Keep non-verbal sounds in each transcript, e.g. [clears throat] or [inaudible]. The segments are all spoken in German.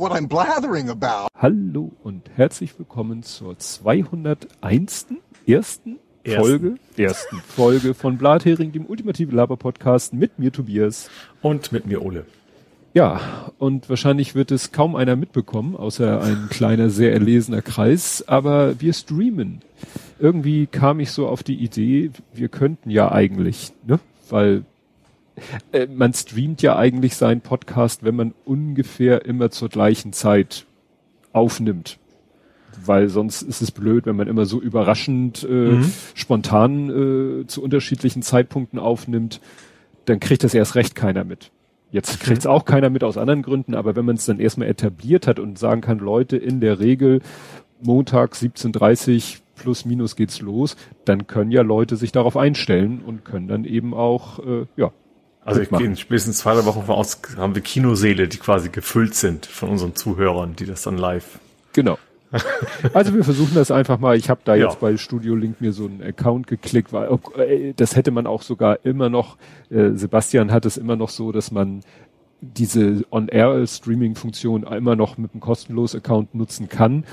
what I'm blathering about. Hallo und herzlich willkommen zur 201. ersten Folge, ersten [laughs] Folge von Blathering, dem ultimative Laber-Podcast mit mir Tobias. Und mit mir Ole. Ja, und wahrscheinlich wird es kaum einer mitbekommen, außer ein kleiner, sehr erlesener Kreis, aber wir streamen. Irgendwie kam ich so auf die Idee, wir könnten ja eigentlich, ne, weil äh, man streamt ja eigentlich seinen Podcast, wenn man ungefähr immer zur gleichen Zeit aufnimmt. Weil sonst ist es blöd, wenn man immer so überraschend, äh, mhm. spontan äh, zu unterschiedlichen Zeitpunkten aufnimmt, dann kriegt das erst recht keiner mit. Jetzt kriegt es auch keiner mit aus anderen Gründen, aber wenn man es dann erstmal etabliert hat und sagen kann, Leute, in der Regel Montag 17.30 plus minus geht's los, dann können ja Leute sich darauf einstellen und können dann eben auch, äh, ja. Also ich gehe spätestens zwei drei Wochen aus, haben wir Kinoseele, die quasi gefüllt sind von unseren Zuhörern, die das dann live. Genau. [laughs] also wir versuchen das einfach mal. Ich habe da ja. jetzt bei Studio Link mir so einen Account geklickt, weil äh, das hätte man auch sogar immer noch. Äh, Sebastian hat es immer noch so, dass man diese On-Air-Streaming-Funktion immer noch mit einem kostenlosen Account nutzen kann.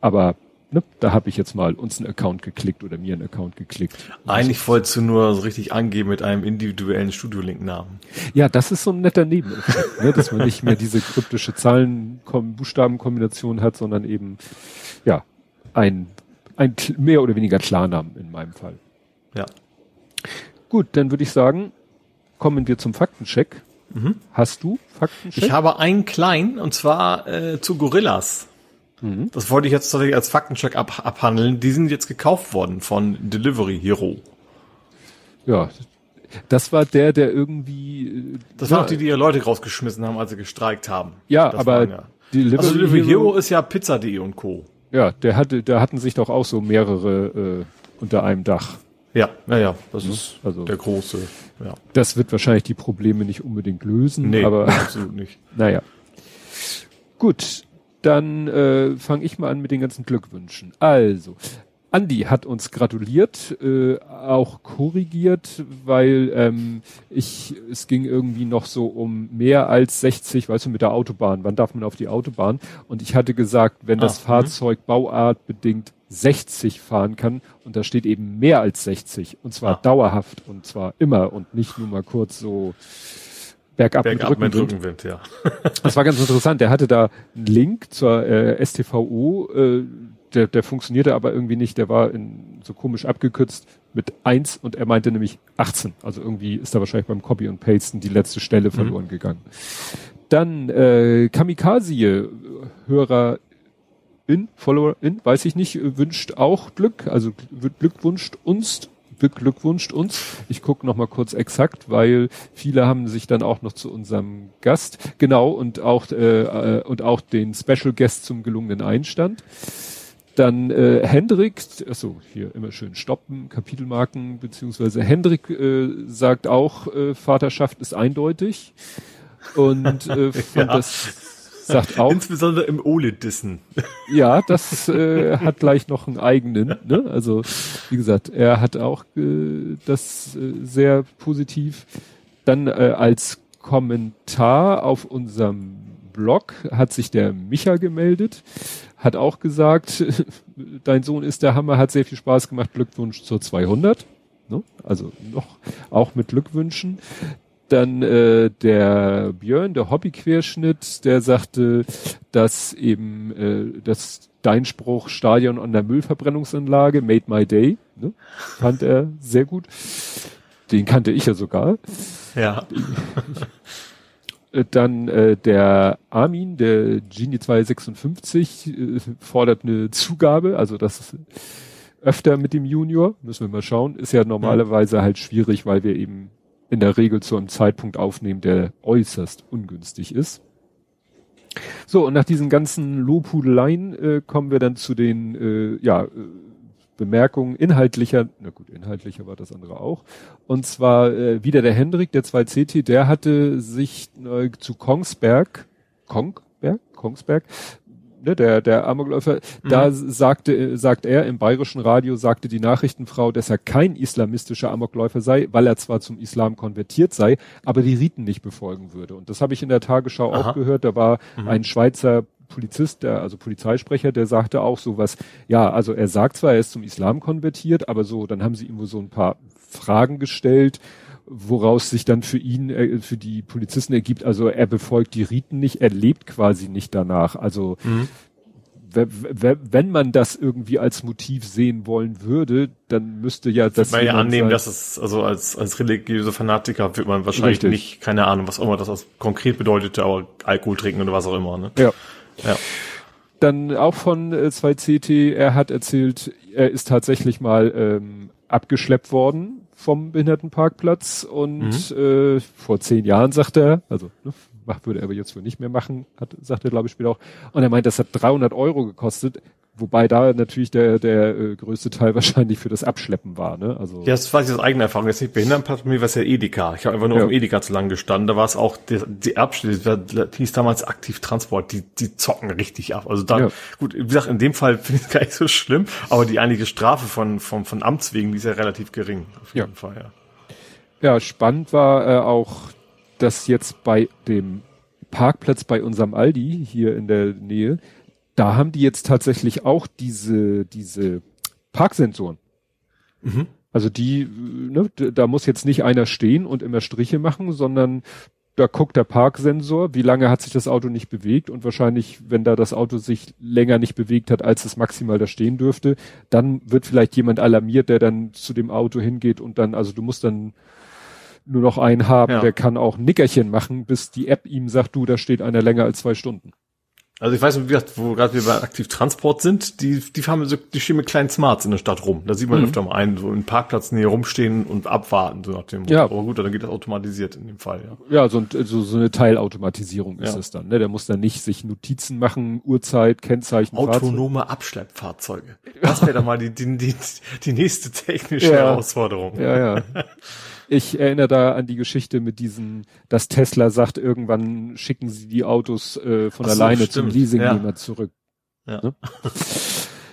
Aber ne, da habe ich jetzt mal uns einen Account geklickt oder mir einen Account geklickt. Eigentlich wolltest du nur so richtig angeben mit einem individuellen Studio-Link-Namen. Ja, das ist so ein netter Nebeneffekt, ne, dass man nicht mehr diese kryptische Zahlen, Buchstabenkombination hat, sondern eben ja ein, ein mehr oder weniger Klarnamen in meinem Fall. Ja. Gut, dann würde ich sagen, kommen wir zum Faktencheck. Mhm. Hast du Faktencheck? Ich habe einen kleinen, und zwar äh, zu Gorillas. Mhm. Das wollte ich jetzt tatsächlich als Faktencheck ab, abhandeln. Die sind jetzt gekauft worden von Delivery Hero. Ja, das war der, der irgendwie. Äh, das waren auch die, die ihre Leute rausgeschmissen haben, als sie gestreikt haben. Ja, das aber waren, ja. Delivery, also Delivery Hero, Hero ist ja Pizza.de und Co. Ja, der hatte, da hatten sich doch auch so mehrere äh, unter einem Dach. Ja, naja, das mhm. ist also der große. Ja. Das wird wahrscheinlich die Probleme nicht unbedingt lösen, nee, aber [laughs] absolut nicht. [laughs] Naja. Gut, dann äh, fange ich mal an mit den ganzen Glückwünschen. Also, Andi hat uns gratuliert, äh, auch korrigiert, weil ähm, ich es ging irgendwie noch so um mehr als 60, weißt du, mit der Autobahn. Wann darf man auf die Autobahn? Und ich hatte gesagt, wenn das ah, mhm. Fahrzeug bauartbedingt 60 fahren kann und da steht eben mehr als 60 und zwar ah. dauerhaft und zwar immer und nicht nur mal kurz so bergab, bergab mit Rückenwind. Mit Rückenwind ja. [laughs] das war ganz interessant. Der hatte da einen Link zur äh, STVO, äh, der, der funktionierte aber irgendwie nicht. Der war in, so komisch abgekürzt mit eins und er meinte nämlich 18. Also irgendwie ist da wahrscheinlich beim Copy und Pasten die letzte Stelle mhm. verloren gegangen. Dann äh, Kamikaze, Hörer in, Follower in, weiß ich nicht, wünscht auch Glück, also Glückwünscht uns beglückwünscht uns. Ich gucke noch mal kurz exakt, weil viele haben sich dann auch noch zu unserem Gast, genau, und auch, äh, äh, und auch den Special Guest zum gelungenen Einstand. Dann äh, Hendrik, also hier immer schön stoppen, Kapitelmarken, beziehungsweise Hendrik äh, sagt auch, äh, Vaterschaft ist eindeutig. Und äh, [laughs] fand ja. das sagt auch. Insbesondere im OLED-Dissen. Ja, das äh, hat gleich noch einen eigenen. Ne? Also wie gesagt, er hat auch äh, das äh, sehr positiv. Dann äh, als Kommentar auf unserem Blog hat sich der Micha gemeldet, hat auch gesagt, [laughs] dein Sohn ist der Hammer, hat sehr viel Spaß gemacht, Glückwunsch zur 200. Ne? Also noch auch mit Glückwünschen. Dann äh, der Björn, der Hobbyquerschnitt, der sagte, dass eben äh, das dein Spruch Stadion an der Müllverbrennungsanlage made my day, ne? fand er sehr gut. Den kannte ich ja sogar. Ja. Äh, dann äh, der Armin, der Genie 256, äh, fordert eine Zugabe, also das ist öfter mit dem Junior, müssen wir mal schauen. Ist ja normalerweise halt schwierig, weil wir eben in der Regel zu einem Zeitpunkt aufnehmen, der äußerst ungünstig ist. So, und nach diesen ganzen Lobhudeleien äh, kommen wir dann zu den äh, ja, äh, Bemerkungen inhaltlicher, na gut, inhaltlicher war das andere auch. Und zwar äh, wieder der Hendrik, der 2CT, der hatte sich äh, zu Kongsberg, Kongberg, Kongsberg, ne, der, der Amokläufer, mhm. da sagte, sagt er im bayerischen Radio, sagte die Nachrichtenfrau, dass er kein islamistischer Amokläufer sei, weil er zwar zum Islam konvertiert sei, aber die Riten nicht befolgen würde. Und das habe ich in der Tagesschau Aha. auch gehört. Da war mhm. ein Schweizer Polizist, der, also Polizeisprecher, der sagte auch so was, ja, also er sagt zwar, er ist zum Islam konvertiert, aber so, dann haben sie ihm wohl so ein paar Fragen gestellt, woraus sich dann für ihn, äh, für die Polizisten ergibt, also er befolgt die Riten nicht, er lebt quasi nicht danach. Also mhm. wenn man das irgendwie als Motiv sehen wollen würde, dann müsste ja das. Man ja annehmen, sein, dass es, also als, als religiöse Fanatiker wird man wahrscheinlich richtig. nicht, keine Ahnung, was auch immer das konkret bedeutete, aber Alkohol trinken oder was auch immer, ne? Ja. Ja. Dann auch von äh, 2CT, er hat erzählt, er ist tatsächlich mal ähm, abgeschleppt worden vom Behindertenparkplatz und mhm. äh, vor zehn Jahren sagt er, also ne, würde er aber jetzt wohl nicht mehr machen, hat, sagt er glaube ich später auch. Und er meint, das hat 300 Euro gekostet. Wobei da natürlich der, der äh, größte Teil [laughs] wahrscheinlich für das Abschleppen war, ne? Also. Ja, das weiß ich aus eigener Erfahrung. Jetzt nicht Behindertenpark, mir war es ja Edeka. Ich habe einfach nur ja. auf dem Edeka zu lang gestanden. Da war es auch, die, die Abschnitte, das hieß damals aktiv Transport, die, die zocken richtig ab. Also da, ja. gut, wie gesagt, in dem Fall [laughs] finde ich es gar nicht so schlimm, aber die einige Strafe von, von, von Amts wegen, die ist ja relativ gering. Auf jeden ja. Fall, ja. Ja, spannend war äh, auch, dass jetzt bei dem Parkplatz bei unserem Aldi hier in der Nähe, da haben die jetzt tatsächlich auch diese, diese Parksensoren. Mhm. Also die, ne, da muss jetzt nicht einer stehen und immer Striche machen, sondern da guckt der Parksensor, wie lange hat sich das Auto nicht bewegt und wahrscheinlich, wenn da das Auto sich länger nicht bewegt hat, als es maximal da stehen dürfte, dann wird vielleicht jemand alarmiert, der dann zu dem Auto hingeht und dann, also du musst dann nur noch einen haben, ja. der kann auch Nickerchen machen, bis die App ihm sagt, du, da steht einer länger als zwei Stunden. Also ich weiß nicht, wo gerade wir bei Aktivtransport sind, die, die fahren so, die stehen mit kleinen Smarts in der Stadt rum. Da sieht man mhm. öfter mal einen, so in Parkplatznähe rumstehen und abwarten, so nach dem Ja. Aber gut, dann geht das automatisiert in dem Fall, ja. Ja, so, so, so eine Teilautomatisierung ist ja. es dann, ne? Der muss dann nicht sich Notizen machen, Uhrzeit, Kennzeichen. Autonome Fahrzeug. Abschleppfahrzeuge. Das wäre doch mal die, die, die, die nächste technische ja. Herausforderung. Ja, ja. [laughs] Ich erinnere da an die Geschichte mit diesen, dass Tesla sagt, irgendwann schicken sie die Autos äh, von so, alleine stimmt. zum Leasingnehmer ja. zurück. Ja. Ne?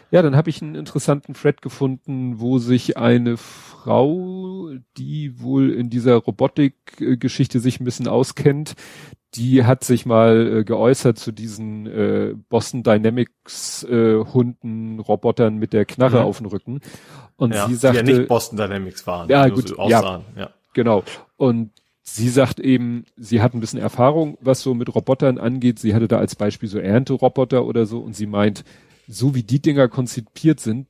ja, dann habe ich einen interessanten Thread gefunden, wo sich eine Frau, die wohl in dieser Robotik-Geschichte sich ein bisschen auskennt, die hat sich mal äh, geäußert zu diesen äh, Boston Dynamics äh, Hunden, Robotern mit der Knarre mhm. auf dem Rücken. Und ja, sie sagte, die ja nicht Boston Dynamics waren, ja gut, so ja, ja, genau. Und sie sagt eben, sie hat ein bisschen Erfahrung, was so mit Robotern angeht. Sie hatte da als Beispiel so Ernteroboter oder so und sie meint, so wie die Dinger konzipiert sind,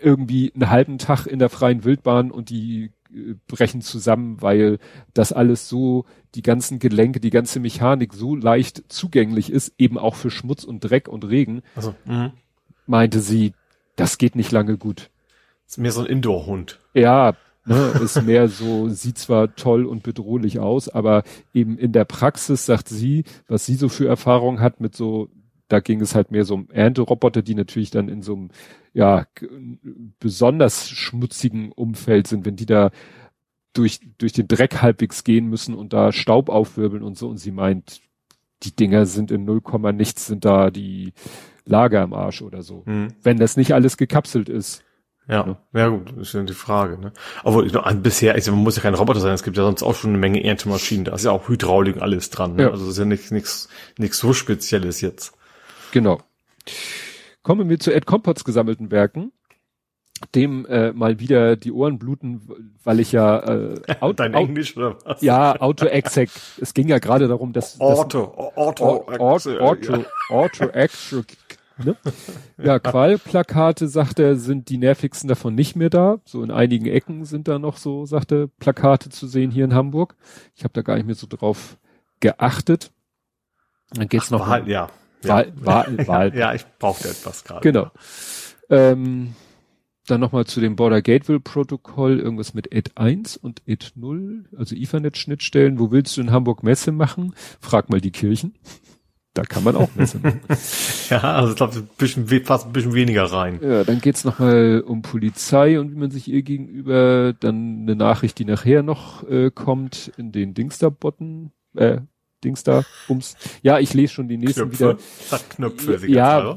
irgendwie einen halben Tag in der freien Wildbahn und die äh, brechen zusammen, weil das alles so, die ganzen Gelenke, die ganze Mechanik so leicht zugänglich ist, eben auch für Schmutz und Dreck und Regen, also, meinte sie, das geht nicht lange gut. Ist mehr so ein Indoor-Hund. Ja, ne, ist mehr so, sieht zwar toll und bedrohlich aus, aber eben in der Praxis sagt sie, was sie so für Erfahrung hat mit so, da ging es halt mehr so um Ernteroboter, die natürlich dann in so einem, ja, besonders schmutzigen Umfeld sind, wenn die da durch, durch den Dreck halbwegs gehen müssen und da Staub aufwirbeln und so. Und sie meint, die Dinger sind in 0, nichts, sind da die, Lager am Arsch oder so. Mhm. Wenn das nicht alles gekapselt ist. Ja, ne? ja gut, ist ja die Frage. Ne? Aber bisher, also man muss ja kein Roboter sein, es gibt ja sonst auch schon eine Menge Erntemaschinen, da ist ja auch Hydraulik alles dran. Ne? Ja. Also das ist ja nichts nichts nichts so Spezielles jetzt. Genau. Kommen wir zu Ed Compots gesammelten Werken dem äh, mal wieder die Ohren bluten, weil ich ja äh, Auto, [laughs] Dein Englisch oder was? Ja, Auto-Exec. Es ging ja gerade darum, dass Auto, Auto, Auto, Auto, Auto-Exec. Ne? Ja, Qualplakate, sagt er, sind die nervigsten davon nicht mehr da. So in einigen Ecken sind da noch so, sagt er, Plakate zu sehen hier in Hamburg. Ich habe da gar nicht mehr so drauf geachtet. Dann geht's Ach, noch um, ja. Wahl, ja. Wahl, [laughs] Wahl. ja, ich brauchte etwas gerade. Genau. Ähm, dann nochmal zu dem Border Gateway Protokoll, irgendwas mit ED 1 und ED 0, also Ethernet-Schnittstellen. Wo willst du in Hamburg Messe machen? Frag mal die Kirchen. Da kann man auch Messe machen. [laughs] ja, also ich glaube, ein bisschen, fast ein bisschen weniger rein. Ja, dann geht's nochmal um Polizei und wie man sich ihr gegenüber, dann eine Nachricht, die nachher noch äh, kommt, in den Dingsterbotten, äh, Dings da, ums. Ja, ich lese schon die nächsten Knöpfe. wieder. Sagt Knöpfe. Ja, äh,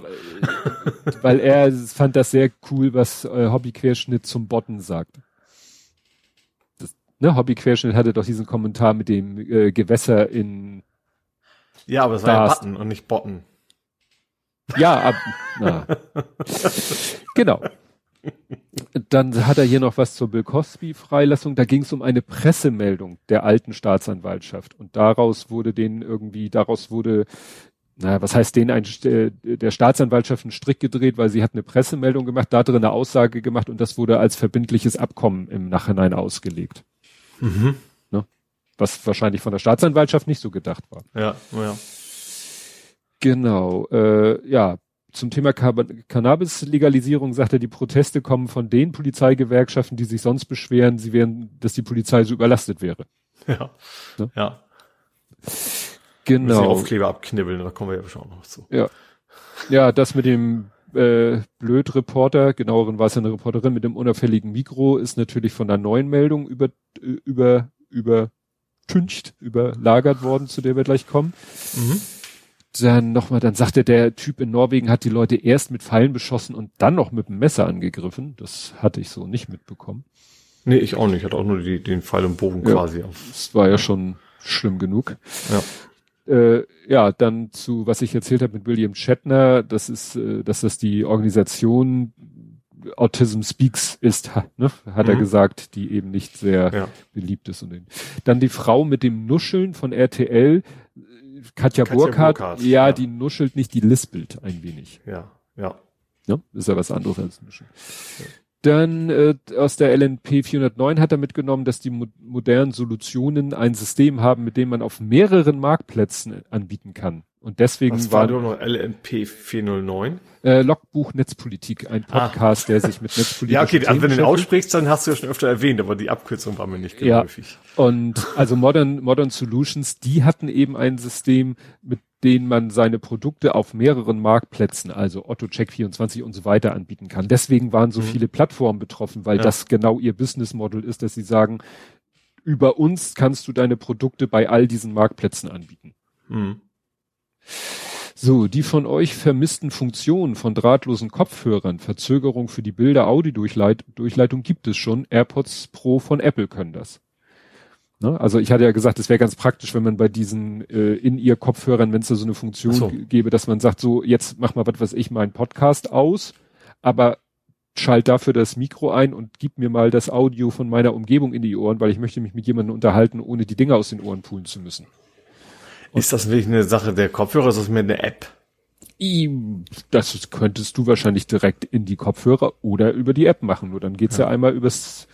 weil er fand das sehr cool, was äh, Hobbyquerschnitt zum Botten sagt. Das, ne, Hobbyquerschnitt hatte doch diesen Kommentar mit dem äh, Gewässer in. Ja, aber es war ja Button und nicht Botten. Ja, ab, na. genau. Dann hat er hier noch was zur Bill Cosby Freilassung. Da ging es um eine Pressemeldung der alten Staatsanwaltschaft und daraus wurde den irgendwie, daraus wurde, naja, was heißt den ein, äh, der Staatsanwaltschaft einen Strick gedreht, weil sie hat eine Pressemeldung gemacht, da drin eine Aussage gemacht und das wurde als verbindliches Abkommen im Nachhinein ausgelegt. Mhm. Ne? Was wahrscheinlich von der Staatsanwaltschaft nicht so gedacht war. Ja, ja. Genau, äh, ja, zum Thema Cannabis-Legalisierung sagt er, die Proteste kommen von den Polizeigewerkschaften, die sich sonst beschweren, sie wären, dass die Polizei so überlastet wäre. Ja. Ne? Ja. Genau. Aufkleber abknibbeln, da kommen wir ja schon noch zu. Ja. Ja, das mit dem äh, Blöd-Reporter, genaueren war es eine Reporterin mit dem unauffälligen Mikro, ist natürlich von der neuen Meldung über, über, übertüncht, überlagert worden, zu der wir gleich kommen. Mhm dann nochmal, dann sagte der Typ in Norwegen hat die Leute erst mit Pfeilen beschossen und dann noch mit dem Messer angegriffen. Das hatte ich so nicht mitbekommen. Nee, ich auch nicht. Ich hatte auch nur die, den Pfeil und Bogen ja, quasi auf. Das war ja schon schlimm genug. Ja. Äh, ja, dann zu, was ich erzählt habe mit William Shatner, das ist, äh, dass das die Organisation Autism Speaks ist, ne, hat mhm. er gesagt, die eben nicht sehr ja. beliebt ist. Und dann die Frau mit dem Nuscheln von RTL, Katja, Katja Burkhardt, Burkhardt ja, ja, die nuschelt nicht, die lispelt ein wenig. Ja, ja. ja ist ja was anderes als nuscheln. Ja. Dann äh, aus der LNP 409 hat er mitgenommen, dass die mo modernen Solutionen ein System haben, mit dem man auf mehreren Marktplätzen anbieten kann. Und deswegen Was war, nur noch LNP 409? Äh, Logbuch Netzpolitik, ein Podcast, ah. der sich mit Netzpolitik. [laughs] ja, okay, also wenn du den aussprichst, dann hast du ja schon öfter erwähnt, aber die Abkürzung war mir nicht geläufig. Ja. Und also Modern, Modern Solutions, die hatten eben ein System, mit dem man seine Produkte auf mehreren Marktplätzen, also Otto Check 24 und so weiter anbieten kann. Deswegen waren so mhm. viele Plattformen betroffen, weil ja. das genau ihr Business Model ist, dass sie sagen, über uns kannst du deine Produkte bei all diesen Marktplätzen anbieten. Mhm. So, die von euch vermissten Funktionen von drahtlosen Kopfhörern, Verzögerung für die Bilder-Audio-Durchleitung gibt es schon. AirPods Pro von Apple können das. Ne? Also ich hatte ja gesagt, es wäre ganz praktisch, wenn man bei diesen äh, in ihr Kopfhörern, wenn es da so eine Funktion so. gäbe, dass man sagt, so jetzt mach mal was, was ich meinen Podcast aus, aber schalt dafür das Mikro ein und gib mir mal das Audio von meiner Umgebung in die Ohren, weil ich möchte mich mit jemandem unterhalten, ohne die Dinger aus den Ohren pulen zu müssen. Und ist das wirklich eine Sache der Kopfhörer? Ist das mehr eine App? Das könntest du wahrscheinlich direkt in die Kopfhörer oder über die App machen. Nur dann geht's ja, ja einmal übers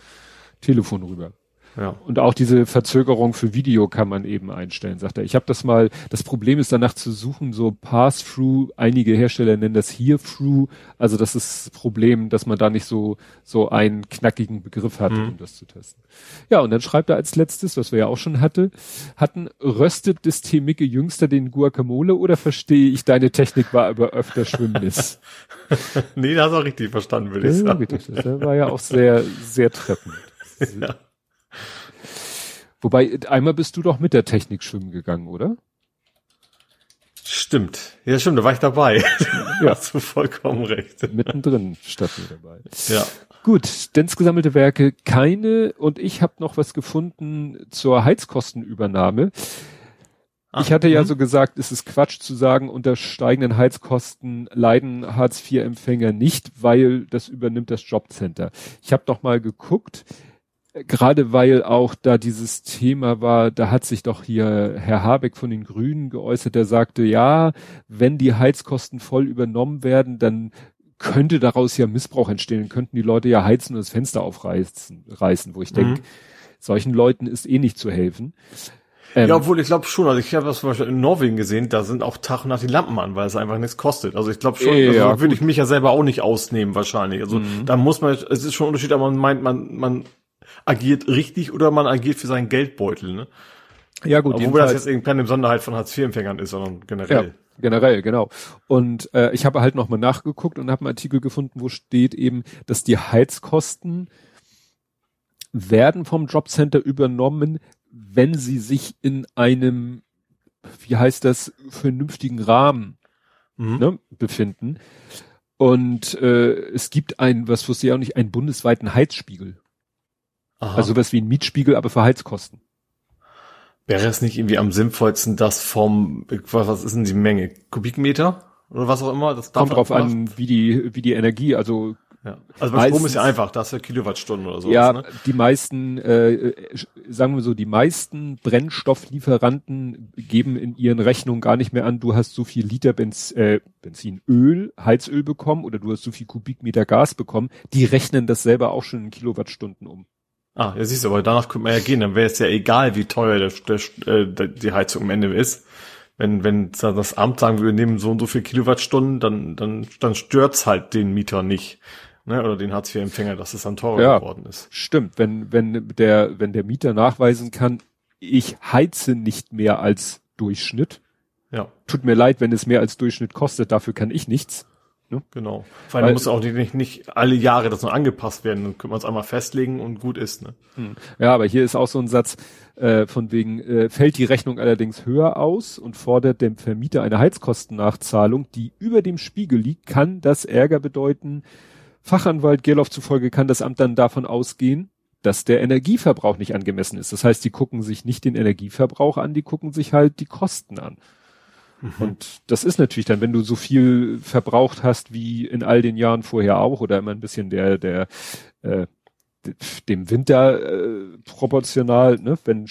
Telefon rüber. Ja. Und auch diese Verzögerung für Video kann man eben einstellen, sagt er. Ich habe das mal, das Problem ist danach zu suchen, so Pass-Through, einige Hersteller nennen das Here-Through, also das ist das Problem, dass man da nicht so, so einen knackigen Begriff hat, mhm. um das zu testen. Ja, und dann schreibt er als letztes, was wir ja auch schon hatte, hatten, röstet das Temicke Jüngster den Guacamole oder verstehe ich, deine Technik war aber öfter Schwimmnis? [laughs] nee, das hast du auch richtig verstanden, würde ich sagen. Das war ja auch sehr, sehr treffend. [laughs] Ja. Wobei, einmal bist du doch mit der Technik schwimmen gegangen, oder? Stimmt. Ja, stimmt, da war ich dabei. Ja. [laughs] hast du vollkommen recht. Mittendrin statt mir dabei. Ja. Gut, Dens gesammelte Werke keine und ich habe noch was gefunden zur Heizkostenübernahme. Ah, ich hatte ja mhm. so gesagt, es ist Quatsch zu sagen, unter steigenden Heizkosten leiden Hartz-IV-Empfänger nicht, weil das übernimmt das Jobcenter. Ich habe doch mal geguckt, gerade weil auch da dieses Thema war, da hat sich doch hier Herr Habeck von den Grünen geäußert, der sagte, ja, wenn die Heizkosten voll übernommen werden, dann könnte daraus ja Missbrauch entstehen, könnten die Leute ja heizen und das Fenster aufreißen, reißen, wo ich denke, mhm. solchen Leuten ist eh nicht zu helfen. Ähm, ja, obwohl ich glaube schon, also ich habe das zum Beispiel in Norwegen gesehen, da sind auch Tag und Nacht die Lampen an, weil es einfach nichts kostet. Also ich glaube schon, äh, also ja, würde ich mich ja selber auch nicht ausnehmen wahrscheinlich. Also mhm. da muss man, es ist schon ein Unterschied, aber man meint, man, man agiert richtig oder man agiert für seinen Geldbeutel, ne? Ja gut. Obwohl das jetzt eben keine Besonderheit von Hartz-IV-Empfängern ist, sondern generell. Ja, generell, genau. Und äh, ich habe halt nochmal nachgeguckt und habe einen Artikel gefunden, wo steht eben, dass die Heizkosten werden vom Jobcenter übernommen, wenn sie sich in einem wie heißt das, vernünftigen Rahmen mhm. ne, befinden. Und äh, es gibt ein, was wusste ich auch nicht, einen bundesweiten Heizspiegel. Aha. Also was wie ein Mietspiegel, aber für Heizkosten. Wäre es nicht irgendwie am sinnvollsten, das vom, was ist denn die Menge? Kubikmeter? Oder was auch immer? Das Kommt drauf an, wie die, wie die Energie, also ja. Also bei Strom ist ja einfach, das ist ja Kilowattstunden oder so. Ja, ne? die meisten, äh, sagen wir so, die meisten Brennstofflieferanten geben in ihren Rechnungen gar nicht mehr an, du hast so viel Liter Benz, äh, Benzin, Öl, Heizöl bekommen oder du hast so viel Kubikmeter Gas bekommen. Die rechnen das selber auch schon in Kilowattstunden um. Ah, ja siehst du, aber danach könnte man ja gehen, dann wäre es ja egal, wie teuer der, der, der, die Heizung am Ende ist. Wenn, wenn das Amt sagen wir nehmen so und so viel Kilowattstunden, dann, dann, dann stört's halt den Mieter nicht ne, oder den Hartz-IV-Empfänger, dass es dann teurer ja, geworden ist. Stimmt, wenn, wenn der, wenn der Mieter nachweisen kann, ich heize nicht mehr als Durchschnitt. Ja. Tut mir leid, wenn es mehr als Durchschnitt kostet, dafür kann ich nichts. Ne? Genau. Vor allem muss auch nicht, nicht alle Jahre das noch angepasst werden, dann können wir es einmal festlegen und gut ist. Ne? Hm. Ja, aber hier ist auch so ein Satz äh, von wegen, äh, fällt die Rechnung allerdings höher aus und fordert dem Vermieter eine Heizkostennachzahlung, die über dem Spiegel liegt, kann das Ärger bedeuten, Fachanwalt Gerloff zufolge kann das Amt dann davon ausgehen, dass der Energieverbrauch nicht angemessen ist. Das heißt, die gucken sich nicht den Energieverbrauch an, die gucken sich halt die Kosten an. Mhm. Und das ist natürlich dann, wenn du so viel verbraucht hast wie in all den Jahren vorher auch oder immer ein bisschen der, der, äh, dem Winter äh, proportional, ne, wenn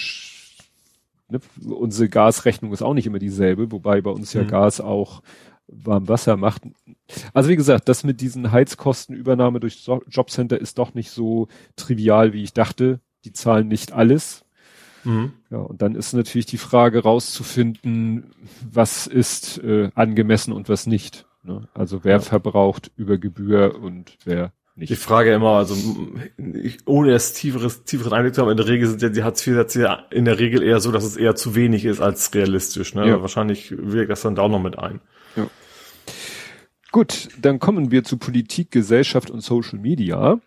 ne, unsere Gasrechnung ist auch nicht immer dieselbe, wobei bei uns ja mhm. Gas auch warm Wasser macht. Also wie gesagt, das mit diesen Heizkostenübernahme durch Jobcenter ist doch nicht so trivial, wie ich dachte. Die zahlen nicht alles. Mhm. Ja, und dann ist natürlich die Frage rauszufinden, was ist äh, angemessen und was nicht. Ne? Also wer ja. verbraucht über Gebühr und wer nicht. Die Frage immer, also ich, ohne es tieferes, tieferen Einblick zu haben, in der Regel sind ja die Hartz-IV-Sätze ja in der Regel eher so, dass es eher zu wenig ist als realistisch. Ne? Ja. Wahrscheinlich wirkt das dann da auch noch mit ein. Ja. Gut, dann kommen wir zu Politik, Gesellschaft und Social Media.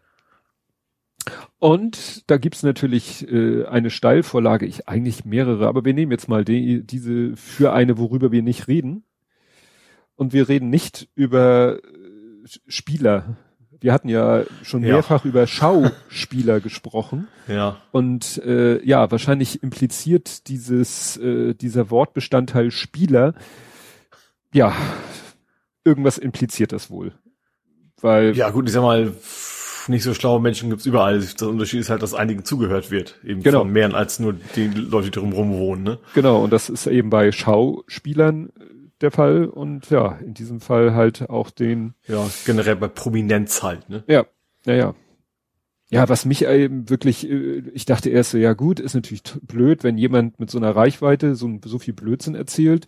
Und da gibt's natürlich äh, eine Steilvorlage, ich eigentlich mehrere, aber wir nehmen jetzt mal die, diese für eine, worüber wir nicht reden. Und wir reden nicht über äh, Spieler. Wir hatten ja schon ja. mehrfach über Schauspieler gesprochen. Ja. Und äh, ja, wahrscheinlich impliziert dieses äh, dieser Wortbestandteil Spieler ja irgendwas impliziert das wohl. Weil. Ja, gut, ich sag mal, nicht so schlaue Menschen gibt's überall. Der Unterschied ist halt, dass einigen zugehört wird. Eben genau. von mehr als nur die Leute, die drumherum wohnen, ne? Genau, und das ist eben bei Schauspielern der Fall und ja, in diesem Fall halt auch den. Ja, generell bei Prominenz halt, ne? Ja, ja, ja. Ja, was mich eben wirklich, äh, ich dachte erst so, ja gut, ist natürlich blöd, wenn jemand mit so einer Reichweite so, so viel Blödsinn erzählt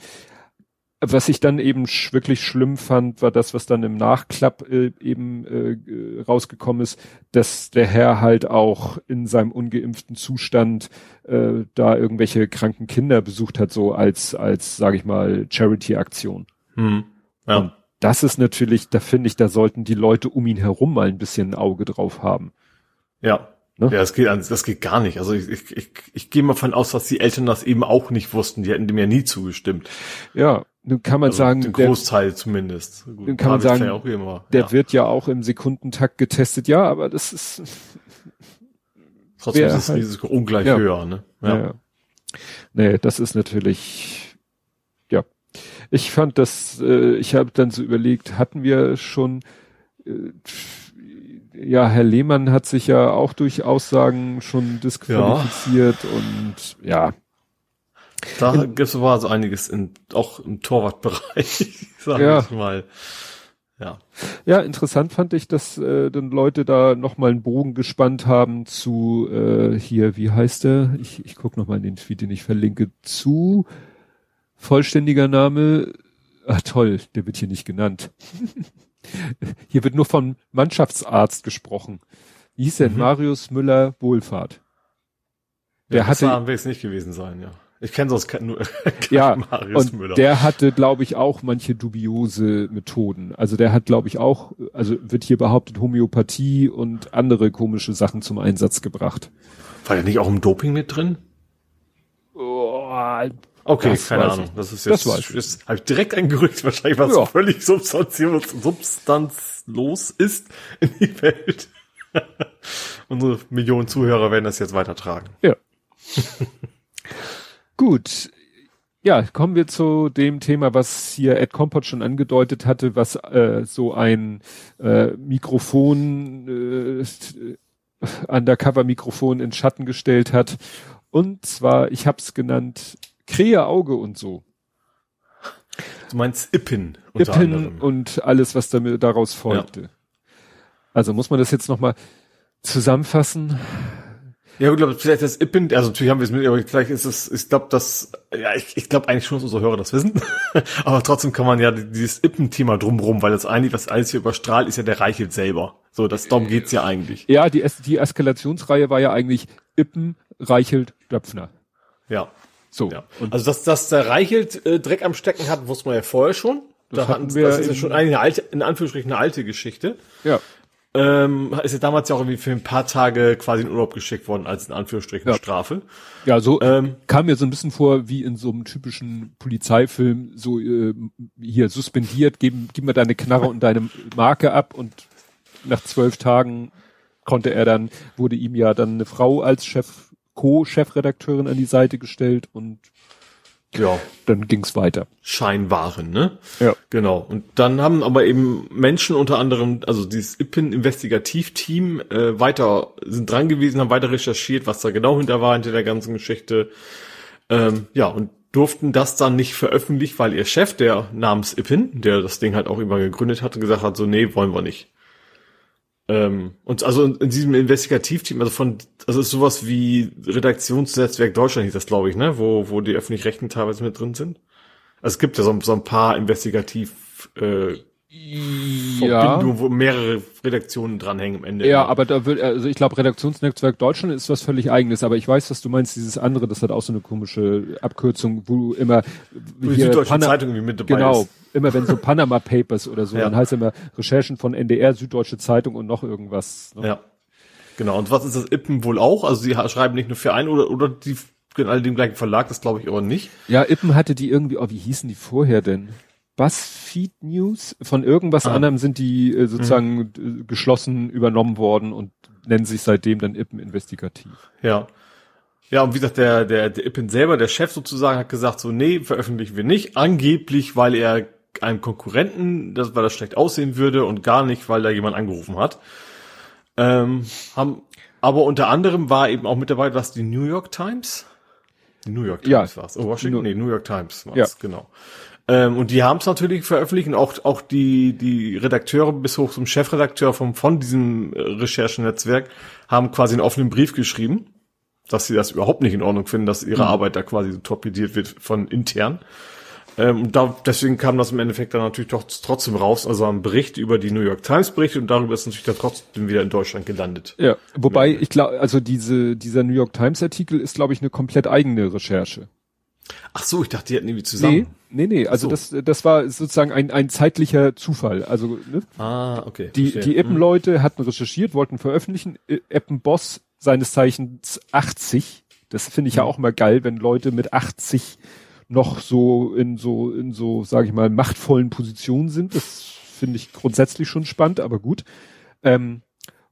was ich dann eben sch wirklich schlimm fand, war das, was dann im Nachklapp äh, eben äh, rausgekommen ist, dass der Herr halt auch in seinem ungeimpften Zustand äh, da irgendwelche kranken Kinder besucht hat, so als, als, sage ich mal, Charity-Aktion. Hm. Ja. Und das ist natürlich, da finde ich, da sollten die Leute um ihn herum mal ein bisschen ein Auge drauf haben. Ja. Ne? Ja, das geht, das geht gar nicht. Also ich, ich, ich, ich gehe mal von aus, dass die Eltern das eben auch nicht wussten. Die hätten dem ja nie zugestimmt. Ja, nun kann man also sagen, den Großteil der, zumindest. Gut, dann kann man sagen, ja immer, der ja. wird ja auch im Sekundentakt getestet. Ja, aber das ist [laughs] trotzdem ist das halt, Risiko ungleich ja, höher. Ne? Ja. ja. Nee, das ist natürlich ja. Ich fand das. Äh, ich habe dann so überlegt, hatten wir schon äh, ja, Herr Lehmann hat sich ja auch durch Aussagen schon disqualifiziert ja. und ja, da gibt es aber so einiges in, auch im Torwartbereich, [laughs] sagen ja. ich mal. Ja. Ja, interessant fand ich, dass äh, dann Leute da nochmal einen Bogen gespannt haben zu äh, hier, wie heißt der? Ich, ich gucke nochmal in den Tweet, den ich verlinke, zu vollständiger Name. Ah toll, der wird hier nicht genannt. [laughs] [laughs] hier wird nur von Mannschaftsarzt gesprochen. Wie hieß denn? Mhm. Marius Müller Wohlfahrt. Der ja, hatte, will es nicht gewesen sein, ja. Ich kenne sonst keinen, nur [laughs] ja, Marius und Müller. Der hatte, glaube ich, auch manche dubiose Methoden. Also der hat, glaube ich, auch, also wird hier behauptet, Homöopathie und andere komische Sachen zum Einsatz gebracht. War der nicht auch im Doping mit drin? Oh, Okay, das keine Ahnung. Das ist jetzt, das ist halt direkt ein Gerücht, wahrscheinlich was ja. völlig substanzlos ist in die Welt. [laughs] Unsere Millionen Zuhörer werden das jetzt weitertragen. Ja. [laughs] Gut. Ja, kommen wir zu dem Thema, was hier Ed Compot schon angedeutet hatte, was äh, so ein äh, Mikrofon, äh, Undercover-Mikrofon in Schatten gestellt hat. Und zwar, ich habe es genannt, Krähe-Auge und so. Du meinst Ippen unter Ippen anderem. und alles, was damit, daraus folgte. Ja. Also muss man das jetzt nochmal zusammenfassen? Ja, ich glaube, vielleicht das Ippen, also natürlich haben wir es mit, aber vielleicht ist es, ich glaube, das, ja, ich, ich glaube eigentlich schon, dass unsere Hörer das wissen. [laughs] aber trotzdem kann man ja dieses Ippen-Thema drumrum, weil das eigentlich, was alles hier überstrahlt, ist ja der Reichelt selber. So, das, darum geht's ja eigentlich. Ja, die, die Eskalationsreihe war ja eigentlich Ippen, Reichelt, Döpfner. Ja. So. Ja. also, dass, dass der Reichelt äh, Dreck am Stecken hat, wusste man ja vorher schon. Das, da hatten wir das ist ja schon eine alte, in Anführungsstrichen eine alte Geschichte. Ja. Ähm, ist ja damals ja auch irgendwie für ein paar Tage quasi in Urlaub geschickt worden als in Anführungsstrichen ja. Strafe. Ja, so ähm, kam mir so ein bisschen vor wie in so einem typischen Polizeifilm, so äh, hier suspendiert, geben, gib mir deine Knarre und deine Marke ab und nach zwölf Tagen konnte er dann, wurde ihm ja dann eine Frau als Chef, Co-Chefredakteurin an die Seite gestellt und ja, dann ging's weiter. Scheinwaren, ne? Ja. Genau. Und dann haben aber eben Menschen unter anderem, also dieses IPIN-Investigativteam, äh, weiter, sind dran gewesen, haben weiter recherchiert, was da genau hinter war, hinter der ganzen Geschichte. Ähm, ja, und durften das dann nicht veröffentlichen, weil ihr Chef, der namens IPIN, der das Ding halt auch immer gegründet hatte, gesagt hat, so, nee, wollen wir nicht. Ähm, und also in, in diesem Investigativteam, also von, also ist sowas wie Redaktionsnetzwerk Deutschland hieß das, glaube ich, ne, wo, wo die öffentlich-rechten teilweise mit drin sind. Also es gibt ja so, so ein paar Investigativ, äh, ja. wo mehrere Redaktionen dranhängen am Ende. Ja, aber da wird, also ich glaube, Redaktionsnetzwerk Deutschland ist was völlig eigenes, aber ich weiß, dass du meinst, dieses andere, das hat auch so eine komische Abkürzung, wo du immer die Süddeutsche Zeitung irgendwie mit dabei genau, ist. immer wenn so Panama Papers oder so, [laughs] ja. dann heißt immer Recherchen von NDR, Süddeutsche Zeitung und noch irgendwas. Ne? Ja. Genau. Und was ist das Ippen wohl auch? Also sie schreiben nicht nur für einen oder, oder die in all dem gleichen Verlag, das glaube ich aber nicht. Ja, Ippen hatte die irgendwie, oh, wie hießen die vorher denn? BuzzFeed News. Von irgendwas ah. anderem sind die äh, sozusagen mhm. geschlossen übernommen worden und nennen sich seitdem dann Ippen Investigativ. Ja. Ja, und wie gesagt, der, der, der Ippen selber, der Chef sozusagen, hat gesagt, so, nee, veröffentlichen wir nicht. Angeblich, weil er einem Konkurrenten, das, weil das schlecht aussehen würde und gar nicht, weil da jemand angerufen hat. Ähm, haben, aber unter anderem war eben auch mit dabei, dass die New York Times, die New York Times ja. war's. Oh, Washington, nee, New York Times war's, ja. genau. Ähm, und die haben es natürlich veröffentlicht und auch, auch die, die Redakteure bis hoch zum Chefredakteur vom, von diesem Recherchenetzwerk haben quasi einen offenen Brief geschrieben, dass sie das überhaupt nicht in Ordnung finden, dass ihre mhm. Arbeit da quasi so torpediert wird von intern. Ähm, da, deswegen kam das im Endeffekt dann natürlich doch trotzdem raus, also ein Bericht über die New York Times Bericht und darüber ist natürlich dann trotzdem wieder in Deutschland gelandet. Ja, wobei ich glaube, also diese, dieser New York Times Artikel ist, glaube ich, eine komplett eigene Recherche. Ach so, ich dachte, die hätten irgendwie zusammen. Nee, nee, nee. Also so. das, das war sozusagen ein, ein zeitlicher Zufall. Also ne? ah, okay. Die, die Eppen-Leute mhm. hatten recherchiert, wollten veröffentlichen. Eppen-Boss seines Zeichens 80. Das finde ich mhm. ja auch mal geil, wenn Leute mit 80 noch so in so in so, sage ich mal, machtvollen Positionen sind. Das finde ich grundsätzlich schon spannend, aber gut. Ähm,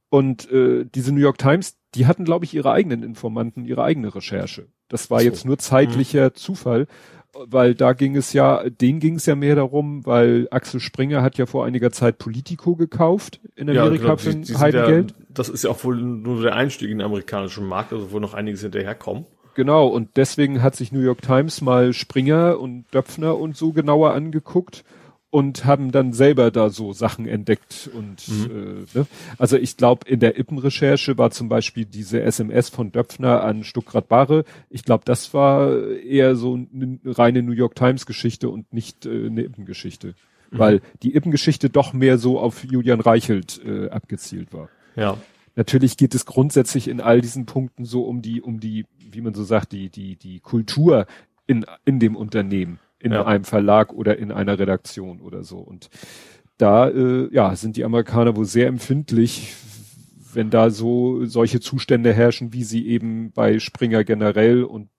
und äh, diese New York Times, die hatten, glaube ich, ihre eigenen Informanten, ihre eigene Recherche. Das war so. jetzt nur zeitlicher mhm. Zufall, weil da ging es ja, denen ging es ja mehr darum, weil Axel Springer hat ja vor einiger Zeit Politico gekauft in Amerika ja, genau, für ein Heidengeld. Ja, das ist ja auch wohl nur der Einstieg in den amerikanischen Markt, also wo noch einiges hinterherkommen. Genau, und deswegen hat sich New York Times mal Springer und Döpfner und so genauer angeguckt und haben dann selber da so Sachen entdeckt und mhm. äh, ne? also ich glaube in der Ippen-Recherche war zum Beispiel diese SMS von Döpfner an Stuckrad Barre. Ich glaube, das war eher so eine reine New York Times Geschichte und nicht äh, eine Ippen-Geschichte, mhm. weil die Ippen-Geschichte doch mehr so auf Julian Reichelt äh, abgezielt war. Ja. Natürlich geht es grundsätzlich in all diesen Punkten so um die um die, wie man so sagt, die die die Kultur in in dem Unternehmen in ja. einem Verlag oder in einer Redaktion oder so. Und da äh, ja, sind die Amerikaner wohl sehr empfindlich, wenn da so solche Zustände herrschen, wie sie eben bei Springer generell und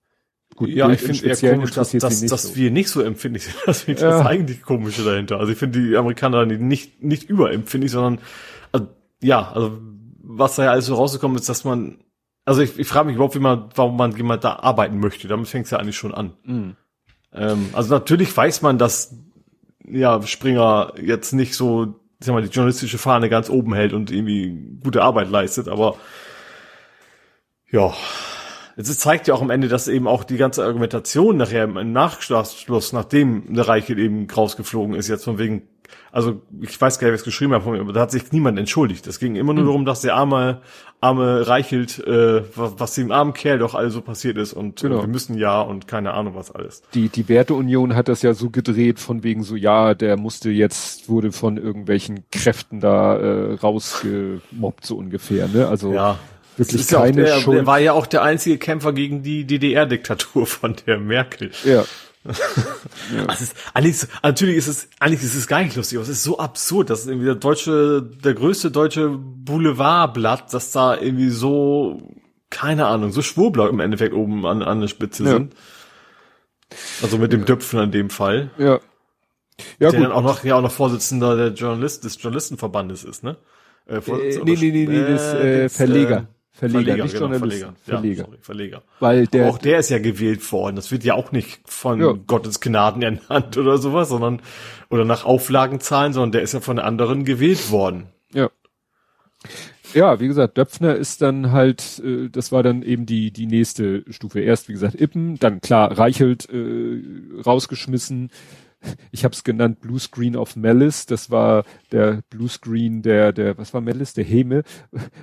Gut, ja, ich finde eher komisch, dass, dass, dass so. wir nicht so empfindlich sind. [laughs] Das finde ich ja. das eigentlich komische dahinter. Also ich finde die Amerikaner nicht, nicht überempfindlich, sondern also, ja, also was da ja alles so rausgekommen ist, dass man, also ich, ich frage mich überhaupt, wie man, warum man jemand da arbeiten möchte. Damit fängt es ja eigentlich schon an. Mhm. Ähm, also natürlich weiß man, dass ja Springer jetzt nicht so, ich sag mal, die journalistische Fahne ganz oben hält und irgendwie gute Arbeit leistet, aber ja, es zeigt ja auch am Ende, dass eben auch die ganze Argumentation nachher im Nachschluss, nachdem eine Reiche eben rausgeflogen ist, jetzt von wegen, also ich weiß gar nicht, wer es geschrieben hat, aber da hat sich niemand entschuldigt. Es ging immer nur mhm. darum, dass der arme, arme Reichelt, äh, was, was dem armen Kerl doch alles so passiert ist und genau. äh, wir müssen ja und keine Ahnung was alles. Die, die Werteunion hat das ja so gedreht, von wegen so, ja, der musste jetzt, wurde von irgendwelchen Kräften da äh, rausgemobbt, so ungefähr, ne? Also ja wirklich keine ja der, Schuld. Der war ja auch der einzige Kämpfer gegen die DDR-Diktatur von der Merkel. Ja. [laughs] ja. Also ist, eigentlich, natürlich ist es, eigentlich ist es gar nicht lustig, aber es ist so absurd, dass irgendwie der deutsche, der größte deutsche Boulevardblatt, dass da irgendwie so, keine Ahnung, so Schwurbler im Endeffekt oben an, an der Spitze ja. sind. Also mit dem ja. Döpfen in dem Fall. Ja. Ja, der gut. dann auch noch, ja, auch noch Vorsitzender der Journalist, des Journalistenverbandes ist, ne? Äh, äh, nee, nee, nee, nee, das, äh, Verleger. Verleger, Verleger, nicht genau. Verleger. Verleger. Ja, sorry, Verleger. Weil der, auch der ist ja gewählt worden. Das wird ja auch nicht von ja. Gottes Gnaden ernannt oder sowas, sondern oder nach Auflagenzahlen, sondern der ist ja von anderen gewählt worden. Ja. Ja, wie gesagt, Döpfner ist dann halt, äh, das war dann eben die die nächste Stufe. Erst wie gesagt Ippen, dann klar Reichelt äh, rausgeschmissen, ich habe es genannt Blue Screen of Malice, das war der Blue Screen der, der, was war Malice, der Heme,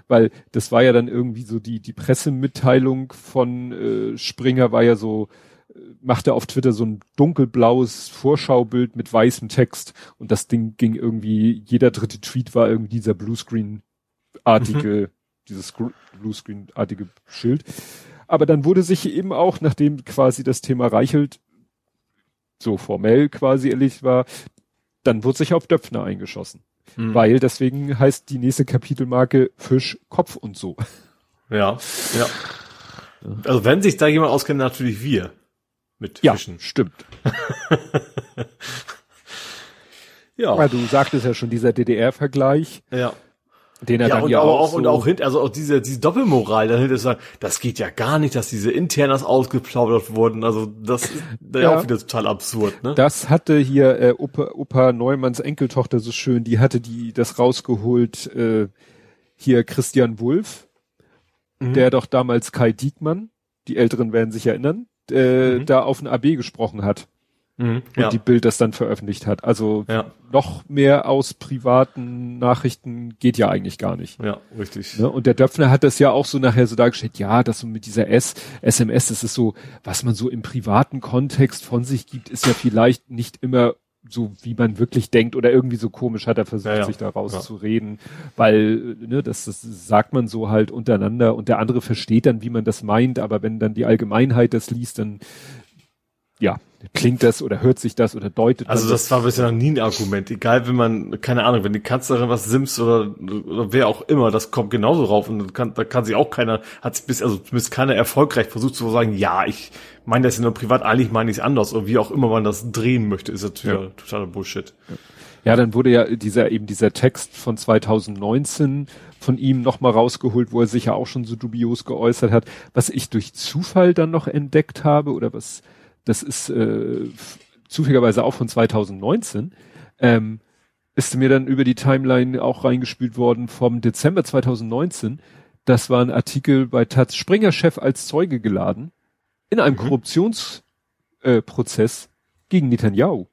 weil das war ja dann irgendwie so die, die Pressemitteilung von äh, Springer war ja so, äh, machte auf Twitter so ein dunkelblaues Vorschaubild mit weißem Text und das Ding ging irgendwie, jeder dritte Tweet war irgendwie dieser Bluescreen-artige, mhm. dieses Bluescreen-artige Schild. Aber dann wurde sich eben auch, nachdem quasi das Thema Reichelt so formell quasi erledigt war, dann wurde sich auf Döpfner eingeschossen. Mhm. Weil deswegen heißt die nächste Kapitelmarke Fisch, Kopf und so. Ja, ja. Also wenn sich da jemand auskennt, natürlich wir. Mit ja, Fischen. stimmt. [laughs] ja. Weil du sagtest ja schon, dieser DDR-Vergleich. Ja. Den er ja, dann und ja auch, auch so und auch hinter, also auch diese, diese Doppelmoral dahinter ist, das geht ja gar nicht, dass diese Internas ausgeplaudert wurden. Also das ist ja, [laughs] ja auch wieder total absurd, ne? Das hatte hier äh, Opa, Opa Neumanns Enkeltochter so schön, die hatte die das rausgeholt, äh, hier Christian Wulff, mhm. der doch damals Kai Diekmann, die Älteren werden sich erinnern, äh, mhm. da auf ein AB gesprochen hat. Mhm, und ja. die Bild das dann veröffentlicht hat. Also ja. noch mehr aus privaten Nachrichten geht ja eigentlich gar nicht. Ja, richtig. Ne? Und der Döpfner hat das ja auch so nachher so dargestellt, ja, das so mit dieser S, SMS, das ist so, was man so im privaten Kontext von sich gibt, ist ja vielleicht nicht immer so wie man wirklich denkt oder irgendwie so komisch hat er versucht, ja, sich da rauszureden, weil ne, das, das sagt man so halt untereinander und der andere versteht dann, wie man das meint, aber wenn dann die Allgemeinheit das liest, dann ja, klingt das oder hört sich das oder deutet Also das, das war bisher noch nie ein Argument. Egal, wenn man, keine Ahnung, wenn die Kanzlerin was simst oder, oder wer auch immer, das kommt genauso rauf und kann, da kann sich auch keiner, hat sich bis, also zumindest keiner erfolgreich versucht zu sagen, ja, ich meine das ja nur privat, eigentlich meine ich es anders oder wie auch immer man das drehen möchte, ist natürlich ja. totaler Bullshit. Ja. ja, dann wurde ja dieser, eben dieser Text von 2019 von ihm nochmal rausgeholt, wo er sich ja auch schon so dubios geäußert hat, was ich durch Zufall dann noch entdeckt habe oder was, das ist äh, zufälligerweise auch von 2019, ähm, ist mir dann über die Timeline auch reingespielt worden vom Dezember 2019. Das war ein Artikel bei Taz Springer Chef als Zeuge geladen in einem mhm. Korruptionsprozess äh, gegen Netanyahu.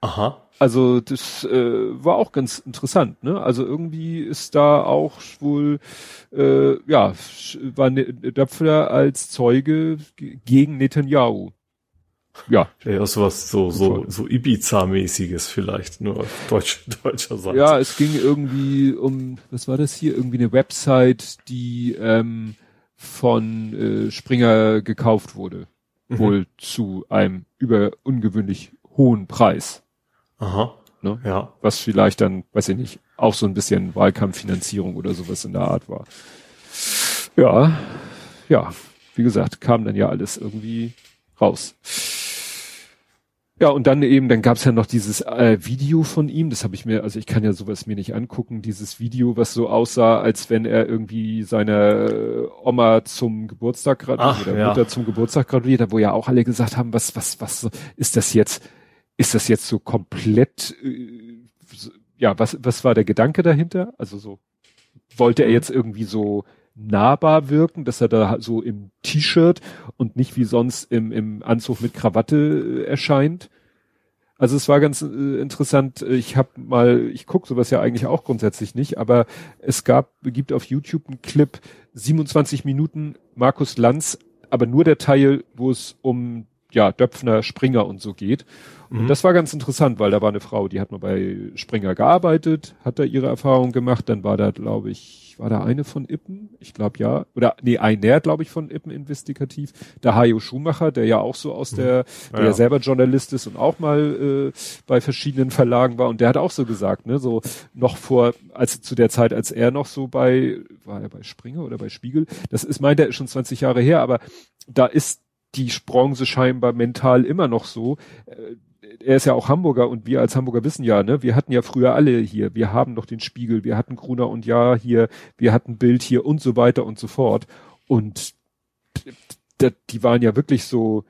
Aha. Also das äh, war auch ganz interessant. Ne? Also irgendwie ist da auch wohl, äh, ja, war ne, Döpfler als Zeuge gegen Netanyahu. Ja. Ja, sowas so, so, so Ibiza-mäßiges vielleicht, nur deutsch, [laughs] deutscher Seite. Ja, es ging irgendwie um, was war das hier? Irgendwie eine Website, die ähm, von äh, Springer gekauft wurde. Mhm. Wohl zu einem über ungewöhnlich hohen Preis. Aha. Ne? Ja. Was vielleicht dann, weiß ich nicht, auch so ein bisschen Wahlkampffinanzierung oder sowas in der Art war. Ja, ja. wie gesagt, kam dann ja alles irgendwie raus. Ja, und dann eben, dann gab's ja noch dieses äh, Video von ihm, das habe ich mir, also ich kann ja sowas mir nicht angucken, dieses Video, was so aussah, als wenn er irgendwie seine Oma zum Geburtstag gratuliert oder ja. Mutter zum Geburtstag gratuliert wo ja auch alle gesagt haben, was, was, was ist das jetzt, ist das jetzt so komplett, äh, ja, was, was war der Gedanke dahinter? Also so, wollte er mhm. jetzt irgendwie so nahbar wirken, dass er da so im T-Shirt und nicht wie sonst im, im Anzug mit Krawatte äh, erscheint. Also es war ganz äh, interessant. Ich habe mal, ich gucke sowas ja eigentlich auch grundsätzlich nicht, aber es gab, gibt auf YouTube einen Clip 27 Minuten Markus Lanz, aber nur der Teil, wo es um ja Döpfner, Springer und so geht. Und mhm. das war ganz interessant, weil da war eine Frau, die hat mal bei Springer gearbeitet, hat da ihre Erfahrung gemacht. Dann war da, glaube ich, war da eine von Ippen? Ich glaube ja. Oder nee, einer, glaube ich, von Ippen investigativ. Der Hajo Schumacher, der ja auch so aus der, der ja. ja selber Journalist ist und auch mal äh, bei verschiedenen Verlagen war. Und der hat auch so gesagt, ne, so noch vor, als zu der Zeit, als er noch so bei, war er bei Springer oder bei Spiegel? Das ist, meint er, ist schon 20 Jahre her, aber da ist die Bronze scheinbar mental immer noch so. Äh, er ist ja auch Hamburger und wir als Hamburger wissen ja, ne, wir hatten ja früher alle hier, wir haben doch den Spiegel, wir hatten Gruner und Ja hier, wir hatten Bild hier und so weiter und so fort. Und die waren ja wirklich so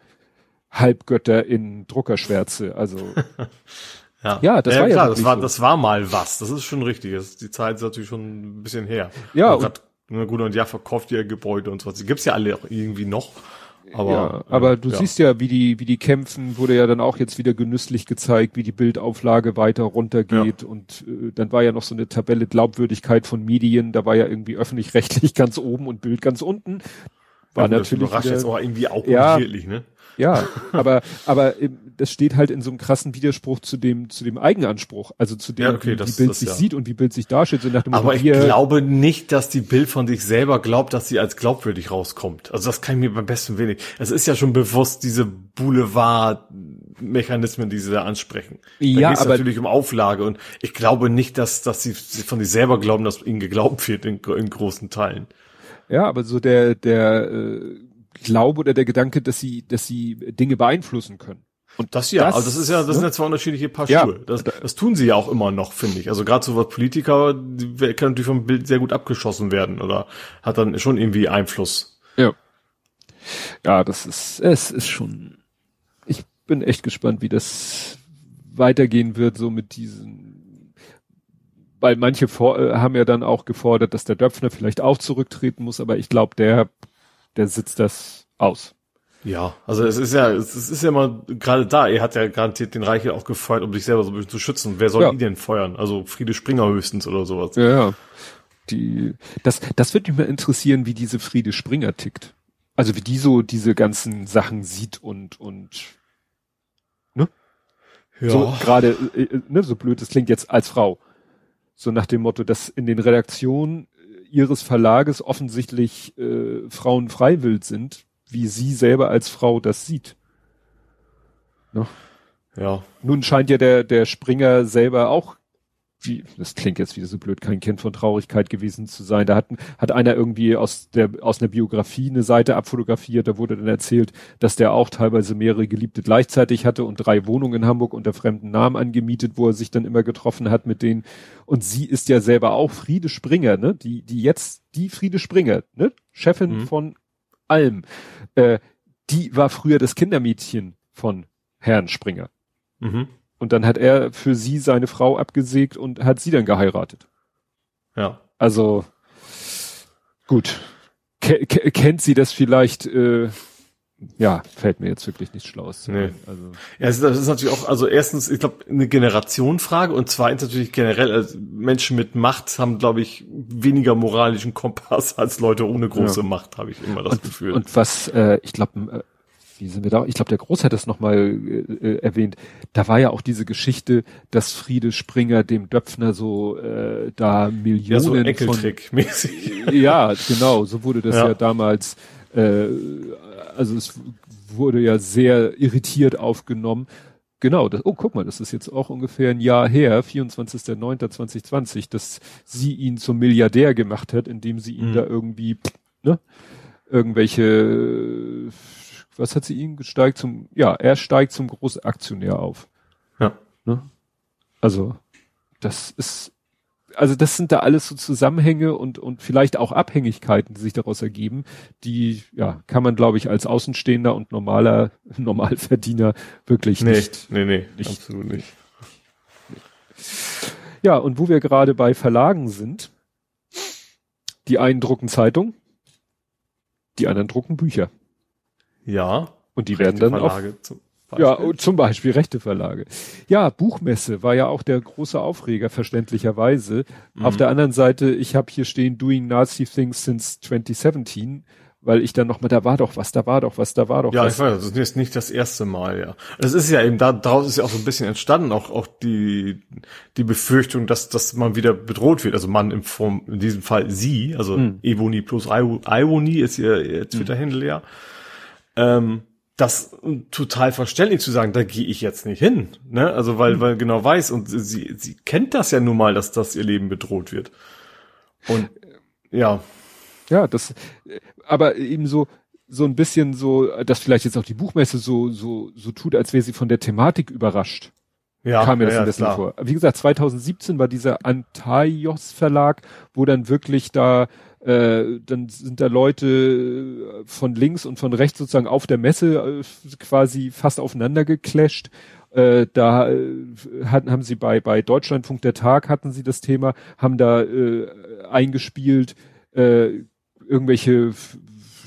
Halbgötter in Druckerschwärze, also. [laughs] ja. ja, das ja, war ja klar, das war, so. das war mal was, das ist schon richtig, das, die Zeit ist natürlich schon ein bisschen her. Ja. Und, und Gruner und Ja verkauft ihr Gebäude und so was, die gibt's ja alle auch irgendwie noch. Aber, ja, aber du ja. siehst ja, wie die, wie die kämpfen, wurde ja dann auch jetzt wieder genüsslich gezeigt, wie die Bildauflage weiter runtergeht. Ja. Und äh, dann war ja noch so eine Tabelle Glaubwürdigkeit von Medien, da war ja irgendwie öffentlich-rechtlich [laughs] ganz oben und Bild ganz unten. War natürlich. Das überrascht wieder, jetzt auch irgendwie auch ja, ne? Ja, aber, aber das steht halt in so einem krassen Widerspruch zu dem, zu dem Eigenanspruch. Also zu dem, ja, okay, wie, das, Bild das, sich ja. sieht und wie Bild sich darstellt. So nach dem aber ich glaube nicht, dass die Bild von sich selber glaubt, dass sie als glaubwürdig rauskommt. Also das kann ich mir beim besten wenig. Es ist ja schon bewusst diese Boulevard-Mechanismen, die sie da ansprechen. Da ja, geht es natürlich um Auflage und ich glaube nicht, dass, dass sie von sich selber glauben, dass ihnen geglaubt wird in, in großen Teilen. Ja, aber so der, der, äh, Glaube oder der Gedanke, dass sie, dass sie Dinge beeinflussen können. Und das ja, das, also das ist ja, das ne? sind ja zwei unterschiedliche Paar ja. Schuhe. Das, das tun sie ja auch immer noch, finde ich. Also gerade so was Politiker, die kann natürlich vom Bild sehr gut abgeschossen werden oder hat dann schon irgendwie Einfluss. Ja. Ja, das ist, es ist schon, ich bin echt gespannt, wie das weitergehen wird, so mit diesen, weil manche vor, äh, haben ja dann auch gefordert, dass der Döpfner vielleicht auch zurücktreten muss, aber ich glaube, der der sitzt das aus. Ja, also es ist ja, es ist ja immer gerade da, er hat ja garantiert den Reichel auch gefeuert, um sich selber so ein bisschen zu schützen. Wer soll ja. ihn denn feuern? Also Friede Springer höchstens oder sowas. Ja, ja. Die, das, das wird mich mal interessieren, wie diese Friede Springer tickt. Also wie die so diese ganzen Sachen sieht und, und, ne? Ja. So gerade, äh, äh, ne, so blöd, das klingt jetzt als Frau. So nach dem Motto, dass in den Redaktionen ihres Verlages offensichtlich äh, Frauen freiwillig sind, wie sie selber als Frau das sieht. Ne? Ja. Nun scheint ja der, der Springer selber auch wie, das klingt jetzt wieder so blöd, kein Kind von Traurigkeit gewesen zu sein. Da hat, hat einer irgendwie aus der, aus einer Biografie eine Seite abfotografiert, da wurde dann erzählt, dass der auch teilweise mehrere Geliebte gleichzeitig hatte und drei Wohnungen in Hamburg unter fremden Namen angemietet, wo er sich dann immer getroffen hat mit denen. Und sie ist ja selber auch Friede Springer, ne? Die, die jetzt, die Friede Springer, ne? Chefin mhm. von allem. Äh, die war früher das Kindermädchen von Herrn Springer. Mhm. Und dann hat er für sie seine Frau abgesägt und hat sie dann geheiratet. Ja. Also gut. Ke kennt sie das vielleicht? Äh, ja, fällt mir jetzt wirklich nichts Schlaues nee. Also. Ja, das ist natürlich auch, also erstens, ich glaube, eine Generationenfrage und zweitens natürlich generell, also Menschen mit Macht haben, glaube ich, weniger moralischen Kompass als Leute ohne große ja. Macht, habe ich immer das und, Gefühl. Und was, äh, ich glaube, wie sind wir da? Ich glaube, der Groß hat das nochmal äh, äh, erwähnt. Da war ja auch diese Geschichte, dass Friede Springer dem Döpfner so äh, da Millionen ja, so mäßig. [laughs] ja, genau, so wurde das ja, ja damals, äh, also es wurde ja sehr irritiert aufgenommen. Genau, das, oh, guck mal, das ist jetzt auch ungefähr ein Jahr her, 24.09.2020, dass sie ihn zum Milliardär gemacht hat, indem sie ihn mhm. da irgendwie, ne, irgendwelche, was hat sie ihn gesteigt zum, ja, er steigt zum Großaktionär auf. Ja. Ne? Also, das ist, also das sind da alles so Zusammenhänge und, und vielleicht auch Abhängigkeiten, die sich daraus ergeben, die, ja, kann man, glaube ich, als Außenstehender und normaler, [laughs] Normalverdiener wirklich nee, nicht. Nee, nee, nicht. absolut nicht. Ja, und wo wir gerade bei Verlagen sind, die einen drucken Zeitung, die anderen drucken Bücher. Ja. Und die werden dann auf, ja, zum Beispiel rechte Verlage. Ja, Buchmesse war ja auch der große Aufreger, verständlicherweise. Mhm. Auf der anderen Seite, ich habe hier stehen, Doing Nazi Things since 2017 weil ich dann nochmal, da war doch was, da war doch was, da war doch ja, was. Ja, ich weiß, das ist nicht das erste Mal, ja. Es ist ja eben, da, daraus ist ja auch so ein bisschen entstanden, auch, auch die, die Befürchtung, dass, dass man wieder bedroht wird. Also man im Form, in diesem Fall sie, also hm. Evoni plus Iwoni ist ihr, ihr Twitter-Handle ja. Ähm, das total verständlich zu sagen, da gehe ich jetzt nicht hin, ne? Also weil, hm. weil genau weiß und sie, sie kennt das ja nun mal, dass das ihr Leben bedroht wird. Und ja. Ja, das, aber eben so, so ein bisschen so, dass vielleicht jetzt auch die Buchmesse so, so, so tut, als wäre sie von der Thematik überrascht. Ja, kam mir das ja, ein bisschen klar. vor. Wie gesagt, 2017 war dieser Antaios Verlag, wo dann wirklich da, äh, dann sind da Leute von links und von rechts sozusagen auf der Messe äh, quasi fast aufeinander geclasht. Äh, da äh, hatten, haben sie bei, bei Deutschlandfunk der Tag hatten sie das Thema, haben da äh, eingespielt, äh, irgendwelche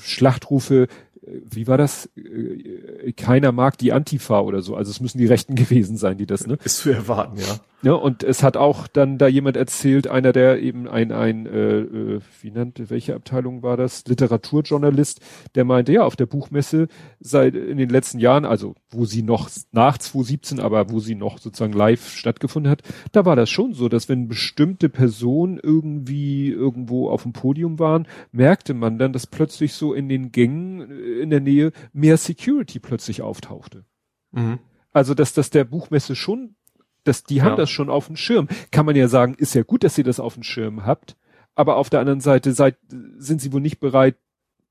Schlachtrufe, wie war das? Äh, keiner mag die Antifa oder so. Also es müssen die Rechten [laughs] gewesen sein, die das, ne? Ist zu erwarten, ja. Ja, und es hat auch dann da jemand erzählt, einer, der eben ein, ein äh, äh, wie nannte, welche Abteilung war das? Literaturjournalist, der meinte, ja, auf der Buchmesse seit in den letzten Jahren, also wo sie noch nach 2017, aber wo sie noch sozusagen live stattgefunden hat, da war das schon so, dass wenn bestimmte Personen irgendwie irgendwo auf dem Podium waren, merkte man dann, dass plötzlich so in den Gängen äh, in der Nähe mehr Security plötzlich auftauchte. Mhm. Also, dass das der Buchmesse schon das, die haben ja. das schon auf dem Schirm. Kann man ja sagen, ist ja gut, dass ihr das auf dem Schirm habt. Aber auf der anderen Seite seid, sind sie wohl nicht bereit,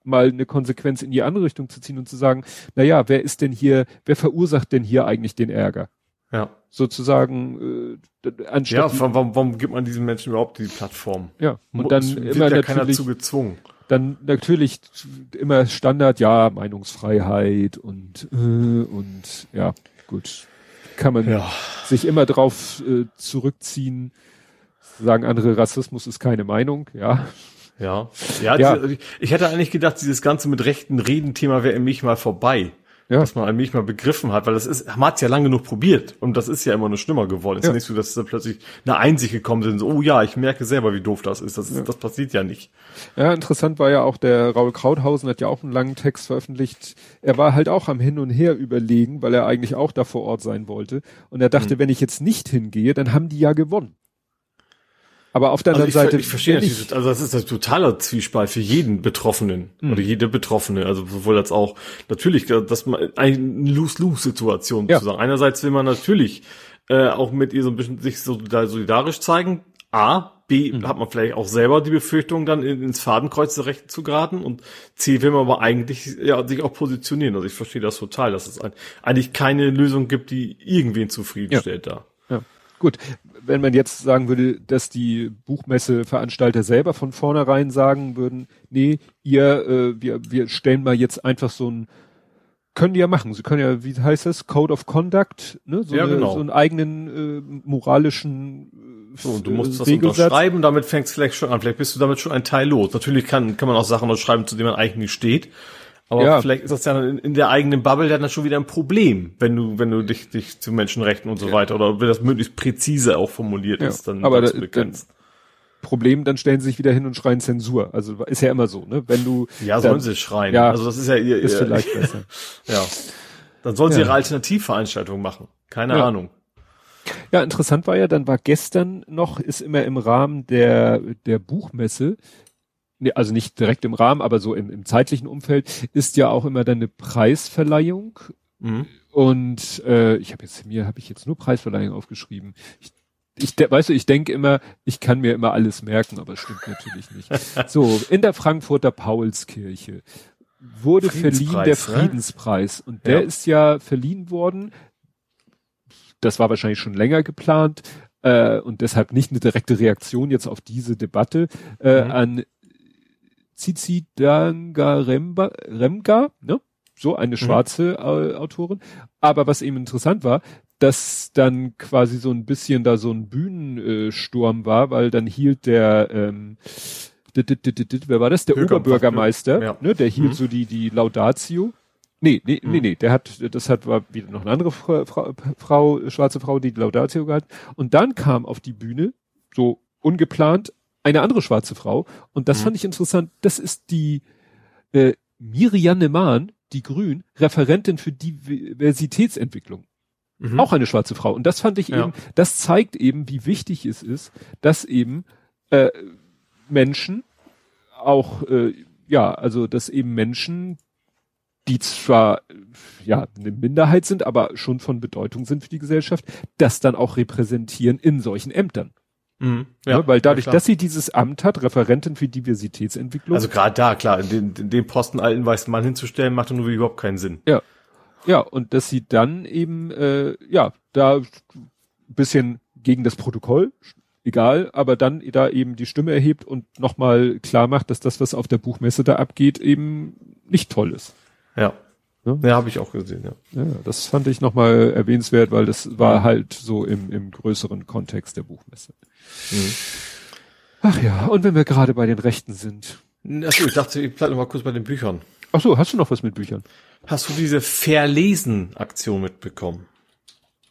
mal eine Konsequenz in die andere Richtung zu ziehen und zu sagen, na ja, wer ist denn hier, wer verursacht denn hier eigentlich den Ärger? Ja. Sozusagen, äh, anstatt. Ja, warum, warum gibt man diesen Menschen überhaupt die Plattform? Ja, und dann wird immer ja keiner zu gezwungen. Dann natürlich immer Standard, ja, Meinungsfreiheit und, äh, und, ja, gut kann man ja. sich immer drauf äh, zurückziehen, sagen andere, Rassismus ist keine Meinung, ja. Ja. Ja, ja. Diese, ich hätte eigentlich gedacht, dieses ganze mit rechten Reden-Thema wäre in mich mal vorbei ja. dass man mich mal begriffen hat, weil das ist, man hat ja lang genug probiert und das ist ja immer nur schlimmer geworden. Es ja. ist ja nicht so, dass da plötzlich eine Einsicht gekommen sind, so, oh ja, ich merke selber, wie doof das ist. Das, ist, ja. das passiert ja nicht. Ja, interessant war ja auch, der Raul Krauthausen hat ja auch einen langen Text veröffentlicht. Er war halt auch am Hin und Her überlegen, weil er eigentlich auch da vor Ort sein wollte. Und er dachte, hm. wenn ich jetzt nicht hingehe, dann haben die ja gewonnen. Aber auf der also anderen Seite. Ich verstehe nicht. Also das ist ein totaler Zwiespalt für jeden Betroffenen mhm. oder jede Betroffene. Also sowohl als auch natürlich, dass man eine Lose-Lose-Situation ja. zu sagen. Einerseits will man natürlich äh, auch mit ihr so ein bisschen sich so solidarisch zeigen. A, B, mhm. hat man vielleicht auch selber die Befürchtung, dann ins Fadenkreuz der Rechten zu geraten und C, will man aber eigentlich ja, sich auch positionieren. Also ich verstehe das total, dass es eigentlich keine Lösung gibt, die irgendwen zufriedenstellt ja. da. Ja. Gut, wenn man jetzt sagen würde, dass die Buchmesseveranstalter selber von vornherein sagen würden, nee, ihr, äh, wir, wir stellen mal jetzt einfach so ein, können die ja machen. Sie können ja, wie heißt das, Code of Conduct, ne? So, ja, eine, genau. so einen eigenen äh, moralischen äh, so, und du musst das Regelsatz. unterschreiben, damit fängst du vielleicht schon an. Vielleicht bist du damit schon ein Teil los. Natürlich kann, kann man auch Sachen unterschreiben, zu denen man eigentlich nicht steht. Aber ja. vielleicht ist das ja in, in, der eigenen Bubble dann schon wieder ein Problem, wenn du, wenn du dich, dich zu Menschenrechten und so ja. weiter oder wenn das möglichst präzise auch formuliert ja. ist, dann aber da, begrenzt. Problem, dann stellen sie sich wieder hin und schreien Zensur. Also ist ja immer so, ne? Wenn du ja sollen sie schreien. Ja, also das ist ja ihr, ist ihr, vielleicht [laughs] besser. ja, dann sollen sie ihre Alternativveranstaltung machen. Keine Ahnung. Ja, interessant war ja, dann war gestern noch, ist immer im Rahmen der der Buchmesse also nicht direkt im Rahmen, aber so im, im zeitlichen Umfeld, ist ja auch immer dann eine Preisverleihung. Mhm. Und äh, ich habe jetzt mir habe ich jetzt nur Preisverleihung aufgeschrieben. Ich ich, weißt du, ich denke immer, ich kann mir immer alles merken, aber es stimmt natürlich nicht. [laughs] So, in der Frankfurter Paulskirche wurde verliehen der Friedenspreis ne? und der ja. ist ja verliehen worden. Das war wahrscheinlich schon länger geplant äh, und deshalb nicht eine direkte Reaktion jetzt auf diese Debatte äh, mhm. an Cici Dangaremba, Remga, ne? so eine mhm. schwarze mhm. Autorin. Aber was eben interessant war, dass dann quasi so ein bisschen da so ein Bühnensturm war, weil dann hielt der ähm, wer war das? Der Höger Oberbürgermeister, ja. ne, der hielt mhm. so die die Laudatio. Nee, nee, mhm. nee, nee, der hat, das hat war wieder noch eine andere Frau, Frau, schwarze Frau, die, die Laudatio gehalten. Und dann kam auf die Bühne, so ungeplant, eine andere schwarze Frau. Und das mhm. fand ich interessant. Das ist die äh, Miriam Mahn, die Grün, Referentin für Diversitätsentwicklung. Mhm. Auch eine schwarze Frau. Und das fand ich ja. eben, das zeigt eben, wie wichtig es ist, dass eben äh, Menschen auch, äh, ja, also dass eben Menschen, die zwar ja eine Minderheit sind, aber schon von Bedeutung sind für die Gesellschaft, das dann auch repräsentieren in solchen Ämtern. Mhm, ja, ja, weil dadurch, ja, dass sie dieses Amt hat, Referentin für Diversitätsentwicklung. Also gerade da, klar, in den, in den Posten alten weißen Mann hinzustellen, macht nur überhaupt keinen Sinn. Ja. Ja, und dass sie dann eben, äh, ja, da bisschen gegen das Protokoll, egal, aber dann da eben die Stimme erhebt und nochmal klar macht, dass das, was auf der Buchmesse da abgeht, eben nicht toll ist. Ja. Ja, ja habe ich auch gesehen, ja. Ja, das fand ich nochmal erwähnenswert, weil das war halt so im, im größeren Kontext der Buchmesse. Mhm. Ach ja, und wenn wir gerade bei den Rechten sind. Achso, ich dachte, ich bleibe noch mal kurz bei den Büchern. Ach so, hast du noch was mit Büchern? Hast du diese Verlesen-Aktion mitbekommen?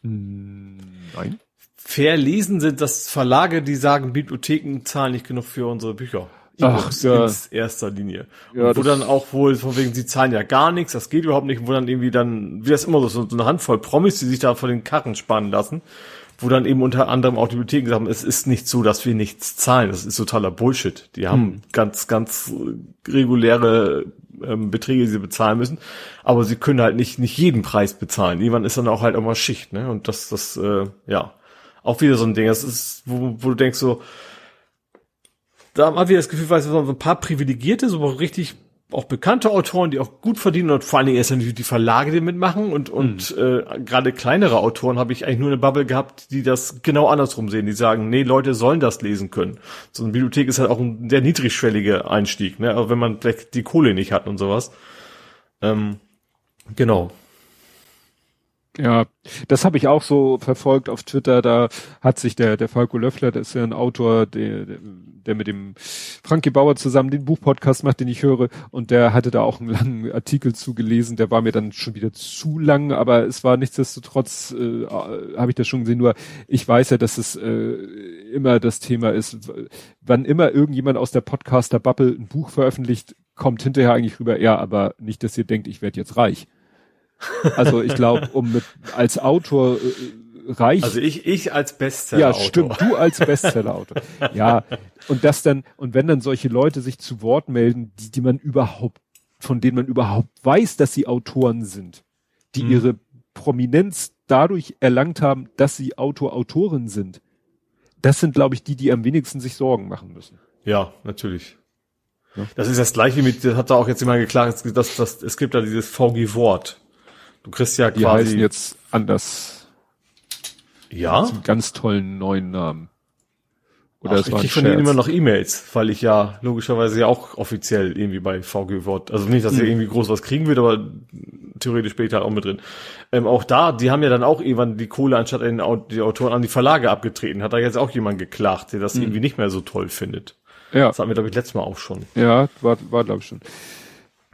Hm, nein. Verlesen sind das Verlage, die sagen, Bibliotheken zahlen nicht genug für unsere Bücher. Ach, ja. in erster Linie. Ja, wo dann auch wohl, von wegen, sie zahlen ja gar nichts, das geht überhaupt nicht, wo dann irgendwie dann, wie das immer so, so eine Handvoll Promis, die sich da vor den Karren spannen lassen, wo dann eben unter anderem auch die Bibliotheken sagen, es ist nicht so, dass wir nichts zahlen, das ist totaler Bullshit. Die haben hm. ganz, ganz reguläre ähm, Beträge, die sie bezahlen müssen, aber sie können halt nicht, nicht jeden Preis bezahlen. Irgendwann ist dann auch halt immer Schicht, ne, und das, das, äh, ja, auch wieder so ein Ding, das ist, wo, wo du denkst so, da hat wir das Gefühl, weil so ein paar privilegierte, so richtig auch bekannte Autoren, die auch gut verdienen und vor allen Dingen erst natürlich die Verlage, die mitmachen und und mhm. äh, gerade kleinere Autoren habe ich eigentlich nur eine Bubble gehabt, die das genau andersrum sehen, die sagen, nee, Leute sollen das lesen können. So eine Bibliothek ist halt auch ein sehr niedrigschwelliger Einstieg, ne, aber wenn man vielleicht die Kohle nicht hat und sowas. Ähm, genau. Ja, das habe ich auch so verfolgt auf Twitter. Da hat sich der, der Falco Löffler, der ist ja ein Autor, der, der mit dem Frankie Bauer zusammen den Buchpodcast macht, den ich höre. Und der hatte da auch einen langen Artikel zugelesen. Der war mir dann schon wieder zu lang, aber es war nichtsdestotrotz, äh, habe ich das schon gesehen. Nur ich weiß ja, dass es äh, immer das Thema ist. Wann immer irgendjemand aus der Podcaster-Bubble ein Buch veröffentlicht, kommt hinterher eigentlich rüber, ja, aber nicht, dass ihr denkt, ich werde jetzt reich. Also ich glaube, um mit als Autor äh, reich. Also ich ich als Bestseller. -Autor. Ja, stimmt. Du als Bestseller-Autor. ja. Und das dann und wenn dann solche Leute sich zu Wort melden, die die man überhaupt von denen man überhaupt weiß, dass sie Autoren sind, die mhm. ihre Prominenz dadurch erlangt haben, dass sie Autor Autoren sind. Das sind, glaube ich, die, die am wenigsten sich Sorgen machen müssen. Ja, natürlich. Ja. Das ist das gleiche mit, das hat da auch jetzt jemand geklagt, dass, dass, es gibt da dieses VG-Wort. Du kriegst ja die quasi. Die heißen jetzt anders. Ja. Einen ganz tollen neuen Namen. Oder Ach, ich krieg von denen immer noch E-Mails, weil ich ja logischerweise ja auch offiziell irgendwie bei VG Wort, also nicht, dass hm. ihr irgendwie groß was kriegen wird, aber theoretisch später auch mit drin. Ähm, auch da, die haben ja dann auch irgendwann die Kohle anstatt den, die Autoren an die Verlage abgetreten. Hat da jetzt auch jemand geklagt, der das hm. irgendwie nicht mehr so toll findet. Ja. Das hatten wir, glaube ich, letztes Mal auch schon. Ja, war, war glaube ich schon.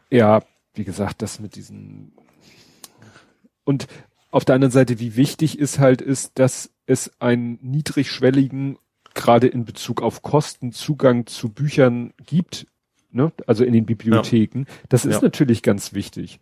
Ja, wie gesagt, das mit diesen und auf der anderen Seite, wie wichtig es halt ist, dass es einen niedrigschwelligen, gerade in Bezug auf Kosten, Zugang zu Büchern gibt, ne? also in den Bibliotheken. Ja. Das ist ja. natürlich ganz wichtig.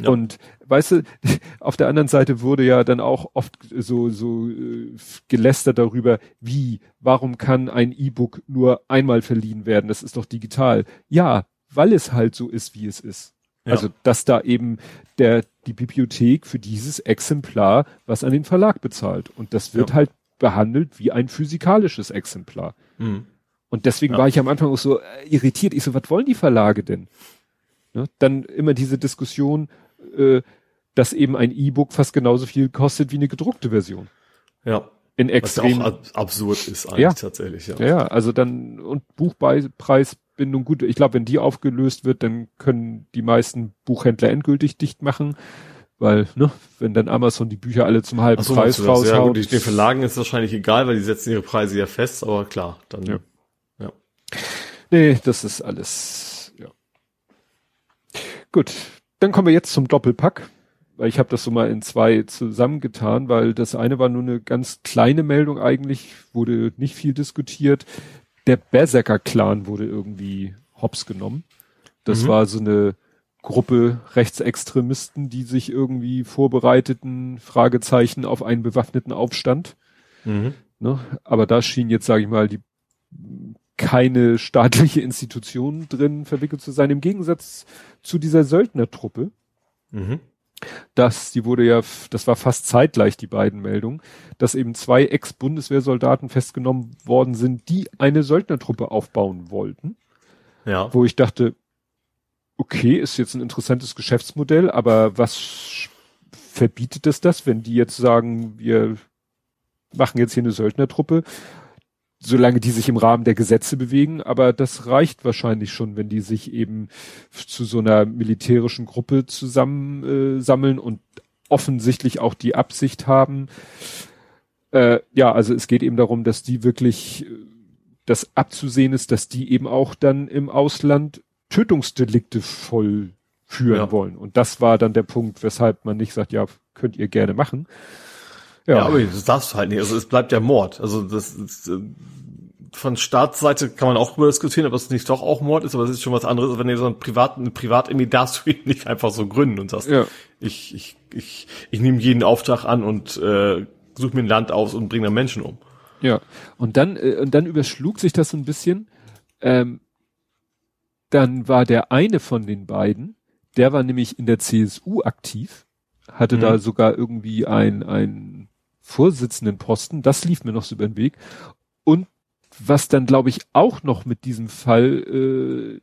Ja. Und weißt du, [laughs] auf der anderen Seite wurde ja dann auch oft so so äh, gelästert darüber, wie, warum kann ein E-Book nur einmal verliehen werden? Das ist doch digital. Ja, weil es halt so ist, wie es ist. Ja. Also, dass da eben der, die Bibliothek für dieses Exemplar was an den Verlag bezahlt. Und das wird ja. halt behandelt wie ein physikalisches Exemplar. Mhm. Und deswegen ja. war ich am Anfang auch so äh, irritiert. Ich so, was wollen die Verlage denn? Ne? Dann immer diese Diskussion, äh, dass eben ein E-Book fast genauso viel kostet wie eine gedruckte Version. Ja. In extrem. Was ja auch absurd ist eigentlich ja. tatsächlich, ja. Ja, also dann, und Buchpreisbindung, gut, ich glaube, wenn die aufgelöst wird, dann können die meisten Buchhändler endgültig dicht machen. Weil, ne, wenn dann Amazon die Bücher alle zum halben so, Preis raushaut. Ja, gut, den Verlagen ist wahrscheinlich egal, weil die setzen ihre Preise ja fest, aber klar, dann. Ja. ja. Nee, das ist alles, ja. Gut, dann kommen wir jetzt zum Doppelpack. Weil ich habe das so mal in zwei zusammengetan, weil das eine war nur eine ganz kleine Meldung eigentlich, wurde nicht viel diskutiert. Der Berserker-Clan wurde irgendwie hops genommen. Das mhm. war so eine Gruppe Rechtsextremisten, die sich irgendwie vorbereiteten, Fragezeichen auf einen bewaffneten Aufstand. Mhm. Ne? Aber da schien jetzt, sage ich mal, die keine staatliche Institution drin verwickelt zu sein, im Gegensatz zu dieser Söldnertruppe. Mhm. Das, die wurde ja, das war fast zeitgleich die beiden Meldungen, dass eben zwei Ex-Bundeswehrsoldaten festgenommen worden sind, die eine Söldnertruppe aufbauen wollten. Ja. Wo ich dachte, okay, ist jetzt ein interessantes Geschäftsmodell, aber was verbietet es das, wenn die jetzt sagen, wir machen jetzt hier eine Söldnertruppe, solange die sich im Rahmen der Gesetze bewegen, aber das reicht wahrscheinlich schon, wenn die sich eben zu so einer militärischen Gruppe zusammen äh, sammeln und offensichtlich auch die Absicht haben. Äh, ja, also es geht eben darum, dass die wirklich äh, das abzusehen ist, dass die eben auch dann im Ausland Tötungsdelikte vollführen ja. wollen. Und das war dann der Punkt, weshalb man nicht sagt, ja, könnt ihr gerne machen. Ja, ja aber das darfst du halt nicht. Also es bleibt ja Mord. Also das ist, äh, von Staatsseite kann man auch darüber diskutieren, ob es nicht doch auch Mord ist, aber es ist schon was anderes, wenn du so ein privat, eine Privatarmee darfst du ihn nicht einfach so gründen und sagst, ja. ich, ich, ich, ich nehme jeden Auftrag an und äh, suche mir ein Land aus und bringe da Menschen um. Ja, und dann, äh, und dann überschlug sich das so ein bisschen. Ähm, dann war der eine von den beiden, der war nämlich in der CSU aktiv, hatte mhm. da sogar irgendwie ein, ein Vorsitzenden Posten, das lief mir noch so über den Weg. Und was dann, glaube ich, auch noch mit diesem Fall äh,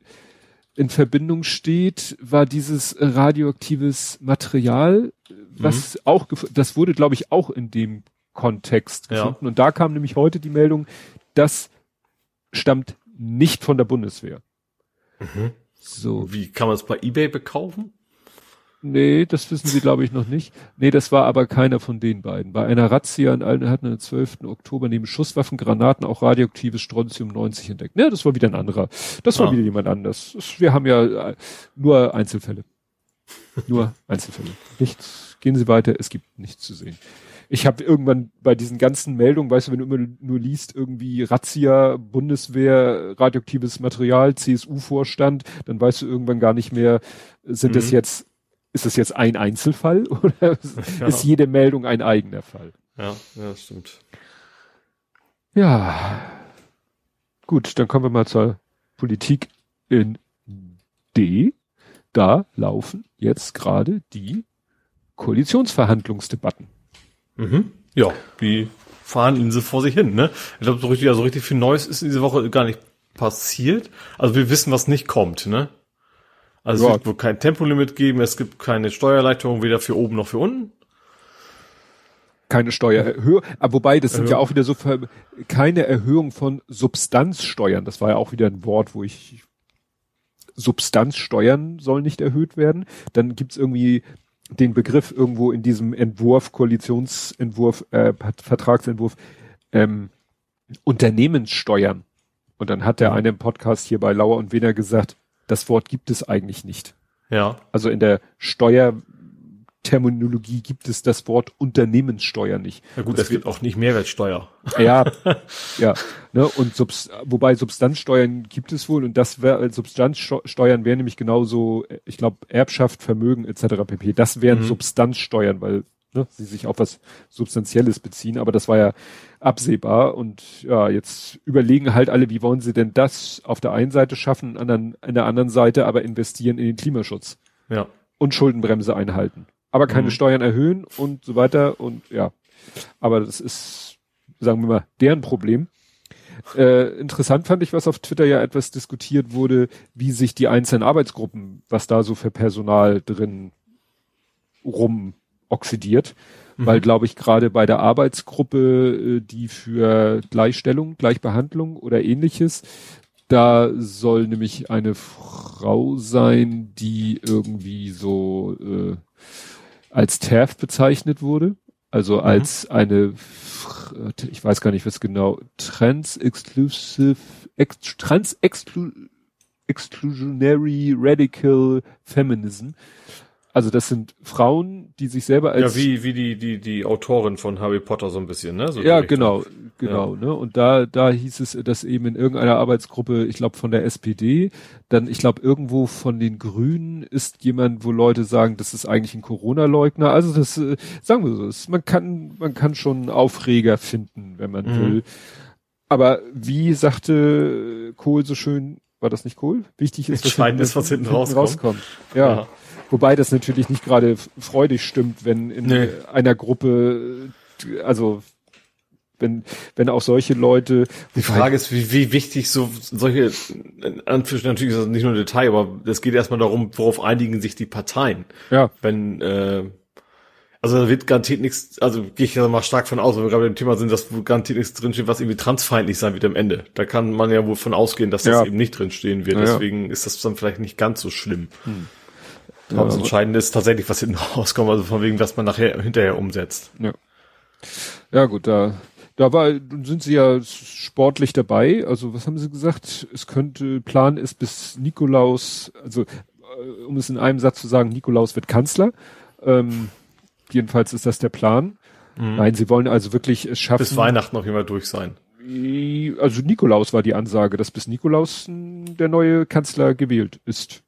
in Verbindung steht, war dieses radioaktives Material, was mhm. auch, das wurde, glaube ich, auch in dem Kontext gefunden. Ja. Und da kam nämlich heute die Meldung, das stammt nicht von der Bundeswehr. Mhm. So. Wie kann man es bei eBay bekaufen? Nee, das wissen sie, glaube ich, noch nicht. Nee, das war aber keiner von den beiden. Bei einer Razzia in Alten hatten am 12. Oktober neben Schusswaffen, Granaten auch radioaktives Strontium 90 entdeckt. Nee, das war wieder ein anderer. Das war ah. wieder jemand anders. Wir haben ja äh, nur Einzelfälle. nur [laughs] Einzelfälle. Nichts. Gehen Sie weiter, es gibt nichts zu sehen ich habe irgendwann bei diesen ganzen Meldungen, weißt du, wenn du immer nur liest, irgendwie Razzia, Bundeswehr, radioaktives Material, CSU-Vorstand, dann weißt du irgendwann gar nicht mehr, sind mhm. das jetzt, ist das jetzt ein Einzelfall [laughs] oder ja. ist jede Meldung ein eigener Fall? Ja, ja, stimmt. Ja. Gut, dann kommen wir mal zur Politik in D. Da laufen jetzt gerade die Koalitionsverhandlungsdebatten. Mhm. Ja, die fahren sie vor sich hin, ne? Ich glaube, so richtig, also richtig viel Neues ist in dieser Woche gar nicht passiert. Also wir wissen, was nicht kommt, ne? Also ja. es wird kein Tempolimit geben, es gibt keine Steuerleitung, weder für oben noch für unten. Keine Steuererhöhung, aber wobei, das sind ja auch wieder so keine Erhöhung von Substanzsteuern. Das war ja auch wieder ein Wort, wo ich Substanzsteuern sollen nicht erhöht werden. Dann gibt's irgendwie den Begriff irgendwo in diesem Entwurf, Koalitionsentwurf, äh, Vertragsentwurf, ähm, Unternehmenssteuern. Und dann hat der eine im Podcast hier bei Lauer und Wiener gesagt, das Wort gibt es eigentlich nicht. Ja. Also in der Steuer Terminologie gibt es das Wort Unternehmenssteuer nicht. Ja gut, das wird auch nicht Mehrwertsteuer. Ja, [laughs] ja. Ne, und Subs wobei Substanzsteuern gibt es wohl und das wäre Substanzsteuern wären nämlich genauso, ich glaube Erbschaft, Vermögen etc. pp. Das wären mhm. Substanzsteuern, weil ne, sie sich auf was Substanzielles beziehen. Aber das war ja absehbar und ja, jetzt überlegen halt alle, wie wollen sie denn das auf der einen Seite schaffen, an der, an der anderen Seite aber investieren in den Klimaschutz. Ja. Und Schuldenbremse einhalten aber keine mhm. Steuern erhöhen und so weiter und ja. Aber das ist sagen wir mal, deren Problem. Äh, interessant fand ich, was auf Twitter ja etwas diskutiert wurde, wie sich die einzelnen Arbeitsgruppen, was da so für Personal drin rum oxidiert. Mhm. Weil, glaube ich, gerade bei der Arbeitsgruppe, äh, die für Gleichstellung, Gleichbehandlung oder ähnliches, da soll nämlich eine Frau sein, die irgendwie so äh, als TERF bezeichnet wurde. Also mhm. als eine, ich weiß gar nicht, was genau, Trans-Exclusive, ex, Trans-Exclusionary Radical Feminism. Also das sind Frauen, die sich selber als ja wie wie die die die Autorin von Harry Potter so ein bisschen ne so ja genau genau ja. ne und da da hieß es dass eben in irgendeiner Arbeitsgruppe ich glaube von der SPD dann ich glaube irgendwo von den Grünen ist jemand wo Leute sagen das ist eigentlich ein Corona Leugner also das äh, sagen wir so das, man kann man kann schon Aufreger finden wenn man mhm. will aber wie sagte Kohl so schön war das nicht Kohl wichtig ist Entscheidend ist was hinten rauskommt, rauskommt. ja. ja. Wobei das natürlich nicht gerade freudig stimmt, wenn in nee. einer Gruppe, also wenn, wenn auch solche Leute. Die Frage ist, wie, wie wichtig so solche, natürlich ist das nicht nur ein Detail, aber es geht erstmal darum, worauf einigen sich die Parteien. Ja. Wenn, äh, also da wird garantiert nichts, also gehe ich ja mal stark von aus, wenn wir gerade im Thema sind, dass garantiert nichts drinsteht, was irgendwie transfeindlich sein wird am Ende. Da kann man ja wohl von ausgehen, dass das ja. eben nicht drinstehen wird. Ja. Deswegen ist das dann vielleicht nicht ganz so schlimm. Hm. Aber das Entscheidende ist tatsächlich, was hinten [laughs] rauskommt, also von wegen, was man nachher hinterher umsetzt. Ja. Ja, gut, da, da war, sind sie ja sportlich dabei. Also, was haben sie gesagt? Es könnte, Plan ist bis Nikolaus, also, äh, um es in einem Satz zu sagen, Nikolaus wird Kanzler. Ähm, jedenfalls ist das der Plan. Mhm. Nein, sie wollen also wirklich es schaffen. Bis Weihnachten noch immer durch sein. Also Nikolaus war die Ansage, dass bis Nikolaus der neue Kanzler gewählt ist.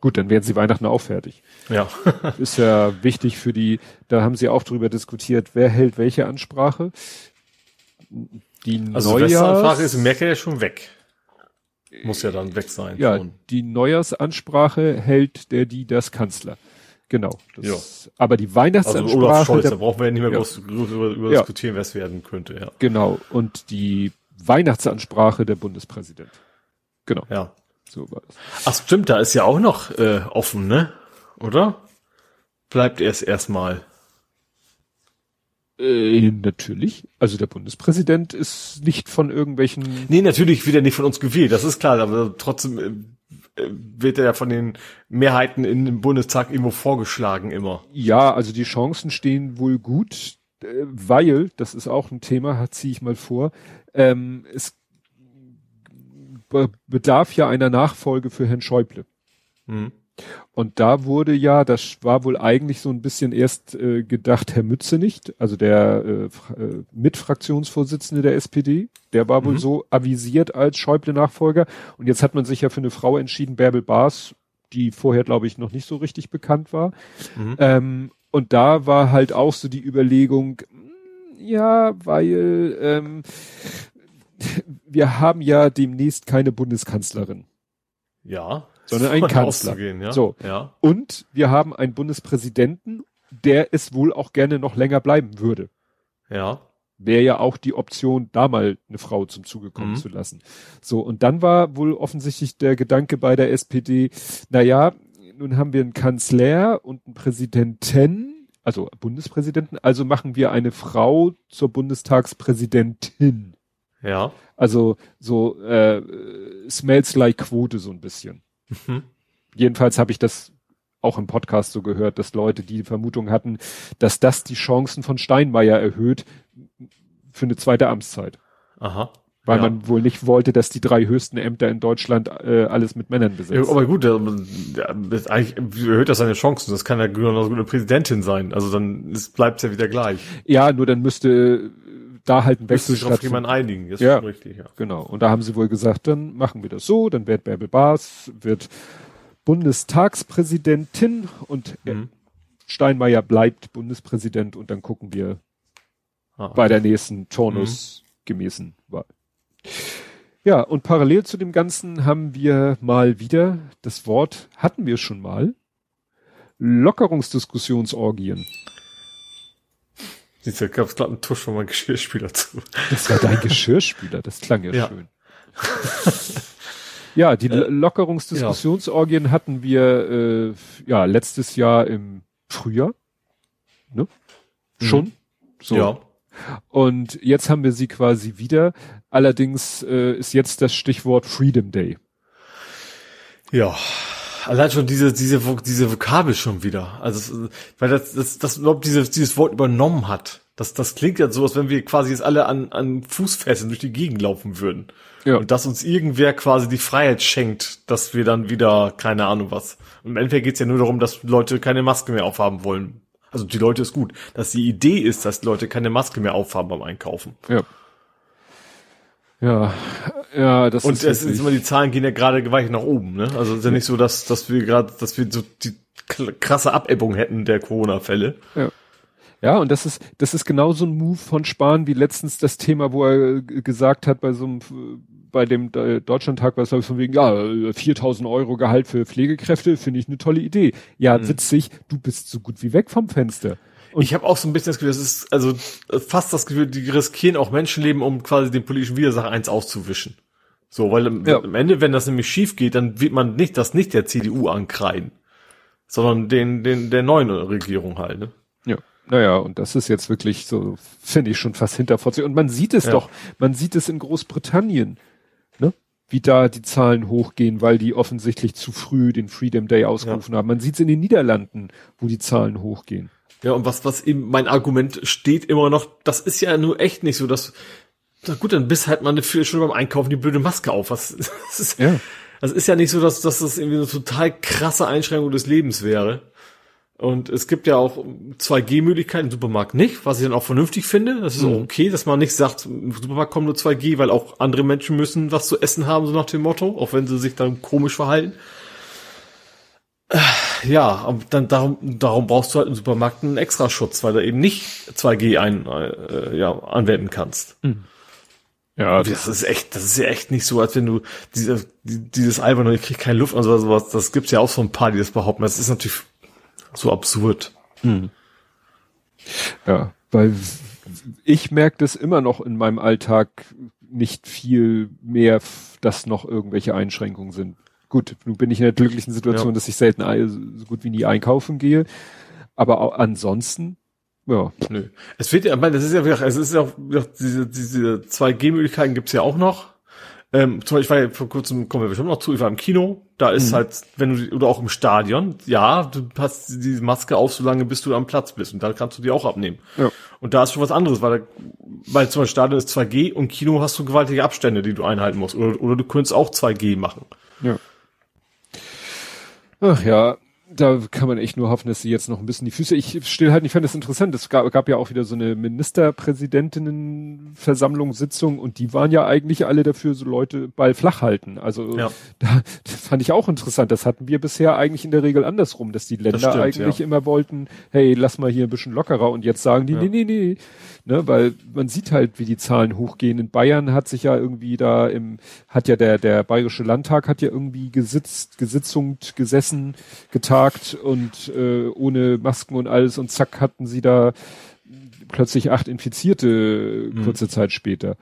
Gut, dann werden sie Weihnachten auch fertig. Ja. [laughs] ist ja wichtig für die, da haben sie auch drüber diskutiert, wer hält welche Ansprache. Die also Neujahrs ist Merkel ja schon weg. Muss ja dann weg sein. Ja, schon. die Neujahrsansprache hält der, die, das Kanzler. Genau. Das, ja. Aber die Weihnachtsansprache. Also Olaf Scholz, da brauchen wir ja nicht mehr ja. groß über, über ja. diskutieren, wer es werden könnte, ja. Genau. Und die Weihnachtsansprache der Bundespräsident. Genau. Ja. So war das. Ach stimmt, da ist ja auch noch äh, offen, ne? Oder? Bleibt erst erstmal. Äh, natürlich. Also der Bundespräsident ist nicht von irgendwelchen. Nee, natürlich wird er nicht von uns gewählt, das ist klar, aber trotzdem äh, wird er ja von den Mehrheiten in dem Bundestag irgendwo vorgeschlagen immer. Ja, also die Chancen stehen wohl gut, äh, weil, das ist auch ein Thema, ziehe ich mal vor, ähm, es bedarf ja einer Nachfolge für Herrn Schäuble. Mhm. Und da wurde ja, das war wohl eigentlich so ein bisschen erst äh, gedacht, Herr Mütze nicht, also der äh, äh Mitfraktionsvorsitzende der SPD, der war mhm. wohl so avisiert als Schäuble-Nachfolger. Und jetzt hat man sich ja für eine Frau entschieden, Bärbel Baas, die vorher, glaube ich, noch nicht so richtig bekannt war. Mhm. Ähm, und da war halt auch so die Überlegung, hm, ja, weil ähm, wir haben ja demnächst keine Bundeskanzlerin. Ja. Sondern ein Kanzler. Ja. So. Ja. Und wir haben einen Bundespräsidenten, der es wohl auch gerne noch länger bleiben würde. Ja. Wäre ja auch die Option, da mal eine Frau zum Zuge kommen mhm. zu lassen. So, und dann war wohl offensichtlich der Gedanke bei der SPD, na ja, nun haben wir einen Kanzler und einen Präsidenten, also Bundespräsidenten, also machen wir eine Frau zur Bundestagspräsidentin. Ja. Also so äh, smells like Quote so ein bisschen. Mhm. Jedenfalls habe ich das auch im Podcast so gehört, dass Leute die Vermutung hatten, dass das die Chancen von Steinmeier erhöht für eine zweite Amtszeit. Aha. Weil ja. man wohl nicht wollte, dass die drei höchsten Ämter in Deutschland äh, alles mit Männern besetzen. Ja, aber gut, der, eigentlich erhöht das seine Chancen. Das kann ja genauso eine Präsidentin sein. Also dann bleibt es ja wieder gleich. Ja, nur dann müsste da halt ein Wechsel sich auf jemanden einigen, ist ja, richtig, ja. Genau. Und da haben sie wohl gesagt, dann machen wir das so, dann wird Bärbel Baas, wird Bundestagspräsidentin und mhm. Steinmeier bleibt Bundespräsident und dann gucken wir ah, bei der nächsten Turnus mhm. gemäßen Wahl. Ja, und parallel zu dem Ganzen haben wir mal wieder das Wort, hatten wir schon mal, Lockerungsdiskussionsorgien. Du, gab es gerade einen Tusch von meinem Geschirrspüler zu. Das war dein Geschirrspüler, das klang ja, ja. schön. ja, die äh, Lockerungsdiskussionsorgien ja. hatten wir äh, ja letztes Jahr im Frühjahr. Ne? Mhm. Schon? Mhm. So. Ja. Und jetzt haben wir sie quasi wieder. Allerdings äh, ist jetzt das Stichwort Freedom Day. Ja, allein schon diese diese diese Vokabel schon wieder. Also weil das das das überhaupt dieses dieses Wort übernommen hat. Das das klingt ja so, als wenn wir quasi jetzt alle an an Fußfesseln durch die Gegend laufen würden. Ja. Und dass uns irgendwer quasi die Freiheit schenkt, dass wir dann wieder keine Ahnung was. Und im Endeffekt geht's ja nur darum, dass Leute keine Maske mehr aufhaben wollen. Also die Leute ist gut, dass die Idee ist, dass Leute keine Maske mehr aufhaben beim Einkaufen. Ja. Ja, ja, das und ist. Und es ist immer, die Zahlen gehen ja gerade gewaltig nach oben, ne? Also es ist ja nicht so, dass, dass wir gerade, dass wir so die krasse Abebbung hätten der Corona-Fälle. Ja. Ja, und das ist, das ist genau so ein Move von Spahn wie letztens das Thema, wo er gesagt hat bei so einem, bei dem Deutschlandtag, was ich von wegen, ja, 4000 Euro Gehalt für Pflegekräfte, finde ich eine tolle Idee. Ja, mhm. witzig, du bist so gut wie weg vom Fenster. Und ich habe auch so ein bisschen das Gefühl, das ist also fast das Gefühl, die riskieren auch Menschenleben, um quasi den politischen Widersacher eins auszuwischen. So, weil im, ja. am Ende, wenn das nämlich schief geht, dann wird man nicht das nicht der CDU ankreiden, sondern den, den der neuen Regierung halt. Ne? Ja. Naja, und das ist jetzt wirklich so, finde ich schon fast hinterfotzig. Und man sieht es ja. doch, man sieht es in Großbritannien, ne? Wie da die Zahlen hochgehen, weil die offensichtlich zu früh den Freedom Day ausgerufen ja. haben. Man sieht es in den Niederlanden, wo die Zahlen hochgehen. Ja, und was, was eben mein Argument steht immer noch, das ist ja nur echt nicht so, dass, na gut, dann bist halt mal eine Viertelstunde beim Einkaufen die blöde Maske auf. Was, [laughs] das ist, ja. das ist ja nicht so, dass, dass das irgendwie eine total krasse Einschränkung des Lebens wäre. Und es gibt ja auch 2G-Möglichkeiten im Supermarkt nicht, was ich dann auch vernünftig finde. Das ist mhm. auch okay, dass man nicht sagt, im Supermarkt kommen nur 2G, weil auch andere Menschen müssen was zu essen haben, so nach dem Motto, auch wenn sie sich dann komisch verhalten. Ja, dann darum, darum brauchst du halt im Supermarkt einen Extraschutz, weil du eben nicht 2G ein, äh, ja, anwenden kannst. Mhm. Ja, das, das, ist echt, das ist ja echt nicht so, als wenn du diese, dieses alberne, ich krieg keine Luft und sowas, das gibt's ja auch so ein paar, die das behaupten. Das ist natürlich so absurd. Mhm. Ja, weil ich merke das immer noch in meinem Alltag nicht viel mehr, dass noch irgendwelche Einschränkungen sind gut, nun bin ich in der glücklichen Situation, ja. dass ich selten so gut wie nie einkaufen gehe. Aber auch ansonsten, ja. Nö. Es wird ja, ich meine, das ist ja, es ist ja auch, diese, diese 2G-Möglichkeiten gibt's ja auch noch. Ähm, zum Beispiel, ich war ja vor kurzem, kommen wir bestimmt noch zu, ich war im Kino, da ist mhm. halt, wenn du, oder auch im Stadion, ja, du hast die Maske auf, solange bis du am Platz bist und da kannst du die auch abnehmen. Ja. Und da ist schon was anderes, weil, da, weil zum Beispiel Stadion ist 2G und Kino hast du gewaltige Abstände, die du einhalten musst. Oder, oder du könntest auch 2G machen. Ja. Ach ja, da kann man echt nur hoffen, dass sie jetzt noch ein bisschen die Füße. Ich still halt, ich fand das interessant. Es gab, gab ja auch wieder so eine Ministerpräsidentinnenversammlung, Sitzung und die waren ja eigentlich alle dafür, so Leute Ball flach halten. Also ja. da das fand ich auch interessant. Das hatten wir bisher eigentlich in der Regel andersrum, dass die Länder stimmt, eigentlich ja. immer wollten, hey, lass mal hier ein bisschen lockerer und jetzt sagen die, ja. nee, nee, nee, ne, weil man sieht halt, wie die Zahlen hochgehen. In Bayern hat sich ja irgendwie da im, hat ja der, der Bayerische Landtag hat ja irgendwie gesitzt, gesitzungt, gesessen, getagt und äh, ohne Masken und alles und zack hatten sie da plötzlich acht Infizierte mhm. kurze Zeit später.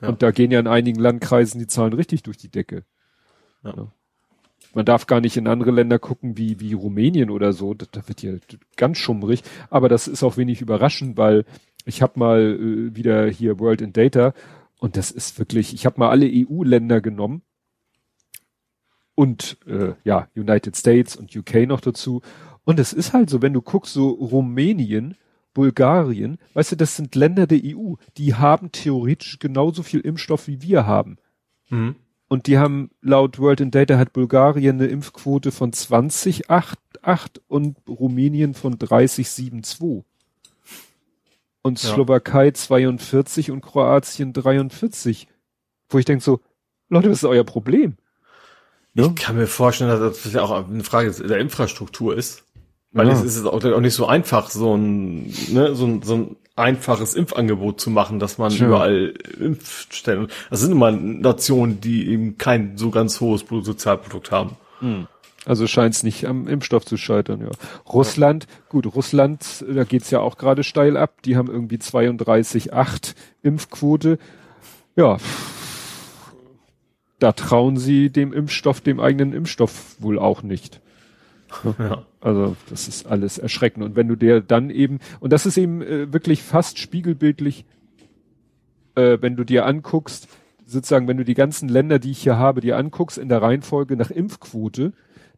Ja. Und da gehen ja in einigen Landkreisen die Zahlen richtig durch die Decke. Ja. ja. Man darf gar nicht in andere Länder gucken wie, wie Rumänien oder so. Da, da wird hier ganz schummrig. Aber das ist auch wenig überraschend, weil ich habe mal äh, wieder hier World in Data und das ist wirklich, ich habe mal alle EU-Länder genommen und äh, ja, United States und UK noch dazu. Und es ist halt so, wenn du guckst, so Rumänien, Bulgarien, weißt du, das sind Länder der EU, die haben theoretisch genauso viel Impfstoff wie wir haben. Mhm. Und die haben laut World in Data hat Bulgarien eine Impfquote von 20,8 und Rumänien von 30,72 und ja. Slowakei 42 und Kroatien 43. Wo ich denke so, Leute, was ist euer Problem? Ne? Ich kann mir vorstellen, dass das ja auch eine Frage der Infrastruktur ist. Weil ja. es ist auch, nicht so einfach, so ein, ne, so ein, so ein einfaches Impfangebot zu machen, dass man ja. überall Impfstellen. Das sind immer Nationen, die eben kein so ganz hohes Bruttosozialprodukt haben. Hm. Also scheint es nicht am Impfstoff zu scheitern, ja. Russland, gut, Russland, da geht's ja auch gerade steil ab. Die haben irgendwie 32,8 Impfquote. Ja, da trauen sie dem Impfstoff, dem eigenen Impfstoff wohl auch nicht. Ja. Also das ist alles erschreckend. Und wenn du dir dann eben, und das ist eben äh, wirklich fast spiegelbildlich, äh, wenn du dir anguckst, sozusagen, wenn du die ganzen Länder, die ich hier habe, dir anguckst in der Reihenfolge nach Impfquote,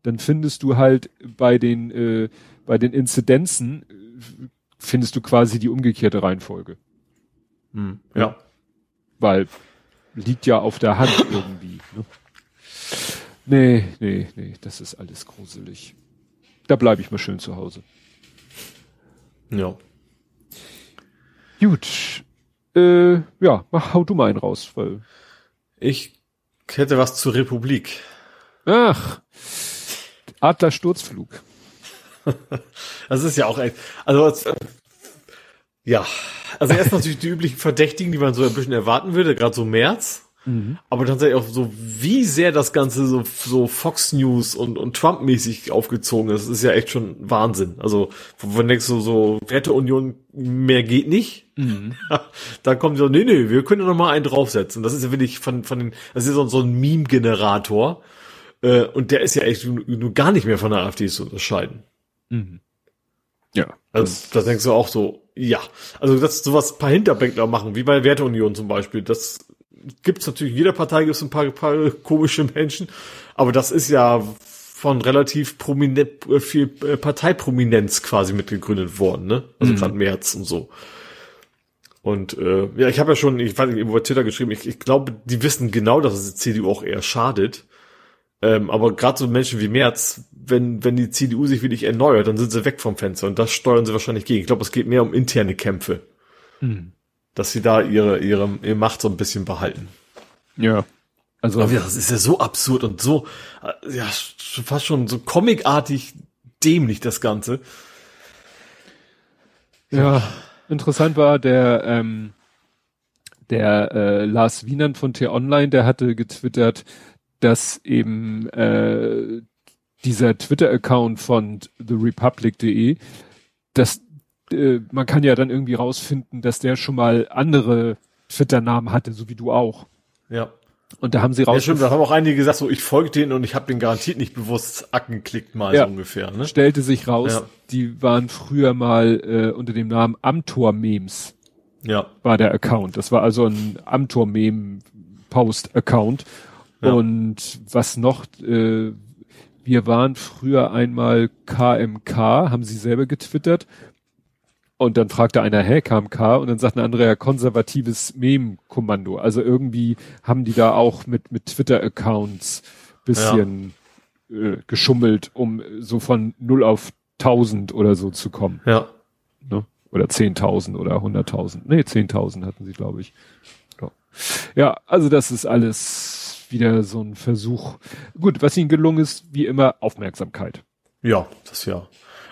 dann findest du halt bei den äh, bei den Inzidenzen äh, findest du quasi die umgekehrte Reihenfolge. Hm, ja. Weil liegt ja auf der Hand irgendwie. Ne? Nee, nee, nee, das ist alles gruselig. Da bleibe ich mal schön zu Hause. Ja. Gut. Äh, ja, mach, hau du mal einen raus, weil. Ich hätte was zur Republik. Ach. Adlersturzflug. [laughs] das ist ja auch echt, also ja, also erst natürlich die üblichen Verdächtigen, die man so ein bisschen erwarten würde, gerade so März. Mhm. Aber tatsächlich auch so, wie sehr das Ganze so, so Fox News und, und Trump-mäßig aufgezogen ist, ist ja echt schon Wahnsinn. Also, wenn denkst du so, Werteunion, mehr geht nicht. Mhm. [laughs] Dann kommen die so, nee, nee, wir können ja noch mal einen draufsetzen. Das ist ja wirklich von, von den, das ist so, so ein Meme-Generator. Äh, und der ist ja echt nur gar nicht mehr von der AfD zu unterscheiden. Mhm. Ja. Also, da denkst du auch so, ja. Also, dass sowas paar Hinterbänkler machen, wie bei Werteunion zum Beispiel, das gibt's natürlich, in jeder Partei gibt's ein paar, paar komische Menschen, aber das ist ja von relativ prominent, äh, viel äh, Parteiprominenz quasi mitgegründet worden, ne? Also mhm. gerade März und so. Und äh, ja, ich habe ja schon, ich weiß nicht, über Twitter geschrieben, ich, ich glaube, die wissen genau, dass es die CDU auch eher schadet. Ähm, aber gerade so Menschen wie Merz, wenn, wenn die CDU sich wirklich erneuert, dann sind sie weg vom Fenster und das steuern sie wahrscheinlich gegen. Ich glaube, es geht mehr um interne Kämpfe. Mhm. Dass sie da ihre, ihre, ihre Macht so ein bisschen behalten. Ja. Also. Aber das ist ja so absurd und so, äh, ja, fast schon so comicartig dämlich, das Ganze. Ja, interessant war der, ähm, der äh, Lars Wienand von T-Online, der hatte getwittert, dass eben äh, dieser Twitter-Account von therepublic.de, dass äh, man kann ja dann irgendwie rausfinden, dass der schon mal andere Twitter-Namen hatte, so wie du auch. Ja. Und da haben sie raus. Ja, stimmt, da haben auch einige gesagt, so ich folge denen und ich habe den garantiert nicht bewusst anklickt mal ja. so ungefähr. Ne? Stellte sich raus, ja. die waren früher mal äh, unter dem Namen Amtor-Memes. Ja. War der Account. Das war also ein Amtor-Meme-Post-Account. Und was noch, äh, wir waren früher einmal KMK, haben sie selber getwittert. Und dann fragte einer, hä, KMK? Und dann sagt ein anderer, ja, konservatives Mem-Kommando. Also irgendwie haben die da auch mit, mit Twitter-Accounts bisschen ja. äh, geschummelt, um so von 0 auf 1000 oder so zu kommen. Ja. Ne? Oder 10.000 oder 100.000. Nee, 10.000 hatten sie, glaube ich. Ja, also das ist alles wieder so ein Versuch. Gut, was ihnen gelungen ist, wie immer, Aufmerksamkeit. Ja, das ja.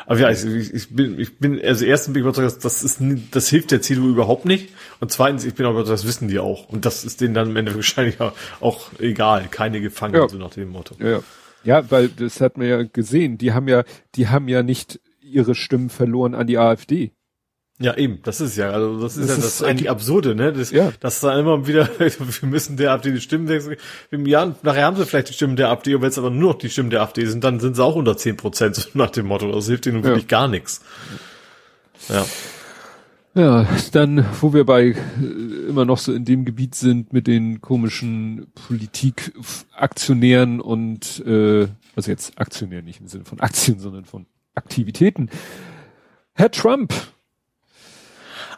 Aber ja, ich, ich bin, ich bin, also erstens bin ich überzeugt, das ist, das hilft der CDU überhaupt nicht. Und zweitens, ich bin auch überzeugt, das wissen die auch. Und das ist denen dann am Ende [laughs] wahrscheinlich auch egal. Keine gefangen, ja. so nach dem Motto. Ja, ja, weil das hat man ja gesehen. Die haben ja, die haben ja nicht ihre Stimmen verloren an die AfD. Ja, eben, das ist ja, also das ist das ja das ist eigentlich absurde, ne? Das, ja. dass da immer wieder, [laughs] wir müssen der AfD die Stimmen wechseln. Jahr, nachher haben sie vielleicht die Stimmen der AfD, und wenn es aber nur noch die Stimmen der AfD sind, dann sind sie auch unter zehn Prozent, [laughs] so nach dem Motto. Das hilft ihnen ja. wirklich gar nichts. Ja. Ja, dann, wo wir bei äh, immer noch so in dem Gebiet sind mit den komischen Politikaktionären und äh, also jetzt Aktionär nicht im Sinne von Aktien, sondern von Aktivitäten. Herr Trump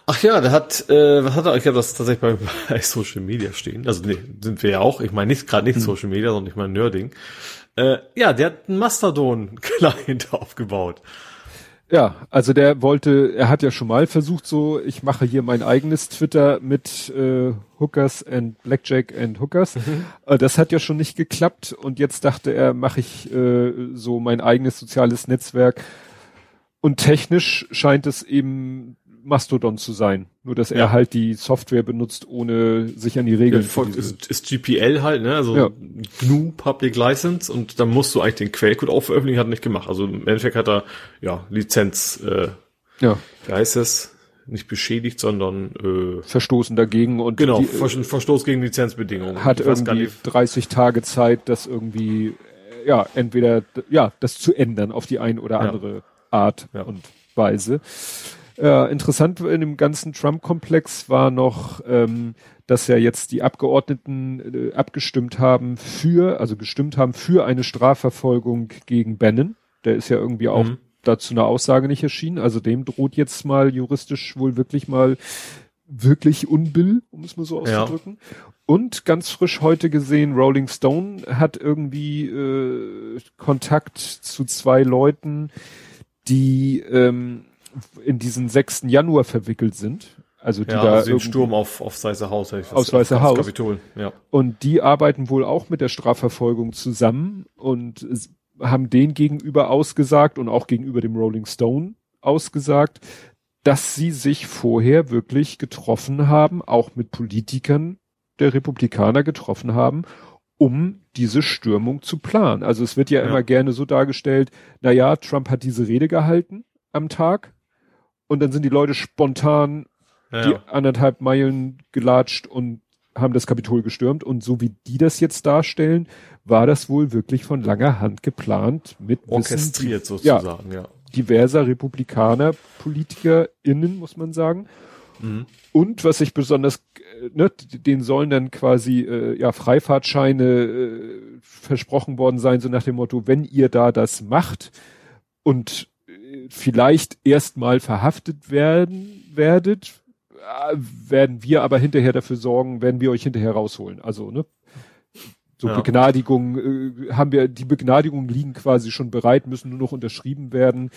Ach ja, der hat, äh, was hat er? Ich habe das tatsächlich bei, [laughs] bei Social Media stehen. Also nee, sind wir ja auch. Ich meine nicht gerade nicht hm. Social Media, sondern ich meine Nerding. Äh, ja, der hat einen Mastodon-Client [laughs] aufgebaut. Ja, also der wollte, er hat ja schon mal versucht, so, ich mache hier mein eigenes Twitter mit äh, Hookers and Blackjack and Hookers. Mhm. Äh, das hat ja schon nicht geklappt und jetzt dachte er, mache ich äh, so mein eigenes soziales Netzwerk. Und technisch scheint es eben Mastodon zu sein. Nur, dass ja. er halt die Software benutzt, ohne sich an die Regeln zu ja, ist, ist GPL halt, ne? Also ja. GNU Public License und dann musst du eigentlich den Quellcode auch veröffentlichen, hat er nicht gemacht. Also im Endeffekt hat er ja Lizenz, äh, ja. wie heißt es? Nicht beschädigt, sondern äh, verstoßen dagegen und genau die, Ver Verstoß gegen Lizenzbedingungen. Hat irgendwie 30 Tage Zeit, das irgendwie äh, ja entweder ja das zu ändern auf die ein oder andere Art und Weise. Äh, interessant in dem ganzen Trump-Komplex war noch, ähm, dass ja jetzt die Abgeordneten äh, abgestimmt haben für, also gestimmt haben für eine Strafverfolgung gegen Bannon. Der ist ja irgendwie auch mhm. dazu eine Aussage nicht erschienen. Also dem droht jetzt mal juristisch wohl wirklich mal wirklich Unbill, um es mal so auszudrücken. Ja. Und ganz frisch heute gesehen, Rolling Stone hat irgendwie äh, Kontakt zu zwei Leuten, die ähm, in diesen 6. Januar verwickelt sind. Also die ja, da also den Sturm auf, auf Weiße Haus. Aus Weiße Haus. Kapitol, ja. Und die arbeiten wohl auch mit der Strafverfolgung zusammen und haben den gegenüber ausgesagt und auch gegenüber dem Rolling Stone ausgesagt, dass sie sich vorher wirklich getroffen haben, auch mit Politikern der Republikaner getroffen haben, um diese Stürmung zu planen. Also es wird ja, ja. immer gerne so dargestellt, na ja, Trump hat diese Rede gehalten am Tag und dann sind die Leute spontan ja. die anderthalb Meilen gelatscht und haben das Kapitol gestürmt. Und so wie die das jetzt darstellen, war das wohl wirklich von langer Hand geplant mit orchestriert Wissen, sozusagen, ja, ja. Diverser Republikaner, PolitikerInnen, muss man sagen. Mhm. Und was ich besonders, äh, ne, denen sollen dann quasi äh, ja Freifahrtscheine äh, versprochen worden sein, so nach dem Motto, wenn ihr da das macht und vielleicht erstmal verhaftet werden werdet, äh, werden wir aber hinterher dafür sorgen, werden wir euch hinterher rausholen. Also, ne? So ja. Begnadigungen, äh, haben wir, die Begnadigungen liegen quasi schon bereit, müssen nur noch unterschrieben werden.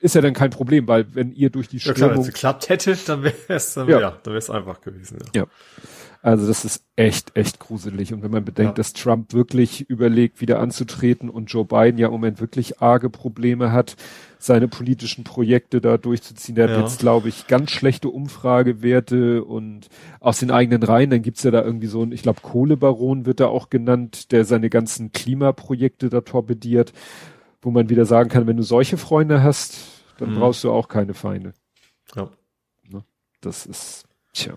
Ist ja dann kein Problem, weil wenn ihr durch die Stürmung... Ja klar, wenn es geklappt hätte, dann wäre es dann, ja. ja, dann wäre es einfach gewesen. Ja. ja. Also das ist echt, echt gruselig. Und wenn man bedenkt, ja. dass Trump wirklich überlegt, wieder anzutreten und Joe Biden ja im Moment wirklich arge Probleme hat, seine politischen Projekte da durchzuziehen. Der ja. hat jetzt, glaube ich, ganz schlechte Umfragewerte und aus den eigenen Reihen. Dann gibt's ja da irgendwie so ein, ich glaube, Kohlebaron wird da auch genannt, der seine ganzen Klimaprojekte da torpediert, wo man wieder sagen kann, wenn du solche Freunde hast, dann mhm. brauchst du auch keine Feinde. Ja. Ne? Das ist, tja.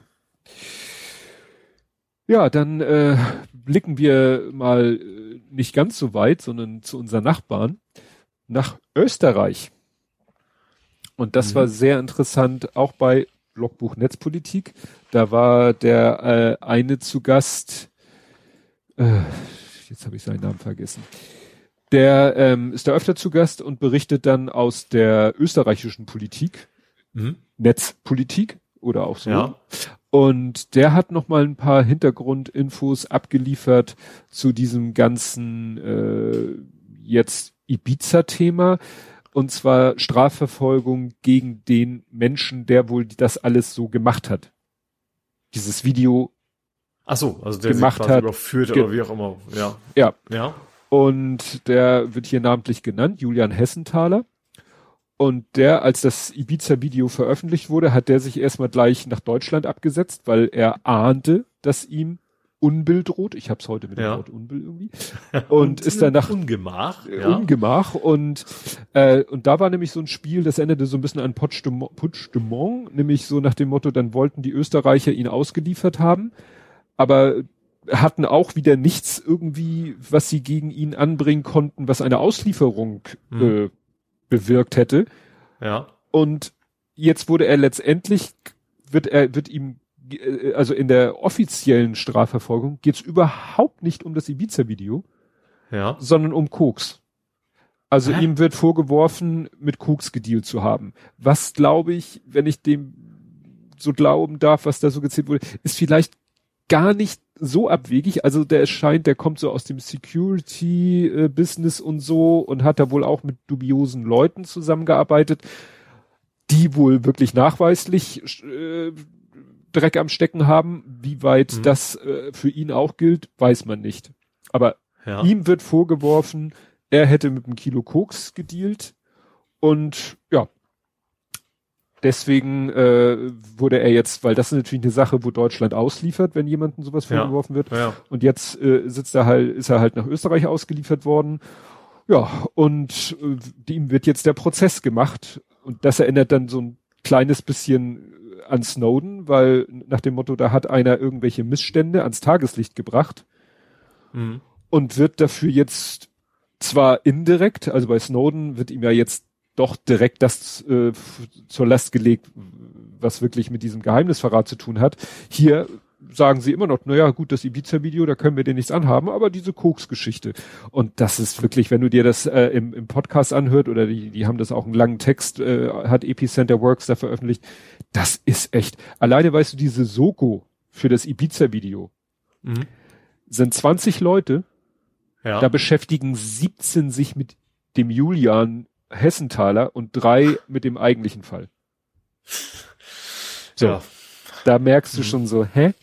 Ja, dann äh, blicken wir mal äh, nicht ganz so weit, sondern zu unseren Nachbarn, nach Österreich. Und das mhm. war sehr interessant, auch bei Logbuch Netzpolitik. Da war der äh, eine zu Gast, äh, jetzt habe ich seinen Namen vergessen. Der ähm, ist da öfter zu Gast und berichtet dann aus der österreichischen Politik, mhm. Netzpolitik oder auch so. Ja. Und der hat noch mal ein paar Hintergrundinfos abgeliefert zu diesem ganzen äh, jetzt Ibiza-Thema. Und zwar Strafverfolgung gegen den Menschen, der wohl das alles so gemacht hat. Dieses Video Ach so, also der gemacht hat, überführt oder wie auch immer. Ja. Ja. Ja. Und der wird hier namentlich genannt, Julian Hessenthaler. Und der, als das Ibiza-Video veröffentlicht wurde, hat der sich erstmal gleich nach Deutschland abgesetzt, weil er ahnte, dass ihm Unbill droht. Ich hab's heute mit dem ja. Wort Unbill irgendwie. Und, und [laughs] ist dann nach Ungemach. Ja. Ungemach. Und, äh, und da war nämlich so ein Spiel, das endete so ein bisschen an Putsch de Mont, nämlich so nach dem Motto, dann wollten die Österreicher ihn ausgeliefert haben, aber hatten auch wieder nichts irgendwie, was sie gegen ihn anbringen konnten, was eine Auslieferung mhm. äh, bewirkt hätte. Ja. Und jetzt wurde er letztendlich, wird er, wird ihm, äh, also in der offiziellen Strafverfolgung geht's überhaupt nicht um das Ibiza-Video, ja. sondern um Koks. Also Hä? ihm wird vorgeworfen, mit Koks gedealt zu haben. Was glaube ich, wenn ich dem so glauben darf, was da so gezählt wurde, ist vielleicht gar nicht so abwegig. Also der scheint, der kommt so aus dem Security-Business und so und hat da wohl auch mit dubiosen Leuten zusammengearbeitet, die wohl wirklich nachweislich äh, Dreck am Stecken haben. Wie weit mhm. das äh, für ihn auch gilt, weiß man nicht. Aber ja. ihm wird vorgeworfen, er hätte mit einem Kilo Koks gedealt und ja, deswegen äh, wurde er jetzt, weil das ist natürlich eine Sache, wo Deutschland ausliefert, wenn jemandem sowas vorgeworfen wird. Ja. Und jetzt äh, sitzt er halt, ist er halt nach Österreich ausgeliefert worden. Ja, und äh, ihm wird jetzt der Prozess gemacht. Und das erinnert dann so ein kleines bisschen an Snowden, weil nach dem Motto, da hat einer irgendwelche Missstände ans Tageslicht gebracht Mhm. und wird dafür jetzt zwar indirekt, also bei Snowden wird ihm ja jetzt doch direkt das äh, zur Last gelegt, was wirklich mit diesem Geheimnisverrat zu tun hat. Hier sagen sie immer noch, naja, gut, das Ibiza-Video, da können wir dir nichts anhaben, aber diese Koks-Geschichte. Und das ist wirklich, wenn du dir das äh, im, im Podcast anhört, oder die, die haben das auch einen langen Text, äh, hat Epicenter Works da veröffentlicht, das ist echt. Alleine weißt du, diese Soko für das Ibiza-Video Mhm. sind 20 Leute, Ja. da beschäftigen 17 sich mit dem Julian Hessenthaler und drei mit dem eigentlichen Fall. So, ja. da merkst du schon so, hä?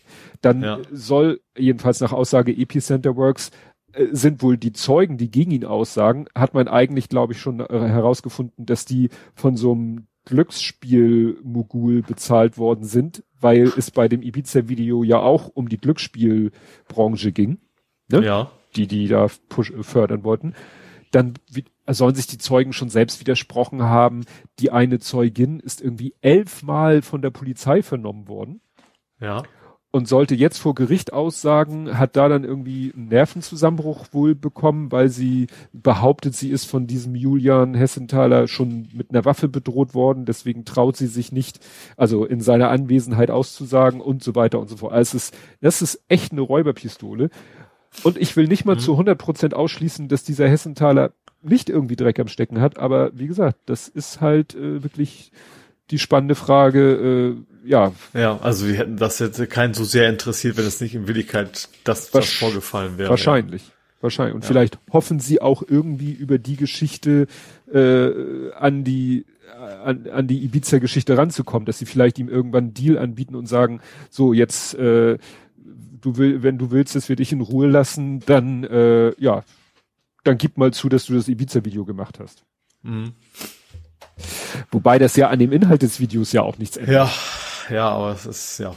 Dann Ja. soll, jedenfalls nach Aussage Epicenter Works, äh, sind wohl die Zeugen, die gegen ihn aussagen, hat man eigentlich, glaube ich, schon äh, herausgefunden, dass die von so einem Glücksspiel-Mogul bezahlt worden sind, weil es bei dem Ibiza-Video ja auch um die Glücksspielbranche ging ne? Ja. die die da fördern wollten, dann sollen sich die Zeugen schon selbst widersprochen haben. Die eine Zeugin ist irgendwie elfmal von der Polizei vernommen worden Ja. und sollte jetzt vor Gericht aussagen, hat da dann irgendwie einen Nervenzusammenbruch wohl bekommen, weil sie behauptet, sie ist von diesem Julian Hessenthaler schon mit einer Waffe bedroht worden, deswegen traut sie sich nicht, also in seiner Anwesenheit auszusagen und so weiter und so fort. Also es ist, das ist echt eine Räuberpistole. Und ich will nicht mal Mhm. zu 100 Prozent ausschließen, dass dieser Hessenthaler nicht irgendwie Dreck am Stecken hat, aber wie gesagt, das ist halt äh, wirklich die spannende Frage, äh, ja, Ja, also wir hätten das jetzt keinen so sehr interessiert, wenn es nicht in Willigkeit das, das vorgefallen wäre. Wahrscheinlich. Wahrscheinlich. Und Ja. vielleicht hoffen sie auch irgendwie über die Geschichte äh, an die an, an die Ibiza-Geschichte ranzukommen, dass sie vielleicht ihm irgendwann einen Deal anbieten und sagen, so jetzt äh, du will, wenn du willst, dass wir dich in Ruhe lassen, dann äh, ja, dann gib mal zu, dass du das Ibiza-Video gemacht hast. Mhm. Wobei das ja an dem Inhalt des Videos ja auch nichts ändert. Ja, ja, aber es ist, ja.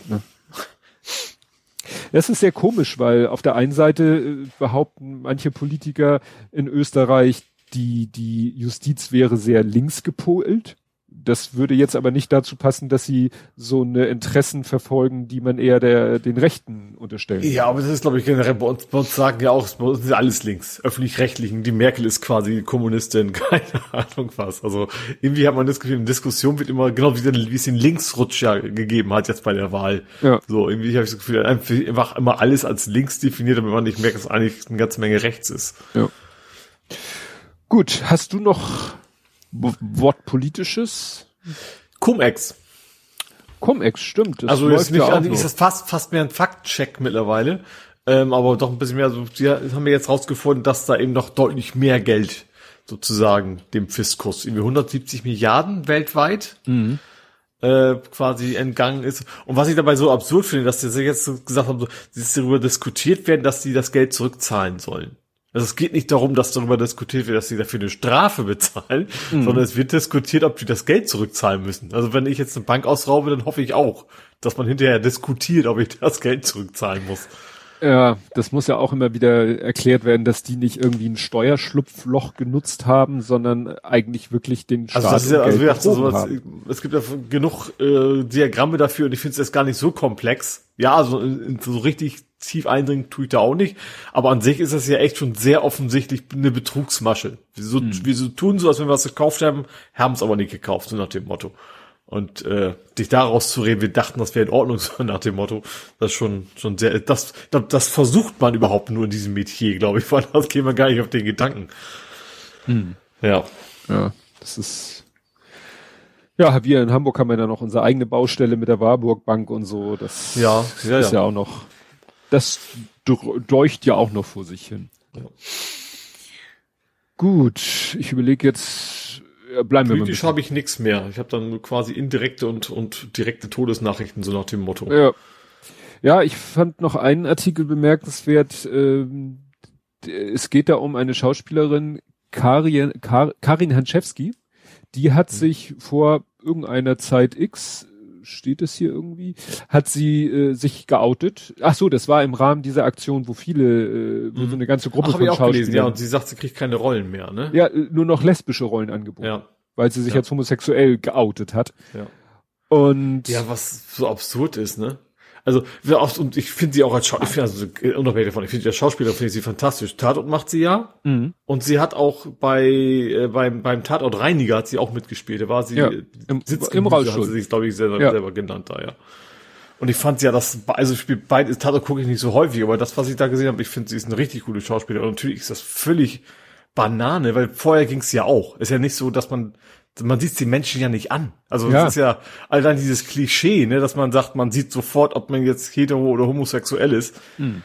Das ist sehr komisch, weil auf der einen Seite äh, behaupten manche Politiker in Österreich, die, die Justiz wäre sehr links gepolt. Das würde jetzt aber nicht dazu passen, dass sie so eine Interessen verfolgen, die man eher der, den Rechten unterstellen. Ja, aber das ist, glaube ich, generell bei uns, bei uns sagen ja auch, bei uns ja alles links. Öffentlich-rechtlichen, die Merkel ist quasi Kommunistin, [laughs] keine Ahnung was. Also irgendwie hat man das Gefühl, in Diskussion wird immer, genau wie, wie es den Linksrutsch ja gegeben hat jetzt bei der Wahl. Ja. So, irgendwie habe ich das Gefühl, einfach immer alles als links definiert, damit man nicht merkt, dass eigentlich eine ganze Menge rechts ist. Ja. Gut, hast du noch Wort politisches? Cum-Ex. Cum-Ex, stimmt. das Also ist nicht, ja ist das fast, fast mehr ein Faktcheck mittlerweile. Ähm, aber doch ein bisschen mehr, also die haben wir jetzt rausgefunden, dass da eben noch deutlich mehr Geld sozusagen dem Fiskus, irgendwie 170 Milliarden weltweit, äh, quasi entgangen ist. Und was ich dabei so absurd finde, dass die jetzt so gesagt haben, so, dass darüber diskutiert werden, dass die das Geld zurückzahlen sollen. Also es geht nicht darum, dass darüber diskutiert wird, dass sie dafür eine Strafe bezahlen, sondern es wird diskutiert, ob die das Geld zurückzahlen müssen. Also wenn ich jetzt eine Bank ausraube, dann hoffe ich auch, dass man hinterher diskutiert, ob ich das Geld zurückzahlen muss. Ja, das muss ja auch immer wieder erklärt werden, dass die nicht irgendwie ein Steuerschlupfloch genutzt haben, sondern eigentlich wirklich den Staat Also das ist ja, also wie gesagt, sowas, es gibt ja genug äh, Diagramme dafür und ich finde es jetzt gar nicht so komplex. Ja, also so richtig tief eindringen tue ich da auch nicht. Aber an sich ist das ja echt schon sehr offensichtlich eine Betrugsmasche. Wieso, Hm. wieso tun so, als wenn wir was gekauft haben, haben es aber nicht gekauft, so nach dem Motto. Und äh, dich daraus zu reden, wir dachten, das wäre in Ordnung, [laughs] so nach dem Motto, das ist schon, schon sehr, das, das, das versucht man überhaupt nur in diesem Metier, glaube ich, [laughs] weil das käme man gar nicht auf den Gedanken. Hm. Ja. Ja, das ist. Ja, wir in Hamburg haben ja dann noch unsere eigene Baustelle mit der Warburg Bank und so. Das Ja, ja, ist ja ja. auch noch. Das deucht ja auch noch vor sich hin. Ja. Gut, ich überlege jetzt. Ja, bleiben wir mal. ein Politisch habe ich nichts mehr. Ich habe dann quasi indirekte und, und direkte Todesnachrichten, so nach dem Motto. Ja. ja, ich fand noch einen Artikel bemerkenswert. Ähm, es geht da um eine Schauspielerin, Karin, Kar, Karin Hanschewski. Die hat sich vor irgendeiner Zeit X steht es hier irgendwie, hat sie äh, sich geoutet. Ach so, das war im Rahmen dieser Aktion, wo viele, äh, wo mhm. so eine ganze Gruppe Ach, von Schauspielern. Gelesen, ja, und sie sagt, sie kriegt keine Rollen mehr, ne? Ja, äh, nur noch lesbische Rollen angeboten. Ja. Weil sie sich ja. als homosexuell geoutet hat. Ja. Und ja, was so absurd ist, ne? Also, und ich finde sie auch als Schauspieler, also unabhängig davon, ich finde die als Schauspieler finde ich sie fantastisch. Tatort macht sie ja. Mhm. Und sie hat auch bei, äh, beim, beim Tatort Reiniger hat sie auch mitgespielt. Da war sie, ja, im, im Rollstuhl. hat sie sich, glaube ich, selber, ja. selber genannt da, ja. Und ich fand ja, das, also ich spiele beide, Tatort gucke ich nicht so häufig, aber das, was ich da gesehen habe, ich finde, sie ist eine richtig gute Schauspielerin. Und natürlich ist das völlig Banane, weil vorher ging es ja auch. Ist ja nicht so, dass man man sieht die Menschen ja nicht an. Also ja. das ist ja allein dieses Klischee, ne, dass man sagt, man sieht sofort, ob man jetzt hetero oder homosexuell ist. Hm.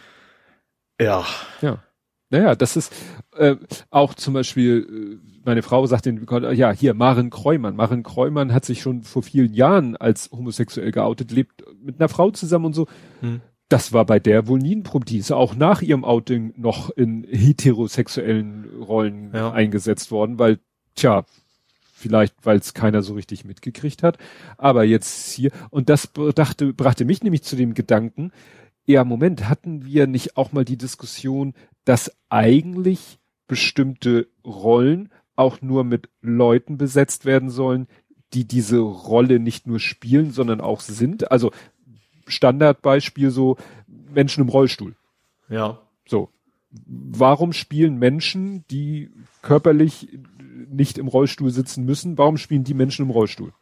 Ja. Ja. Naja, das ist äh, auch zum Beispiel, äh, meine Frau sagt den, ja, hier, Maren Kreumann. Maren Kreumann hat sich schon vor vielen Jahren als homosexuell geoutet, lebt mit einer Frau zusammen und so. Hm. Das war bei der wohl nie ein Problem. Die ist auch nach ihrem Outing noch in heterosexuellen Rollen ja. eingesetzt worden, weil, tja, Vielleicht, weil es keiner so richtig mitgekriegt hat. Aber jetzt hier, und das dachte, brachte mich nämlich zu dem Gedanken, ja, Moment, hatten wir nicht auch mal die Diskussion, dass eigentlich bestimmte Rollen auch nur mit Leuten besetzt werden sollen, die diese Rolle nicht nur spielen, sondern auch sind. Also Standardbeispiel so Menschen im Rollstuhl. Ja. So. Warum spielen Menschen, die körperlich nicht im Rollstuhl sitzen müssen. Warum spielen die Menschen im Rollstuhl?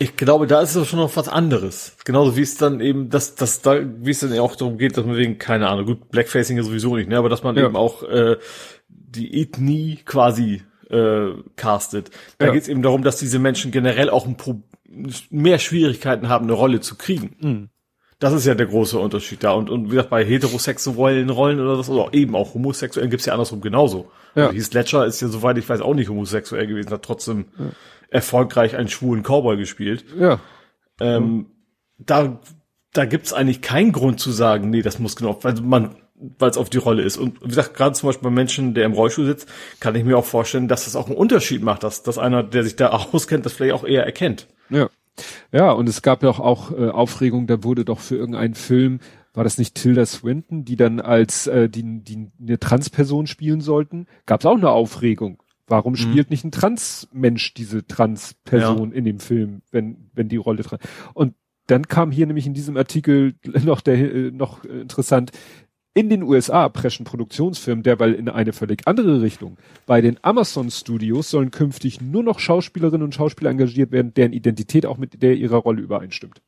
Ich glaube, da ist es schon noch was anderes. Genauso wie es dann eben, dass, dass da, wie es dann auch darum geht, dass man wegen, keine Ahnung, gut, Blackfacing ja sowieso nicht, ne, aber dass man ja. eben auch äh, die Ethnie quasi äh, castet. Da ja. geht es eben darum, dass diese Menschen generell auch ein Pro mehr Schwierigkeiten haben, eine Rolle zu kriegen. Mhm. Das ist ja der große Unterschied da. Und, und wie gesagt, bei heterosexuellen Rollen oder das, oder eben auch homosexuellen gibt's ja andersrum genauso. Ja. Also Heath Ledger ist ja, soweit ich weiß, auch nicht homosexuell gewesen, hat trotzdem ja. erfolgreich einen schwulen Cowboy gespielt. Ja. Ähm, mhm. Da, da gibt's eigentlich keinen Grund zu sagen, nee, das muss genau, weil man, weil es auf die Rolle ist. Und wie gesagt, gerade zum Beispiel bei Menschen, der im Rollstuhl sitzt, kann ich mir auch vorstellen, dass das auch einen Unterschied macht, dass, dass einer, der sich da [laughs] auskennt, das vielleicht auch eher erkennt. Ja. Ja, und es gab ja auch, auch äh, Aufregung, da wurde doch für irgendeinen Film, war das nicht Tilda Swinton, die dann als äh, die, die eine Transperson spielen sollten, gab es auch eine Aufregung. Warum mhm. spielt nicht ein Transmensch diese Transperson ja. in dem Film, wenn wenn die Rolle dran? Und dann kam hier nämlich in diesem Artikel [laughs] noch der äh, noch interessant, in den USA preschen Produktionsfirmen derweil in eine völlig andere Richtung. Bei den Amazon Studios sollen künftig nur noch Schauspielerinnen und Schauspieler engagiert werden, deren Identität auch mit der ihrer Rolle übereinstimmt.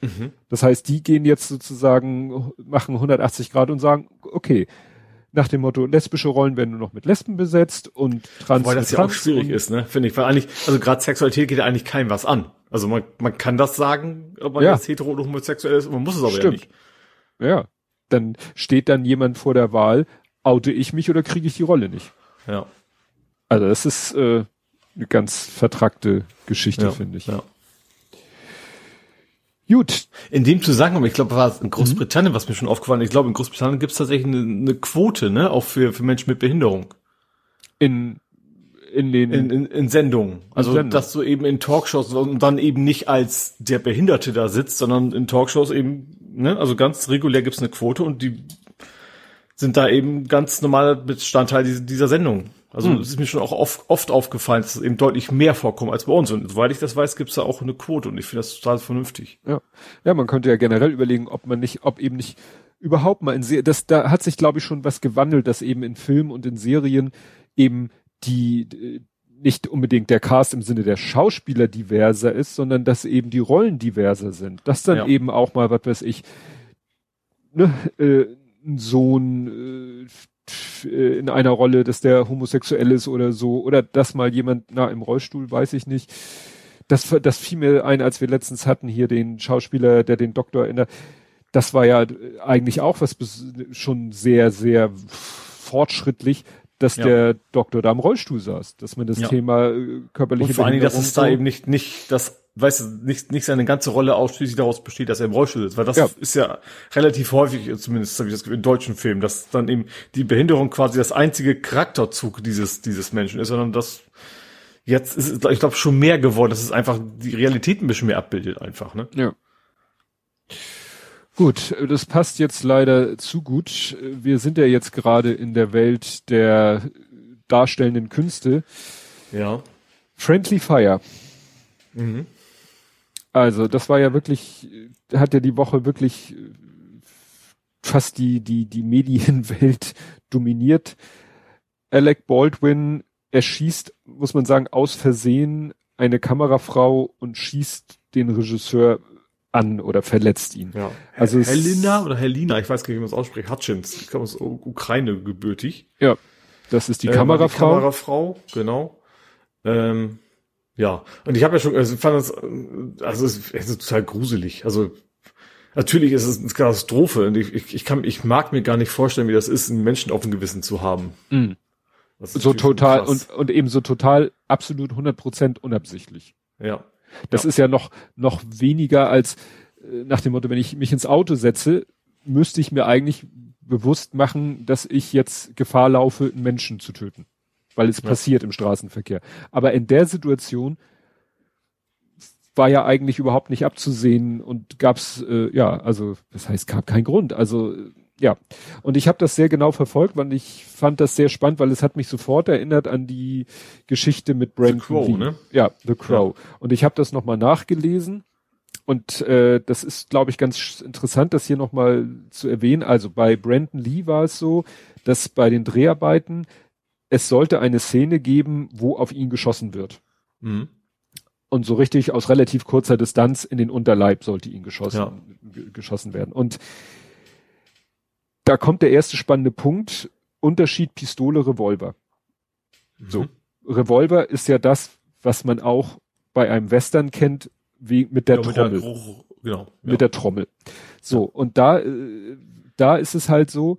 Mhm. Das heißt, die gehen jetzt sozusagen, machen 180 Grad und sagen, okay, nach dem Motto, lesbische Rollen werden nur noch mit Lesben besetzt und trans. Weil das ja auch schwierig ist, ne? Finde ich. Weil eigentlich, also gerade Sexualität geht ja eigentlich keinem was an. Also man, man kann das sagen, ob man ja. jetzt hetero oder homosexuell ist, man muss es aber Stimmt. ja nicht. Ja dann steht dann jemand vor der Wahl, oute ich mich oder kriege ich die Rolle nicht? Ja. Also das ist äh, eine ganz vertrackte Geschichte, ja, finde ich. Ja. Gut. In dem Zusammenhang, ich glaube, war es in Großbritannien, mhm. was mir schon aufgefallen ist, ich glaube, in Großbritannien gibt es tatsächlich eine, eine, Quote, ne, auch für, für Menschen mit Behinderung. In in den in, in, in Sendungen. Also Sendung. dass du eben in Talkshows und dann eben nicht als der Behinderte da sitzt, sondern in Talkshows eben, ne, also ganz regulär gibt's eine Quote und die sind da eben ganz normaler Bestandteil dieser, Sendung. Also hm. es ist mir schon auch oft, oft aufgefallen, dass es eben deutlich mehr vorkommt als bei uns. Und soweit ich das weiß, gibt's da auch eine Quote und ich finde das total vernünftig. Ja. ja, man könnte ja generell überlegen, ob man nicht, ob eben nicht überhaupt mal in Serien, das, da hat sich glaube ich schon was gewandelt, dass eben in Filmen und in Serien eben die nicht unbedingt der Cast im Sinne der Schauspieler diverser ist, sondern dass eben die Rollen diverser sind. Dass dann ja. eben auch mal, was weiß ich, ne, äh, ein Sohn äh, in einer Rolle, dass der homosexuell ist oder so, oder dass mal jemand, na, im Rollstuhl, weiß ich nicht. Das, das fiel mir ein, als wir letztens hatten hier den Schauspieler, der den Doktor in der, das war ja eigentlich auch was schon sehr, sehr fortschrittlich, dass ja. der Doktor da im Rollstuhl saß, dass man das ja. Thema äh, körperliche Und vor allem, dass es da eben nicht, nicht, das, weißt du, nicht, nicht seine ganze Rolle ausschließlich daraus besteht, dass er im Rollstuhl ist, weil das ja. ist ja relativ häufig, zumindest habe ich das in deutschen Filmen, dass dann eben die Behinderung quasi das einzige Charakterzug dieses, dieses Menschen ist, sondern dass jetzt ist es, ich glaube, schon mehr geworden, dass es einfach die Realität ein bisschen mehr abbildet einfach, ne? Ja. Gut, das passt jetzt leider zu gut. Wir sind ja jetzt gerade in der Welt der darstellenden Künste. Ja. Friendly Fire. Mhm. Also, das war ja wirklich, hat ja die Woche wirklich fast die, die, die Medienwelt [laughs] dominiert. Alec Baldwin erschießt, muss man sagen, aus Versehen eine Kamerafrau und schießt den Regisseur an oder verletzt ihn. Ja. Also Helena oder Helena, ich weiß gar nicht, wie man es ausspricht, Hutchins, ich glaube aus Ukraine gebürtig. Ja, das ist die äh, Kamerafrau. Die Kamerafrau, genau. Ähm, ja, und ich habe ja schon, also ich fand das, also es ist total gruselig. Also natürlich ist es eine Katastrophe und ich, ich, ich kann, ich mag mir gar nicht vorstellen, wie das ist, einen Menschen auf dem Gewissen zu haben. Mhm. So total und, und eben so total absolut 100 Prozent unabsichtlich. Ja. Das ja. ist ja noch, noch weniger als äh, nach dem Motto, wenn ich mich ins Auto setze, müsste ich mir eigentlich bewusst machen, dass ich jetzt Gefahr laufe, einen Menschen zu töten. Weil es ja. passiert im Straßenverkehr. Aber in der Situation war ja eigentlich überhaupt nicht abzusehen und gab's äh, ja, also das heißt, gab keinen Grund. Also ja, und ich habe das sehr genau verfolgt, weil ich fand das sehr spannend, weil es hat mich sofort erinnert an die Geschichte mit Brandon The Crow, Lee. ne? Ja, The Crow. Ja. Und ich habe das nochmal nachgelesen und äh, das ist, glaube ich, ganz interessant, das hier nochmal zu erwähnen. Also bei Brandon Lee war es so, dass bei den Dreharbeiten es sollte eine Szene geben, wo auf ihn geschossen wird. Mhm. Und so richtig aus relativ kurzer Distanz in den Unterleib sollte ihn geschossen, ja. geschossen werden. Und da kommt der erste spannende Punkt. Unterschied Pistole, Revolver. Mhm. So. Revolver ist ja das, was man auch bei einem Western kennt, wie mit der ja, Trommel. Mit der, genau, ja. mit der Trommel. So. Und da, äh, da ist es halt so,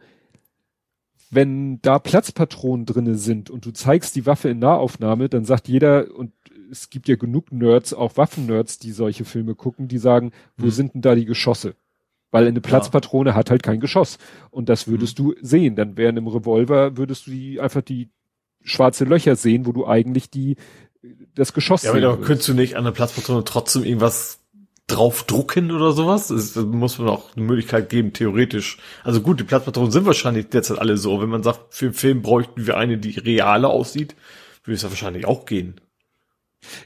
wenn da Platzpatronen drinne sind und du zeigst die Waffe in Nahaufnahme, dann sagt jeder, und es gibt ja genug Nerds, auch Waffennerds, die solche Filme gucken, die sagen, wo mhm. sind denn da die Geschosse? Weil eine Platzpatrone ja. hat halt kein Geschoss. Und das würdest mhm. du sehen. Dann wären im Revolver, würdest du die, einfach die schwarze Löcher sehen, wo du eigentlich die, das Geschoss Ja, aber da könntest du nicht an der Platzpatrone trotzdem irgendwas draufdrucken oder sowas? Es muss man auch eine Möglichkeit geben, theoretisch. Also gut, die Platzpatronen sind wahrscheinlich derzeit alle so. Wenn man sagt, für den Film bräuchten wir eine, die reale aussieht, würde es ja wahrscheinlich auch gehen.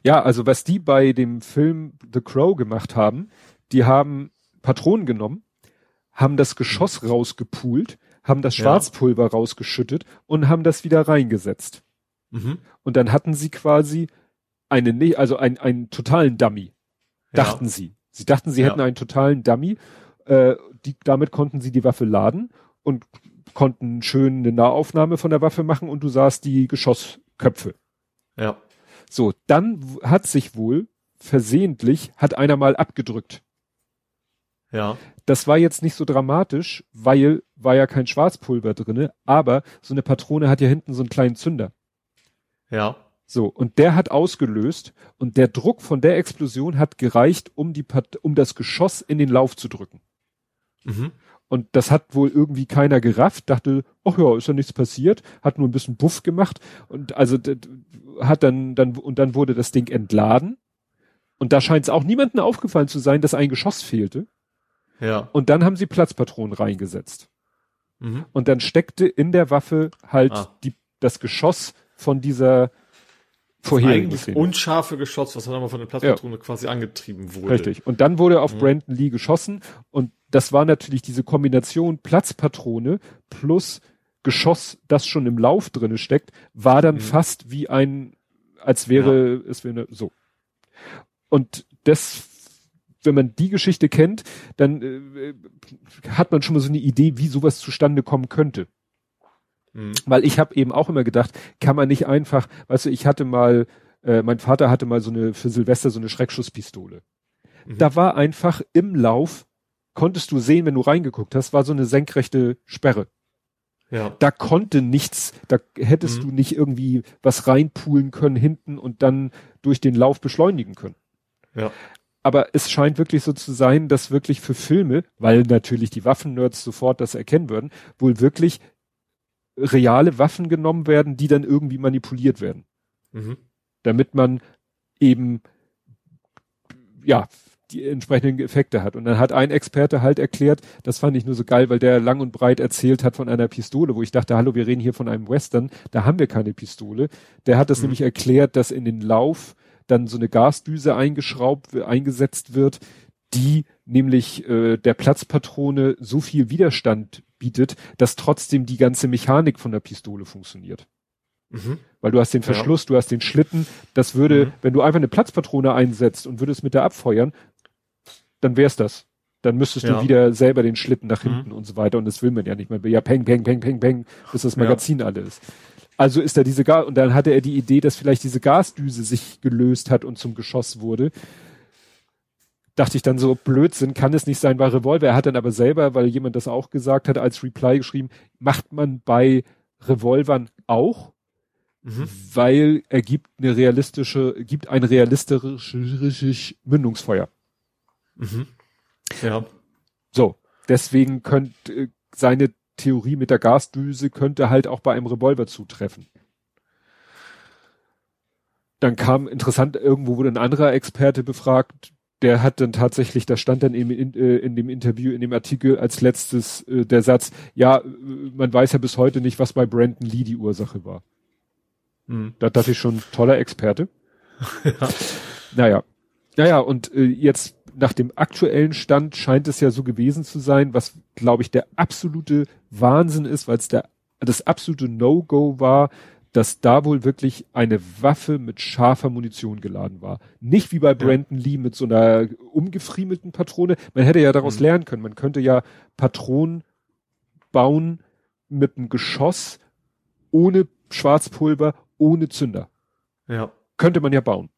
Ja, also was die bei dem Film The Crow gemacht haben, die haben Patronen genommen, haben das Geschoss mhm. rausgepult, haben das Schwarzpulver ja. rausgeschüttet und haben das wieder reingesetzt. Mhm. Und dann hatten sie quasi eine, also einen, einen totalen Dummy, dachten ja. sie. Sie dachten, sie ja. hätten einen totalen Dummy. Äh, die, damit konnten sie die Waffe laden und konnten schön eine Nahaufnahme von der Waffe machen und du sahst die Geschossköpfe. Ja. So, dann hat sich wohl versehentlich, hat einer mal abgedrückt. Ja. Das war jetzt nicht so dramatisch, weil war ja kein Schwarzpulver drinne, aber so eine Patrone hat ja hinten so einen kleinen Zünder. Ja. So, und der hat ausgelöst und der Druck von der Explosion hat gereicht, um die Pat um das Geschoss in den Lauf zu drücken. Mhm. Und das hat wohl irgendwie keiner gerafft, dachte, ach ja, ist ja nichts passiert, hat nur ein bisschen Buff gemacht und also hat dann, dann, und dann wurde das Ding entladen. Und da scheint es auch niemandem aufgefallen zu sein, dass ein Geschoss fehlte. Ja. Und dann haben sie Platzpatronen reingesetzt. Mhm. Und dann steckte in der Waffe halt ah. die, das Geschoss von dieser vorherigen Eigentlich unscharfe Geschoss, was dann aber von der Platzpatrone ja. quasi angetrieben wurde. Richtig. Und dann wurde auf mhm. Brandon Lee geschossen und das war natürlich diese Kombination Platzpatrone plus Geschoss, das schon im Lauf drinne steckt, war dann mhm. fast wie ein, als wäre ja. es wäre so. Und das wenn man die Geschichte kennt, dann äh, hat man schon mal so eine Idee, wie sowas zustande kommen könnte. Mhm. Weil ich habe eben auch immer gedacht, kann man nicht einfach, weißt du, ich hatte mal, äh, mein Vater hatte mal so eine für Silvester so eine Schreckschusspistole. Mhm. Da war einfach im Lauf, konntest du sehen, wenn du reingeguckt hast, war so eine senkrechte Sperre. Ja. Da konnte nichts, da hättest mhm. du nicht irgendwie was reinpulen können hinten und dann durch den Lauf beschleunigen können. Ja aber es scheint wirklich so zu sein, dass wirklich für Filme, weil natürlich die Waffennerds sofort das erkennen würden, wohl wirklich reale Waffen genommen werden, die dann irgendwie manipuliert werden. Mhm. damit man eben ja die entsprechenden Effekte hat. Und dann hat ein Experte halt erklärt, das fand ich nur so geil, weil der lang und breit erzählt hat von einer Pistole, wo ich dachte, hallo, wir reden hier von einem Western, da haben wir keine Pistole. Der hat das mhm. nämlich erklärt, dass in den Lauf dann so eine Gasdüse eingeschraubt, eingesetzt wird, die nämlich äh, der Platzpatrone so viel Widerstand bietet, dass trotzdem die ganze Mechanik von der Pistole funktioniert. Mhm. Weil du hast den Verschluss, ja. du hast den Schlitten. Das würde, mhm. wenn du einfach eine Platzpatrone einsetzt und würdest mit der abfeuern, dann wär's das. Dann müsstest ja. du wieder selber den Schlitten nach mhm. hinten mhm. und so weiter. Und das will man ja nicht. Man will ja peng, peng, peng, peng, peng, bis das Magazin ja. alle ist. Also ist da diese Gas, und dann hatte er die Idee, dass vielleicht diese Gasdüse sich gelöst hat und zum Geschoss wurde dachte ich dann so, Blödsinn kann es nicht sein bei Revolver. Er hat dann aber selber, weil jemand das auch gesagt hat, als Reply geschrieben, macht man bei Revolvern auch, mhm. weil er gibt eine realistische, gibt ein realistisches Mündungsfeuer. Mhm. Ja. So, deswegen könnte äh, seine Theorie mit der Gasdüse könnte halt auch bei einem Revolver zutreffen. Dann kam interessant, irgendwo wurde ein anderer Experte befragt, der hat dann tatsächlich, da stand dann eben in, äh, in dem Interview, in dem Artikel als letztes äh, der Satz, ja, äh, man weiß ja bis heute nicht, was bei Brandon Lee die Ursache war. Mhm. Da dachte ich schon, toller Experte. [laughs] ja. Naja. Naja, und äh, jetzt nach dem aktuellen Stand scheint es ja so gewesen zu sein, was, glaube ich, der absolute Wahnsinn ist, weil es der das absolute No-Go war, dass da wohl wirklich eine Waffe mit scharfer Munition geladen war. Nicht wie bei Brandon ja. Lee mit so einer umgefriemelten Patrone. Man hätte ja daraus mhm. lernen können. Man könnte ja Patronen bauen mit einem Geschoss ohne Schwarzpulver, ohne Zünder. Ja. Könnte man ja bauen.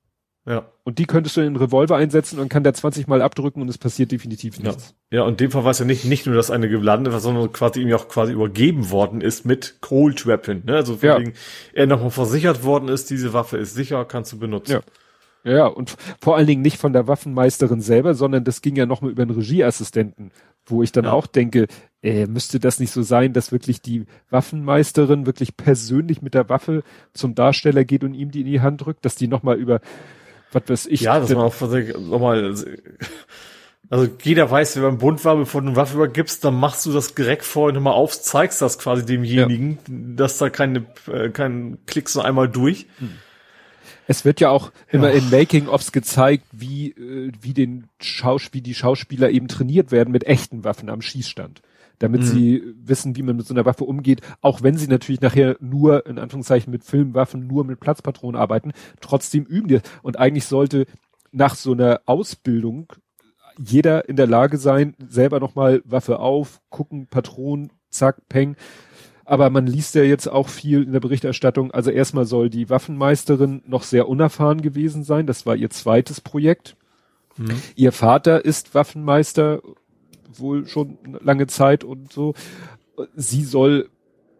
Ja. Und die könntest du in einen Revolver einsetzen und kann der 20 Mal abdrücken und es passiert definitiv nichts. Ja, ja und in dem Fall war es ja nicht, nicht nur, dass eine gelandet war, sondern quasi ihm auch quasi übergeben worden ist mit Cold Weapon. Ne? Also ja. wegen er nochmal versichert worden ist, diese Waffe ist sicher, kannst du benutzen. Ja. Ja, und vor allen Dingen nicht von der Waffenmeisterin selber, sondern das ging ja nochmal über einen Regieassistenten, wo ich dann ja. auch denke, äh, müsste das nicht so sein, dass wirklich die Waffenmeisterin wirklich persönlich mit der Waffe zum Darsteller geht und ihm die in die Hand drückt, dass die nochmal über was weiß ich. Ja, dass man auch nochmal, also jeder weiß, wenn man Bund war, bevor du eine Waffe übergibst, dann machst du das direkt vorher nochmal auf, zeigst das quasi demjenigen, ja. dass da keine, äh, kein Klicks so einmal durch. Hm. Es wird ja auch immer ja. in Making-ofs gezeigt, wie, äh, wie den Schaus wie die Schauspieler eben trainiert werden mit echten Waffen am Schießstand damit mhm. sie wissen, wie man mit so einer Waffe umgeht, auch wenn sie natürlich nachher nur, in Anführungszeichen, mit Filmwaffen, nur mit Platzpatronen arbeiten, trotzdem üben die. Und eigentlich sollte nach so einer Ausbildung jeder in der Lage sein, selber nochmal Waffe auf, gucken, Patronen, zack, peng. Aber man liest ja jetzt auch viel in der Berichterstattung. Also erstmal soll die Waffenmeisterin noch sehr unerfahren gewesen sein. Das war ihr zweites Projekt. Mhm. Ihr Vater ist Waffenmeister wohl schon lange Zeit und so. Sie soll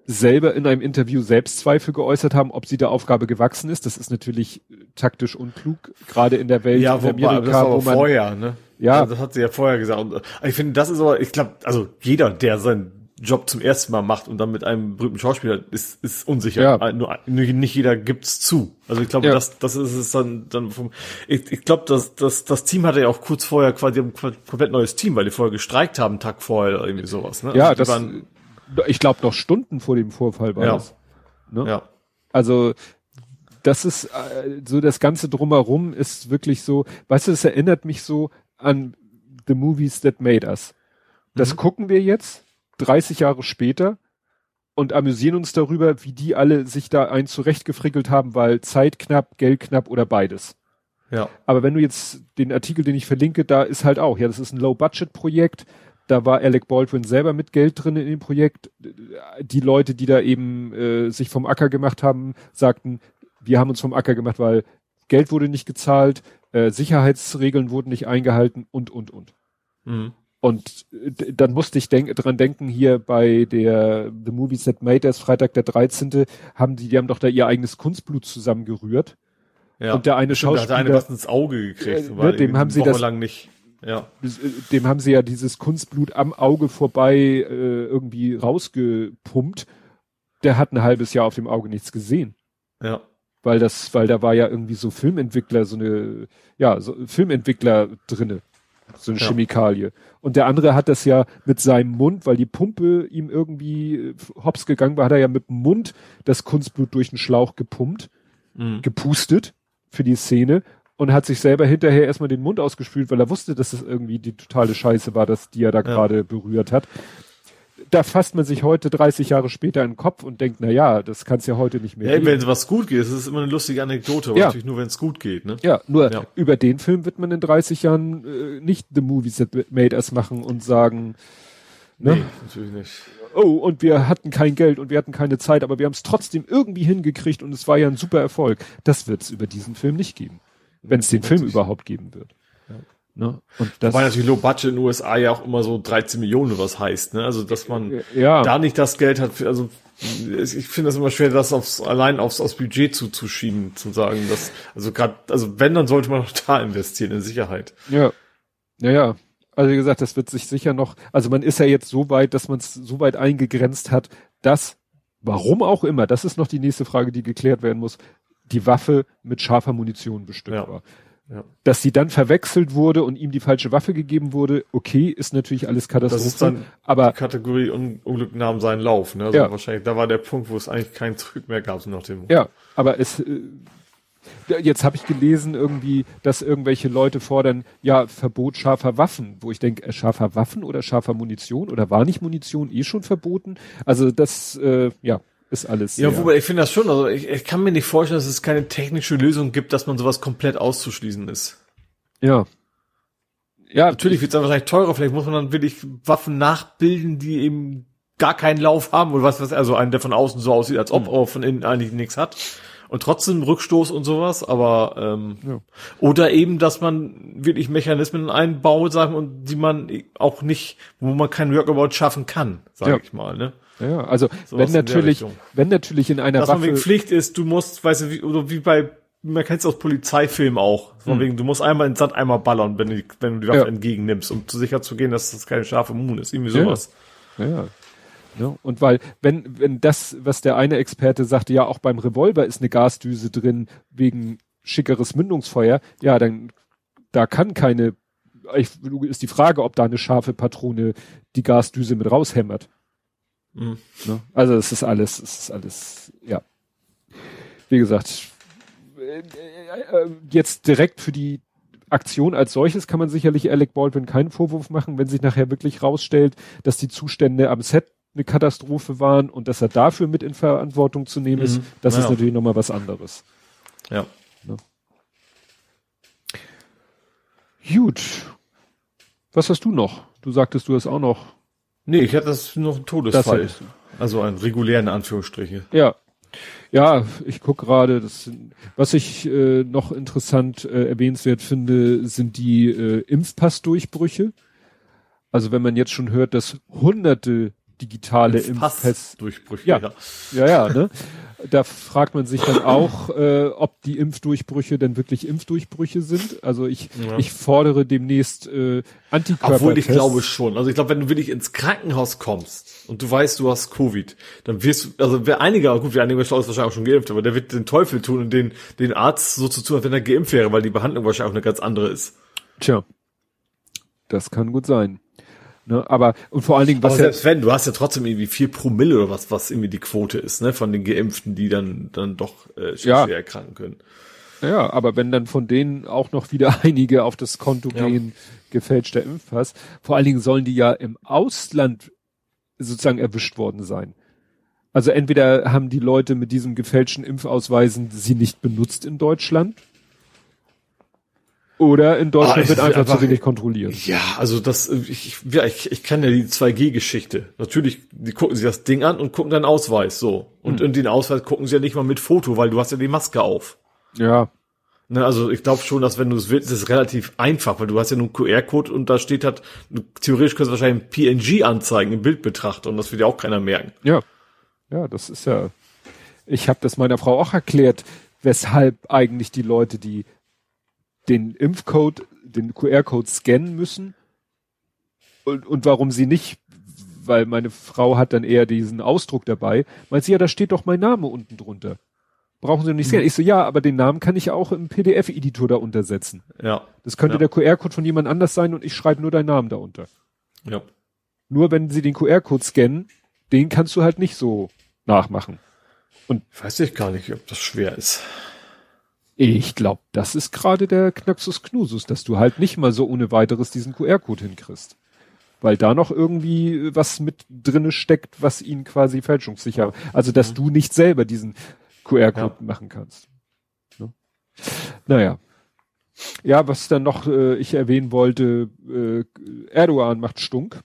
selber in einem Interview Selbstzweifel geäußert haben, ob sie der Aufgabe gewachsen ist. Das ist natürlich taktisch unklug, gerade in der Welt ja, wo, Amerika, das war wo man vorher, ne? Ja, also das hat sie ja vorher gesagt. Und ich finde, das ist aber, ich glaube, also jeder, der sein Job zum ersten Mal macht und dann mit einem berühmten Schauspieler ist, ist unsicher. Ja. Nur, nicht jeder gibt's zu. Also ich glaube, ja. das, das ist es dann, dann vom, ich, ich glaube, das, das, das Team hatte ja auch kurz vorher quasi ein komplett neues Team, weil die vorher gestreikt haben, Tag vorher oder irgendwie sowas, ne? Ja, also das, waren, ich glaube noch Stunden vor dem Vorfall war ja. das. Ne? Ja. Also, das ist, äh, so das Ganze drumherum ist wirklich so, weißt du, es erinnert mich so an The Movies That Made Us. Das mhm. gucken wir jetzt 30 Jahre später und amüsieren uns darüber, wie die alle sich da ein zurechtgefrickelt haben, weil Zeit knapp, Geld knapp oder beides. Ja. Aber wenn du jetzt den Artikel, den ich verlinke, da ist halt auch, ja, das ist ein Low-Budget-Projekt. Da war Alec Baldwin selber mit Geld drin in dem Projekt. Die Leute, die da eben äh, sich vom Acker gemacht haben, sagten, wir haben uns vom Acker gemacht, weil Geld wurde nicht gezahlt, äh, Sicherheitsregeln wurden nicht eingehalten und, und, und. Mhm. Und äh, dann musste ich denk dran denken, hier bei der The Movies That Made Us, Freitag der 13. haben die, die haben doch da ihr eigenes Kunstblut zusammengerührt. Ja. Und der eine Stimmt, Schauspieler. Da hat eine was ins Auge gekriegt. Äh, ne, dem haben sie das, lang nicht. Ja. Äh, dem haben sie ja dieses Kunstblut am Auge vorbei äh, irgendwie rausgepumpt. Der hat ein halbes Jahr auf dem Auge nichts gesehen. Ja. weil das, weil da war ja irgendwie so Filmentwickler, so eine, ja, so Filmentwickler drinne, so eine ja. Chemikalie. Und der andere hat das ja mit seinem Mund, weil die Pumpe ihm irgendwie äh, hops gegangen war, hat er ja mit dem Mund das Kunstblut durch den Schlauch gepumpt, mhm. gepustet für die Szene und hat sich selber hinterher erstmal den Mund ausgespült, weil er wusste, dass das irgendwie die totale Scheiße war, dass die er da ja. gerade berührt hat da fasst man sich heute 30 Jahre später in den Kopf und denkt, na ja, das kann es ja heute nicht mehr ja. Wenn was gut geht, das ist immer eine lustige Anekdote, aber ja. natürlich nur, wenn es gut geht. Ne? Ja, nur ja. über den Film wird man in 30 Jahren äh, nicht The Movies That Made Us machen und sagen, ne? Nee, natürlich nicht. Oh, und wir hatten kein Geld und wir hatten keine Zeit, aber wir haben es trotzdem irgendwie hingekriegt und es war ja ein super Erfolg. Das wird es über diesen Film nicht geben. Wenn es den Film überhaupt geben wird. Ne? Und das war natürlich Low Budget in den USA ja auch immer so 13 Millionen, was heißt, ne? Also dass man ja. da nicht das Geld hat, für, also ich finde das immer schwer, das aufs allein aufs, aufs Budget zuzuschieben, zu sagen, dass also gerade also wenn dann sollte man auch [laughs] da investieren in Sicherheit. Ja, ja, ja. Also wie gesagt, das wird sich sicher noch. Also man ist ja jetzt so weit, dass man es so weit eingegrenzt hat, dass warum auch immer, das ist noch die nächste Frage, die geklärt werden muss, die Waffe mit scharfer Munition bestückt ja. war. Ja. Dass sie dann verwechselt wurde und ihm die falsche Waffe gegeben wurde, okay, ist natürlich alles Katastrophe. Das ist dann aber die Kategorie Un Unglück nahm seinen Lauf. Ne? Also ja. wahrscheinlich, da war der Punkt, wo es eigentlich keinen Zurück mehr gab nach dem. Ja, aber es äh, jetzt habe ich gelesen irgendwie, dass irgendwelche Leute fordern, ja Verbot scharfer Waffen, wo ich denke, äh, scharfer Waffen oder scharfer Munition oder war nicht Munition eh schon verboten? Also das, äh, ja, ist alles. Ja, wobei ich finde das schon, also ich, ich kann mir nicht vorstellen, dass es keine technische Lösung gibt, dass man sowas komplett auszuschließen ist. Ja. Ja, natürlich wird es dann wahrscheinlich teurer, vielleicht muss man dann wirklich Waffen nachbilden, die eben gar keinen Lauf haben oder was, was also einen, der von außen so aussieht, als ob er von innen eigentlich nichts hat und trotzdem Rückstoß und sowas, aber ähm, ja. oder eben, dass man wirklich Mechanismen einbaut, sagen und die man auch nicht, wo man kein Workabout schaffen kann, sage ja. ich mal, ne? Ja, also so wenn natürlich, wenn natürlich in einer Dass Waffe... man wegen Pflicht ist, du musst, weißt du, wie, oder wie bei, man kennt es aus Polizeifilmen auch, von hm. wegen, du musst einmal in Sand einmal ballern, wenn du, wenn du die Waffe ja. entgegennimmst, um sicher zu gehen, dass das keine scharfe Moon ist, irgendwie sowas. Ja. ja. Ja, und weil, wenn, wenn das, was der eine Experte sagte, ja, auch beim Revolver ist eine Gasdüse drin, wegen schickeres Mündungsfeuer, ja, dann, da kann keine, ist die Frage, ob da eine scharfe Patrone die Gasdüse mit raushämmert. Mhm. Ne? Also es ist alles, es ist alles, ja. Wie gesagt, äh, jetzt direkt für die Aktion als solches kann man sicherlich Alec Baldwin keinen Vorwurf machen, wenn sich nachher wirklich rausstellt, dass die Zustände am Set eine Katastrophe waren und dass er dafür mit in Verantwortung zu nehmen ist, mhm. das ja. ist natürlich nochmal was anderes. Ja. Ne? Gut. Was hast du noch? Du sagtest, du hast auch noch Nee, ich hatte das noch ein Todesfall. Also ein regulären Anführungsstriche. Ja. Ja, ich guck gerade, das was ich äh, noch interessant äh, erwähnenswert finde, sind die äh, Impfpassdurchbrüche. Also wenn man jetzt schon hört, dass hunderte digitale Impfpassdurchbrüche. Ja, ja, ja, ne? Da fragt man sich dann auch, [laughs] äh, ob die Impfdurchbrüche denn wirklich Impfdurchbrüche sind. Also ich, ja. ich fordere demnächst äh, Antikörper. Obwohl ich glaube schon. Also ich glaube, wenn du wirklich ins Krankenhaus kommst und du weißt, du hast Covid, dann wirst du, also wer einiger, gut, wer einiger ist wahrscheinlich auch schon geimpft, aber der wird den Teufel tun und den, den Arzt so zu tun, als wenn er geimpft wäre, weil die Behandlung wahrscheinlich auch eine ganz andere ist. Tja. Das kann gut sein. Ne, aber und vor allen Dingen, was aber selbst ja, wenn, du hast ja trotzdem irgendwie vier Promille oder was, was irgendwie die Quote ist, ne, von den Geimpften, die dann dann doch äh, schwer, ja. erkranken können. Ja, aber wenn dann von denen auch noch wieder [laughs] einige auf das Konto ja. gehen, gefälschter Impfpass, vor allen Dingen sollen die ja im Ausland sozusagen erwischt worden sein. Also entweder haben die Leute mit diesem gefälschten Impfausweisen sie nicht benutzt in Deutschland oder in Deutschland ah, wird einfach, einfach, zu wenig kontrolliert. Ja, also das, ich, ja, ich, ich kenne ja die 2G-Geschichte. Natürlich, die gucken sich das Ding an und gucken deinen Ausweis, so. Und hm. in den Ausweis gucken sie ja nicht mal mit Foto, weil du hast ja die Maske auf. Ja. Ne, also ich glaube schon, dass wenn du es willst, ist es relativ einfach, weil du hast ja nur einen QR-Code und da steht halt, theoretisch kannst du wahrscheinlich ein PNG anzeigen im Bildbetrachter und das wird ja auch keiner merken. Ja. Ja, das ist ja. Ich habe das meiner Frau auch erklärt, weshalb eigentlich die Leute, die den Impfcode, den QR-Code scannen müssen und, und warum sie nicht, weil meine Frau hat dann eher diesen Ausdruck dabei, meint sie, ja, da steht doch mein Name unten drunter. brauchen Sie nicht scannen. Mhm. Ich so, ja, aber den Namen kann ich auch im PDF-Editor da untersetzen. Ja. Das könnte ja. der QR-Code von jemand anders sein und ich schreibe nur deinen Namen darunter. Ja. Nur wenn Sie den QR-Code scannen, den kannst du halt nicht so nachmachen. Und weiß ich gar nicht, ob das schwer ist. Ich glaube, das ist gerade der Knaxus Knusus, dass du halt nicht mal so ohne weiteres diesen QR-Code hinkriegst. Weil da noch irgendwie was mit drinne steckt, was ihn quasi fälschungssicher, also dass mhm. du nicht selber diesen QR-Code ja. machen kannst. Ne? Naja. Ja, was dann noch äh, ich erwähnen wollte, äh, Erdogan macht Stunk.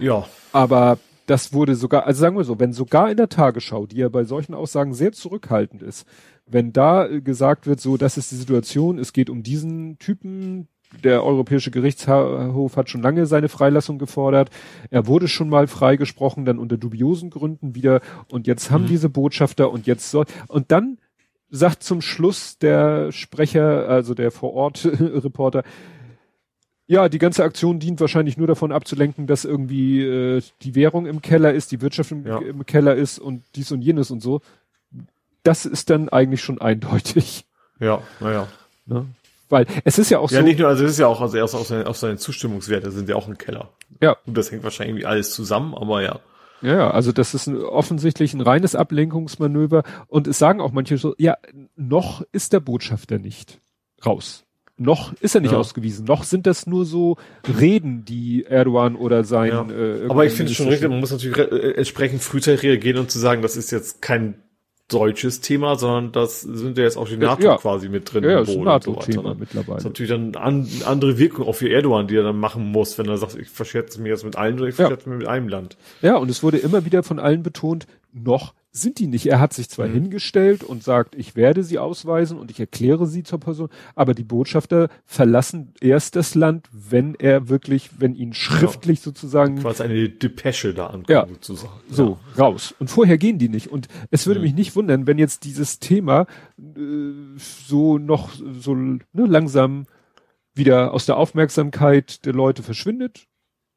Ja. Aber das wurde sogar, also sagen wir so, wenn sogar in der Tagesschau, die ja bei solchen Aussagen sehr zurückhaltend ist, wenn da äh, gesagt wird, so, das ist die Situation, es geht um diesen Typen, der Europäische Gerichtshof hat schon lange seine Freilassung gefordert. Er wurde schon mal freigesprochen, dann unter dubiosen Gründen wieder. Und jetzt haben mhm. diese Botschafter und jetzt soll, und dann sagt zum Schluss der Sprecher, also der vor Ort Reporter, ja, die ganze Aktion dient wahrscheinlich nur davon abzulenken, dass irgendwie äh, die Währung im Keller ist, die Wirtschaft im, ja. im Keller ist und dies und jenes und so. Das ist dann eigentlich schon eindeutig. Ja, naja. Ne? Weil es ist ja auch ja, so. Ja, nicht nur, also es ist ja auch, also erst auch seine, auch seine Zustimmungswerte sind ja auch im Keller. Ja. Und das hängt wahrscheinlich irgendwie alles zusammen, aber ja. Ja, also das ist ein, offensichtlich ein reines Ablenkungsmanöver und es sagen auch manche so, ja, noch ist der Botschafter nicht raus. Noch ist er nicht ja. ausgewiesen. Noch sind das nur so Reden, die Erdogan oder sein. Ja. Äh, aber ich finde es schon richtig, man muss natürlich äh, entsprechend frühzeitig reagieren und zu sagen, das ist jetzt kein deutsches Thema, sondern das sind ja jetzt auch die NATO ja. quasi mit drin. Ja, ja ist ein NATO-Thema so ne? mittlerweile. Das ist natürlich dann an, andere Wirkung auch für Erdogan, die er dann machen muss, wenn er sagt, ich verscherze mir jetzt mit allen oder ich verscherze ja. mir mit einem Land. Ja, und es wurde immer wieder von allen betont, noch sind die nicht. Er hat sich zwar mhm. hingestellt und sagt, ich werde sie ausweisen und ich erkläre sie zur Person, aber die Botschafter verlassen erst das Land, wenn er wirklich, wenn ihn schriftlich ja. sozusagen. Quasi eine Depesche da ankommt, ja, sozusagen. So, ja. raus. Und vorher gehen die nicht. Und es würde mhm. mich nicht wundern, wenn jetzt dieses Thema äh, so noch so ne, langsam wieder aus der Aufmerksamkeit der Leute verschwindet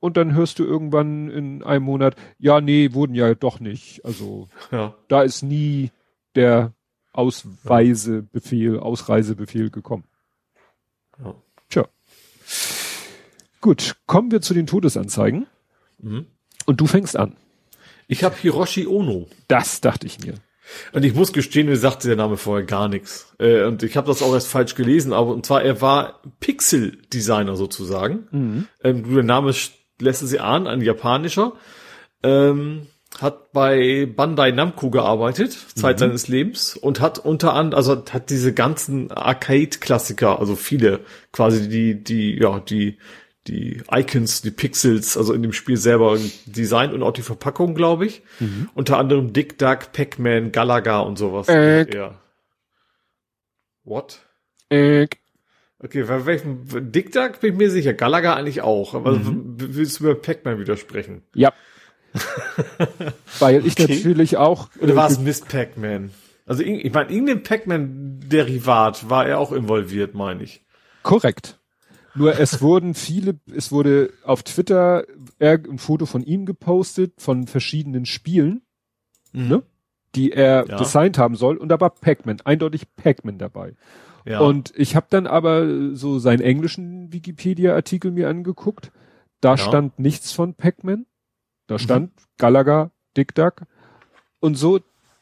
und dann hörst du irgendwann in einem Monat, ja, nee, wurden ja doch nicht. Also ja. da ist nie der Ausweisebefehl, Ausreisebefehl gekommen. Ja. Tja. Gut, kommen wir zu den Todesanzeigen. Mhm. Und du fängst an. Ich habe Hiroshi Ono. Das dachte ich mir. Und ich muss gestehen, mir sagte der Name vorher gar nichts. Äh, und ich habe das auch erst falsch gelesen, aber und zwar er war Pixel-Designer sozusagen. Mhm. Ähm, der Name lässt sie ahnen, ein japanischer, ähm, hat bei Bandai Namco gearbeitet, Zeit mhm. seines Lebens, und hat unter anderem, also hat diese ganzen Arcade-Klassiker, also viele, quasi die, die, ja, die, die Icons, die Pixels, also in dem Spiel selber designt und auch die Verpackung, glaube ich. Mhm. Unter anderem Dick Duck, Pac-Man, Galaga und sowas. Äh. Ja. What? Äh. Okay, bei welchem Dick Duck bin ich mir sicher. Gallagher eigentlich auch. Aber mhm. willst du über Pac-Man widersprechen? Ja. [laughs] Weil ich okay. natürlich auch. Oder war es Miss Pac-Man? Also ich meine, irgendein Pac-Man-Derivat war er auch involviert, meine ich. Korrekt. Nur es [laughs] wurden viele, es wurde auf Twitter ein Foto von ihm gepostet, von verschiedenen Spielen, mhm. ne, die er ja. designt haben soll. Und da war Pac-Man, eindeutig Pac-Man dabei. Ja. Und ich habe dann aber so seinen englischen Wikipedia-Artikel mir angeguckt. Da ja. stand nichts von Pac-Man. Da stand mhm. Gallagher, Dick Duck und so.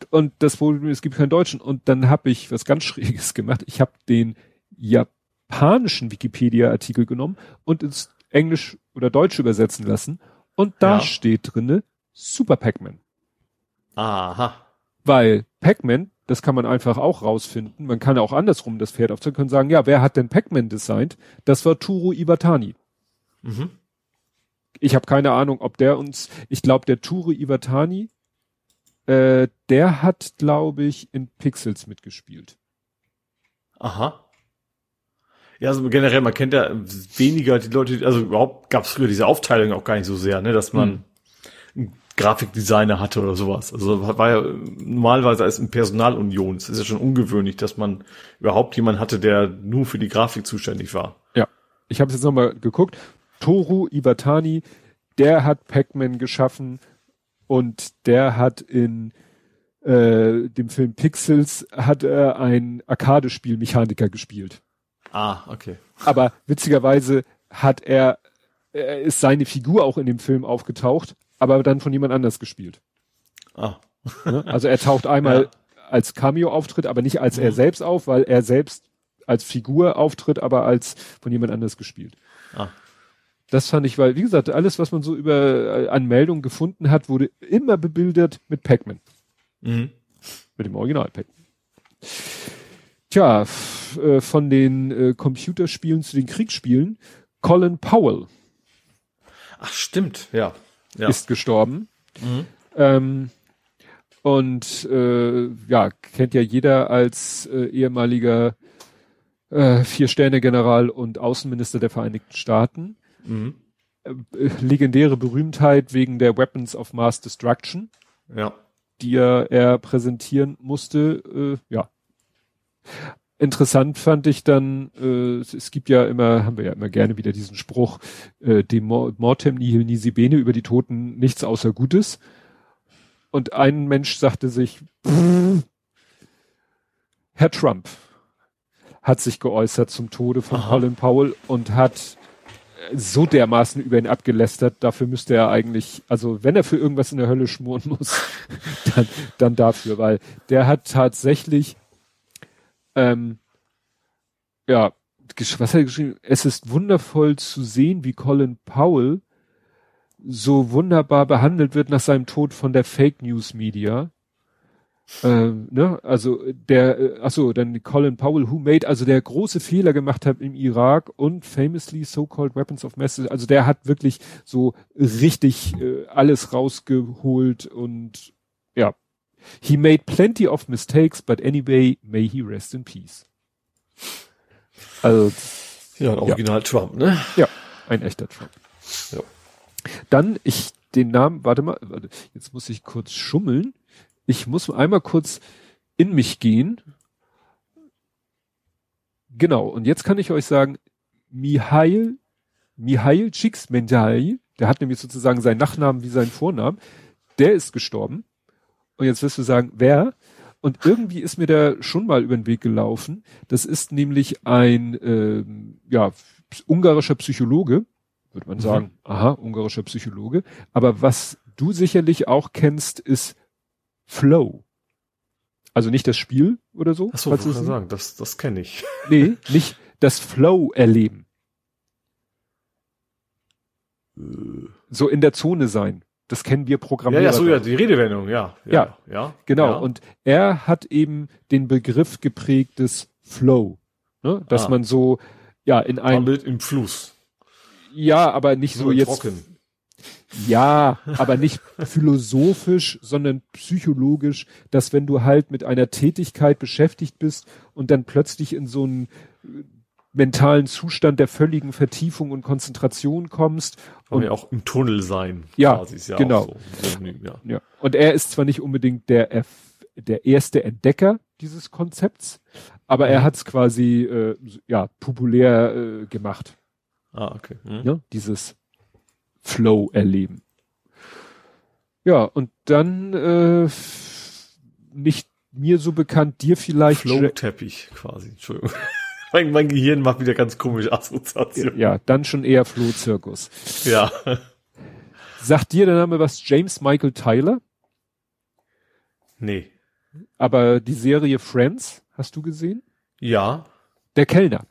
Und das Problem, es gibt keinen Deutschen. Und dann habe ich was ganz Schräges [laughs] gemacht. Ich habe den japanischen Wikipedia-Artikel genommen und ins Englisch oder Deutsch übersetzen lassen. Und da ja. steht drinne Super Pac-Man. Aha. Weil Pac-Man das kann man einfach auch rausfinden. Man kann auch andersrum das Pferd aufzeigen und sagen, ja, wer hat denn Pac-Man designt? Das war Turo Iwatani. Mhm. Ich habe keine Ahnung, ob der uns, ich glaube, der Turo Iwatani, äh, der hat, glaube ich, in Pixels mitgespielt. Aha. Ja, also generell, man kennt ja weniger die Leute, also überhaupt gab es früher diese Aufteilung auch gar nicht so sehr, ne, dass man hm. Grafikdesigner hatte oder sowas. Also war ja normalerweise als in Personalunion. Es ist ja schon ungewöhnlich, dass man überhaupt jemanden hatte, der nur für die Grafik zuständig war. Ja, ich habe jetzt nochmal geguckt. Toru Ibatani, der hat Pac-Man geschaffen und der hat in äh, dem Film Pixels hat er ein Arcade-Spielmechaniker gespielt. Ah, okay. Aber witzigerweise hat er, er ist seine Figur auch in dem Film aufgetaucht, aber dann von jemand anders gespielt. Ah. Ne? Also er taucht einmal ja. als Cameo-Auftritt, aber nicht als mhm. er selbst auf, weil er selbst als Figur auftritt, aber als von jemand anders gespielt. Ah. Das fand ich, weil, wie gesagt, alles, was man so über äh, Anmeldungen gefunden hat, wurde immer bebildert mit Pac-Man. Mhm. Mit dem Original Pac-Man. Tja, äh, von den äh, Computerspielen zu den Kriegsspielen, Colin Powell. Ach, stimmt, ja. Ja. Ist gestorben. Mhm. Ähm, und äh, ja, kennt ja jeder als äh, ehemaliger äh, Vier-Sterne-General und Außenminister der Vereinigten Staaten. Mhm. Äh, legendäre Berühmtheit wegen der Weapons of Mass Destruction. Ja. Die er, er präsentieren musste. Äh, ja. Interessant fand ich dann, äh, es gibt ja immer, haben wir ja immer gerne wieder diesen Spruch, äh, dem Mortem nihil nisi bene, über die Toten nichts außer Gutes. Und ein Mensch sagte sich, Herr Trump hat sich geäußert zum Tode von Aha. Colin Powell und hat so dermaßen über ihn abgelästert, dafür müsste er eigentlich, also wenn er für irgendwas in der Hölle schmoren muss, [laughs] dann, dann dafür, weil der hat tatsächlich, ähm, ja, was hat er geschrieben? Es ist wundervoll zu sehen, wie Colin Powell so wunderbar behandelt wird nach seinem Tod von der Fake News Media. Ähm, ne? Also der, äh, achso, dann Colin Powell, who made, also der große Fehler gemacht hat im Irak und famously so-called Weapons of Mass, also der hat wirklich so richtig äh, alles rausgeholt und ja. He made plenty of mistakes, but anyway, may he rest in peace. Also ja, ein Original ja. Trump, ne? Ja, ein echter Trump. Ja. Dann ich den Namen, warte mal, warte, jetzt muss ich kurz schummeln ich muss einmal kurz in mich gehen. Genau, und jetzt kann ich euch sagen, Mihail, Mihail Csikszentmihalyi, der hat nämlich sozusagen seinen Nachnamen wie seinen Vornamen, der ist gestorben. Und jetzt wirst du sagen, wer? Und irgendwie ist mir der schon mal über den Weg gelaufen. Das ist nämlich ein ähm, ja, ungarischer Psychologe, würde man mhm. sagen. Mhm. Aha, ungarischer Psychologe. Aber was du sicherlich auch kennst, ist Flow. Also nicht das Spiel oder so. Ach so, was kann sagen, das, das kenne ich. Nee, nicht das Flow erleben. Äh. so in der Zone sein. Das kennen wir Programmierer. Ja, ja, so, ja, die Redewendung, ja. Ja, ja, ja genau. Ja. Und er hat eben den Begriff geprägt des Flow. Ne? Dass ah. man so, ja, in einem. Bild im Fluss. Ja, aber nicht so, so jetzt. Trocken. Ja, aber nicht philosophisch, sondern psychologisch, dass wenn du halt mit einer Tätigkeit beschäftigt bist und dann plötzlich in so einen mentalen Zustand der völligen Vertiefung und Konzentration kommst. und ja auch im Tunnel sein. Ja, ja genau. So. Ja. ja. Und er ist zwar nicht unbedingt der, der erste Entdecker dieses Konzepts, aber mhm. er hat es quasi äh, ja populär äh, gemacht. Ah, okay. Mhm. Ja, dieses Flow erleben. Ja, und dann äh, nicht mir so bekannt, dir vielleicht. Flow-Teppich quasi, Entschuldigung. Mein, mein Gehirn macht wieder ganz komische Assoziationen. Ja, dann schon eher Flow-Zirkus. Ja. Sagt dir der Name was James Michael Tyler? Nee. Aber die Serie Friends, hast du gesehen? Ja. Der Kellner.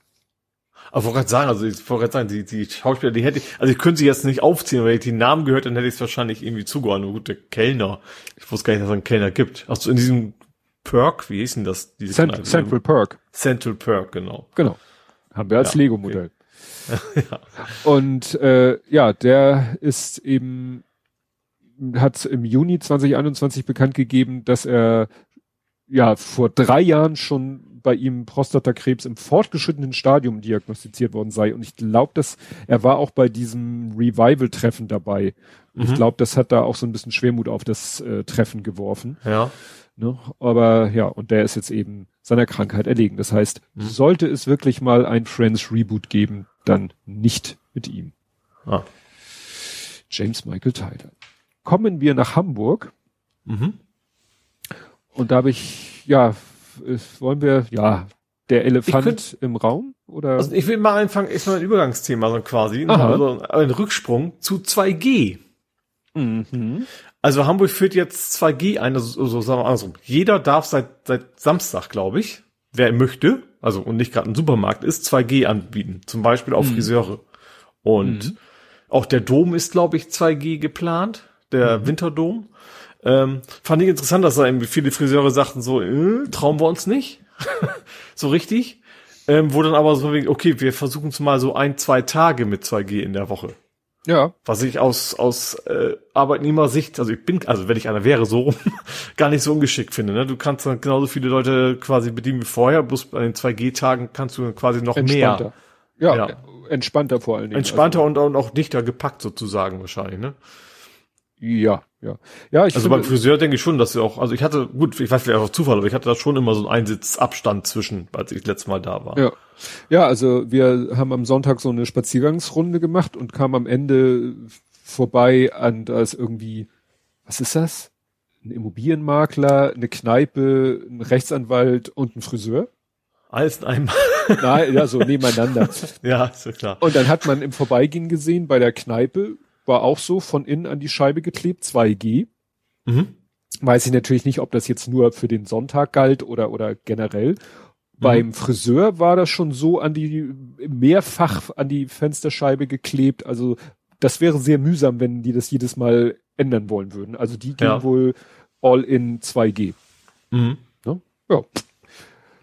Aber wollte gerade sagen, also ich wollte gerade sagen, die, die Schauspieler, die hätte ich, also ich könnte sie jetzt nicht aufziehen, weil ich die Namen gehört, dann hätte ich es wahrscheinlich irgendwie zugeordnet. Gut, der Kellner. Ich wusste gar nicht, dass es einen Kellner gibt. Also in diesem Perk, wie hieß denn das? Cent Central Perk. Central Perk, genau. Genau. Haben wir als ja, Lego-Modell. Okay. [laughs] ja. Und äh, ja, der ist eben, hat im Juni 2021 bekannt gegeben, dass er ja vor drei Jahren schon bei ihm Prostatakrebs im fortgeschrittenen Stadium diagnostiziert worden sei. Und ich glaube, dass er war auch bei diesem Revival-Treffen dabei. Mhm. Ich glaube, das hat da auch so ein bisschen Schwermut auf das äh, Treffen geworfen. Ja. Ne? Aber ja, und der ist jetzt eben seiner Krankheit erlegen. Das heißt, mhm. sollte es wirklich mal ein Friends Reboot geben, dann nicht mit ihm. Ah. James Michael Tyler. Kommen wir nach Hamburg. Mhm. Und da habe ich, ja, wollen wir, ja, der Elefant könnt, im Raum? Oder? Also ich will mal anfangen, ist mal ein Übergangsthema so quasi, also ein Rücksprung zu 2G. Mhm. Also Hamburg führt jetzt 2G ein, also so sagen wir andersrum. Jeder darf seit, seit Samstag, glaube ich, wer möchte, also und nicht gerade ein Supermarkt ist, 2G anbieten. Zum Beispiel auf mhm. Friseure. Und mhm. auch der Dom ist, glaube ich, 2G geplant, der mhm. Winterdom. Ähm, fand ich interessant, dass da irgendwie viele Friseure sagten so, äh, trauen wir uns nicht. [laughs] so richtig. Ähm, wo dann aber so, okay, wir versuchen es mal so ein, zwei Tage mit 2G in der Woche. Ja. Was ich aus, aus äh, Arbeitnehmersicht, also ich bin, also wenn ich einer wäre, so rum, [laughs] gar nicht so ungeschickt finde. Ne? Du kannst dann genauso viele Leute quasi bedienen wie vorher, bloß bei den 2G-Tagen kannst du quasi noch mehr. Ja, ja, entspannter vor allen Dingen. Entspannter also. und, und auch dichter gepackt sozusagen wahrscheinlich, ne? Ja, ja. Ja, ich Also beim Friseur denke ich schon, dass sie auch, also ich hatte, gut, ich weiß vielleicht auch Zufall, aber ich hatte da schon immer so einen Einsitzabstand zwischen, als ich letztes Mal da war. Ja. Ja, also wir haben am Sonntag so eine Spaziergangsrunde gemacht und kamen am Ende vorbei an, da ist irgendwie, was ist das? Ein Immobilienmakler, eine Kneipe, ein Rechtsanwalt und ein Friseur. Alles in einem. Nein, ja, so nebeneinander. [laughs] ja, ist ja klar. Und dann hat man im Vorbeigehen gesehen, bei der Kneipe war auch so von innen an die Scheibe geklebt, 2G. Mhm. Weiß ich natürlich nicht, ob das jetzt nur für den Sonntag galt oder, oder generell. Mhm. Beim Friseur war das schon so an die, mehrfach an die Fensterscheibe geklebt. Also, das wäre sehr mühsam, wenn die das jedes Mal ändern wollen würden. Also, die gehen ja. wohl all in 2G. Mhm. Ne? Ja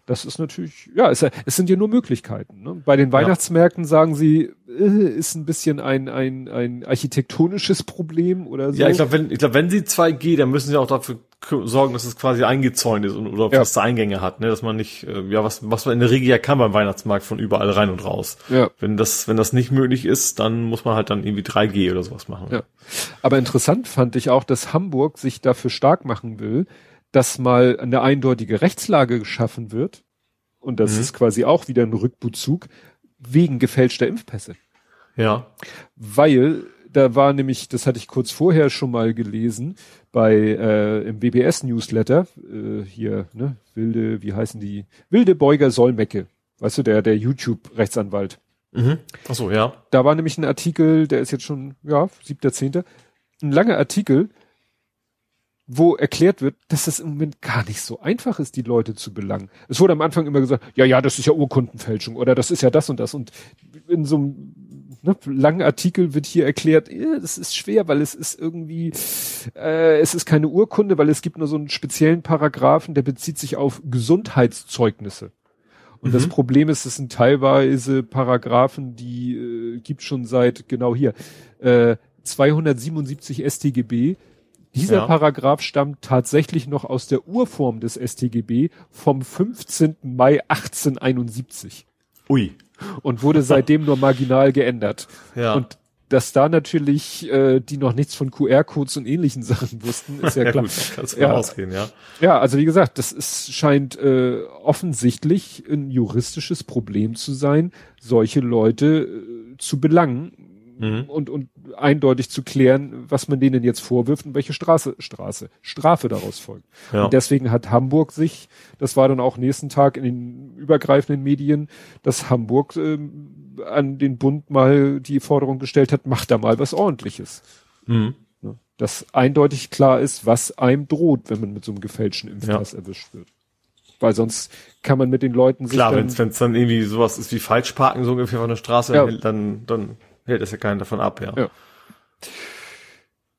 das ist natürlich, ja, es, es sind ja nur Möglichkeiten. Ne? Bei den Weihnachtsmärkten sagen sie, äh, ist ein bisschen ein, ein, ein architektonisches Problem oder so. Ja, ich glaube, wenn, ich glaube, wenn sie 2G, dann müssen sie auch dafür sorgen, dass es quasi eingezäunt ist und, oder ja. feste Eingänge hat, ne? dass man nicht, äh, ja, was, was man in der Regel ja kann beim Weihnachtsmarkt von überall rein und raus. Ja. Wenn das, wenn das nicht möglich ist, dann muss man halt dann irgendwie 3G oder sowas machen. Ja. Aber interessant fand ich auch, dass Hamburg sich dafür stark machen will, dass mal eine eindeutige Rechtslage geschaffen wird, und das mhm. ist quasi auch wieder ein Rückbezug, wegen gefälschter Impfpässe. Ja. Weil da war nämlich, das hatte ich kurz vorher schon mal gelesen, bei äh, im BBS Newsletter, äh, hier, ne, wilde, wie heißen die? Wilde Beuger Solmecke. Weißt du, der, der YouTube-Rechtsanwalt. Mhm. Ach so, ja. Da war nämlich ein Artikel, der ist jetzt schon, ja, siebter, zehnter, ein langer Artikel, wo erklärt wird, dass es im Moment gar nicht so einfach ist, die Leute zu belangen. Es wurde am Anfang immer gesagt, ja, ja, das ist ja Urkundenfälschung oder das ist ja das und das. Und in so einem ne, langen Artikel wird hier erklärt, ja, das ist schwer, weil es ist irgendwie, äh, es ist keine Urkunde, weil es gibt nur so einen speziellen Paragraphen, der bezieht sich auf Gesundheitszeugnisse. Und mhm. das Problem ist, es sind teilweise Paragraphen, die äh, gibt schon seit genau hier äh, 277 StGB dieser ja. Paragraph stammt tatsächlich noch aus der Urform des StGB vom 15. Mai 1871. Ui. Und wurde seitdem nur marginal geändert. [laughs] Ja. Und dass da natürlich äh, die noch nichts von QR-Codes und ähnlichen Sachen wussten, ist ja, [laughs] ja klar. Gut, kannst ja. ausgehen, ja. Ja, also wie gesagt, das ist, scheint äh, offensichtlich ein juristisches Problem zu sein, solche Leute äh, zu belangen mhm. und, und eindeutig zu klären, was man denen jetzt vorwirft und welche Straße, Straße, Strafe daraus folgt. Ja. Und deswegen hat Hamburg sich, das war dann auch nächsten Tag in den übergreifenden Medien, dass Hamburg ähm, an den Bund mal die Forderung gestellt hat, macht da mal was ordentliches. Mhm. Dass eindeutig klar ist, was einem droht, wenn man mit so einem gefälschten Impfpass ja. erwischt wird weil sonst kann man mit den Leuten sich Klar, wenn es dann irgendwie sowas ist wie Falschparken so ungefähr von der Straße, ja. dann, dann hält es ja keinen davon ab, ja. ja.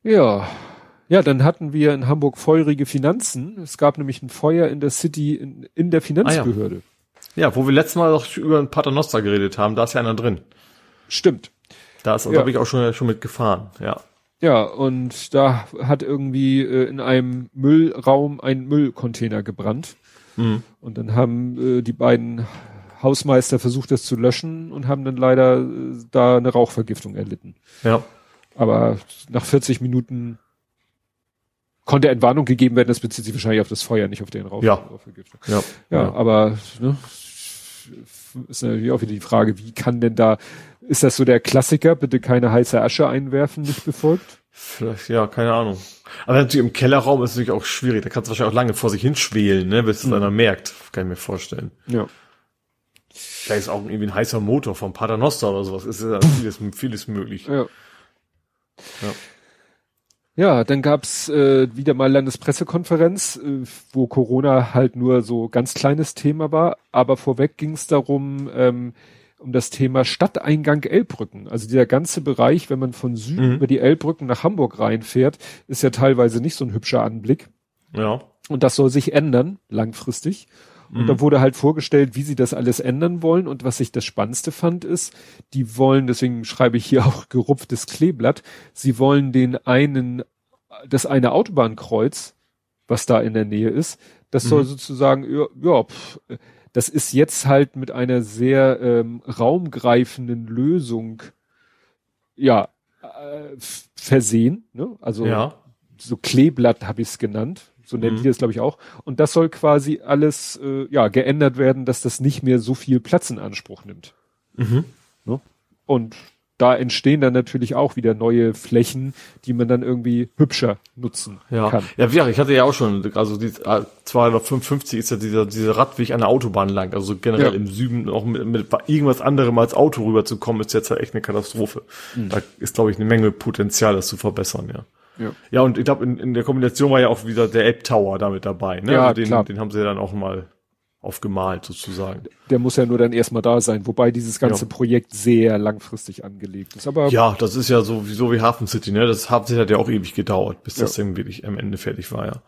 Ja. Ja, dann hatten wir in Hamburg feurige Finanzen. Es gab nämlich ein Feuer in der City, in, in der Finanzbehörde. Ah, ja. ja. wo wir letztes Mal auch über ein Paternoster geredet haben, da ist ja einer drin. Stimmt. Da ist, also ja. habe ich auch schon, schon mit gefahren, ja. Ja, und da hat irgendwie äh, in einem Müllraum ein Müllcontainer gebrannt. Mhm. Und dann haben äh, die beiden Hausmeister versucht, das zu löschen und haben dann leider äh, da eine Rauchvergiftung erlitten. Ja. Aber nach 40 Minuten konnte Entwarnung gegeben werden. Das bezieht sich wahrscheinlich auf das Feuer, nicht auf den Rauch. Ja. Rauchvergiftung. Ja. ja. Ja, aber ne, ist natürlich auch wieder die Frage, wie kann denn da, ist das so der Klassiker, bitte keine heiße Asche einwerfen, nicht befolgt? Vielleicht, ja, keine Ahnung. Aber natürlich im Kellerraum ist es natürlich auch schwierig. Da kannst du wahrscheinlich auch lange vor sich hinschwelen, ne, bis es mhm. einer merkt. Kann ich mir vorstellen. Ja. Vielleicht ist auch irgendwie ein heißer Motor vom Paternoster oder sowas. Ist ja vieles, vieles möglich. Ja. Ja. Ja, dann gab's äh, wieder mal Landespressekonferenz, äh, wo Corona halt nur so ganz kleines Thema war. Aber vorweg ging's darum, ähm, um das Thema Stadteingang Elbbrücken. Also dieser ganze Bereich, wenn man von Süden mhm. über die Elbbrücken nach Hamburg reinfährt, ist ja teilweise nicht so ein hübscher Anblick. Ja. Und das soll sich ändern, langfristig. Und mhm. da wurde halt vorgestellt, wie sie das alles ändern wollen. Und was ich das Spannendste fand, ist, die wollen, deswegen schreibe ich hier [laughs] auch gerupftes Kleeblatt, sie wollen den einen, das eine Autobahnkreuz, was da in der Nähe ist, das mhm. soll sozusagen, ja, ja pff, das ist jetzt halt mit einer sehr ähm, raumgreifenden Lösung, ja, äh, versehen. Ne? Also ja. so Kleeblatt habe ich es genannt. So nennen mhm. die das, glaube ich, auch. Und das soll quasi alles äh, ja geändert werden, dass das nicht mehr so viel Platz in Anspruch nimmt. Mhm. Ne? Und da entstehen dann natürlich auch wieder neue Flächen, die man dann irgendwie hübscher nutzen ja. kann. Ja, ja, ich hatte ja auch schon, also die 255 ist ja dieser, dieser Radweg an der Autobahn lang, also generell ja. im Süden auch mit, mit irgendwas anderem als Auto rüberzukommen, ist jetzt halt echt eine Katastrophe. Mhm. Da ist, glaube ich, eine Menge Potenzial, das zu verbessern, ja. Ja, ja und ich glaube, in, in der Kombination war ja auch wieder der App Tower damit dabei. Ne? Ja, also den, klar. den haben sie dann auch mal aufgemalt sozusagen. Der muss ja nur dann erstmal da sein, wobei dieses ganze ja. Projekt sehr langfristig angelegt ist. Aber ja, das ist ja so wie, Hafen City, ne? Das Hafen City hat ja auch ewig gedauert, bis ja. das dann wirklich am Ende fertig war, ja.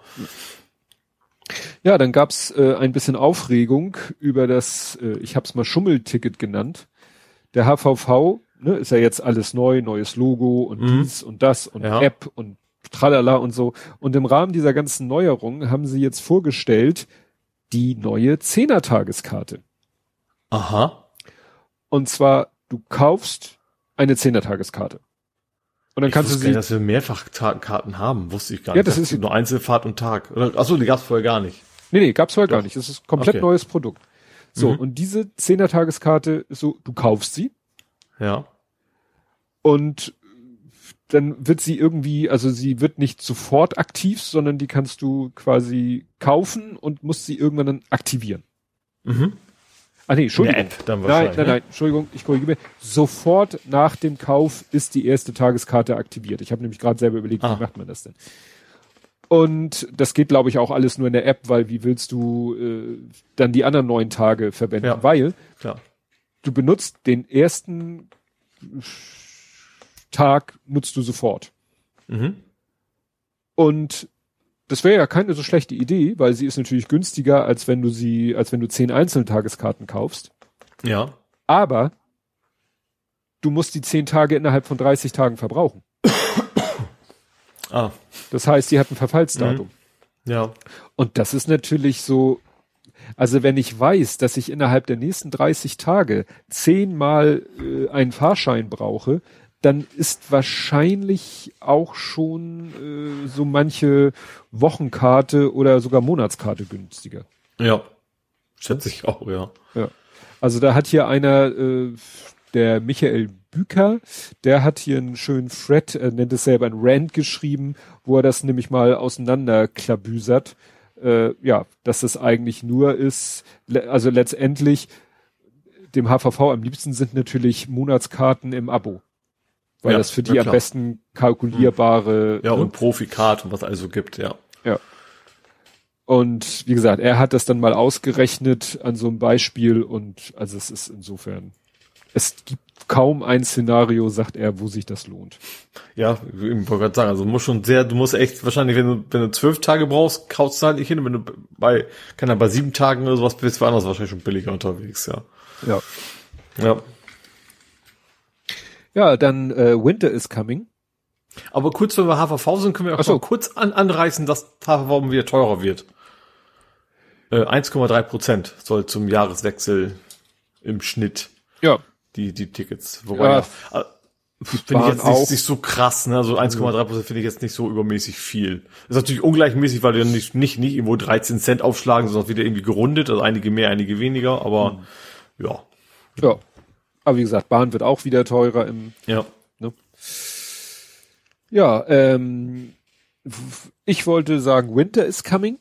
Ja, dann gab's äh, ein bisschen Aufregung über das, äh, ich habe es mal Schummelticket genannt. Der HVV, ne, ist ja jetzt alles neu, neues Logo und mhm. dies und das und ja. App und tralala und so. Und im Rahmen dieser ganzen Neuerungen haben sie jetzt vorgestellt die neue Zehnertageskarte. Aha. Und zwar, du kaufst eine Zehnertageskarte. Und dann ich kannst du sie. Nicht, dass wir mehrfach Karten haben, wusste ich gar nicht. Ja, das ist nur Einzelfahrt und Tag. Achso, die gab's vorher gar nicht. Nee, nee, gab's vorher Doch. gar nicht. Das ist komplett okay. neues Produkt. So, mhm. und diese Zehnertageskarte so, du kaufst sie. Ja. Und dann wird sie irgendwie, also sie wird nicht sofort aktiv, sondern die kannst du quasi kaufen und musst sie irgendwann dann aktivieren. Mhm. Ah nee, Entschuldigung. App dann nein, nein, nein, ne? Entschuldigung, ich korrigiere. Sofort nach dem Kauf ist die erste Tageskarte aktiviert. Ich habe nämlich gerade selber überlegt, ah. wie macht man das denn? Und das geht, glaube ich, auch alles nur in der App, weil wie willst du äh, dann die anderen neun Tage verwenden? Ja, weil klar. du benutzt den ersten Tag nutzt du sofort. Mhm. Und das wäre ja keine so schlechte Idee, weil sie ist natürlich günstiger, als wenn du sie, als wenn du zehn einzelne Tageskarten kaufst. Ja. Aber du musst die zehn Tage innerhalb von 30 Tagen verbrauchen. [coughs] ah. Das heißt, sie hat ein Verfallsdatum. Mhm. Ja. Und das ist natürlich so, also wenn ich weiß, dass ich innerhalb der nächsten 30 Tage zehnmal äh, einen Fahrschein brauche, dann ist wahrscheinlich auch schon äh, so manche Wochenkarte oder sogar Monatskarte günstiger. Ja, schätze ich auch, ja. Ja. Also da hat hier einer, äh, der Michael Büker, der hat hier einen schönen Thread, er nennt es selber ein Rant geschrieben, wo er das nämlich mal auseinanderklabüsert. Äh, ja, dass es eigentlich nur ist, also letztendlich dem HVV am liebsten sind natürlich Monatskarten im Abo weil ja, das für die ja, am besten kalkulierbare. Ja, ne? und Profikart und was also gibt, ja. Ja. Und wie gesagt, er hat das dann mal ausgerechnet an so einem Beispiel und also es ist insofern, es gibt kaum ein Szenario, sagt er, wo sich das lohnt. Ja, ich wollte gerade sagen, also du musst schon sehr, du musst echt wahrscheinlich, wenn du, wenn du zwölf Tage brauchst, kaufst du halt nicht hin. Wenn du bei, kann er bei sieben Tagen oder sowas bist, war anders wahrscheinlich schon billiger unterwegs, ja. Ja. Ja. Ja, dann äh, Winter is Coming. Aber kurz, wenn wir HVV sind, können wir auch so. kurz an, anreißen, dass HVV wieder teurer wird. Äh, 1,3 Prozent soll zum Jahreswechsel im Schnitt. Ja. Die, die Tickets. Wobei, ja, ja, äh, finde ich jetzt nicht, nicht, so krass, ne? Also 1,3 Prozent finde ich jetzt nicht so übermäßig viel. ist natürlich ungleichmäßig, weil du nicht, nicht, nicht irgendwo 13 Cent aufschlagen, sondern wieder irgendwie gerundet, also einige mehr, einige weniger, aber, mhm ja. Ja. Aber wie gesagt, Bahn wird auch wieder teurer im, Ja. ne? Ja, ähm, ich wollte sagen, Winter is coming.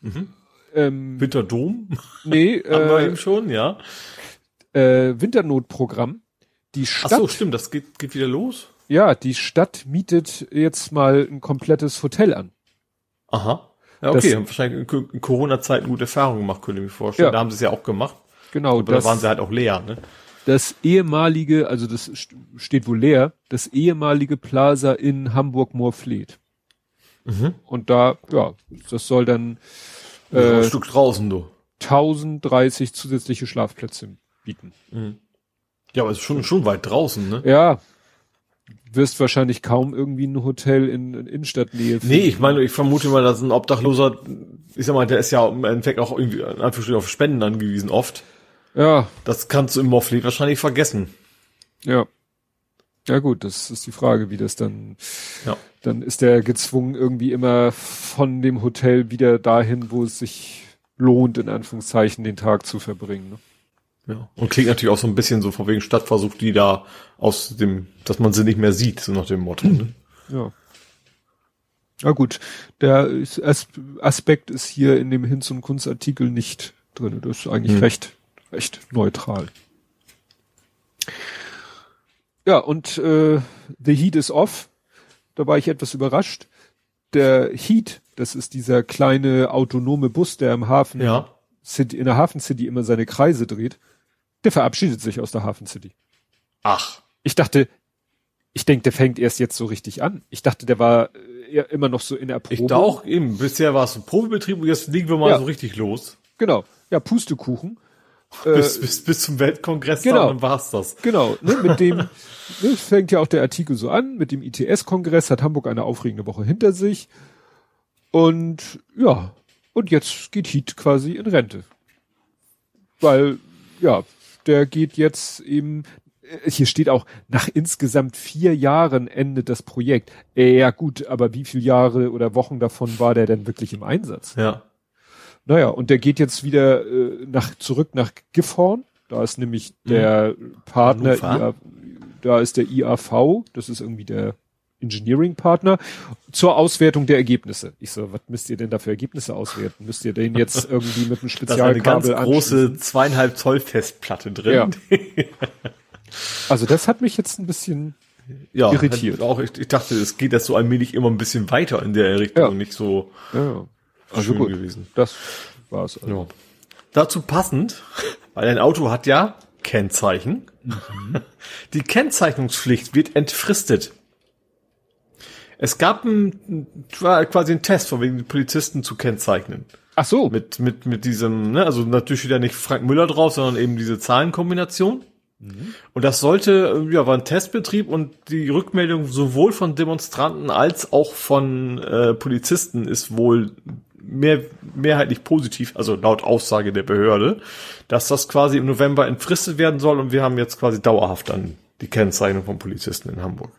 Mhm. Ähm, Winterdom nee, [laughs] haben wir äh, eben schon, ja. äh, Winternotprogramm. Die Ach Stadt, so, stimmt, das geht, geht wieder los. ja, die Stadt mietet jetzt mal ein komplettes Hotel an. Aha. Ja, Das- okay, haben wahrscheinlich in Corona-Zeiten gute Erfahrungen gemacht, könnte ich mir vorstellen. Ja. Da haben sie es ja auch gemacht. Genau, Aber das, da waren sie halt auch leer, ne? Das ehemalige, also das st- steht wohl leer, das ehemalige Plaza in Hamburg-Moorfleet. Mhm. Und da, ja, das soll dann Ja, ein äh, Stück draußen, du. 1030 zusätzliche Schlafplätze bieten. Ja, aber es ist schon, schon weit draußen, ne? Ja, wirst wahrscheinlich kaum irgendwie ein Hotel in, in Innenstadtnähe Nee, ich meine, ich vermute mal, dass ein Obdachloser, ich sag mal, der ist ja im Endeffekt auch irgendwie in Anführungsstrichen auf Spenden angewiesen oft. Ja, Das kannst du im Morfleet wahrscheinlich vergessen. ja. Ja gut, das ist die Frage, wie das dann, Ja. dann ist der gezwungen irgendwie immer von dem Hotel wieder dahin, wo es sich lohnt, in Anführungszeichen, den Tag zu verbringen. Ne? Ja. Und klingt natürlich auch so ein bisschen so von wegen Stadtversuch, die da aus dem, dass man sie nicht mehr sieht, so nach dem Motto. Ne? Ja. Ja gut, der Aspekt ist hier in dem Hinz- und Kunstartikel nicht drin. Das ist eigentlich Hm. recht, recht neutral. Ja, und äh, The Heat is off. Da war ich etwas überrascht. Der Heat, das ist dieser kleine autonome Bus, der im Hafen Ja. City, in der Hafen City immer seine Kreise dreht, der verabschiedet sich aus der Hafen City. Ach. Ich dachte, ich denke, der fängt erst jetzt so richtig an. Ich dachte, der war äh, immer noch so in der Probe. Ich da auch eben. Bisher war es ein Probebetrieb und jetzt legen wir mal Ja. so richtig los. Genau. Ja, Pustekuchen. Äh, Bis, bis, bis zum Weltkongress genau. dann war's das. Genau, ne, [laughs] mit dem ne, fängt ja auch der Artikel so an, mit dem ITS-Kongress hat Hamburg eine aufregende Woche hinter sich. Und ja, und jetzt geht Heat quasi in Rente. Weil, ja, der geht jetzt eben, äh, hier steht auch, nach insgesamt vier Jahren endet das Projekt. Ja gut, aber wie viele Jahre oder Wochen davon war der denn wirklich im Einsatz? Ja. Naja, und der geht jetzt wieder äh, nach zurück nach Gifhorn. Da ist nämlich der Partner, Hannover. IA, da ist der IAV, das ist irgendwie der Engineering-Partner, zur Auswertung der Ergebnisse. Ich so, was müsst ihr denn da für Ergebnisse auswerten? Müsst ihr den jetzt [laughs] irgendwie mit einem Da ist eine ganz Spezialkabel große zweieinhalb Zoll Festplatte drin. Ja. [laughs] Also das hat mich jetzt ein bisschen, Ja, Irritiert. Auch ich, ich dachte, es geht jetzt so allmählich immer ein bisschen weiter in der Richtung Ja. nicht so ja, also schön gut, gewesen. das war's. Also. Ja. Dazu passend, [laughs] weil ein Auto hat ja Kennzeichen. [laughs] Die Kennzeichnungspflicht wird entfristet. Es gab ein, war quasi ein Test, von wegen die Polizisten zu kennzeichnen. Ach so, Mit, mit, mit diesem, ne, also natürlich steht ja nicht Frank Müller drauf, sondern eben diese Zahlenkombination. Und das sollte, ja, war ein Testbetrieb und die Rückmeldung sowohl von Demonstranten als auch von äh, Polizisten ist wohl mehr, mehrheitlich positiv, also laut Aussage der Behörde, dass das quasi im November entfristet werden soll und wir haben jetzt quasi dauerhaft dann die Kennzeichnung von Polizisten in Hamburg.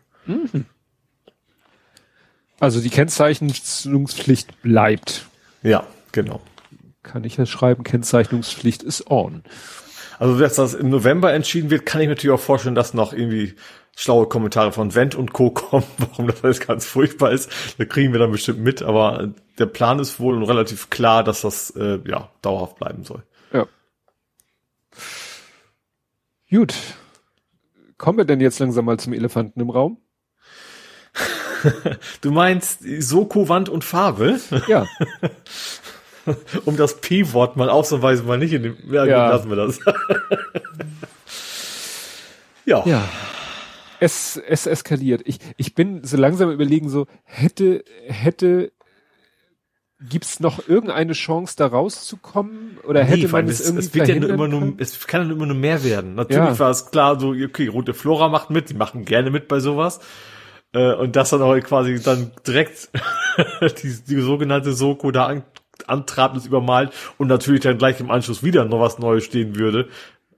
also die Kennzeichnungspflicht bleibt. Ja, genau. Kann ich ja schreiben, Kennzeichnungspflicht ist on. Also, dass das im November entschieden wird, kann ich mir natürlich auch vorstellen, dass noch irgendwie schlaue Kommentare von Wendt und Co. [laughs] kommen, warum das alles ganz furchtbar ist. Da kriegen wir dann bestimmt mit, aber der Plan ist wohl relativ klar, dass das äh, ja dauerhaft bleiben soll. Ja. Gut. Kommen wir denn jetzt langsam mal zum Elefanten im Raum? [laughs] Du meinst Soko, Wand und Farbe? Ja. [laughs] um das P-Wort mal auszuweisen, mal nicht in dem. Ja, Ja. Gut, lassen wir das. ja. ja. Es, es eskaliert. Ich, ich bin so langsam überlegen, so, hätte, hätte, gibt's noch irgendeine Chance, da rauszukommen? Oder hätte Nee, man weil es, es, irgendwie es wird ja verhindern immer nur, es kann ja immer nur mehr werden. Natürlich Ja. war es klar, so, okay, Rote Flora macht mit, die machen gerne mit bei sowas. Äh, und das dann auch quasi dann direkt [laughs] die, die sogenannte Soko da an, es übermalt und natürlich dann gleich im Anschluss wieder noch was Neues stehen würde.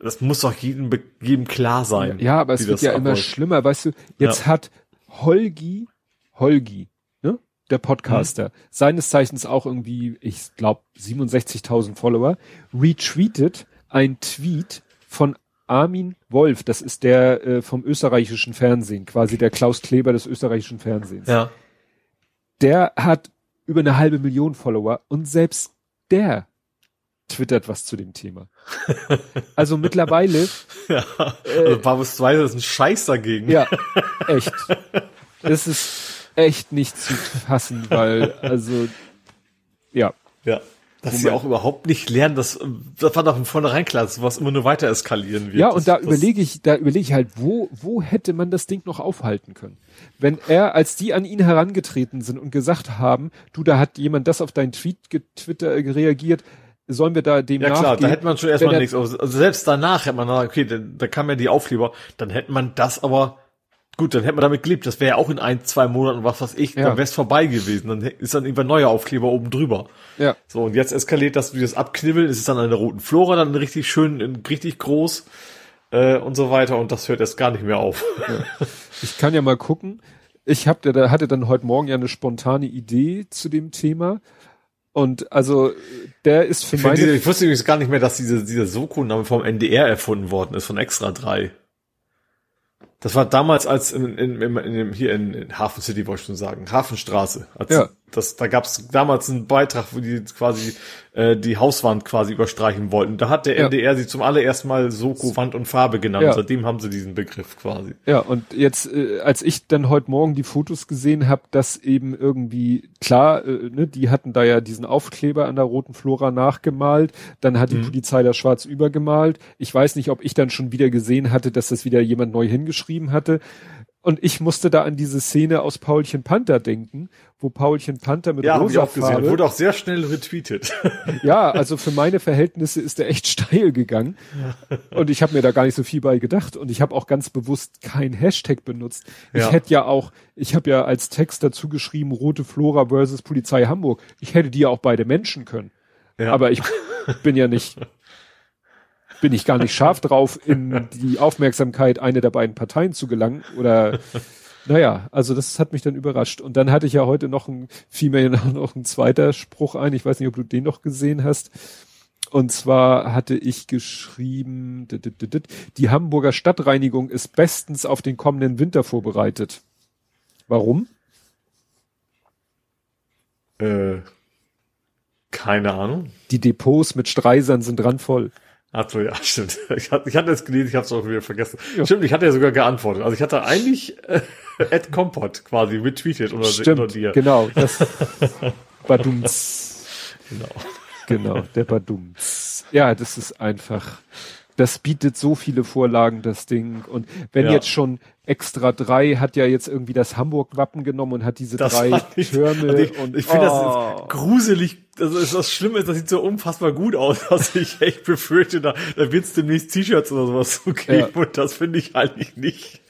Das muss doch jedem, jedem klar sein. Ja, aber es wird ja immer abläuft. schlimmer, weißt du, jetzt hat Holgi, Holgi, ne, der Podcaster, seines Zeichens auch irgendwie, ich glaube, 67.000 Follower, retweetet ein Tweet von Armin Wolf, das ist der äh, vom österreichischen Fernsehen, quasi der Klaus Kleber des österreichischen Fernsehens. Ja. Der hat über eine halbe Million Follower und selbst der twittert was zu dem Thema. Also mittlerweile. [laughs] ja, also Babus 2 ist ein Scheiß dagegen. Ja, [laughs] echt. Es ist echt nicht zu fassen, weil, also, ja. Ja. Dass sie auch überhaupt nicht lernen, dass das war doch von vornherein klar, dass sowas immer nur weiter eskalieren wird. Ja, und da überlege ich, da überlege ich halt, wo, wo hätte man das Ding noch aufhalten können? Wenn er, als die an ihn herangetreten sind und gesagt haben, du, da hat jemand das auf deinen Tweet getwitter äh, reagiert, sollen wir da dem Ja klar, nachgehen? da hätte man schon erstmal nichts. Also selbst danach hätte man, okay, da, da kam ja die Aufkleber, dann hätte man das aber Gut, dann hätte man damit gelebt. Das wäre ja auch in ein, zwei Monaten was weiß ich, Ja. dann wäre es vorbei gewesen. Dann ist dann irgendwann neuer Aufkleber oben drüber. Ja. So, und jetzt eskaliert das, wie das abknibbeln, ist es dann an der roten Flora, dann richtig schön, richtig groß äh, und so weiter. Und das hört erst gar nicht mehr auf. Ich kann ja mal gucken. Ich hab, da hatte dann heute Morgen ja eine spontane Idee zu dem Thema. Und also der ist für Ich, finde meine diese, ich wusste übrigens gar nicht mehr, dass diese, dieser Soko-Name vom NDR erfunden worden ist, von Extra 3. Das war damals als in, in, in, in, hier in, in Hafen City, wollte ich schon sagen, Hafenstraße. Als Ja. Das, da gab es damals einen Beitrag, wo die quasi äh, die Hauswand quasi überstreichen wollten. Da hat der Ja. NDR sie zum allerersten Mal Soko Wand und Farbe genannt. Ja. Seitdem haben sie diesen Begriff quasi. Ja, und jetzt, äh, als ich dann heute Morgen die Fotos gesehen habe, dass eben irgendwie, klar, äh, ne, die hatten da ja diesen Aufkleber an der roten Flora nachgemalt, dann hat die Polizei das schwarz übergemalt. Ich weiß nicht, ob ich dann schon wieder gesehen hatte, dass das wieder jemand neu hingeschrieben hatte. Und ich musste da an diese Szene aus Paulchen Panther denken, wo Paulchen Panther mit Ja, habe ich rosa auch gesehen. Farbe, Wurde auch sehr schnell retweetet. [laughs] ja, also für meine Verhältnisse ist der echt [laughs] steil gegangen. Und ich habe mir da gar nicht so viel bei gedacht. Und ich habe auch ganz bewusst kein Hashtag benutzt. Ich Ja. hätte ja auch, ich habe ja als Text dazu geschrieben, Rote Flora versus Polizei Hamburg. Ich hätte die ja auch beide Menschen können. Ja. Aber ich [laughs] bin ja nicht, bin ich gar nicht scharf drauf, in die Aufmerksamkeit einer der beiden Parteien zu gelangen. Oder naja, also das hat mich dann überrascht. Und dann hatte ich ja heute noch ein, fiel mir ja [laughs] noch ein zweiter Spruch ein. Ich weiß nicht, ob du den noch gesehen hast. Und zwar hatte ich geschrieben, die Hamburger Stadtreinigung ist bestens auf den kommenden Winter vorbereitet. Warum? äh, keine Ahnung. Die Depots mit Streisern sind randvoll. Ach so, ja, [laughs] stimmt. Ich hatte, ich hatte es gelesen, ich habe es auch wieder vergessen. Stimmt, ich hatte ja sogar geantwortet. Also ich hatte eigentlich äh, [laughs] Ed Compot quasi retweetet oder, oder Stimmt, dir. genau. [laughs] Das Badums. Genau. Genau, der Badums. Ja, das ist einfach, das bietet so viele Vorlagen, das Ding. Und wenn Ja. jetzt schon Extra 3 hat ja jetzt irgendwie das Hamburg-Wappen genommen und hat diese Das drei ich, Türme. also ich, und, ich finde oh. das ist gruselig. Also ist das Schlimme ist, das sieht so unfassbar gut aus, [laughs] dass ich echt befürchte, da, da wird es demnächst T-Shirts oder sowas zu geben Ja. und das finde ich eigentlich nicht.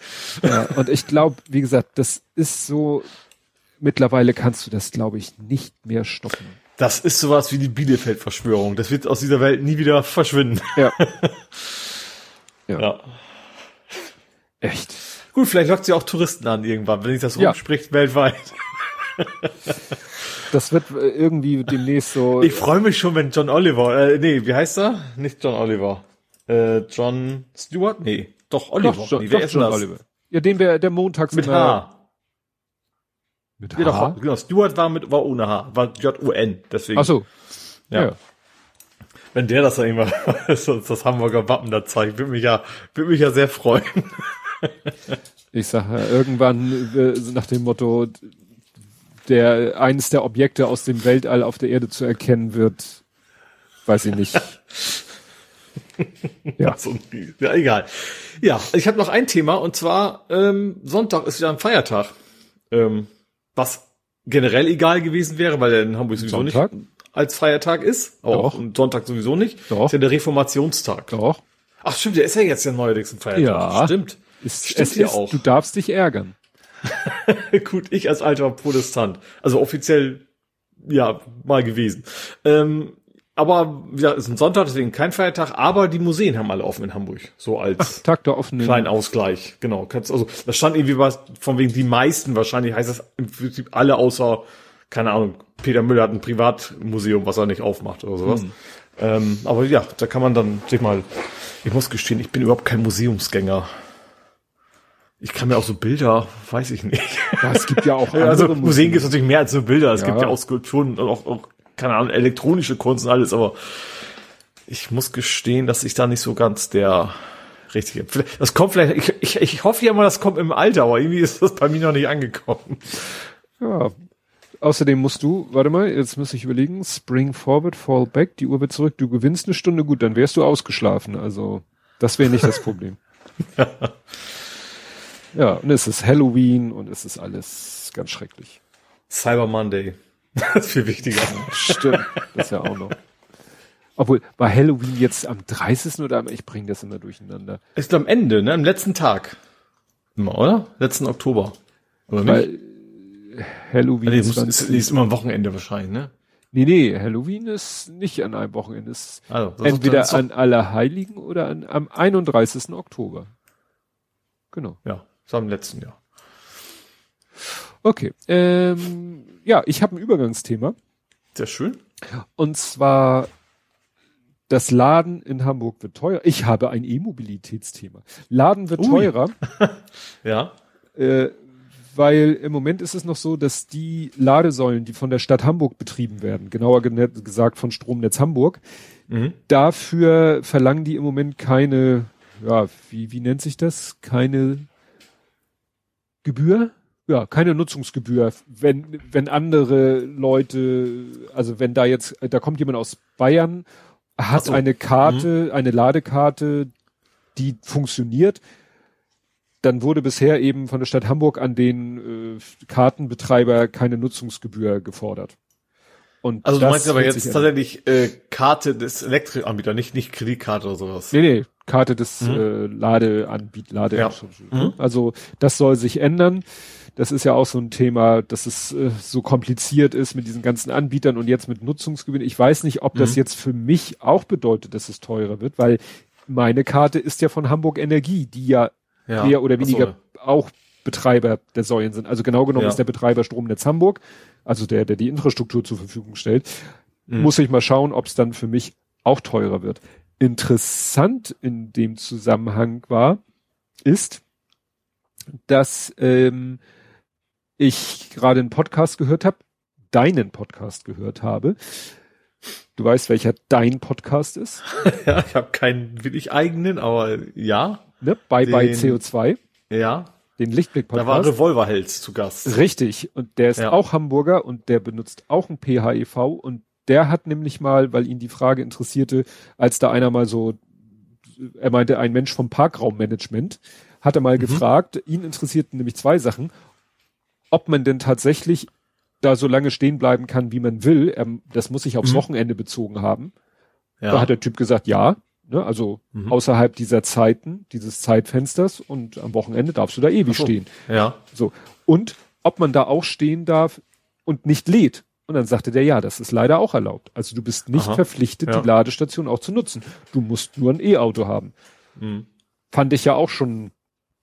Ja, und ich glaube, wie gesagt, das ist so, mittlerweile kannst du das, glaube ich, nicht mehr stoppen. Das ist sowas wie die Bielefeld-Verschwörung. Das wird aus dieser Welt nie wieder verschwinden. [laughs] Ja. Ja. Echt. Gut, vielleicht lockt sie auch Touristen an irgendwann, wenn sich das Ja. rumspricht weltweit. Das wird irgendwie demnächst so. Ich freue mich schon, wenn John Oliver, äh, nee, wie heißt er? Nicht John Oliver. Äh, John Stewart? Nee, doch Oliver. doch, nee, wer doch, ist John das? Oliver. Ja, den wir, der montags Mit H. Mit Ja, H? doch, genau, Stewart war mit, war ohne H, war J-U-N, deswegen. Ach so. ja. ja. Wenn der das dann irgendwann, [laughs] das, Hamburger Wappen da zeigt, würde mich ja, würde mich ja sehr freuen. Ich sage ja, irgendwann äh, nach dem Motto, der eines der Objekte aus dem Weltall auf der Erde zu erkennen wird, weiß ich nicht. [laughs] ja. So, ja, egal. Ja, ich habe noch ein Thema und zwar ähm, Sonntag ist wieder ein Feiertag, ähm, was generell egal gewesen wäre, weil er in Hamburg sowieso Sonntag? nicht als Feiertag ist, auch Doch. und Sonntag sowieso nicht. Doch. Ist ja der Reformationstag. Doch. Ach stimmt, der ist ja jetzt ja neuerdings ein Feiertag. Ja. Stimmt. Ist, Stimmt es ja ist, auch. Du darfst dich ärgern. [laughs] Gut, ich als alter Protestant. Also offiziell, ja, mal gewesen. Ähm, aber ja, ist ein Sonntag, deswegen kein Feiertag, aber die Museen haben alle offen in Hamburg. So als Tag der offenen. kleinen Ausgleich. Genau. Kannst, also, das stand irgendwie was, von wegen die meisten, wahrscheinlich heißt das im Prinzip alle außer, keine Ahnung, Peter Müller hat ein Privatmuseum, was er nicht aufmacht oder sowas. Ähm, aber ja, da kann man dann sich mal Ich muss gestehen, ich bin überhaupt kein Museumsgänger. Ich kann mir auch so Bilder, weiß ich nicht. Ja, es gibt ja auch [laughs] andere Also Museen gibt es natürlich mehr als so Bilder. Es ja. gibt ja auch Skulpturen und auch, auch, keine Ahnung, elektronische Kunst und alles, aber ich muss gestehen, dass ich da nicht so ganz der richtige. Das kommt vielleicht, ich, ich, ich hoffe ja mal, das kommt im Alter, aber irgendwie ist das bei mir noch nicht angekommen. Ja. Außerdem musst du, warte mal, jetzt muss ich überlegen, spring forward, fall back, die Uhr wird zurück, du gewinnst eine Stunde, gut, dann wärst du ausgeschlafen. Also, das wäre nicht das Problem. ja. [laughs] ja, und es ist Halloween und es ist alles ganz schrecklich. Cyber Monday. [laughs] Das ist viel wichtiger. Stimmt, das ist ja auch noch. Obwohl, war Halloween jetzt am 30. oder am, ich bringe das immer durcheinander. Ist am Ende, ne? Am letzten Tag. Immer, oder? Letzten Oktober. Oder Weil nicht? Halloween nee, muss, ist, ist, immer am Wochenende wahrscheinlich, ne? Nee, nee, Halloween ist nicht an einem Wochenende. Ist also, entweder an Allerheiligen oder an, am 31. Oktober. Genau. Ja, ist am letzten Jahr. Okay. Ähm, ja, ich habe ein Übergangsthema. Sehr schön. Und zwar das Laden in Hamburg wird teuer. Ich habe ein E-Mobilitätsthema. Laden wird Ui. teurer. [laughs] ja. Äh, weil im Moment ist es noch so, dass die Ladesäulen, die von der Stadt Hamburg betrieben werden, genauer gesagt von Stromnetz Hamburg, mhm. dafür verlangen die im Moment keine, ja, wie, wie nennt sich das? Keine Gebühr? Ja, keine Nutzungsgebühr, wenn, wenn andere Leute, also wenn da jetzt, da kommt jemand aus Bayern hat so. eine Karte, mhm. eine Ladekarte, die funktioniert. Dann wurde bisher eben von der Stadt Hamburg an den äh, Kartenbetreiber keine Nutzungsgebühr gefordert. Und also du meinst aber jetzt tatsächlich äh, Karte des Elektrikanbieters, nicht nicht Kreditkarte oder sowas. Nee, nee, Karte des mhm. äh, Ladeanbiet, Lade ja. mhm. Also das soll sich ändern. Das ist ja auch so ein Thema, dass es äh, so kompliziert ist mit diesen ganzen Anbietern und jetzt mit Nutzungsgewinn. Ich weiß nicht, ob mhm. das jetzt für mich auch bedeutet, dass es teurer wird, weil meine Karte ist ja von Hamburg Energie, die ja, ja. mehr oder weniger so. auch Betreiber der Säulen sind. Also genau genommen ja. ist der Betreiber Stromnetz Hamburg, also der, der die Infrastruktur zur Verfügung stellt. Mhm. Muss ich mal schauen, ob es dann für mich auch teurer wird. Interessant in dem Zusammenhang war, ist, dass ähm, ich gerade einen Podcast gehört habe, deinen Podcast gehört habe. Du weißt, welcher dein Podcast ist? [laughs] ja, ich habe keinen wirklich eigenen, aber ja. Ne? Bye den, Bye CO2. Ja. Den Lichtblick-Podcast. Da war Revolverhelds zu Gast. Richtig. Und der ist ja. auch Hamburger und der benutzt auch ein PHEV und der hat nämlich mal, weil ihn die Frage interessierte, als da einer mal so, er meinte, ein Mensch vom Parkraummanagement, hat er mal mhm. gefragt, ihn interessierten nämlich zwei Sachen ob man denn tatsächlich da so lange stehen bleiben kann, wie man will. Er, das muss sich aufs mhm. Wochenende bezogen haben. Ja. Da hat der Typ gesagt, ja, ne, also mhm. außerhalb dieser Zeiten, dieses Zeitfensters und am Wochenende darfst du da ewig so. stehen. Ja. So. Und ob man da auch stehen darf und nicht lädt. Und dann sagte der, ja, das ist leider auch erlaubt. Also du bist nicht Aha. verpflichtet, ja. die Ladestation auch zu nutzen. Du musst nur ein E-Auto haben. Mhm. Fand ich ja auch schon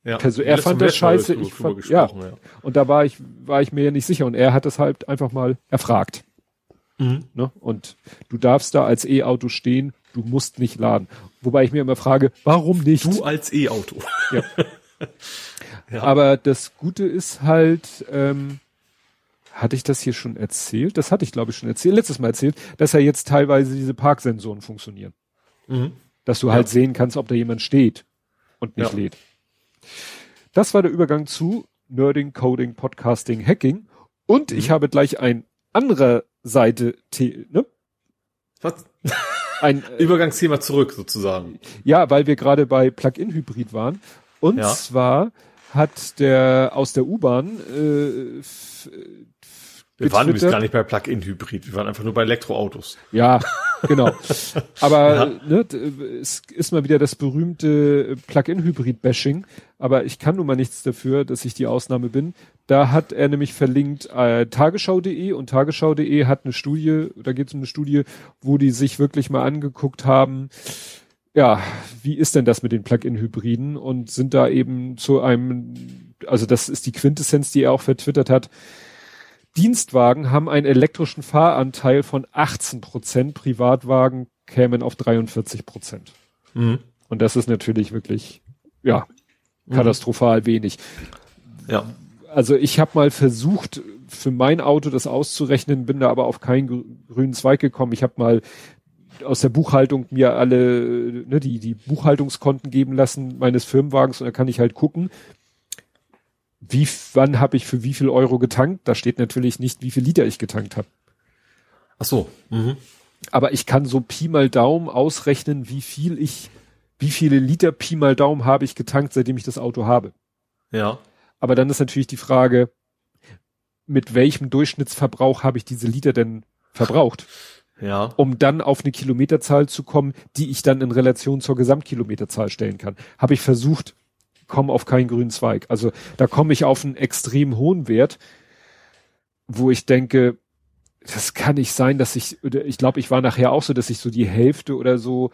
ja. Also er fand das scheiße, ich fand, ja. ja. Und da war ich, war ich mir ja nicht sicher und er hat es halt einfach mal erfragt. Mhm. Ne? Und du darfst da als E-Auto stehen, du musst nicht laden. Wobei ich mir immer frage, warum nicht? Du als E-Auto. Ja. [laughs] ja. Aber das Gute ist halt, ähm, hatte ich das hier schon erzählt? Das hatte ich, glaube ich, schon erzählt, letztes Mal erzählt, dass ja jetzt teilweise diese Parksensoren funktionieren. Mhm. Dass du halt sehen kannst, ob da jemand steht und nicht lädt. Das war der Übergang zu Nerding, Coding, Podcasting, Hacking. Und mhm. ich habe gleich ein anderer Seite, ne? Was? Ein [laughs] äh, Übergangsthema zurück sozusagen. Ja, weil wir gerade bei Plug-in-Hybrid waren. Und ja. zwar hat der aus der U-Bahn äh, wir waren übrigens gar nicht bei Plug-in-Hybrid, wir waren einfach nur bei Elektroautos. Ja, genau. [laughs] Aber ja. ne, es ist mal wieder das berühmte Plug-in-Hybrid-Bashing. Aber ich kann nun mal nichts dafür, dass ich die Ausnahme bin. Da hat er nämlich verlinkt äh, tagesschau.de und tagesschau.de hat eine Studie, da geht es um eine Studie, wo die sich wirklich mal angeguckt haben, ja, wie ist denn das mit den Plug-in-Hybriden und sind da eben zu einem, also das ist die Quintessenz, die er auch vertwittert hat, Dienstwagen haben einen elektrischen Fahranteil von 18 Prozent, Privatwagen kämen auf 43 Prozent. Mhm. Und das ist natürlich wirklich, ja, mhm. katastrophal mhm. wenig. Ja. Also ich habe mal versucht, für mein Auto das auszurechnen, bin da aber auf keinen grünen Zweig gekommen. Ich habe mal aus der Buchhaltung mir alle, ne, die, die Buchhaltungskonten geben lassen meines Firmenwagens und da kann ich halt gucken, wie, wann habe ich für wie viel Euro getankt? Da steht natürlich nicht, wie viel Liter ich getankt habe. Ach so. Mhm. Aber ich kann so Pi mal Daumen ausrechnen, wie viel ich, wie viele Liter Pi mal Daumen habe ich getankt, seitdem ich das Auto habe. Ja. Aber dann ist natürlich die Frage, mit welchem Durchschnittsverbrauch habe ich diese Liter denn verbraucht? Ja. Um dann auf eine Kilometerzahl zu kommen, die ich dann in Relation zur Gesamtkilometerzahl stellen kann. Habe ich versucht, komme auf keinen grünen Zweig. Also da komme ich auf einen extrem hohen Wert, wo ich denke, das kann nicht sein, dass ich, ich glaube, ich war nachher auch so, dass ich so die Hälfte oder so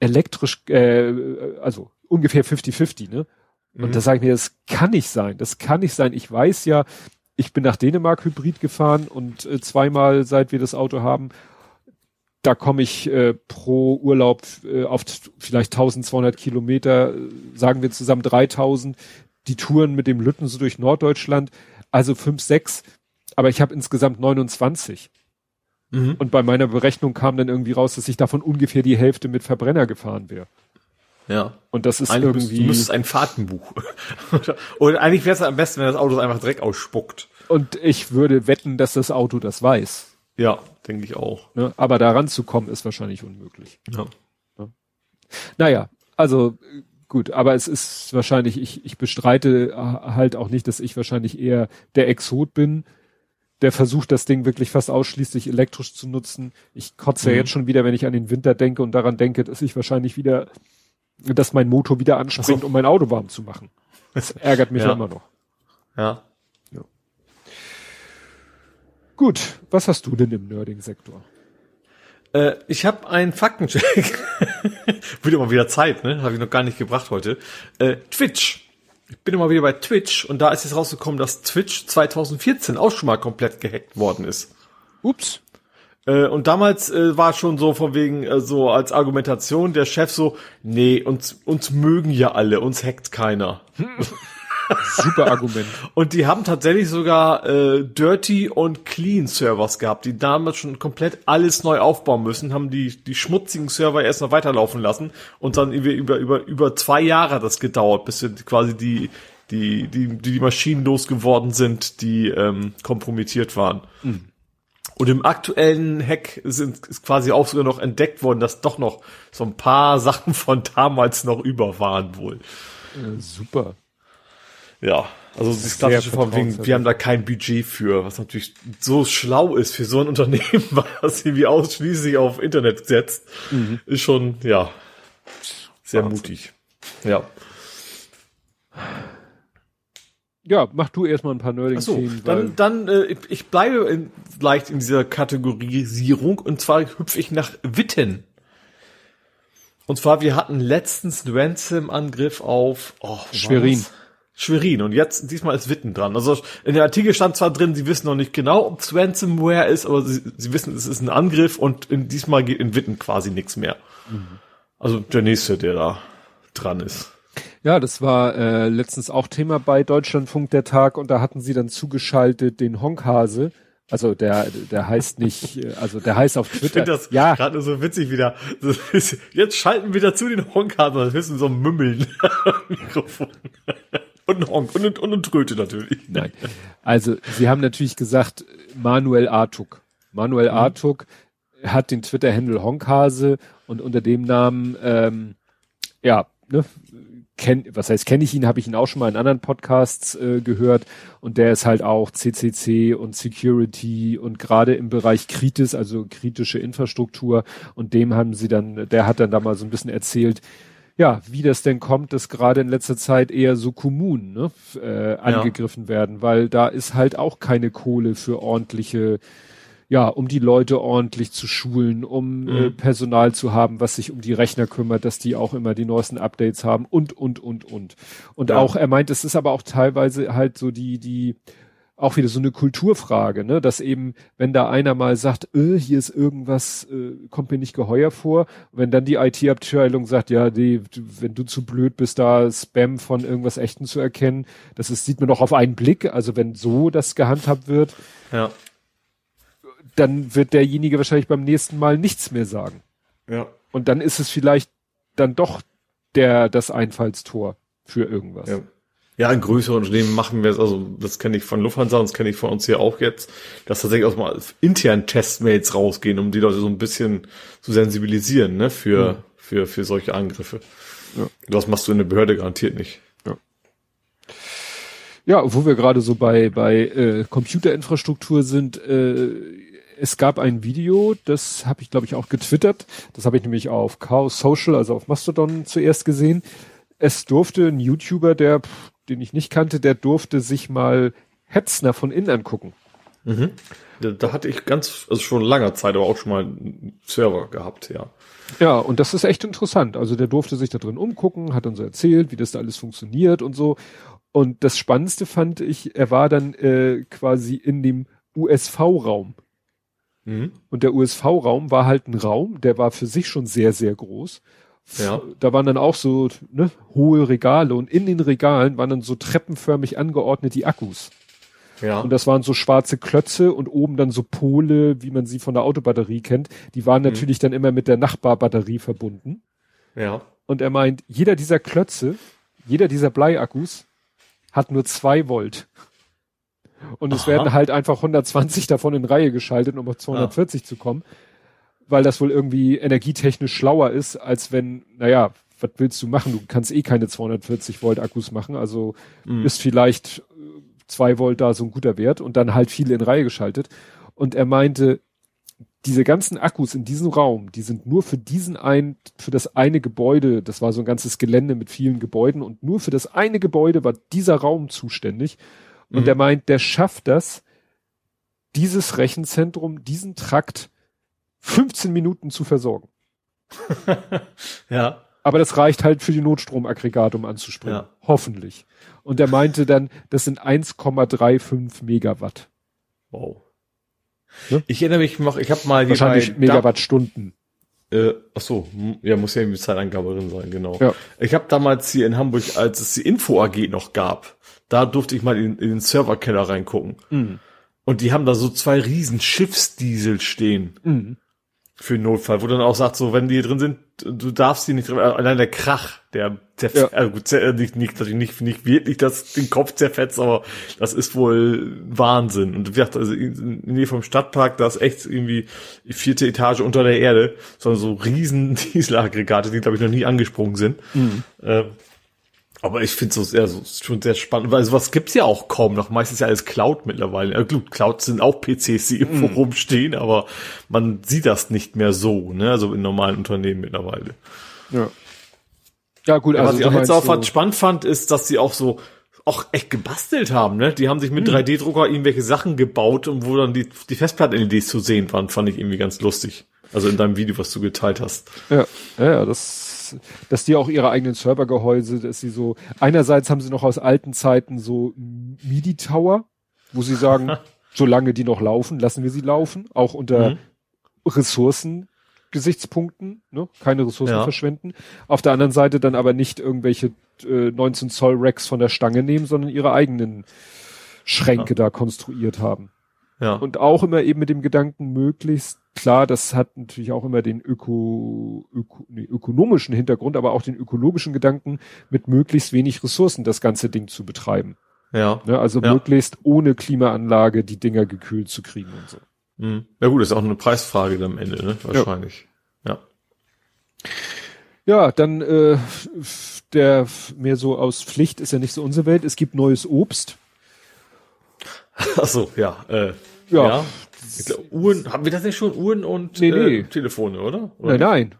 elektrisch, äh, also ungefähr 50-50, ne? Und mhm. da sage ich mir, das kann nicht sein, das kann nicht sein. Ich weiß ja, ich bin nach Dänemark Hybrid gefahren und äh, zweimal seit wir das Auto haben da komme ich äh, pro Urlaub äh, auf vielleicht 1200 Kilometer, sagen wir zusammen 3000. Die Touren mit dem Lütten so durch Norddeutschland, also 5, 6, aber ich habe insgesamt 29. Mhm. Und bei meiner Berechnung kam dann irgendwie raus, dass ich davon ungefähr die Hälfte mit Verbrenner gefahren wäre. Ja. Und das ist eigentlich irgendwie. Du müsstest ein Fahrtenbuch. [laughs] Oder eigentlich wäre es am besten, wenn das Auto einfach Dreck ausspuckt. Und ich würde wetten, dass das Auto das weiß. Ja, denke ich auch. Ne? Aber daran zu kommen ist wahrscheinlich unmöglich. Ja. Ne? Naja, also gut, aber es ist wahrscheinlich, ich, ich bestreite halt auch nicht, dass ich wahrscheinlich eher der Exot bin, der versucht, das Ding wirklich fast ausschließlich elektrisch zu nutzen. Ich kotze mhm. ja jetzt schon wieder, wenn ich an den Winter denke und daran denke, dass ich wahrscheinlich wieder, dass mein Motor wieder anspringt, so. um mein Auto warm zu machen. Das [laughs] ärgert mich ja. immer noch. Ja. Gut, was hast du denn im Nerding-Sektor? Äh, ich habe einen Faktencheck. [laughs] Wird immer wieder Zeit, ne? Habe ich noch gar nicht gebracht heute. Äh, Twitch. Ich bin immer wieder bei Twitch und da ist jetzt rausgekommen, dass Twitch 2014 auch schon mal komplett gehackt worden ist. Ups. Äh, und damals äh, war schon so von wegen äh, so als Argumentation der Chef so, nee, uns uns mögen ja alle, uns hackt keiner. [laughs] Super Argument. [laughs] und die haben tatsächlich sogar äh, Dirty und Clean Servers gehabt, die damals schon komplett alles neu aufbauen müssen, haben die die schmutzigen Server erst noch weiterlaufen lassen und dann über über über, über zwei Jahre das gedauert, bis sie quasi die die die die, die Maschinen losgeworden sind, die ähm, kompromittiert waren. Mhm. Und im aktuellen Hack sind, ist quasi auch sogar noch entdeckt worden, dass doch noch so ein paar [laughs] Sachen von damals noch über waren wohl. Äh, super. Ja, also das klassische von wegen, wir haben da kein Budget für, was natürlich so schlau ist für so ein [laughs] Unternehmen, was irgendwie ausschließlich auf Internet setzt, mhm. ist schon, ja, sehr Wahnsinn. mutig. Ja. Ja, mach du erstmal ein paar Nerding-Themen. So, dann, dann äh, ich bleibe in, leicht in dieser Kategorisierung und zwar hüpfe ich nach Witten. Und zwar, wir hatten letztens einen Ransom-Angriff auf oh, Schwerin. Was? Schwerin. Und jetzt, diesmal ist Witten dran. Also in der Artikel stand zwar drin, sie wissen noch nicht genau, ob es Ransomware ist, aber sie, sie wissen, es ist ein Angriff und in, diesmal geht in Witten quasi nichts mehr. Mhm. Also der nächste, der da dran ist. Ja, das war äh, letztens auch Thema bei Deutschlandfunk der Tag und da hatten sie dann zugeschaltet den Honkhase. Also der, der heißt nicht, äh, also der heißt auf Twitter. Ich finde das ja. gerade so witzig wieder. Jetzt schalten wir dazu den Honkhase, das ist so ein Mümmeln Mikrofon. Und ein Honk und, und eine Tröte natürlich. Nein. Also, sie haben natürlich gesagt, Manuel Artuk. Manuel mhm. Artuk hat den Twitter-Handle Honkhase und unter dem Namen, ähm, ja, ne, kenn, was heißt, kenne ich ihn, habe ich ihn auch schon mal in anderen Podcasts äh, gehört und der ist halt auch CCC und Security und gerade im Bereich Kritis, also kritische Infrastruktur und dem haben sie dann, der hat dann da mal so ein bisschen erzählt, ja, wie das denn kommt, dass gerade in letzter Zeit eher so Kommunen ne, äh, angegriffen ja. werden, weil da ist halt auch keine Kohle für ordentliche, ja, um die Leute ordentlich zu schulen, um äh, mhm. äh, Personal zu haben, was sich um die Rechner kümmert, dass die auch immer die neuesten Updates haben und, und, und, und. Und ja. auch, er meint, es ist aber auch teilweise halt so die, die auch wieder so eine Kulturfrage, ne, dass eben, wenn da einer mal sagt, äh, hier ist irgendwas, äh, kommt mir nicht geheuer vor, wenn dann die IT-Abteilung sagt, ja, die, wenn du zu blöd bist, da Spam von irgendwas Echten zu erkennen, das ist, sieht man doch auf einen Blick, also wenn so das gehandhabt wird, ja. dann wird derjenige wahrscheinlich beim nächsten Mal nichts mehr sagen. Ja. Und dann ist es vielleicht dann doch der, das Einfallstor für irgendwas. Ja. Ja, in größeren Unternehmen machen wir es, also das kenne ich von Lufthansa und das kenne ich von uns hier auch jetzt, dass tatsächlich auch mal intern Testmails rausgehen, um die Leute so ein bisschen zu sensibilisieren, ne, für, mhm. für, für solche Angriffe. Ja. Das machst du in der Behörde garantiert nicht. Ja. Ja, wo wir gerade so bei, bei äh, Computerinfrastruktur sind, äh, es gab ein Video, das habe ich, glaube ich, auch getwittert. Das habe ich nämlich auf Chaos Social, also auf Mastodon zuerst gesehen. Es durfte ein YouTuber, der den ich nicht kannte, der durfte sich mal Hetzner von innen angucken. Mhm. Da, da, hatte ich ganz, also schon langer Zeit, aber auch schon mal einen Server gehabt, ja. Ja, und das ist echt interessant. Also der durfte sich da drin umgucken, hat dann so erzählt, wie das da alles funktioniert und so. Und das Spannendste fand ich, er war dann äh, quasi in dem USV-Raum. Mhm. Und der USV-Raum war halt ein Raum, der war für sich schon sehr, sehr groß. Ja. Da waren dann auch so ne, hohe Regale und in den Regalen waren dann so treppenförmig angeordnet die Akkus. Ja. Und das waren so schwarze Klötze und oben dann so Pole, wie man sie von der Autobatterie kennt. Die waren mhm. natürlich dann immer mit der Nachbarbatterie verbunden. Ja. Und er meint, jeder dieser Klötze, jeder dieser Bleiakkus hat nur zwei Volt. Und es Aha. werden halt einfach 120 davon in Reihe geschaltet, um auf 240 ja. zu kommen weil das wohl irgendwie energietechnisch schlauer ist, als wenn, naja, was willst du machen? Du kannst eh keine 240 Volt Akkus machen, also mhm. ist vielleicht äh, zwei Volt da so ein guter Wert und dann halt viele in Reihe geschaltet. Und er meinte, diese ganzen Akkus in diesem Raum, die sind nur für diesen ein, für das eine Gebäude, das war so ein ganzes Gelände mit vielen Gebäuden und nur für das eine Gebäude war dieser Raum zuständig. Und mhm. er meint, der schafft das, dieses Rechenzentrum, diesen Trakt 15 Minuten zu versorgen. [laughs] ja. Aber das reicht halt für die Notstromaggregate, um anzuspringen. Ja. Hoffentlich. Und er meinte dann, das sind 1,35 Megawatt. Wow. Ne? Ich erinnere mich noch, ich habe mal wahrscheinlich Megawattstunden. Äh, ach so, ja, muss ja irgendwie Zeitangabe drin sein, genau. Ja. Ich habe damals hier in Hamburg, als es die Info AG noch gab, da durfte ich mal in, in den Serverkeller reingucken. Mhm. Und die haben da so zwei riesen Schiffsdiesel stehen. Mhm für den Notfall, wo dann auch sagt, so, wenn die hier drin sind, du darfst die nicht drin, allein der Krach, der, der ja. also gut, nicht, nicht, natürlich nicht, nicht wirklich das, den Kopf zerfetzt, aber das ist wohl Wahnsinn. Und wie gesagt, also in Nähe vom Stadtpark, da ist echt irgendwie vierte Etage unter der Erde, sondern so riesen [laughs] Dieselaggregate, die, glaube ich, noch nie angesprungen sind. Mhm. Äh, aber ich finde es so, schon sehr spannend, weil sowas gibt's ja auch kaum noch. Meistens ja alles Cloud mittlerweile. Ja, gut, Clouds sind auch PCs, die irgendwo mm. rumstehen, aber man sieht das nicht mehr so, ne? Also in normalen Unternehmen mittlerweile. Ja. Ja, gut, ja, also. Was ich auch jetzt auch so spannend fand, ist, dass sie auch so auch echt gebastelt haben, ne? Die haben sich mit mm. 3D-Drucker irgendwelche Sachen gebaut und wo dann die, die Festplatten-LEDs zu sehen waren, fand ich irgendwie ganz lustig. Also in deinem Video, was du geteilt hast. Ja, ja, das dass, die auch ihre eigenen Servergehäuse, dass sie so, einerseits haben sie noch aus alten Zeiten so MIDI-Tower, wo sie sagen, [laughs] solange die noch laufen, lassen wir sie laufen, auch unter mhm. Ressourcen Gesichtspunkten, ne? keine Ressourcen ja. verschwenden. Auf der anderen Seite dann aber nicht irgendwelche äh, 19 Zoll Racks von der Stange nehmen, sondern ihre eigenen Schränke ja. da konstruiert haben. Ja. Und auch immer eben mit dem Gedanken, möglichst klar, das hat natürlich auch immer den öko, öko, nee, ökonomischen Hintergrund, aber auch den ökologischen Gedanken, mit möglichst wenig Ressourcen das ganze Ding zu betreiben. Ja. Ne, also ja. möglichst ohne Klimaanlage die Dinger gekühlt zu kriegen und so. Mhm. Ja gut, ist auch eine Preisfrage am Ende, ne? Wahrscheinlich. Ja. Ja, ja dann äh, der mehr so aus Pflicht ist ja nicht so unsere Welt. Es gibt neues Obst. Ach so, ja. Äh, ja. ja. Glaub, Uhren, haben wir das nicht schon? Uhren und nee, nee. Äh, Telefone, oder? oder? Nein, nein.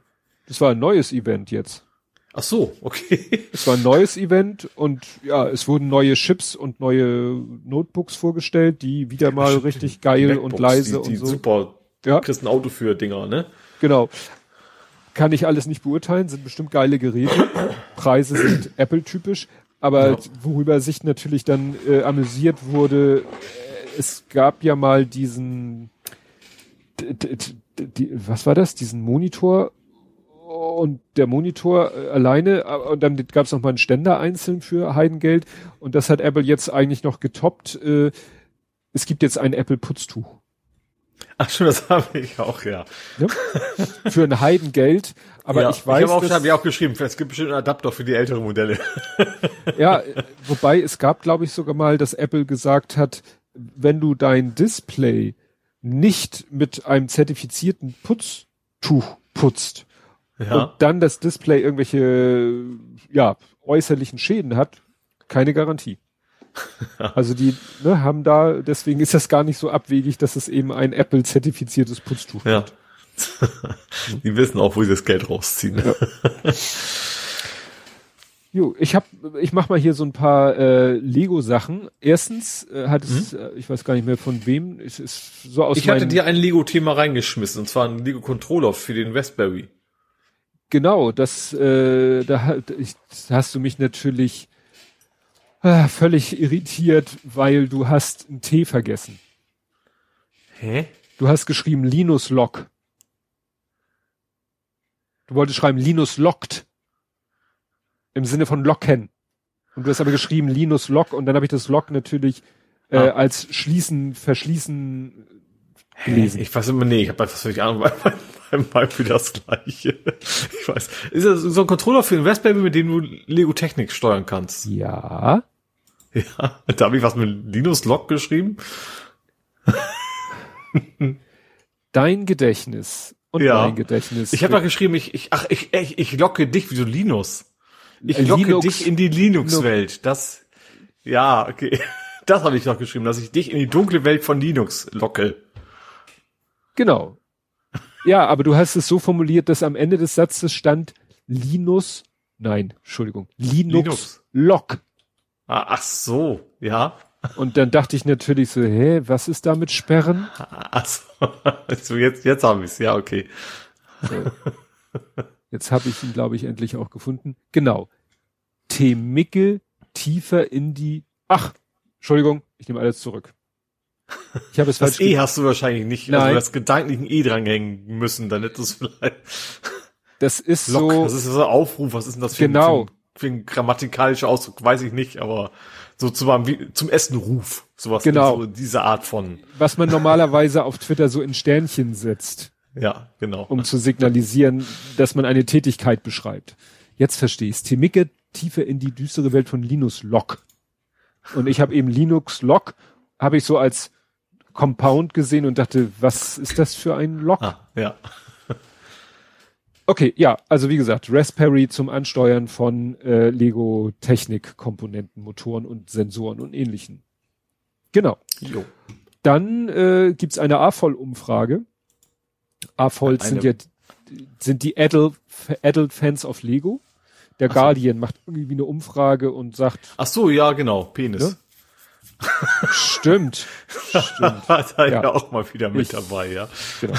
Das war ein neues Event jetzt. Ach so, okay. Es war ein neues Event und ja, es wurden neue Chips und neue Notebooks vorgestellt, die wieder mal ja, richtig geil Macbooks, und leise die, die und so. Super. Ja. Kriegst ein Auto für Dinger, ne? Genau. Kann ich alles nicht beurteilen, sind bestimmt geile Geräte. Preise sind Apple-typisch, aber ja. worüber sich natürlich dann äh, amüsiert wurde, es gab ja mal diesen, die, die, was war das? Diesen Monitor und der Monitor äh, alleine äh, und dann gab es noch mal einen Ständer einzeln für Heidengeld und das hat Apple jetzt eigentlich noch getoppt. Äh, es gibt jetzt ein Apple Putztuch. Ach schon, das [laughs] habe ich auch, ja. ja. [laughs] Für ein Heidengeld. Aber ja, ich weiß. Ich habe auch, hab auch geschrieben, es gibt bestimmt einen Adapter für die älteren Modelle. ja, [laughs] wobei es gab, glaube ich, sogar mal, dass Apple gesagt hat, wenn du dein Display nicht mit einem zertifizierten Putztuch putzt ja. und dann das Display irgendwelche ja, äußerlichen Schäden hat, keine Garantie. [laughs] Also die ne, haben da, deswegen ist das gar nicht so abwegig, dass es eben ein Apple-zertifiziertes Putztuch ja. gibt. [laughs] die wissen auch, wo sie das Geld rausziehen. Ja. [laughs] Jo, ich hab, ich mach mal hier so ein paar äh, Lego-Sachen. Erstens äh, hat es, mhm. äh, ich weiß gar nicht mehr von wem, es ist so aus. Ich hatte dir ein Lego-Thema reingeschmissen und zwar ein Lego-Controller für den Raspberry. Genau, das, äh, da, ich, hast du mich natürlich äh, völlig irritiert, weil du hast ein T vergessen. Hä? Du hast geschrieben Linus Lock. Du wolltest schreiben Linus lockt. Im Sinne von locken. Und du hast aber geschrieben Linus Lock und dann habe ich das Lock natürlich äh, ah. als schließen, verschließen gelesen. Ich weiß immer, nee, ich habe einfach völlig Ahnung, weil mal für das gleiche. [laughs] Ich weiß. Ist das so ein Controller für den Raspberry, mit dem du Lego Technik steuern kannst? Ja. [laughs] Ja, da habe ich was mit Linus Lock geschrieben. Dein Gedächtnis und ja. mein Gedächtnis. Ich habe da geschrieben, ich, ich, ach, ich, ich, ich locke dich wie so Linus. Ich locke Linux, dich in die Linux-Welt. Das, ja, okay. [laughs] Das habe ich noch geschrieben, dass ich dich in die dunkle Welt von Linux locke. Genau. Ja, aber du hast es so formuliert, dass am Ende des Satzes stand Linus, nein, Entschuldigung, Linux, Linux. Lock. Ah, ach so, ja. Und dann dachte ich natürlich so, hä, was ist da mit Sperren? [laughs] Ach so, [laughs] jetzt, jetzt haben wir es, ja, okay. So. Jetzt habe ich ihn, glaube ich, endlich auch gefunden. Genau. Temicke tiefer in die. Ach, Entschuldigung, ich nehme alles zurück. Ich habe es falsch. Das E hast du wahrscheinlich nicht, also Nein. also das gedanklichen E dranhängen müssen, dann hättest du vielleicht. Das ist Lock, so. Das ist so ein Aufruf. Was ist denn das für, genau. ein, für, für ein grammatikalischer Ausdruck? Weiß ich nicht, aber so zum, wie, zum Essen Ruf. Sowas. Genau. So diese Art von. Was man normalerweise auf Twitter so in Sternchen setzt. Ja, genau. Um zu signalisieren, dass man eine Tätigkeit beschreibt. Jetzt verstehe ich's. Timicke tiefer in die düstere Welt von Linus Lock. Und ich habe eben Linux Lock, habe ich so als Compound gesehen und dachte, was ist das für ein Lock? Ah, ja. Okay, ja, also wie gesagt, Raspberry zum Ansteuern von äh, Lego Technik Komponenten, Motoren und Sensoren und ähnlichen. Genau. Jo. Dann äh, gibt's eine A-Voll-Umfrage. A-Voll sind ja sind die Adult, Adult Fans of Lego. Der Ach Guardian so. macht irgendwie eine Umfrage und sagt. Ach so, ja, genau, Penis. Ne? Stimmt. Stimmt. [laughs] War da ja. ja auch mal wieder mit ich, dabei, ja. Genau.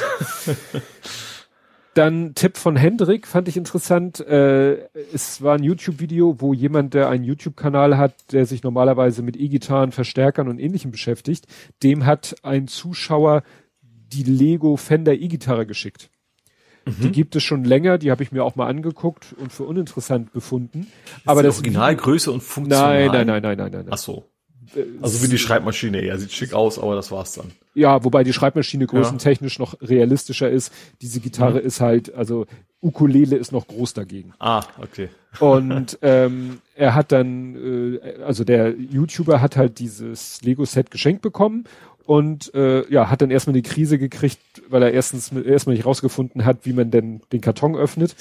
Dann Tipp von Hendrik fand ich interessant. Äh, es war ein YouTube-Video, wo jemand, der einen YouTube-Kanal hat, der sich normalerweise mit E-Gitarren, Verstärkern und ähnlichem beschäftigt, dem hat ein Zuschauer die Lego Fender E-Gitarre geschickt. Mhm. Die gibt es schon länger, die habe ich mir auch mal angeguckt und für uninteressant befunden. Ist Aber das Originalgröße und funktional. Nein, nein, nein, nein, nein, nein. Ach so. Also wie die Schreibmaschine eher. Sieht schick aus, aber das war's dann. Ja, wobei die Schreibmaschine größentechnisch ja. noch realistischer ist. Diese Gitarre mhm. ist halt, also Ukulele ist noch groß dagegen. Ah, okay. Und [laughs] ähm, er hat dann, äh, also der YouTuber hat halt dieses Lego-Set geschenkt bekommen und äh, ja, hat dann erstmal eine Krise gekriegt, weil er erstens erstmal nicht rausgefunden hat, wie man denn den Karton öffnet.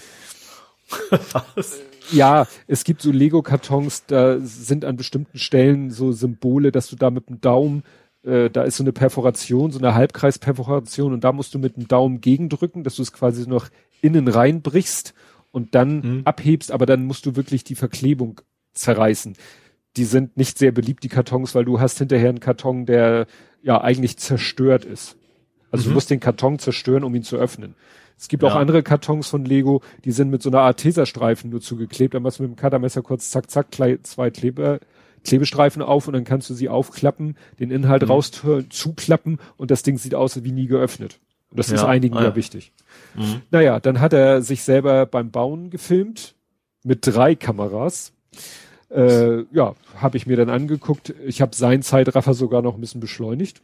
Was? ja, es gibt so Lego-Kartons, da sind an bestimmten Stellen so Symbole, dass du da mit dem Daumen, äh, da ist so eine Perforation, so eine Halbkreisperforation und da musst du mit dem Daumen gegendrücken, dass du es quasi noch innen reinbrichst und dann mhm. abhebst, aber dann musst du wirklich die Verklebung zerreißen. Die sind nicht sehr beliebt, die Kartons, weil du hast hinterher einen Karton, der ja eigentlich zerstört ist. Also mhm. du musst den Karton zerstören, um ihn zu öffnen. Es gibt ja. auch andere Kartons von Lego, die sind mit so einer Art Teserstreifen nur zugeklebt. Da machst du mit dem Cuttermesser kurz zack, zack, zwei Kleber, Klebestreifen auf und dann kannst du sie aufklappen, den Inhalt mhm. raus zuklappen und das Ding sieht aus wie nie geöffnet. Und das ja. ist einigen ah, ja wichtig. Mhm. Naja, dann hat er sich selber beim Bauen gefilmt mit drei Kameras. Äh, ja, habe ich mir dann angeguckt. Ich habe seinen Zeitraffer sogar noch ein bisschen beschleunigt,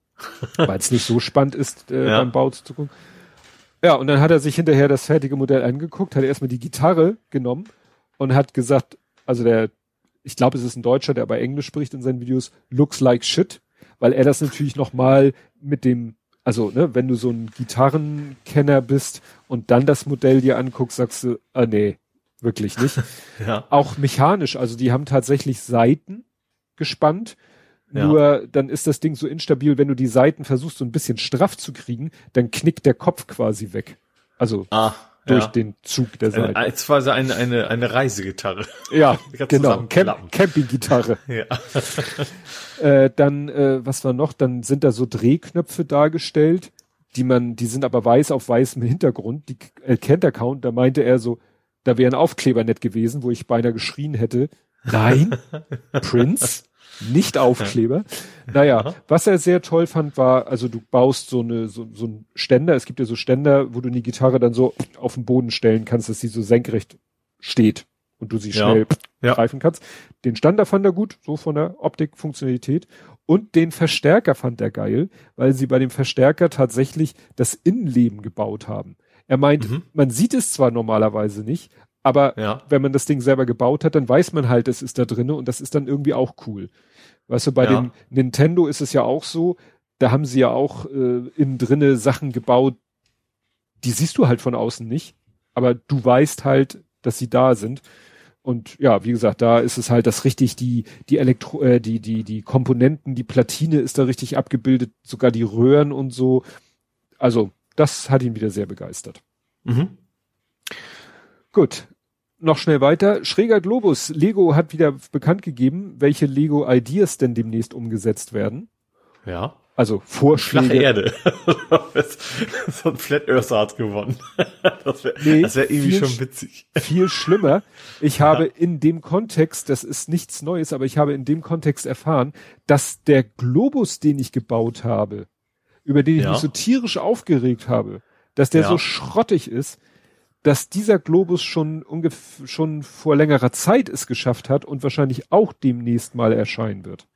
[laughs] weil es nicht so spannend ist, äh, ja. beim Bau zu gucken. Ja, und dann hat er sich hinterher das fertige Modell angeguckt, hat erstmal die Gitarre genommen und hat gesagt, also der, ich glaube, es ist ein Deutscher, der aber Englisch spricht in seinen Videos, looks like shit, weil er das natürlich nochmal mit dem, also, ne, wenn du so ein Gitarrenkenner bist und dann das Modell dir anguckst, sagst du, ah nee, wirklich nicht. [laughs] ja. Auch mechanisch, also die haben tatsächlich Seiten gespannt, ja. Nur dann ist das Ding so instabil, wenn du die Seiten versuchst, so ein bisschen straff zu kriegen, dann knickt der Kopf quasi weg. Also ah, durch ja. den Zug der Seite. Als quasi eine, eine, eine Reisegitarre. Ja, [laughs] genau. Camp Campinggitarre. [laughs] ja. äh, dann, äh, was war noch? Dann sind da so Drehknöpfe dargestellt, die man, die sind aber weiß auf weißem Hintergrund. Die erkennt der Count, da meinte er so, da wäre ein Aufkleber nett gewesen, wo ich beinahe geschrien hätte. Nein, [laughs] Prince nicht Aufkleber. naja, Aha. was er sehr toll fand, war, also du baust so eine, so, so ein Ständer, es gibt ja so Ständer, wo du die Gitarre dann so auf den Boden stellen kannst, dass sie so senkrecht steht und du sie ja. schnell ja. greifen kannst. Den Ständer fand er gut, so von der Optik, Funktionalität. Und den Verstärker fand er geil, weil sie bei dem Verstärker tatsächlich das Innenleben gebaut haben. Er meint, mhm. man sieht es zwar normalerweise nicht, aber ja. wenn man das Ding selber gebaut hat, dann weiß man halt, es ist da drinne und das ist dann irgendwie auch cool. Weißt du, bei ja. dem Nintendo ist es ja auch so, da haben sie ja auch äh, innen drinne Sachen gebaut, die siehst du halt von außen nicht, aber du weißt halt, dass sie da sind. Und ja, wie gesagt, da ist es halt das richtig, die, die Elektro, äh, die, die, die Komponenten, die Platine ist da richtig abgebildet, sogar die Röhren und so. Also, das hat ihn wieder sehr begeistert. Mhm. Gut, noch schnell weiter. Schräger Globus. Lego hat wieder bekannt gegeben, welche Lego Ideas denn demnächst umgesetzt werden. Ja. Also Vorschläge. Flache Erde. [laughs] so ein Flat Earth hat gewonnen. [laughs] Das wäre nee, wär irgendwie schon witzig. Viel schlimmer. Ich ja. habe in dem Kontext, das ist nichts Neues, aber ich habe in dem Kontext erfahren, dass der Globus, den ich gebaut habe, über den ich ja. mich so tierisch aufgeregt habe, dass der ja. so schrottig ist, dass dieser Globus schon ungefähr schon vor längerer Zeit es geschafft hat und wahrscheinlich auch demnächst mal erscheinen wird.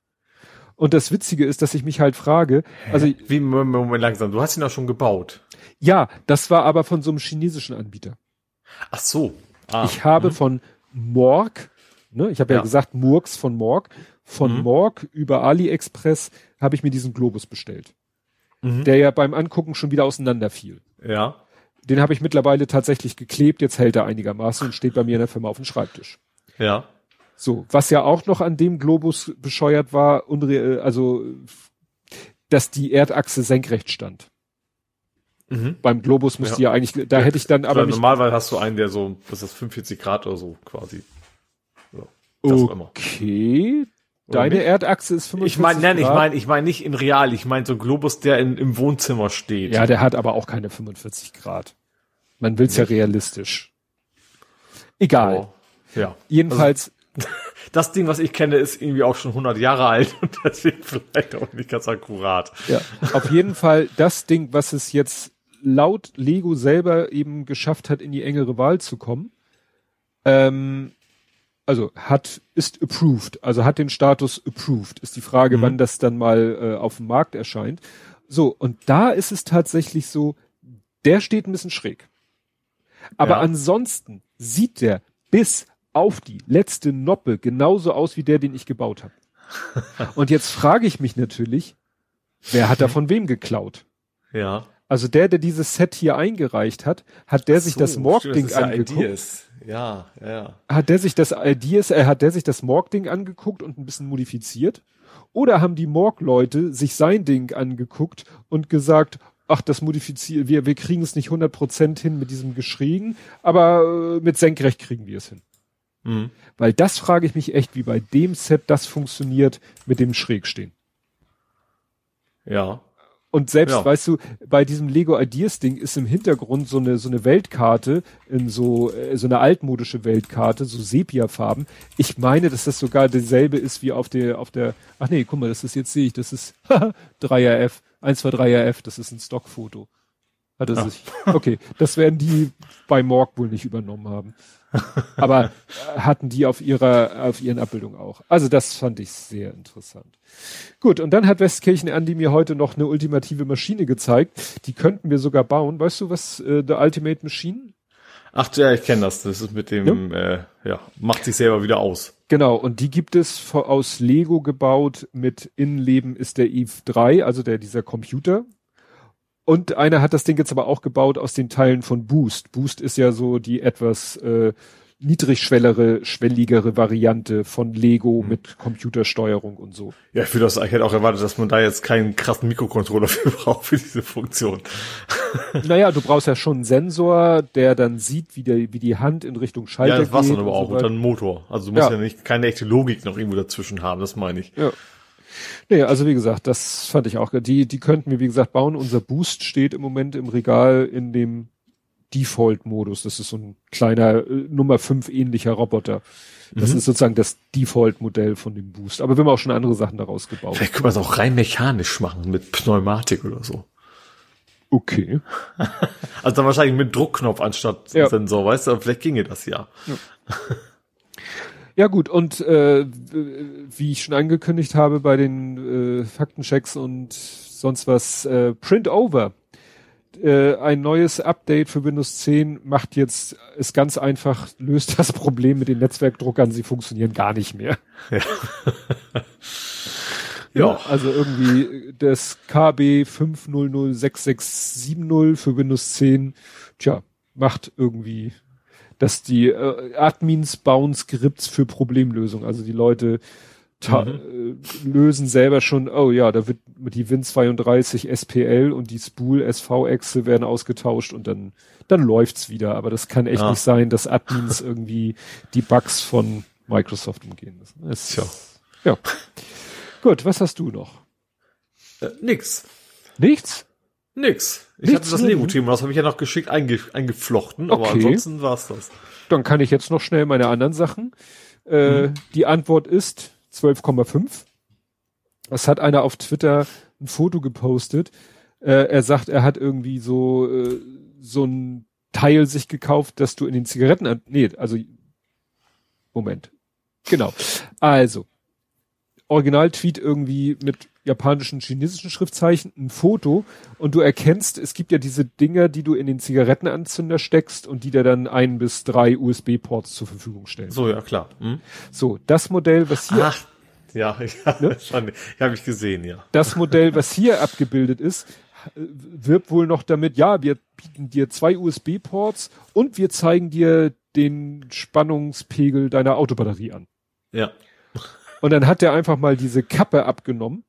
Und das Witzige ist, dass ich mich halt frage, also wie Moment langsam, du hast ihn auch schon gebaut. Ja, das war aber von so einem chinesischen Anbieter. Ach so. Ah. Ich habe mhm. von Morg, ne, ich habe ja. ja. gesagt Murks von Morg, von mhm. Morg über AliExpress habe ich mir diesen Globus bestellt. Mhm. Der ja beim Angucken schon wieder auseinanderfiel. Ja. Den habe ich mittlerweile tatsächlich geklebt, jetzt hält er einigermaßen und steht bei mir in der Firma auf dem Schreibtisch. Ja. So, was ja auch noch an dem Globus bescheuert war, unre also dass die Erdachse senkrecht stand. Mhm. Beim Globus musste ja. ja eigentlich, da ja, hätte ich dann aber. Normalerweise hast du einen, der so, das ist 45 Grad oder so quasi. Ja, okay. Deine nicht? Erdachse ist 45 Ich meine, nein, ich meine, ich meine nicht in real, ich meine so ein Globus, der in, im Wohnzimmer steht. Ja, der hat aber auch keine 45 Grad. Man will's ja realistisch. Egal. Oh, ja. Jedenfalls. Also, [laughs] das Ding, was ich kenne, ist irgendwie auch schon 100 Jahre alt [laughs] und deswegen vielleicht auch nicht ganz akkurat. Ja, auf jeden Fall das Ding, was es jetzt laut Lego selber eben geschafft hat, in die engere Wahl zu kommen. Ähm, also hat, ist approved, also hat den Status approved. Ist die Frage, mhm. wann das dann mal äh, auf dem Markt erscheint. So, und da ist es tatsächlich so, der steht ein bisschen schräg. Aber ja. ansonsten sieht der bis auf die letzte Noppe genauso aus wie der, den ich gebaut habe. [laughs] und jetzt frage ich mich natürlich, wer hat da von wem geklaut? Ja. Also der, der dieses Set hier eingereicht hat, hat der so, sich das Morg-Ding angeguckt. Ideas. Ja, ja. Hat der sich das Ideas, äh, hat der sich das Morg-Ding angeguckt und ein bisschen modifiziert? Oder haben die Morg-Leute sich sein Ding angeguckt und gesagt, ach, das modifizieren, wir, wir kriegen es nicht 100% hin mit diesem Geschriegen, aber äh, mit Senkrecht kriegen wir es hin. Mhm. Weil das frage ich mich echt, wie bei dem Set das funktioniert mit dem Schrägstehen. Ja. Und selbst, ja. weißt du, bei diesem Lego Ideas Ding ist im Hintergrund so eine, so eine Weltkarte in so, äh, so eine altmodische Weltkarte, so Sepia-Farben. Ich meine, dass das sogar dieselbe ist wie auf der, auf der, ach nee, guck mal, das ist jetzt sehe ich, das ist [laughs] 3RF, 123RF, das ist ein Stockfoto. Hat er sich, okay, das werden die bei Morg wohl nicht übernommen haben. [laughs] Aber äh, hatten die auf ihrer, auf ihren Abbildungen auch. Also das fand ich sehr interessant. Gut, und dann hat Westkirchen Andy mir heute noch eine ultimative Maschine gezeigt. Die könnten wir sogar bauen. Weißt du, was äh, The Ultimate Machine? Ach ja, ich kenne das. Das ist mit dem, ja. Äh, ja, macht sich selber wieder aus. Genau, und die gibt es aus Lego gebaut mit Innenleben ist der Eve 3, also der dieser Computer. Und einer hat das Ding jetzt aber auch gebaut aus den Teilen von Boost. Boost ist ja so die etwas äh, niedrigschwellere, schwelligere Variante von Lego mhm. mit Computersteuerung und so. Ja, für das, ich hätte auch erwartet, dass man da jetzt keinen krassen Mikrocontroller [laughs] für braucht für diese Funktion. [laughs] naja, du brauchst ja schon einen Sensor, der dann sieht, wie, der, wie die Hand in Richtung Schalter geht. Ja, das war's dann aber auch. So und dann Motor. Also du musst ja. ja nicht keine echte Logik noch irgendwo dazwischen haben, das meine ich. Ja. Nee, also wie gesagt, das fand ich auch. Die, die könnten wir, wie gesagt, bauen. Unser Boost steht im Moment im Regal in dem Default-Modus. Das ist so ein kleiner äh, Nummer 5 ähnlicher Roboter. Das mhm. ist sozusagen das Default-Modell von dem Boost. Aber wir haben auch schon andere Sachen daraus gebaut. Vielleicht können wir es auch rein mechanisch machen, mit Pneumatik oder so. Okay. [laughs] also dann wahrscheinlich mit Druckknopf anstatt ja. Sensor, weißt du? Vielleicht ginge das ja. ja. [laughs] Ja gut, und äh, wie ich schon angekündigt habe bei den äh, Faktenchecks und sonst was, äh, Print Over. Äh, ein neues Update für Windows 10 macht jetzt, ist ganz einfach, löst das Problem mit den Netzwerkdruckern, sie funktionieren gar nicht mehr. Ja. [laughs] ja, also irgendwie das KB 5006670 für Windows 10, tja, macht irgendwie dass die äh, Admins bauen Skripts für Problemlösung. Also die Leute mhm. äh, lösen selber schon, oh ja, da wird die Win32 SPL und die Spool SV-Exe werden ausgetauscht und dann, dann läuft's wieder. Aber das kann echt ja. nicht sein, dass Admins [laughs] irgendwie die Bugs von Microsoft umgehen müssen. Es, ja. ja. Gut, was hast du noch? Äh, nix. Nichts? Nix. Ich Nichts hatte das Lego-Thema, das habe ich ja noch geschickt einge eingeflochten, aber okay. ansonsten war's das. Dann kann ich jetzt noch schnell meine anderen Sachen. Äh, hm. Die Antwort ist 12,5. Es hat einer auf Twitter ein Foto gepostet. Äh, er sagt, er hat irgendwie so äh, so ein Teil sich gekauft, dass du in den Zigaretten nee, also Moment. Genau. Also Original-Tweet irgendwie mit japanischen, chinesischen Schriftzeichen ein Foto und du erkennst, es gibt ja diese Dinger, die du in den Zigarettenanzünder steckst und die dir dann ein bis drei USB-Ports zur Verfügung stellen. So, ja, klar. Hm? So, das Modell, was hier... Ach, ja, [laughs] ja ne? schon, habe ich gesehen, ja. Das Modell, was hier abgebildet ist, wirbt wohl noch damit, ja, wir bieten dir zwei USB-Ports und wir zeigen dir den Spannungspegel deiner Autobatterie an. Ja. Und dann hat er einfach mal diese Kappe abgenommen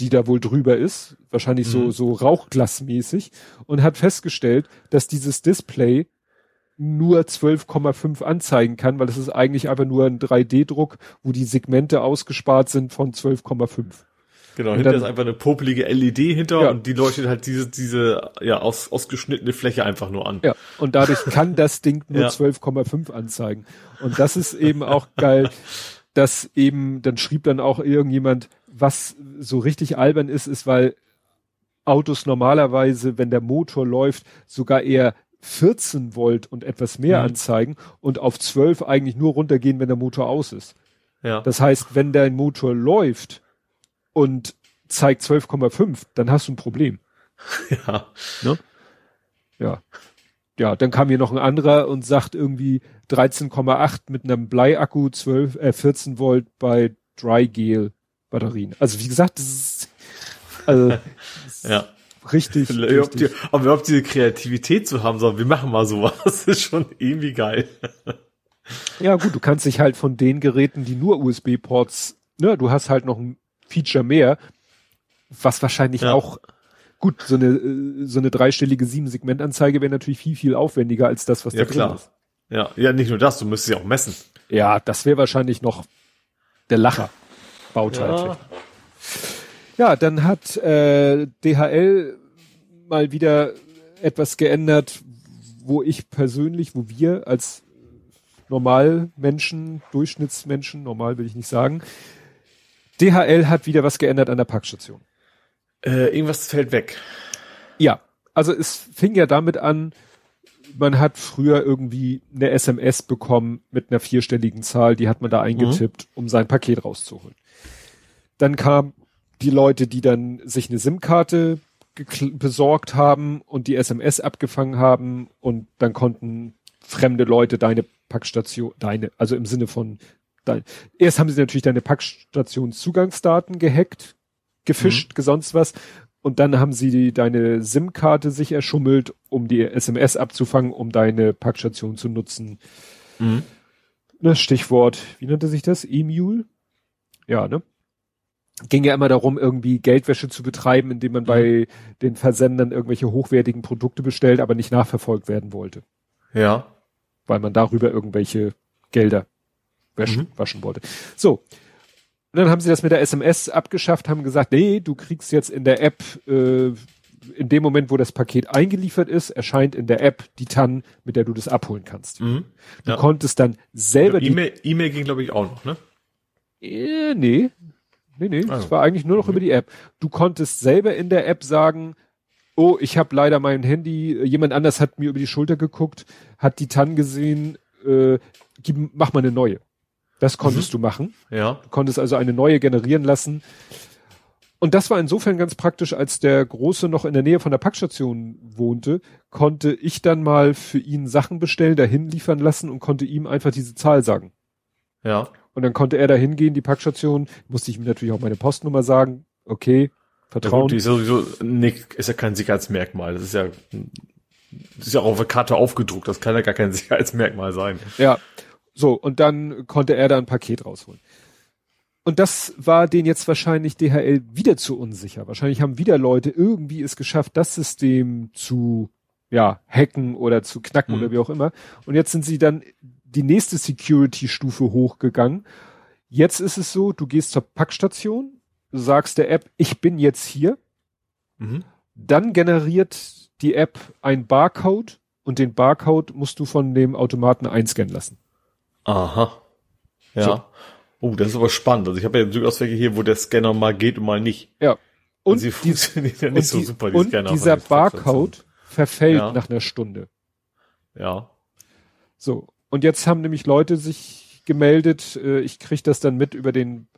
die da wohl drüber ist, wahrscheinlich mhm. so, so Rauchglasmäßig, und hat festgestellt, dass dieses Display nur 12,5 anzeigen kann, weil es ist eigentlich einfach nur ein 3D-Druck, wo die Segmente ausgespart sind von 12,5. Genau, und hinter dann, ist einfach eine popelige LED hinter ja. und die leuchtet halt diese, diese, ja, aus, ausgeschnittene Fläche einfach nur an. Ja, und dadurch kann das Ding nur [laughs] ja. 12,5 anzeigen. Und das ist eben auch geil, dass eben, dann schrieb dann auch irgendjemand, was so richtig albern ist, ist, weil Autos normalerweise, wenn der Motor läuft, sogar eher 14 Volt und etwas mehr mhm. anzeigen und auf 12 eigentlich nur runtergehen, wenn der Motor aus ist. Ja. Das heißt, wenn dein Motor läuft und zeigt 12,5, dann hast du ein Problem. [laughs] Ja. Ne? Ja. Ja, dann kam hier noch ein anderer und sagt irgendwie 13,8 mit einem Bleiakku 12, äh, 14 Volt bei Dry Gel Batterien. Also wie gesagt, das ist, also, [laughs] das ja. richtig. Ob die, aber überhaupt diese Kreativität zu haben, sondern wir machen mal sowas, [laughs] ist schon irgendwie geil. Ja, gut, du kannst dich halt von den Geräten, die nur USB-Ports, ne, du hast halt noch ein Feature mehr, was wahrscheinlich ja. auch gut, so eine so eine dreistellige Sieben-Segment-Anzeige wäre natürlich viel viel aufwendiger als das, was ja, da klar. drin ist. Ja, ja, nicht nur das, du müsstest ja auch messen. Ja, das wäre wahrscheinlich noch der Lacher. Bauteil. Ja. Ja, dann hat äh, DHL mal wieder etwas geändert, wo ich persönlich, wo wir als Normalmenschen, Durchschnittsmenschen, normal will ich nicht sagen, DHL hat wieder was geändert an der Packstation. Äh, irgendwas fällt weg. Ja, also es fing ja damit an, man hat früher irgendwie eine SMS bekommen mit einer vierstelligen Zahl, die hat man da eingetippt, mhm. um sein Paket rauszuholen. Dann kamen die Leute, die dann sich eine SIM-Karte besorgt haben und die SMS abgefangen haben und dann konnten fremde Leute deine Packstation, deine, also im Sinne von dein, erst haben sie natürlich deine Packstationszugangsdaten gehackt, gefischt, mhm. sonst was und dann haben sie die, deine SIM-Karte sich erschummelt, um die SMS abzufangen, um deine Packstation zu nutzen. Mhm. Ne, Stichwort, wie nannte sich das? E-Mule? Ja, ne? Ging ja immer darum, irgendwie Geldwäsche zu betreiben, indem man mhm. bei den Versendern irgendwelche hochwertigen Produkte bestellt, aber nicht nachverfolgt werden wollte. Ja. Weil man darüber irgendwelche Gelder waschen, mhm. waschen wollte. So, und dann haben sie das mit der SMS abgeschafft, haben gesagt, nee, du kriegst jetzt in der App, äh, in dem Moment, wo das Paket eingeliefert ist, erscheint in der App die TAN, mit der du das abholen kannst. Mhm. Du ja. konntest dann selber E-Mail, E-Mail ging, glaube ich, auch noch, ne? Äh, nee. Nee, nee, also. das war eigentlich nur noch mhm. über die App. Du konntest selber in der App sagen, oh, ich habe leider mein Handy, jemand anders hat mir über die Schulter geguckt, hat die TAN gesehen, äh, gib, mach mal eine neue. Das konntest mhm. du machen. Ja. Du konntest also eine neue generieren lassen. Und das war insofern ganz praktisch, als der Große noch in der Nähe von der Packstation wohnte, konnte ich dann mal für ihn Sachen bestellen, dahin liefern lassen und konnte ihm einfach diese Zahl sagen. Ja. Und dann konnte er da hingehen, die Packstation, musste ich ihm natürlich auch meine Postnummer sagen, okay, Vertrauen. Ja, gut, die ist sowieso, Nick, ist ja kein Sicherheitsmerkmal. Das ist ja, das ist ja auch auf der Karte aufgedruckt, das kann ja gar kein [laughs] Sicherheitsmerkmal sein. Ja. So, und dann konnte er da ein Paket rausholen. Und das war den jetzt wahrscheinlich DHL wieder zu unsicher. Wahrscheinlich haben wieder Leute irgendwie es geschafft, das System zu, ja, hacken oder zu knacken mhm. oder wie auch immer. Und jetzt sind sie dann die nächste Security-Stufe hochgegangen. Jetzt ist es so, du gehst zur Packstation, sagst der App, ich bin jetzt hier. Mhm. Dann generiert die App ein Barcode und den Barcode musst du von dem Automaten einscannen lassen. Aha. Ja. So. Oh, das ist aber spannend. Also ich habe ja durchaus welche hier, wo der Scanner mal geht und mal nicht. Ja. Und, und sie funktionieren ja nicht so die, super, die und Scanner. Dieser Barcode verfällt ja. nach einer Stunde. Ja. So. Und jetzt haben nämlich Leute sich gemeldet, äh, ich krieg das dann mit über den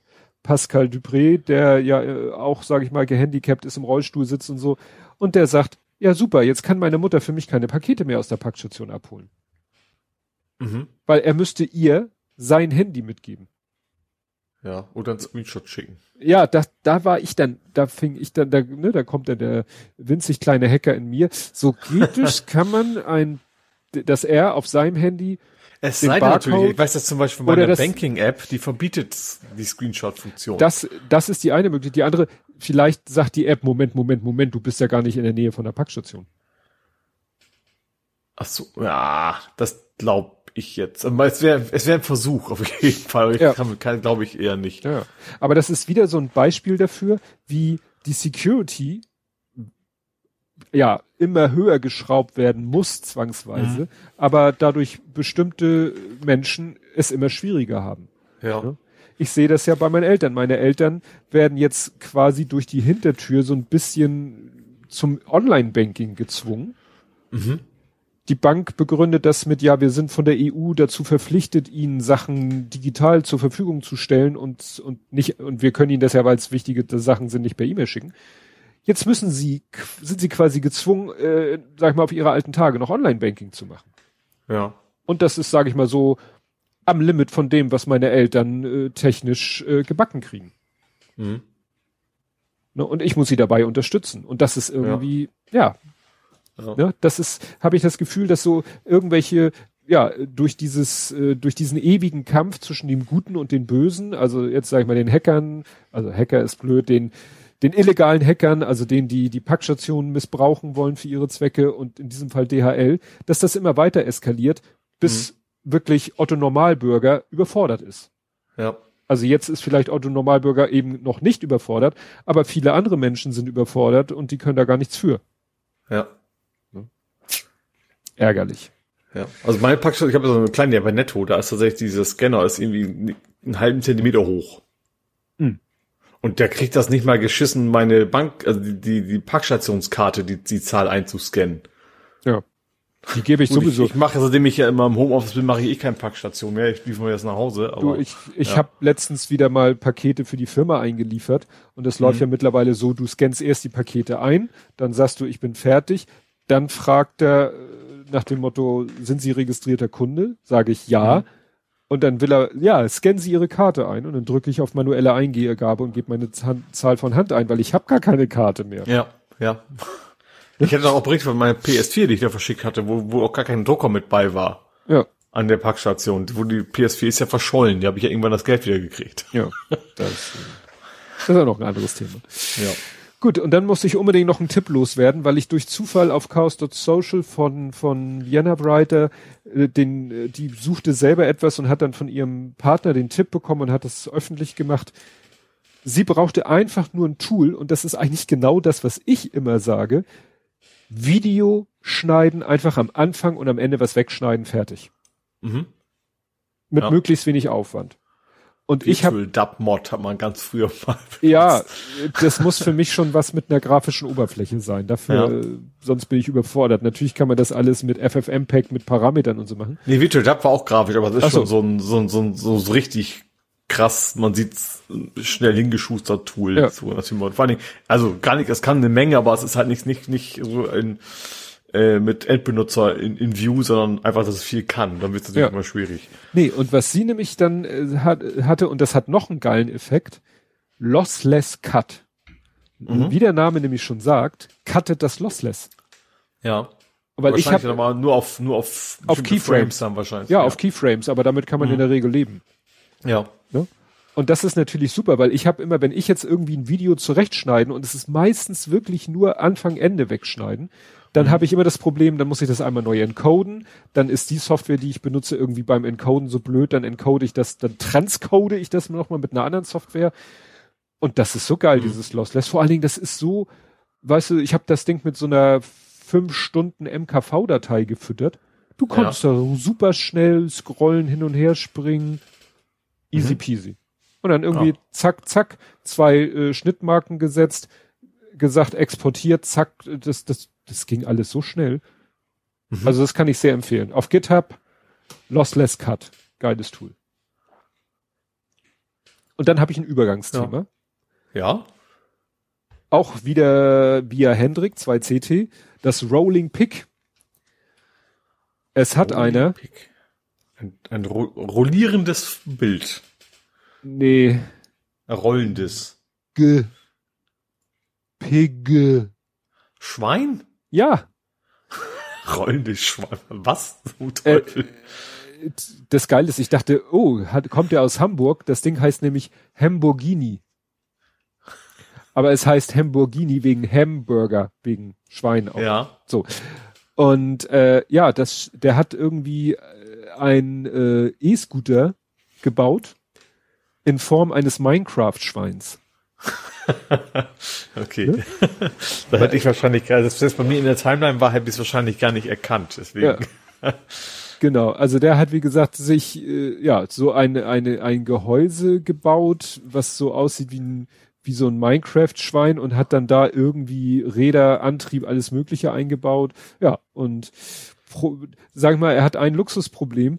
Pascal Dupré, der ja äh, auch, sage ich mal, gehandicapt ist, im Rollstuhl sitzt und so. Und der sagt, ja super, jetzt kann meine Mutter für mich keine Pakete mehr aus der Packstation abholen. Mhm. Weil er müsste ihr sein Handy mitgeben. Ja, oder einen Screenshot schicken. Ja, da, da war ich dann, da fing ich dann, da, ne, da kommt dann der winzig kleine Hacker in mir. So kritisch [laughs] kann man ein, dass er auf seinem Handy es sei denn natürlich, ich weiß das zum Beispiel bei der Banking-App, die verbietet die Screenshot-Funktion. Das, das ist die eine Möglichkeit. Die andere, vielleicht sagt die App, Moment, Moment, Moment, du bist ja gar nicht in der Nähe von der Packstation. Ach so, ja, das glaub ich jetzt. Es wäre es wäre ein Versuch auf jeden Fall. Ich ja. kann, kann glaube ich eher nicht. Ja. Aber das ist wieder so ein Beispiel dafür, wie die Security ja immer höher geschraubt werden muss zwangsweise, mhm. aber dadurch bestimmte Menschen es immer schwieriger haben. Ja. Ich sehe das ja bei meinen Eltern. Meine Eltern werden jetzt quasi durch die Hintertür so ein bisschen zum Online-Banking gezwungen. Mhm die Bank begründet das mit, ja, wir sind von der EU dazu verpflichtet, ihnen Sachen digital zur Verfügung zu stellen und, und nicht, und wir können ihnen das ja, weil es wichtige Sachen sind, nicht per E-Mail schicken. Jetzt müssen sie, sind sie quasi gezwungen, äh, sag ich mal, auf ihre alten Tage noch Online-Banking zu machen. Ja. Und das ist, sage ich mal so, am Limit von dem, was meine Eltern äh, technisch äh, gebacken kriegen. Mhm. Ne, und ich muss sie dabei unterstützen. Und das ist irgendwie, ja, ja ja. Ne? Das ist, habe ich das Gefühl, dass so irgendwelche ja, durch dieses, äh, durch diesen ewigen Kampf zwischen dem Guten und den Bösen, also jetzt sage ich mal den Hackern, also Hacker ist blöd, den, den illegalen Hackern, also denen, die die Packstationen missbrauchen wollen für ihre Zwecke und in diesem Fall DHL, dass das immer weiter eskaliert, bis mhm. wirklich Otto Normalbürger überfordert ist. Ja. Also jetzt ist vielleicht Otto Normalbürger eben noch nicht überfordert, aber viele andere Menschen sind überfordert und die können da gar nichts für. Ja. Ärgerlich. Ja. Also meine Packstation, ich habe so eine kleine bei Netto, da ist tatsächlich dieser Scanner ist irgendwie einen halben Zentimeter hoch. Hm. Und der kriegt das nicht mal geschissen, meine Bank, also die, die, die Packstationskarte, die, die Zahl einzuscannen. Ja. Die gebe ich Gut, sowieso. Ich, ich mache, seitdem ich ja immer im Homeoffice bin, mache ich eh keine Packstation mehr. Ich liefere mir das nach Hause. Aber, du, ich ich ja. habe letztens wieder mal Pakete für die Firma eingeliefert und das läuft mhm. ja mittlerweile so, du scannst erst die Pakete ein, dann sagst du, ich bin fertig, dann fragt er nach dem Motto, sind Sie registrierter Kunde? Sage ich ja. Mhm. Und dann will er, ja, scannen Sie Ihre Karte ein und dann drücke ich auf manuelle Eingabe und gebe meine Zahl von Hand ein, weil ich habe gar keine Karte mehr. Ja, ja. Ich hätte auch Bericht von meiner PS4, die ich da verschickt hatte, wo, wo auch gar kein Drucker mit bei war. Ja. An der Packstation. Wo die PS4 ist ja verschollen. Die habe ich ja irgendwann das Geld wieder gekriegt. Ja. Das, [laughs] das ist ja noch ein anderes Thema. Ja. Gut, und dann musste ich unbedingt noch einen Tipp loswerden, weil ich durch Zufall auf Chaos.social von, von Vienna Writer, äh, den, äh, die suchte selber etwas und hat dann von ihrem Partner den Tipp bekommen und hat das öffentlich gemacht. Sie brauchte einfach nur ein Tool und das ist eigentlich genau das, was ich immer sage. Video schneiden, einfach am Anfang und am Ende was wegschneiden, fertig. Mhm. Mit ja. möglichst wenig Aufwand. Und ich habe Dubmod hat man ganz früher [laughs] mal. Ja, das muss für mich schon was mit einer grafischen Oberfläche sein. Dafür, ja. sonst bin ich überfordert. Natürlich kann man das alles mit FFmpeg mit Parametern und so machen. Nee, Virtual Dub war auch grafisch, aber das ist so. schon so ein, so ein, so, so richtig krass, man sieht schnell hingeschustert Tool. Ja. So, Vor allen Dingen, also gar nicht, es kann eine Menge, aber es ist halt nicht, nicht, nicht so ein, äh, mit Endbenutzer in, in View, sondern einfach, dass es viel kann. Dann wird es natürlich ja. immer schwierig. Nee, und was sie nämlich dann äh, hat, hatte, und das hat noch einen geilen Effekt, Lossless Cut. Mhm. Wie der Name nämlich schon sagt, cuttet das Lossless. Ja. Weil ich habe nur auf nur auf, auf Keyframes dann wahrscheinlich. Ja, ja, auf Keyframes, aber damit kann man mhm. in der Regel leben. Ja. Ne? Und das ist natürlich super, weil ich habe immer, wenn ich jetzt irgendwie ein Video zurechtschneiden und es ist meistens wirklich nur Anfang, Ende wegschneiden, dann mhm. habe ich immer das Problem, dann muss ich das einmal neu encoden, dann ist die Software, die ich benutze, irgendwie beim Encoden so blöd, dann encode ich das, dann transcode ich das nochmal mit einer anderen Software. Und das ist so geil, mhm. dieses Lossless. Vor allen Dingen, das ist so, weißt du, ich habe das Ding mit so einer fünf Stunden MKV-Datei gefüttert. Du konntest ja. da super schnell scrollen, hin und her springen. Easy mhm. peasy. Und dann irgendwie ja. zack, zack, zwei äh, Schnittmarken gesetzt, gesagt, exportiert, zack, das, das, das ging alles so schnell. Mhm. Also das kann ich sehr empfehlen. Auf GitHub, Lossless Cut, geiles Tool. Und dann habe ich ein Übergangsthema. Ja. ja. Auch wieder via Hendrik, 2CT, das Rolling Pick. Es hat Rolling einer. Pick. Ein, ein ro rollierendes Bild. Nee. Ein rollendes. G. Pigge. Schwein? Ja. [laughs] rollendes Schwein. Was? Äh, das Geile ist, ich dachte, oh, hat, kommt der aus Hamburg? Das Ding heißt nämlich Hamburgini. Aber es heißt Hamburgini wegen Hamburger, wegen Schwein auch. Ja. So. Und äh, ja, das, der hat irgendwie ein äh, E-Scooter gebaut in Form eines Minecraft-Schweins. [laughs] okay. Ne? [laughs] da hätte ich wahrscheinlich, also das ist bei mir in der Timeline war, hätte ich es wahrscheinlich gar nicht erkannt. Deswegen. Ja. [laughs] Genau, also der hat wie gesagt sich äh, ja so eine eine ein Gehäuse gebaut, was so aussieht wie ein wie so ein Minecraft-Schwein und hat dann da irgendwie Räder, Antrieb, alles Mögliche eingebaut. Ja und pro, sag mal, er hat ein Luxusproblem.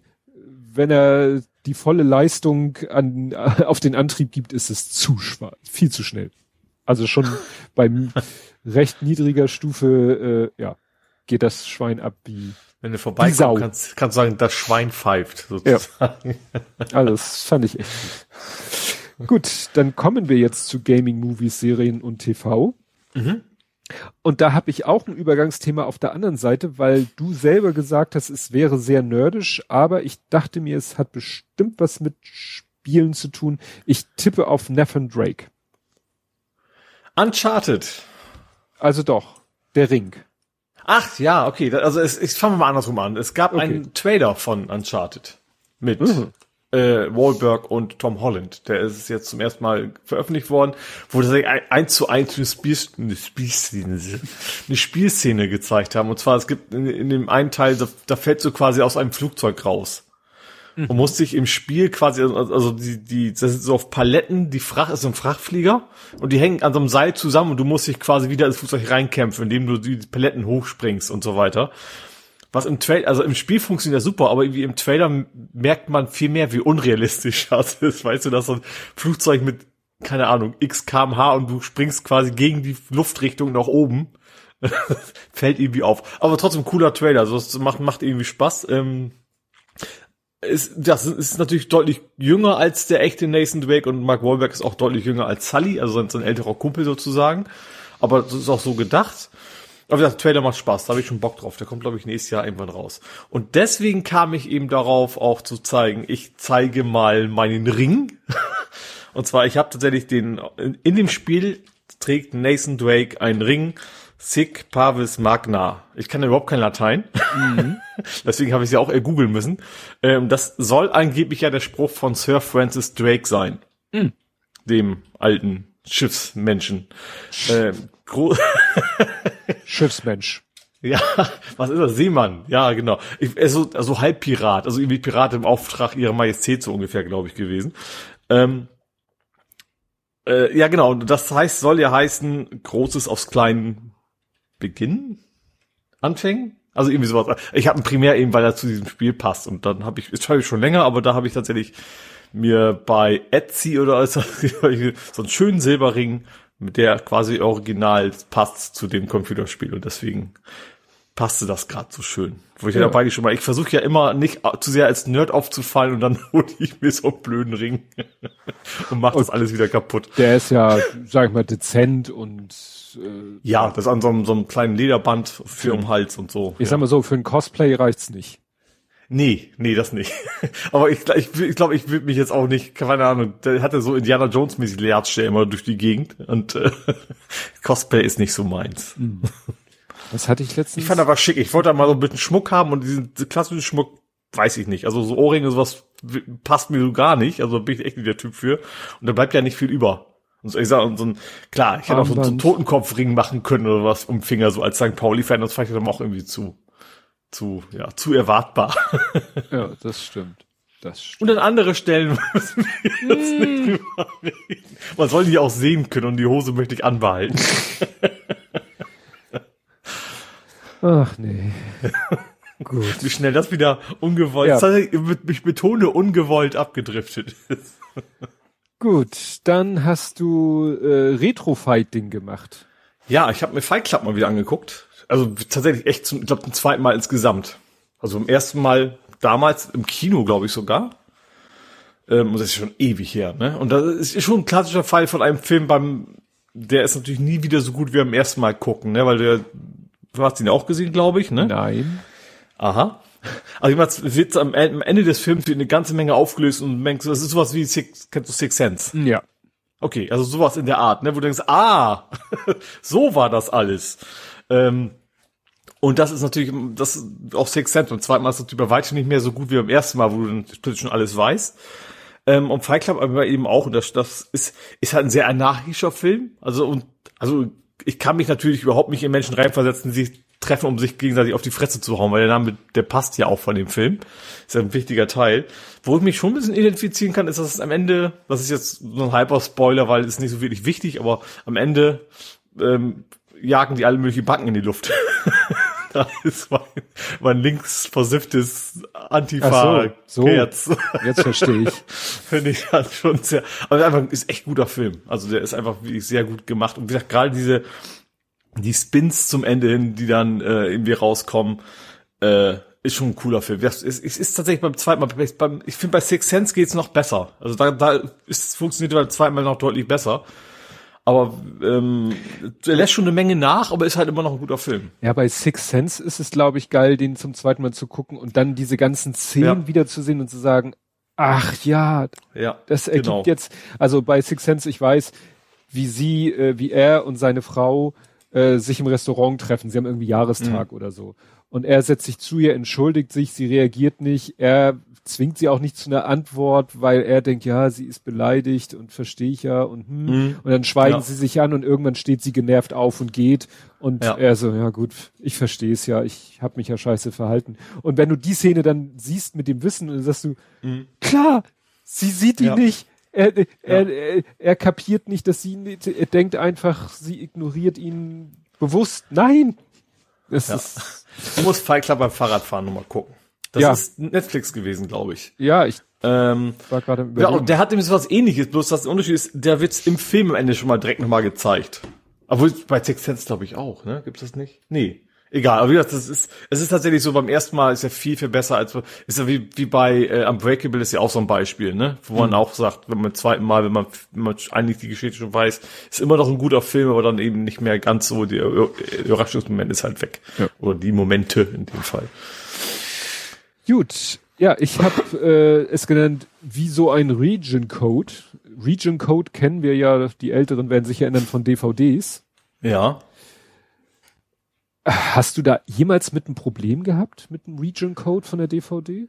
Wenn er die volle Leistung an, [laughs] auf den Antrieb gibt, ist es zu schwach, viel zu schnell. Also schon [laughs] beim recht niedriger Stufe, äh, ja, geht das Schwein ab wie wenn du vorbeikommst, kannst, kannst du sagen, das Schwein pfeift, sozusagen. Ja. [laughs] Also das fand ich echt gut. gut, dann kommen wir jetzt zu Gaming, Movies, Serien und TV. Mhm. Und da habe ich auch ein Übergangsthema auf der anderen Seite, weil du selber gesagt hast, es wäre sehr nerdisch, aber ich dachte mir, es hat bestimmt was mit Spielen zu tun. Ich tippe auf Nathan Drake. Uncharted. Also doch, der Ring. Ach ja, okay. Also es, ich fange mal andersrum an. Es gab okay. einen Trailer von Uncharted mit mhm. Äh, Wahlberg und Tom Holland. Der ist jetzt zum ersten Mal veröffentlicht worden, wo sie eins zu eins eine, Spiel, eine, Spielszene, eine Spielszene gezeigt haben. Und zwar, es gibt in, in dem einen Teil, da, da fällt so quasi aus einem Flugzeug raus. Mhm. Und muss sich im Spiel quasi, also die, die, das ist so auf Paletten, die Fracht ist so ein Frachtflieger und die hängen an so einem Seil zusammen und du musst dich quasi wieder ins Flugzeug reinkämpfen, indem du die Paletten hochspringst und so weiter. Was im Trailer, also im Spiel funktioniert ja super, aber irgendwie im Trailer merkt man viel mehr, wie unrealistisch [laughs] das ist. Weißt du, dass so ein Flugzeug mit, keine Ahnung, x kmh und du springst quasi gegen die Luftrichtung nach oben. [laughs] Fällt irgendwie auf. Aber trotzdem cooler Trailer. Also es macht, macht irgendwie Spaß. Ähm, ist, das ist natürlich deutlich jünger als der echte Nathan Drake und Mark Wahlberg ist auch deutlich jünger als Sully, also sein, sein älterer Kumpel sozusagen. Aber das ist auch so gedacht. Aber der Trailer macht Spaß, da habe ich schon Bock drauf. Der kommt, glaube ich, nächstes Jahr irgendwann raus. Und deswegen kam ich eben darauf, auch zu zeigen, ich zeige mal meinen Ring. [laughs] Und zwar, ich habe tatsächlich den, in dem Spiel trägt Nathan Drake einen Ring, Sic Parvis Magna. Ich kann ja überhaupt kein Latein. Mhm. [laughs] Deswegen habe ich sie auch googeln müssen. Ähm, das soll angeblich ja der Spruch von Sir Francis Drake sein. Mhm. Dem alten Schiffsmenschen. Ähm, [laughs] Schiffsmensch. Ja, was ist das? Seemann. Ja, genau. Ich, also, also halb Pirat, also irgendwie Pirat im Auftrag ihrer Majestät so ungefähr, glaube ich, gewesen. Ähm, äh, ja, genau. Und das heißt, soll ja heißen, Großes aufs Kleinen beginnen? Anfängen? Also irgendwie sowas. Ich habe ein Primär eben, weil er zu diesem Spiel passt. Und dann habe ich, ist schon länger, aber da habe ich tatsächlich mir bei Etsy oder [laughs] so einen schönen Silberring mit der quasi original passt zu dem Computerspiel und deswegen passte das gerade so schön. Wo ich ja. dabei schon mal, ich versuche ja immer nicht zu sehr als Nerd aufzufallen und dann [laughs] hole ich mir so einen blöden Ring [laughs] und mache das alles wieder kaputt. Der ist ja, sag ich mal, dezent und äh, ja, das an so einem, so einem kleinen Lederband für um Hals und so. Ich ja. sag mal so, für ein Cosplay reicht's nicht. Nee, nee, das nicht. [laughs] Aber ich, ich, ich glaube, ich würde mich jetzt auch nicht, keine Ahnung, der hatte so Indiana Jones mäßig Leertscht immer durch die Gegend und äh, [laughs] Cosplay ist nicht so meins. Hm. Was hatte ich letztens? Ich fand aber schick. Ich wollte da mal so ein bisschen Schmuck haben und diesen klassischen Schmuck weiß ich nicht. Also so Ohrringe sowas passt mir so gar nicht. Also bin ich echt nicht der Typ für. Und da bleibt ja nicht viel über. Und so, ich sag, und so ein, klar, ich hätte auch so, so einen Totenkopfring machen können oder was um Finger, so als St. Pauli-Fan, das fand ich dann auch irgendwie zu zu, ja, zu erwartbar. ja, das stimmt. Das stimmt. Und an andere Stellen [laughs] müssen wir jetzt mm. nicht drüber reden. Man soll die auch sehen können und die Hose möchte ich anbehalten. Ach nee. Gut. Wie schnell das wieder ungewollt, ja. das ich betone ungewollt abgedriftet ist. Gut, dann hast du äh, Retro-Fighting gemacht. Ja, ich habe mir Fight Club mal wieder angeguckt also tatsächlich echt zum, ich glaube, zum zweiten Mal insgesamt. Also im ersten Mal damals im Kino, glaube ich sogar. Ähm, und das ist schon ewig her, ne? Und das ist schon ein klassischer Fall von einem Film beim, der ist natürlich nie wieder so gut wie beim ersten Mal gucken, ne? Weil der, du hast ihn auch gesehen, glaube ich, ne? Nein. Aha. Also ich meine, wird am Ende des Films wird eine ganze Menge aufgelöst und denkst, das ist sowas wie Six, kennst du Six Sense? Ja. Okay, also sowas in der Art, ne? Wo du denkst, ah, [laughs] so war das alles. Ähm, und das ist natürlich, das auch Six Sense. Und zweimal ist natürlich bei weitem nicht mehr so gut wie beim ersten Mal, wo du dann plötzlich schon alles weißt. Ähm, und Fight Club aber eben auch, und das, das ist, ist halt ein sehr anarchischer Film. Also, und, also, ich kann mich natürlich überhaupt nicht in Menschen reinversetzen, die sich treffen, um sich gegenseitig auf die Fresse zu hauen, weil der Name, der passt ja auch von dem Film. Ist ja ein wichtiger Teil. Wo ich mich schon ein bisschen identifizieren kann, ist, dass es am Ende, das ist jetzt so ein Hyper-Spoiler, weil es nicht so wirklich wichtig, aber am Ende ähm, jagen die alle möglichen Backen in die Luft. [laughs] da ist mein, mein links versifftes Antifa so, so. Jetzt. jetzt verstehe ich. [laughs] Finde ich halt schon sehr, aber einfach ist echt guter Film. Also der ist einfach wirklich sehr gut gemacht und wie gesagt, gerade diese die Spins zum Ende hin, die dann äh, irgendwie rauskommen, äh, ist schon ein cooler Film. Es ist, ist, ist tatsächlich beim zweiten Mal, beim, ich finde bei Six Sense geht's noch besser. Also da, da ist, funktioniert beim zweiten Mal noch deutlich besser. Aber ähm, er lässt schon eine Menge nach, aber ist halt immer noch ein guter Film. Ja, bei Six Sense ist es, glaube ich, geil, den zum zweiten Mal zu gucken und dann diese ganzen Szenen ja. wiederzusehen und zu sagen, ach ja, ja das ergibt genau. jetzt, also bei Six Sense, ich weiß, wie sie, äh, wie er und seine Frau äh, sich im Restaurant treffen. Sie haben irgendwie Jahrestag mhm. oder so. Und er setzt sich zu ihr, entschuldigt sich, sie reagiert nicht. Er zwingt sie auch nicht zu einer Antwort, weil er denkt, ja, sie ist beleidigt und verstehe ich ja und hm. Mhm. Und dann schweigen ja. sie sich an und irgendwann steht sie genervt auf und geht. Und ja. er so, ja gut, ich verstehe es ja, ich habe mich ja scheiße verhalten. Und wenn du die Szene dann siehst mit dem Wissen, dann sagst du, mhm. klar, sie sieht ihn ja. nicht. Er, er, er, er kapiert nicht, dass sie er denkt einfach, sie ignoriert ihn bewusst. Nein! Das ist, du musst Fight Club beim Fahrradfahren nochmal gucken. Das ja. ist Netflix gewesen, glaube ich. Ja, ich ähm, war gerade Ja, und der hat nämlich was ähnliches, bloß das Unterschied ist, der wird im Film am Ende schon mal direkt nochmal gezeigt. Obwohl bei Six Sense glaube ich auch, ne? Gibt's das nicht? Nee. Egal, aber wie gesagt, das ist, es ist tatsächlich so, beim ersten Mal ist ja viel, viel besser als, ist ja wie, wie bei äh, Unbreakable ist ja auch so ein Beispiel, ne? Wo man mhm. auch sagt, wenn man beim zweiten Mal, wenn man, wenn man eigentlich die Geschichte schon weiß, ist immer noch ein guter Film, aber dann eben nicht mehr ganz so, der Überraschungsmoment ist halt weg. Ja. Oder die Momente in dem Fall. Gut, ja, ich habe äh, es genannt, wie so ein Region Code. Region Code kennen wir ja, die Älteren werden sich erinnern von DVDs. Ja. Hast du da jemals mit einem Problem gehabt mit dem Region Code von der DVD?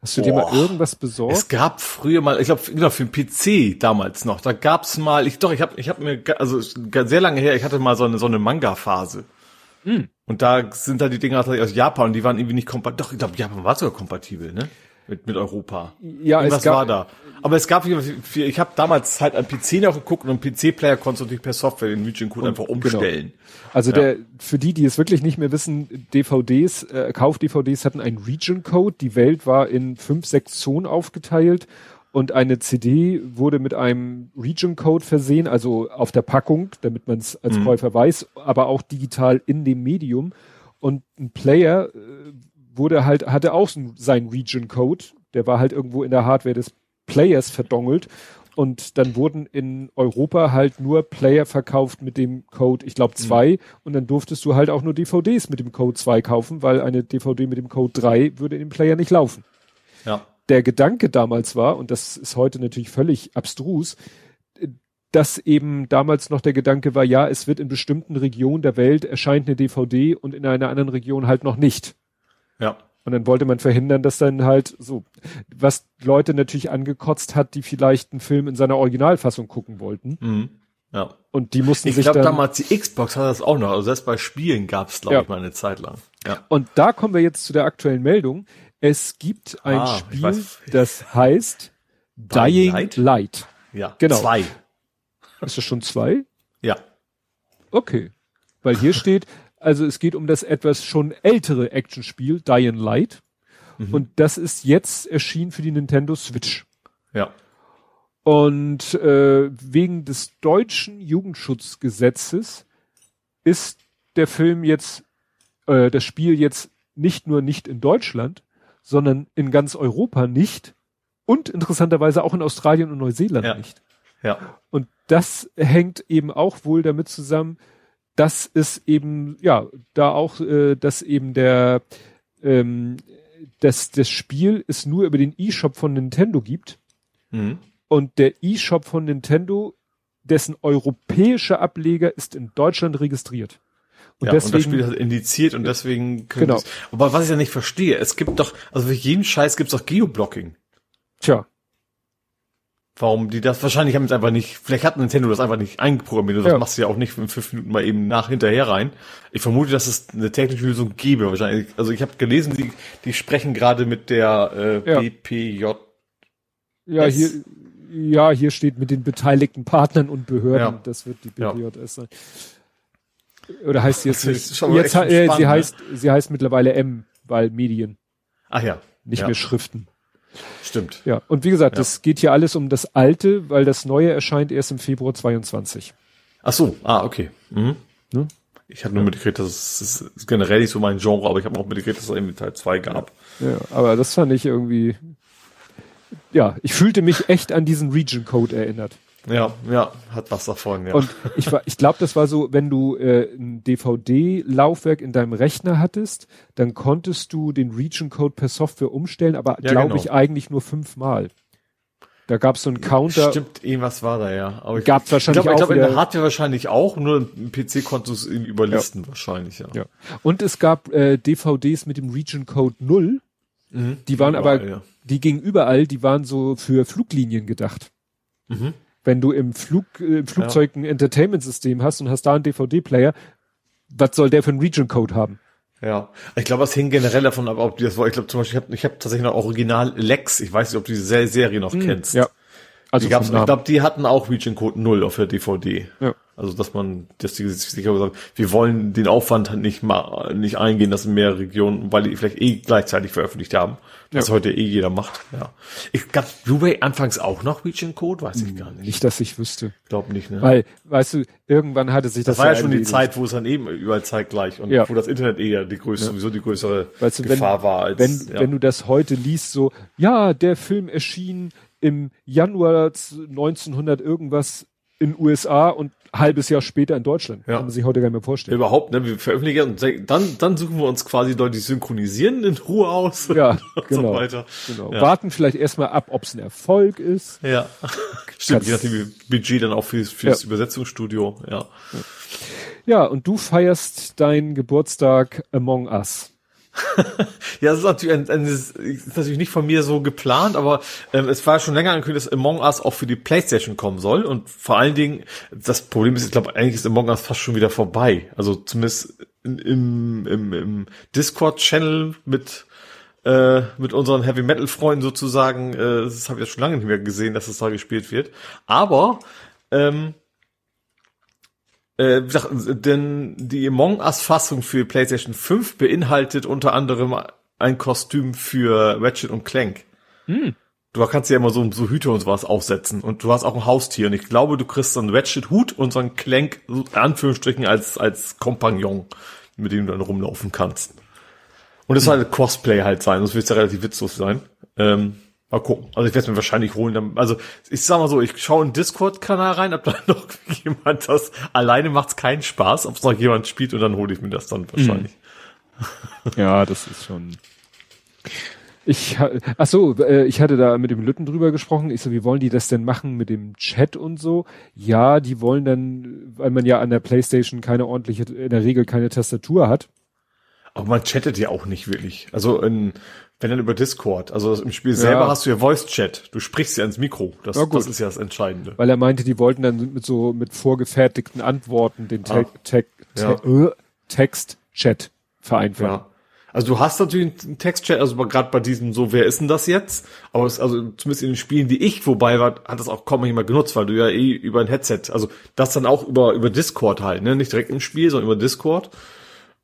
Hast du Boah. dir mal irgendwas besorgt? Es gab früher mal, ich glaube, genau, für den PC damals noch, da gab's mal, ich doch, ich habe ich hab mir, also sehr lange her, ich hatte mal so eine, so eine Manga-Phase. Hm. Und da sind da die Dinger aus Japan und die waren irgendwie nicht kompatibel. Doch, ich glaube, Japan war sogar kompatibel, ne? Mit, mit Europa. Ja, Irgendwas es gab, war da. Aber es gab, ich habe damals halt am PC noch geguckt und am PC-Player konntest du natürlich per Software den Region Code einfach genau. umstellen. Genau. Also ja. der, für die, die es wirklich nicht mehr wissen, DVDs, äh, Kauf-DVDs hatten einen Region Code. Die Welt war in fünf, sechs Zonen aufgeteilt und eine CD wurde mit einem Region Code versehen, also auf der Packung, damit man es als mhm. Käufer weiß, aber auch digital in dem Medium. Und ein Player äh, wurde halt, hatte auch seinen Region Code, der war halt irgendwo in der Hardware des Players verdongelt. Und dann wurden in Europa halt nur Player verkauft mit dem Code, ich glaube, zwei. Mhm. Und dann durftest du halt auch nur DVDs mit dem Code zwei kaufen, weil eine DVD mit dem Code drei würde in dem Player nicht laufen. Ja der Gedanke damals war, und das ist heute natürlich völlig abstrus, dass eben damals noch der Gedanke war, ja, es wird in bestimmten Regionen der Welt erscheint eine DVD und in einer anderen Region halt noch nicht. Ja. Und dann wollte man verhindern, dass dann halt so, was Leute natürlich angekotzt hat, die vielleicht einen Film in seiner Originalfassung gucken wollten. Mhm. Ja. Und die mussten ich sich glaub, dann. Ich glaube, damals die Xbox hat das auch noch. Also selbst bei Spielen gab es, glaube ja. ich, mal eine Zeit lang. Ja. Und da kommen wir jetzt zu der aktuellen Meldung. Es gibt ein ah, Spiel, das heißt Dying Light? Light. Ja, genau. Zwei. Ist das schon zwei? Ja. Okay. Weil hier steht, also es geht um das etwas schon ältere Actionspiel Dying Light. Mhm. Und das ist jetzt erschienen für die Nintendo Switch. Ja. Und äh, wegen des deutschen Jugendschutzgesetzes ist der Film jetzt, äh, das Spiel jetzt nicht nur nicht in Deutschland, sondern in ganz Europa nicht und interessanterweise auch in Australien und Neuseeland ja. nicht. Ja. Und das hängt eben auch wohl damit zusammen, dass es eben, ja, da auch, äh, dass eben der, ähm, dass das Spiel es nur über den E-Shop von Nintendo gibt. Mhm. Und der E-Shop von Nintendo, dessen europäischer Ableger ist in Deutschland registriert. Und ja, deswegen, und das Spiel ist indiziert und deswegen genau. Es, aber was ich ja nicht verstehe, es gibt doch, also für jeden Scheiß gibt's doch Geoblocking. Tja. Warum die das, wahrscheinlich haben es einfach nicht, vielleicht hat Nintendo das einfach nicht eingeprogrammiert, das ja. machst du ja auch nicht in fünf Minuten mal eben nach hinterher rein. Ich vermute, dass es eine technische Lösung gäbe, wahrscheinlich. Also ich habe gelesen, die, die sprechen gerade mit der äh, ja. BPJ. Ja, hier, ja, hier steht mit den beteiligten Partnern und Behörden, ja. das wird die BPJS sein. Oder heißt sie jetzt nicht? Jetzt, äh, sie heißt, sie heißt mittlerweile M, weil Medien. Ach ja. Nicht mehr Schriften. Stimmt. Ja. Und wie gesagt, ja. das geht hier alles um das Alte, weil das Neue erscheint erst im Februar 22. Ach so. Ah, okay. Mhm. Ne? Ich habe nur mitgekriegt, dass es, das ist generell nicht so mein Genre, aber ich habe auch mitgekriegt, dass es irgendwie Teil 2 gab. Ja, aber das fand ich irgendwie, ja, ich fühlte mich echt an diesen Region Code erinnert. Ja, ja, hat was davon, ja. Und ich war, ich glaube, das war so, wenn du äh, ein DVD-Laufwerk in deinem Rechner hattest, dann konntest du den Region Code per Software umstellen, aber ja, glaube genau. ich eigentlich nur fünfmal. Da gab es so einen Counter. Stimmt, irgendwas war da ja. Aber gab es wahrscheinlich ich glaub. Ich glaube, in der Hardware wahrscheinlich auch, nur im PC konntest du es überlisten ja. wahrscheinlich, ja. ja. Und es gab äh, DVDs mit dem Region Code 0. Mhm. Die waren überall, aber, ja. die gingen überall, die waren so für Fluglinien gedacht. Mhm. Wenn du im Flug, äh, im Flugzeug ein Entertainment-System hast und hast da einen DVD-Player, was soll der für einen Region Code haben? Ja, ich glaube, es hing generell davon ab, ob die das war. Ich glaube zum Beispiel, ich habe ich hab tatsächlich noch Original Lex. Ich weiß nicht, ob du diese Serie noch hm, kennst. Ja. Also die gab's, ich glaube, die hatten auch Region Code 0 auf der DVD. Ja. Also dass man, dass die sich sicher gesagt, wir wollen den Aufwand halt nicht mal nicht eingehen, dass in mehrere Regionen, weil die vielleicht eh gleichzeitig veröffentlicht haben, was ja. heute eh jeder macht. Ja. Ich gab Blu-ray anfangs auch noch Region Code, weiß ich gar nicht. Nicht, dass ich wüsste. Glaub nicht, ne? Weil, weißt du, irgendwann hatte sich das. Das war ja schon die Zeit, wo es dann eben überall zeitgleich und ja. wo das Internet eher die größte, ja. sowieso die größere weißt du, Gefahr wenn, war als. Wenn, wenn du das heute liest, so, ja, der Film erschien im Januar 1900 irgendwas in USA und halbes Jahr später in Deutschland. Ja. Kann man sich heute gar nicht mehr vorstellen. Überhaupt, ne? Wir veröffentlichen und dann, dann suchen wir uns quasi Leute, die synchronisieren in Ruhe aus. [laughs] Ja, [laughs] genau. So genau. Ja. Warten vielleicht erstmal ab, ob es ein Erfolg ist. Ja. [laughs] Stimmt, je nachdem wie Budget dann auch fürs, fürs ja. Übersetzungsstudio, ja. Ja, und du feierst deinen Geburtstag Among Us [laughs] ja, das ist natürlich, ein, ein, ist natürlich nicht von mir so geplant, aber ähm, es war schon länger angekündigt, dass Among Us auch für die Playstation kommen soll. Und vor allen Dingen, das Problem ist, ich glaube, eigentlich ist Among Us fast schon wieder vorbei. Also zumindest im, im, im Discord-Channel mit äh, mit unseren Heavy Metal Freunden sozusagen, äh, das habe ich ja schon lange nicht mehr gesehen, dass es da gespielt wird. Aber ähm, äh, denn die Among Us Fassung für PlayStation 5 beinhaltet unter anderem ein Kostüm für Ratchet und Clank. Hm. Du kannst ja immer so, so Hüte und sowas aufsetzen und du hast auch ein Haustier und ich glaube, du kriegst so einen Ratchet Hut und so einen Clank, in Anführungsstrichen, als, als Kompagnon, mit dem du dann rumlaufen kannst. Und es hm. soll halt Cosplay halt sein, das wird ja relativ witzlos sein. Ähm, Mal gucken. Also ich werde es mir wahrscheinlich holen. Also ich sag mal so, ich schaue in Discord-Kanal rein, ob da [laughs] noch jemand das. Alleine macht's keinen Spaß, ob es noch jemand spielt und dann hole ich mir das dann wahrscheinlich. Ja, das ist schon. Ich, ach so, äh, ich hatte da mit dem Lütten drüber gesprochen. Ich so, wie wollen die das denn machen mit dem Chat und so? Ja, die wollen dann, weil man ja an der Playstation keine ordentliche, in der Regel keine Tastatur hat. Aber man chattet ja auch nicht wirklich. Also in, wenn dann über Discord. Also im Spiel selber ja. hast du ja Voice Chat. Du sprichst ja ins Mikro. Das, ja, das ist ja das Entscheidende. Weil er meinte, die wollten dann mit so mit vorgefertigten Antworten den Te ah. Te Te ja. äh, Text-Chat vereinfachen. Ja. Also du hast natürlich einen Text-Chat, also gerade bei diesem so, wer ist denn das jetzt? Aber es, also zumindest in den Spielen, die ich vorbei war, hat das auch kaum jemand genutzt, weil du ja eh über ein Headset, also das dann auch über über Discord halt, ne, nicht direkt im Spiel, sondern über Discord.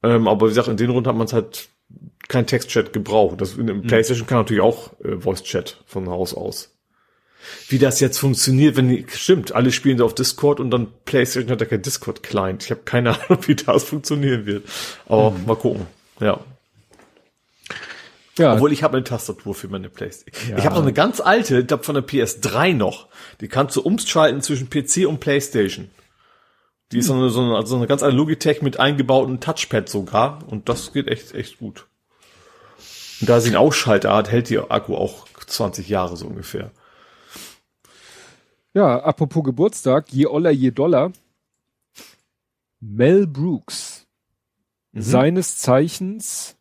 Ähm, aber wie gesagt, in den Runden hat man es halt kein Textchat gebraucht. Das in mhm. PlayStation kann natürlich auch äh, Voice Chat von Haus aus. Wie das jetzt funktioniert, wenn die, stimmt, alle spielen auf Discord und dann PlayStation hat ja kein Discord Client. Ich habe keine [laughs] Ahnung, wie das funktionieren wird. Aber mhm. mal gucken. Ja. Ja. Obwohl ich habe eine Tastatur für meine Playstation. Ja. Ich habe noch eine ganz alte, ich glaube von der PS3 noch. Die kannst du umschalten zwischen PC und Playstation. Die ist so eine, so eine, also eine ganz alte Logitech mit eingebautem Touchpad sogar. Und das geht echt, echt gut. Und da sie einen Ausschalter hat, hält die Akku auch 20 Jahre so ungefähr. Ja, apropos Geburtstag, je Oller, je Dollar. Mel Brooks. Mhm. Seines Zeichens.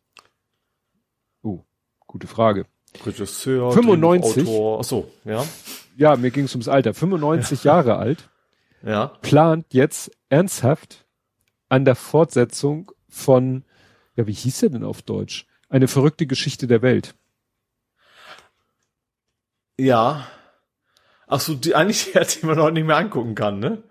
Oh, gute Frage. Regisseur, 95. Autor. Achso, ja. Ja, mir ging es ums Alter. 95 ja. [laughs] Jahre alt. Ja. Plant jetzt ernsthaft an der Fortsetzung von, ja, wie hieß er denn auf Deutsch? Eine verrückte Geschichte der Welt. Ja. Ach so, die, eigentlich [laughs] der, die man noch nicht mehr angucken kann, ne?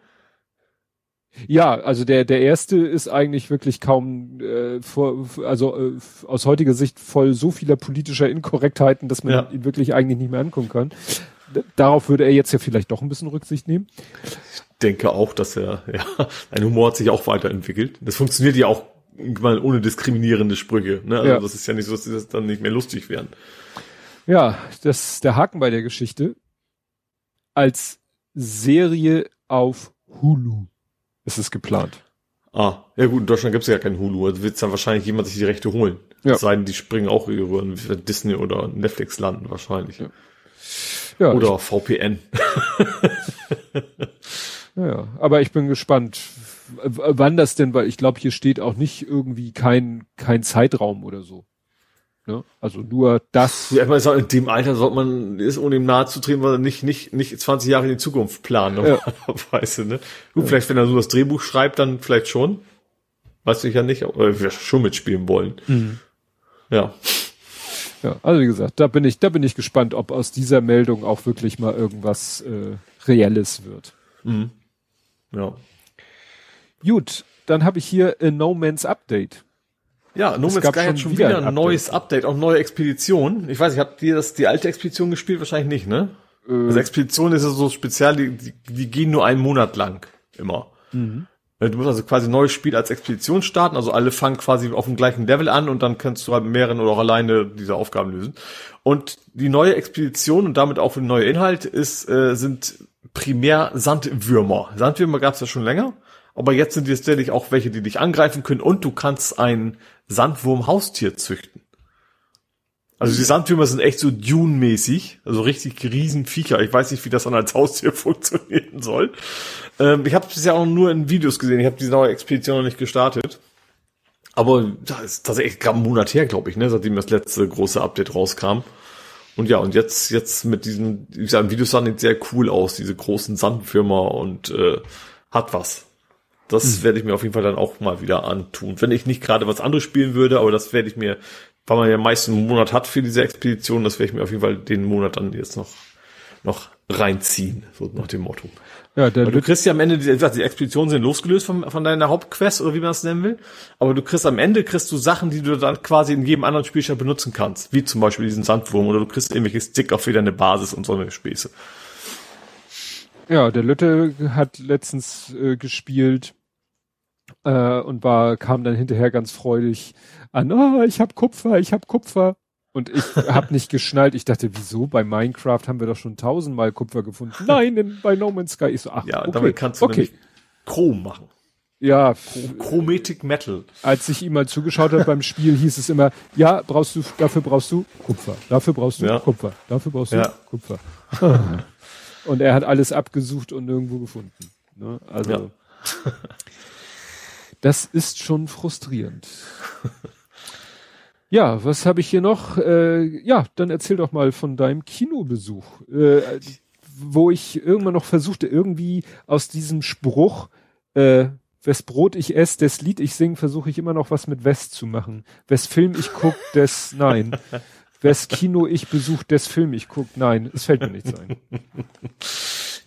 Ja, also der der erste ist eigentlich wirklich kaum äh, vor, also äh, aus heutiger Sicht voll so vieler politischer Inkorrektheiten, dass man ja. ihn wirklich eigentlich nicht mehr angucken kann. Darauf würde er jetzt ja vielleicht doch ein bisschen Rücksicht nehmen. Ich denke auch, dass er ja, [laughs] sein Humor hat sich auch weiterentwickelt. Das funktioniert ja auch mal ohne diskriminierende Sprüche. Ne? Also ja. das ist ja nicht so, dass sie das dann nicht mehr lustig werden. Ja, das der Haken bei der Geschichte. Als Serie auf Hulu ist es geplant. Ah, ja gut, in Deutschland gibt es ja kein Hulu. Also wird dann wahrscheinlich jemand sich die Rechte holen. Ja. Es sei denn, die springen auch über Disney oder Netflix landen wahrscheinlich. Ja. Ja, Oder VPN. [laughs] ja, aber ich bin gespannt, wann das denn, weil ich glaube, hier steht auch nicht irgendwie kein, kein Zeitraum oder so. Ne? Also nur das. Ja, ich meine, in dem Alter sollte man, ist ohne ihm nahe zu treten, weil er nicht, nicht, nicht 20 Jahre in die Zukunft planen, normalerweise, ja. [laughs] ne? Gut, ja. vielleicht, wenn er nur das Drehbuch schreibt, dann vielleicht schon. Weiß ich ja nicht, aber wir schon mitspielen wollen. Mhm. Ja. Ja, also wie gesagt, da bin ich, da bin ich gespannt, ob aus dieser Meldung auch wirklich mal irgendwas äh, Reelles wird. Mhm. Ja. Gut, dann habe ich hier a No Man's Update. Ja, No Man's Sky hat schon wieder, ein, ein neues Update, auch neue Expedition. Ich weiß nicht, habt ihr das die alte Expedition gespielt? Wahrscheinlich nicht, ne? Äh. Also Expedition ist ja so speziell, die, die, die gehen nur einen Monat lang immer. Mhm. Du musst also quasi ein neues Spiel als Expedition starten, also alle fangen quasi auf dem gleichen Level an und dann kannst du halt mehreren oder auch alleine diese Aufgaben lösen. Und die neue Expedition und damit auch der neue Inhalt ist, äh, sind primär Sandwürmer. Sandwürmer gab es ja schon länger, aber jetzt sind jetzt tatsächlich auch welche, die dich angreifen können und du kannst ein Sandwurm-Haustier züchten. Also die Sandwürmer sind echt so Dune-mäßig, also richtig riesen Viecher. Ich weiß nicht, wie das dann als Haustier [laughs] funktionieren soll. Ähm, ich habe es bisher auch nur in Videos gesehen. Ich habe diese neue Expedition noch nicht gestartet. Aber das ist tatsächlich gerade einen Monat her, glaube ich, ne, seitdem das letzte große Update rauskam. Und ja, und jetzt, jetzt mit diesen, wie gesagt, Videos sahen jetzt sehr cool aus, diese großen Sandwürmer und äh, hat was. Das mhm. werde ich mir auf jeden Fall dann auch mal wieder antun. Wenn ich nicht gerade was anderes spielen würde, aber das werde ich mir, weil man ja meist einen Monat hat für diese Expedition, das werde ich mir auf jeden Fall den Monat dann jetzt noch, noch reinziehen, so nach dem Motto. Ja, der du kriegst ja am Ende, die, die Expeditionen sind losgelöst von, von deiner Hauptquest oder wie man das nennen will. Aber du kriegst am Ende kriegst du Sachen, die du dann quasi in jedem anderen Spielstand benutzen kannst. Wie zum Beispiel diesen Sandwurm oder du kriegst irgendwelche Stick auf wieder eine Basis und so eine Späße. Ja, der Lütte hat letztens äh, gespielt äh, und war, kam dann hinterher ganz freudig an, oh, ich hab Kupfer, ich hab Kupfer. Und ich [laughs] habe nicht geschnallt. Ich dachte, wieso? Bei Minecraft haben wir doch schon tausendmal Kupfer gefunden. [laughs] Nein, in, bei No Man's Sky. Ich so, ach, ja, okay, damit kannst du okay. Chrom machen. Ja. Chromatic Metal. Als ich ihm mal zugeschaut habe beim Spiel, hieß es immer, ja, brauchst du, dafür brauchst du Kupfer. Dafür brauchst du ja. Kupfer. Dafür brauchst du ja. Kupfer. [laughs] und er hat alles abgesucht und nirgendwo gefunden. Ne? Also. Ja. Das ist schon frustrierend. Ja, was habe ich hier noch? Äh, ja, dann erzähl doch mal von deinem Kinobesuch, äh, wo ich irgendwann noch versuchte, irgendwie aus diesem Spruch, äh, wes Brot ich esse, des Lied ich sing, versuche ich immer noch was mit West zu machen. Wes Film ich guck, des [laughs] nein. Wes Kino ich besuche, des Film ich guck, nein. Es fällt mir nichts ein.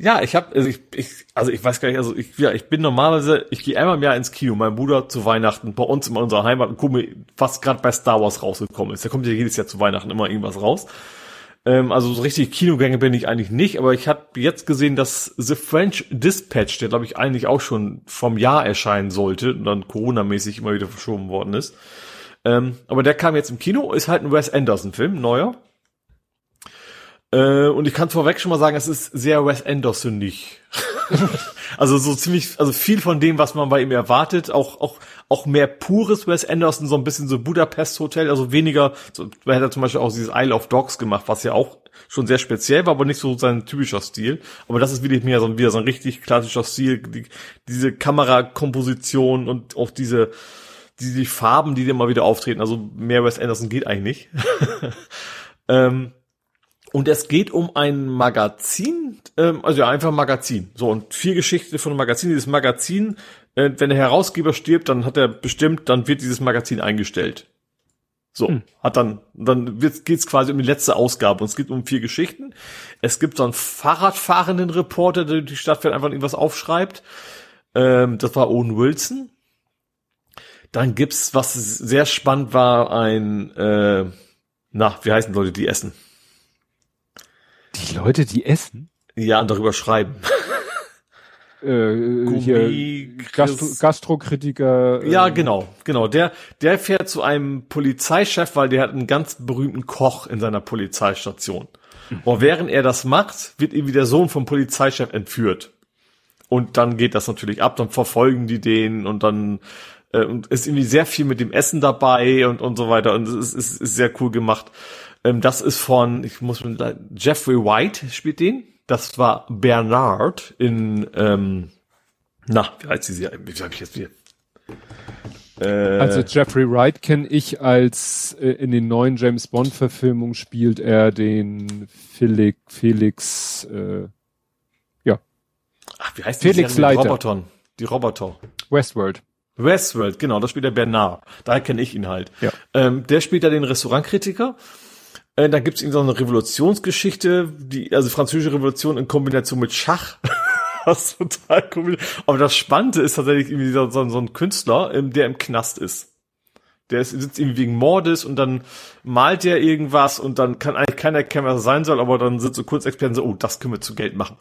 Ja, ich habe, also ich, ich, also ich weiß gar nicht, also ich, ja, ich bin normalerweise, ich gehe einmal im Jahr ins Kino, mein Bruder zu Weihnachten, bei uns in unserer Heimat und gucke was gerade bei Star Wars rausgekommen ist. Da kommt ja jedes Jahr zu Weihnachten immer irgendwas raus. Ähm, also so richtig Kinogänge bin ich eigentlich nicht, aber ich habe jetzt gesehen, dass The French Dispatch, der glaube ich eigentlich auch schon vom Jahr erscheinen sollte und dann Corona-mäßig immer wieder verschoben worden ist. Ähm, aber der kam jetzt im Kino, ist halt ein Wes Anderson-Film, neuer. Äh, und ich kann vorweg schon mal sagen, es ist sehr Wes Anderson-nig. [laughs] also so ziemlich, also viel von dem, was man bei ihm erwartet, auch, auch, auch mehr pures Wes Anderson, so ein bisschen so Budapest Hotel, also weniger, so, er hat zum Beispiel auch dieses Isle of Dogs gemacht, was ja auch schon sehr speziell war, aber nicht so sein typischer Stil. Aber das ist wieder mehr so, wieder so ein richtig klassischer Stil, die, diese Kamerakomposition und auch diese, die, die Farben, die dir mal wieder auftreten. Also mehr Wes Anderson geht eigentlich nicht. [laughs] ähm, und es geht um ein Magazin, ähm, also ja, einfach ein Magazin. So, und vier Geschichten von einem Magazin. Dieses Magazin, äh, wenn der Herausgeber stirbt, dann hat er bestimmt, dann wird dieses Magazin eingestellt. So, hm. hat dann, dann geht es quasi um die letzte Ausgabe und es geht um vier Geschichten. Es gibt so einen Fahrradfahrenden Reporter, der die Stadtfeld einfach irgendwas aufschreibt. Ähm, das war Owen Wilson. Dann gibt's, was sehr spannend war, ein, äh, na, wie heißen Leute, die essen? Die Leute, die essen? Ja, und darüber schreiben. [laughs] äh, hier Gastro Gastrokritiker. Äh, ja, genau, genau. Der, der fährt zu einem Polizeichef, weil der hat einen ganz berühmten Koch in seiner Polizeistation. Mhm. Und während er das macht, wird irgendwie der Sohn vom Polizeichef entführt. Und dann geht das natürlich ab, dann verfolgen die den und dann äh, und ist irgendwie sehr viel mit dem Essen dabei und und so weiter und es ist, ist sehr cool gemacht. Ähm, das ist von, ich muss mit, Jeffrey White spielt den. Das war Bernard in, ähm, na, wie heißt sie? Wie habe ich jetzt wieder? Äh, also Jeffrey Wright kenne ich als äh, in den neuen James Bond Verfilmungen spielt er den Felix, Felix äh, ja. Ach, wie heißt Felix die Leiter. Roboter. Die Roboter. Westworld. Westworld, genau, da spielt der Bernard. Daher kenne ich ihn halt. Ja. Ähm, der spielt da den Restaurantkritiker. Äh, da gibt's ihm so eine Revolutionsgeschichte, die, also französische Revolution in Kombination mit Schach. [laughs] was total cool. Aber das Spannende ist tatsächlich irgendwie so, so, so ein Künstler, ähm, der im Knast ist. Der ist, sitzt irgendwie wegen Mordes und dann malt der irgendwas und dann kann eigentlich keiner erkennen, was es sein soll, aber dann sind so Kunstexperten so, oh, das können wir zu Geld machen.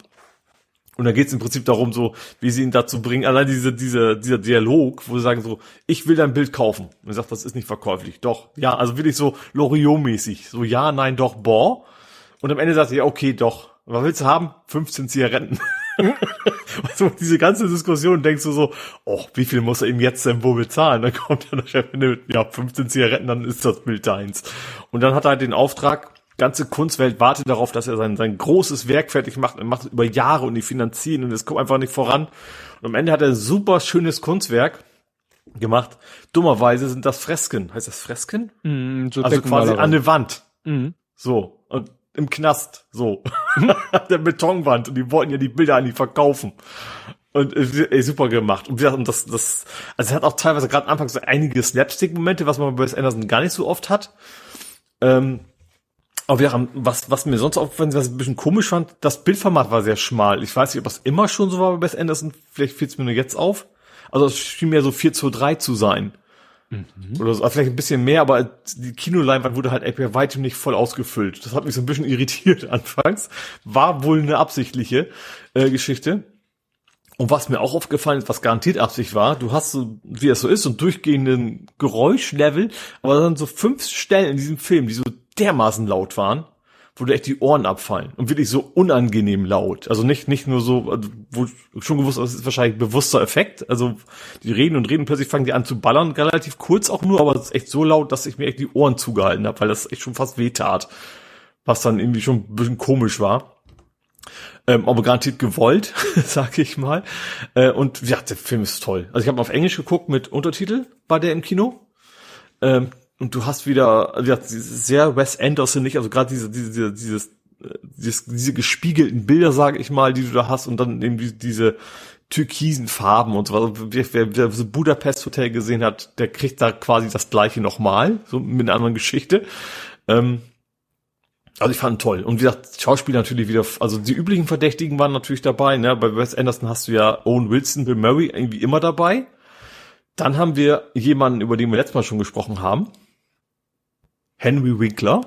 Und dann geht es im Prinzip darum, so, wie sie ihn dazu bringen, allein diese, diese, dieser Dialog, wo sie sagen so, ich will dein Bild kaufen. Und er sagt, das ist nicht verkäuflich. Doch, ja, also wirklich so Loriot-mäßig. So, ja, nein, doch, boah. Und am Ende sagt er, ja, okay, doch. Was willst du haben? 15 Zigaretten. [laughs] also diese ganze Diskussion denkst du so, oh, wie viel muss er ihm jetzt denn wohl bezahlen? Dann kommt der Chef mit, ja, 15 Zigaretten, dann ist das Bild deins. Und dann hat er halt den Auftrag, ganze Kunstwelt wartet darauf, dass er sein, sein großes Werk fertig macht und macht es über Jahre und die finanzieren und es kommt einfach nicht voran. Und am Ende hat er ein super schönes Kunstwerk gemacht. Dummerweise sind das Fresken. Heißt das Fresken? Mm, so also quasi an der Wand. Mhm. So. Und im Knast. So. [laughs] der Betonwand. Und die wollten ja die Bilder eigentlich verkaufen. Und äh, super gemacht. Und, und das, das, also er hat auch teilweise gerade anfangs so einige Slapstick-Momente, was man bei Wes Anderson gar nicht so oft hat. Ähm, aber ja, was, was mir sonst aufgefallen ist, was ich ein bisschen komisch fand, das Bildformat war sehr schmal. Ich weiß nicht, ob das immer schon so war bei Wes Anderson, vielleicht fiel es mir nur jetzt auf. Also es schien mir so 4 zu 3 zu sein. Mhm. Oder so, vielleicht ein bisschen mehr, aber die Kinoleinwand wurde halt bei weitem nicht voll ausgefüllt. Das hat mich so ein bisschen irritiert [laughs] anfangs. War wohl eine absichtliche äh, Geschichte. Und was mir auch aufgefallen ist, was garantiert Absicht war, du hast so, wie es so ist, so einen durchgehenden Geräuschlevel, aber dann so fünf Stellen in diesem Film, die so dermaßen laut waren, wo dir echt die Ohren abfallen und wirklich so unangenehm laut. Also nicht nicht nur so, also, wo schon gewusst, das ist wahrscheinlich bewusster Effekt. Also die reden und reden, plötzlich fangen die an zu ballern, relativ kurz auch nur, aber es ist echt so laut, dass ich mir echt die Ohren zugehalten habe, weil das echt schon fast wehtat, was dann irgendwie schon ein bisschen komisch war. Ähm, aber garantiert gewollt, [laughs] sag ich mal. Äh, und ja, der Film ist toll. Also ich habe auf Englisch geguckt mit Untertitel, war der im Kino. Ähm, und du hast wieder, ja, sehr Wes Anderson nicht, also gerade diese, diese, dieses, dieses, diese gespiegelten Bilder, sage ich mal, die du da hast und dann eben die, diese türkisen Farben und so was. Wer, wer, wer so Budapest Hotel gesehen hat, der kriegt da quasi das gleiche nochmal, so mit einer anderen Geschichte. Ähm, also ich fand toll. Und wie gesagt, Schauspieler natürlich wieder, also die üblichen Verdächtigen waren natürlich dabei, ne? Bei Wes Anderson hast du ja Owen Wilson, Bill Murray irgendwie immer dabei. Dann haben wir jemanden, über den wir letztes Mal schon gesprochen haben. Henry Winkler.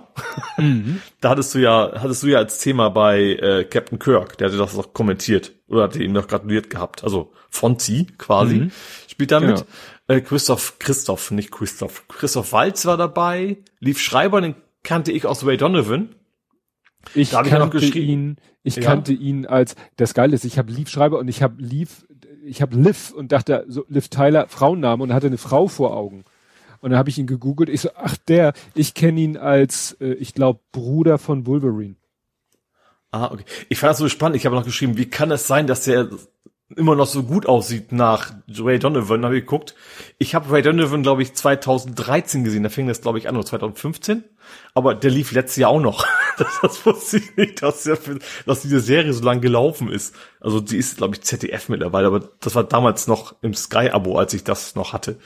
Mhm. [laughs] da hattest du ja, hattest du ja als Thema bei äh, Captain Kirk, der hatte das auch kommentiert oder hatte ihm noch gratuliert gehabt. Also Fonzie quasi mhm. spielt damit. Genau. Äh, Christoph, Christoph, nicht Christoph. Christoph Walz war dabei. Lief Schreiber, den kannte ich aus Ray Donovan. Ich da kannte ich ihn, ich ja. kannte ihn als, das Geile ist, ich habe Lief Schreiber und ich habe Lief, ich habe Liv und dachte, so Liv Tyler, Frauenname und hatte eine Frau vor Augen. Und dann habe ich ihn gegoogelt. Ich so, ach der, ich kenne ihn als, äh, ich glaube, Bruder von Wolverine. Ah, okay. Ich fand das so spannend. Ich habe noch geschrieben, wie kann es sein, dass der immer noch so gut aussieht nach Ray Donovan. Habe ich geguckt. Ich habe Ray Donovan, glaube ich, 2013 gesehen. Da fing das, glaube ich, an, oder 2015. Aber der lief letztes Jahr auch noch. [laughs] Das, das wusste ich nicht, dass, der, dass diese Serie so lange gelaufen ist. Also die ist, glaube ich, ZDF mittlerweile. Aber das war damals noch im Sky-Abo, als ich das noch hatte.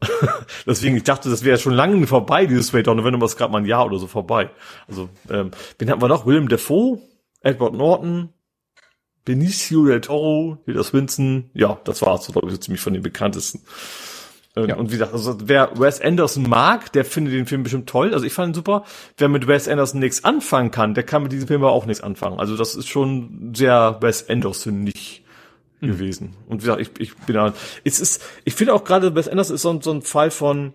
[laughs] Deswegen, ich dachte, das wäre schon lange vorbei, dieses Ray Donovan, aber es gerade mal ein Jahr oder so vorbei. Also, ähm, wen hatten wir noch? Willem Dafoe, Edward Norton, Benicio del Toro, Peter Swinson. Ja, das war's, glaube ich, so ziemlich von den bekanntesten. Ähm, ja. Und wie gesagt, also wer Wes Anderson mag, der findet den Film bestimmt toll. Also ich fand ihn super. Wer mit Wes Anderson nichts anfangen kann, der kann mit diesem Film aber auch nichts anfangen. Also das ist schon sehr Wes Anderson nicht mhm. gewesen. Und wie gesagt, ich, ich bin da, es ist, ich finde auch gerade Wes Anderson ist so, so ein Fall von,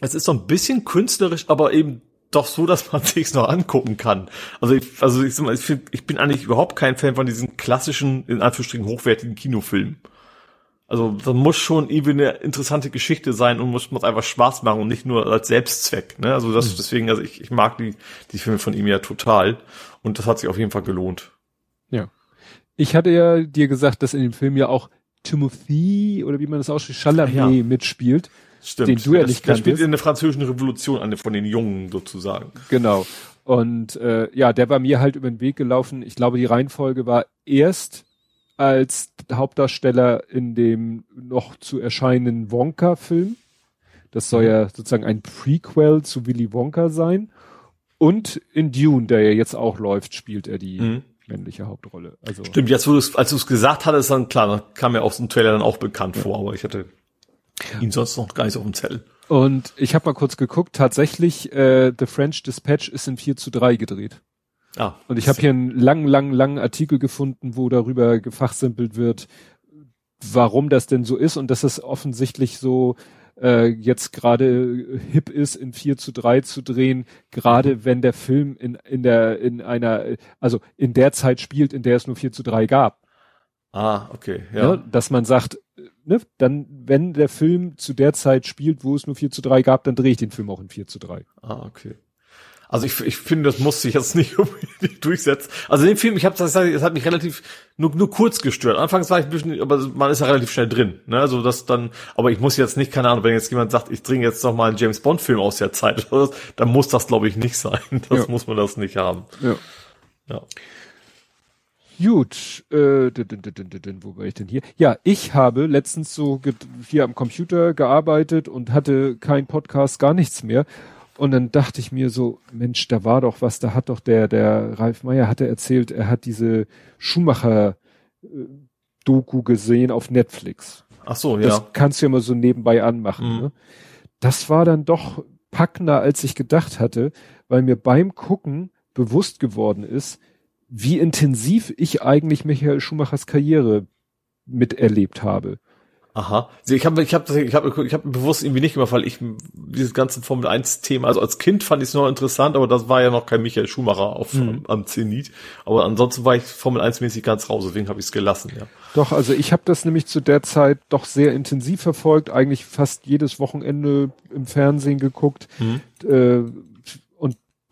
es ist so ein bisschen künstlerisch, aber eben doch so, dass man [laughs] sich's noch angucken kann. Also ich, also ich, ich, find, ich bin eigentlich überhaupt kein Fan von diesen klassischen, in Anführungsstrichen hochwertigen Kinofilmen. Also das muss schon irgendwie eine interessante Geschichte sein und muss, muss einfach Spaß machen und nicht nur als Selbstzweck. Ne? Also das mhm. deswegen, also ich, ich mag die, die Filme von ihm ja total und das hat sich auf jeden Fall gelohnt. Ich hatte ja dir gesagt, dass in dem Film ja auch Timothy oder wie man das ausspricht, Chalamet ja. mitspielt. Stimmt. Den du ja nicht kanntest. Der spielt in der französischen Revolution eine von den Jungen sozusagen. Genau. Und äh, ja, der war mir halt über den Weg gelaufen. Ich glaube, die Reihenfolge war erst als Hauptdarsteller in dem noch zu erscheinenden Wonka-Film. Das soll ja sozusagen ein Prequel zu Willy Wonka sein. Und in Dune, der ja jetzt auch läuft, spielt er die mhm. Männliche Hauptrolle. Also Stimmt, jetzt wo du als du es gesagt hattest, dann klar, dann kam mir aus dem Trailer dann auch bekannt ja. vor, aber ich hatte ihn sonst noch gar nicht auf dem Zettel. Und ich habe mal kurz geguckt, tatsächlich, äh, The French Dispatch ist in 4 zu 3 gedreht. Ah, und ich habe hier einen langen, langen, langen Artikel gefunden, wo darüber gefachsimpelt wird, warum das denn so ist und dass es offensichtlich so äh, jetzt gerade hip ist, in 4 zu 3 zu drehen, gerade mhm. wenn der Film in, in der, in einer, also in der Zeit spielt, in der es nur 4 zu 3 gab. Ah, okay, ja. Ne? Dass man sagt, ne, dann, wenn der Film zu der Zeit spielt, wo es nur 4 zu 3 gab, dann drehe ich den Film auch in 4 zu 3. Ah, okay. Also ich, ich finde, das muss sich jetzt nicht [laughs] unbedingt durchsetzen. Also den Film, ich habe das, das hat mich relativ nur, nur kurz gestört. Anfangs war ich ein bisschen, aber man ist ja relativ schnell drin. Ne? Also das dann, aber ich muss jetzt nicht, keine Ahnung, wenn jetzt jemand sagt, ich dringe jetzt noch mal einen James Bond Film aus der Zeit, dann muss das, glaube ich, nicht sein. [laughs] Das ja. muss man das nicht haben. Ja. ja. Gut, äh, wo war ich denn hier? Ja, ich habe letztens so hier am Computer gearbeitet und hatte kein Podcast, gar nichts mehr. Und dann dachte ich mir so, Mensch, da war doch was, da hat doch der, der Ralf Meyer hatte erzählt, er hat diese Schumacher-Doku gesehen auf Netflix. Ach so, ja. Das kannst du ja mal so nebenbei anmachen. Mhm. Ne? Das war dann doch packender, als ich gedacht hatte, weil mir beim Gucken bewusst geworden ist, wie intensiv ich eigentlich Michael Schumachers Karriere miterlebt habe. Aha. Ich habe ich hab, ich hab, ich hab bewusst irgendwie nicht gemacht, weil ich dieses ganze Formel 1 Thema, also als Kind fand ich es noch interessant, aber das war ja noch kein Michael Schumacher auf, mhm. am, am Zenit. Aber ansonsten war ich Formel 1 mäßig ganz raus, deswegen habe ich es gelassen, ja. Doch, also ich habe das nämlich zu der Zeit doch sehr intensiv verfolgt, eigentlich fast jedes Wochenende im Fernsehen geguckt. Mhm. Äh,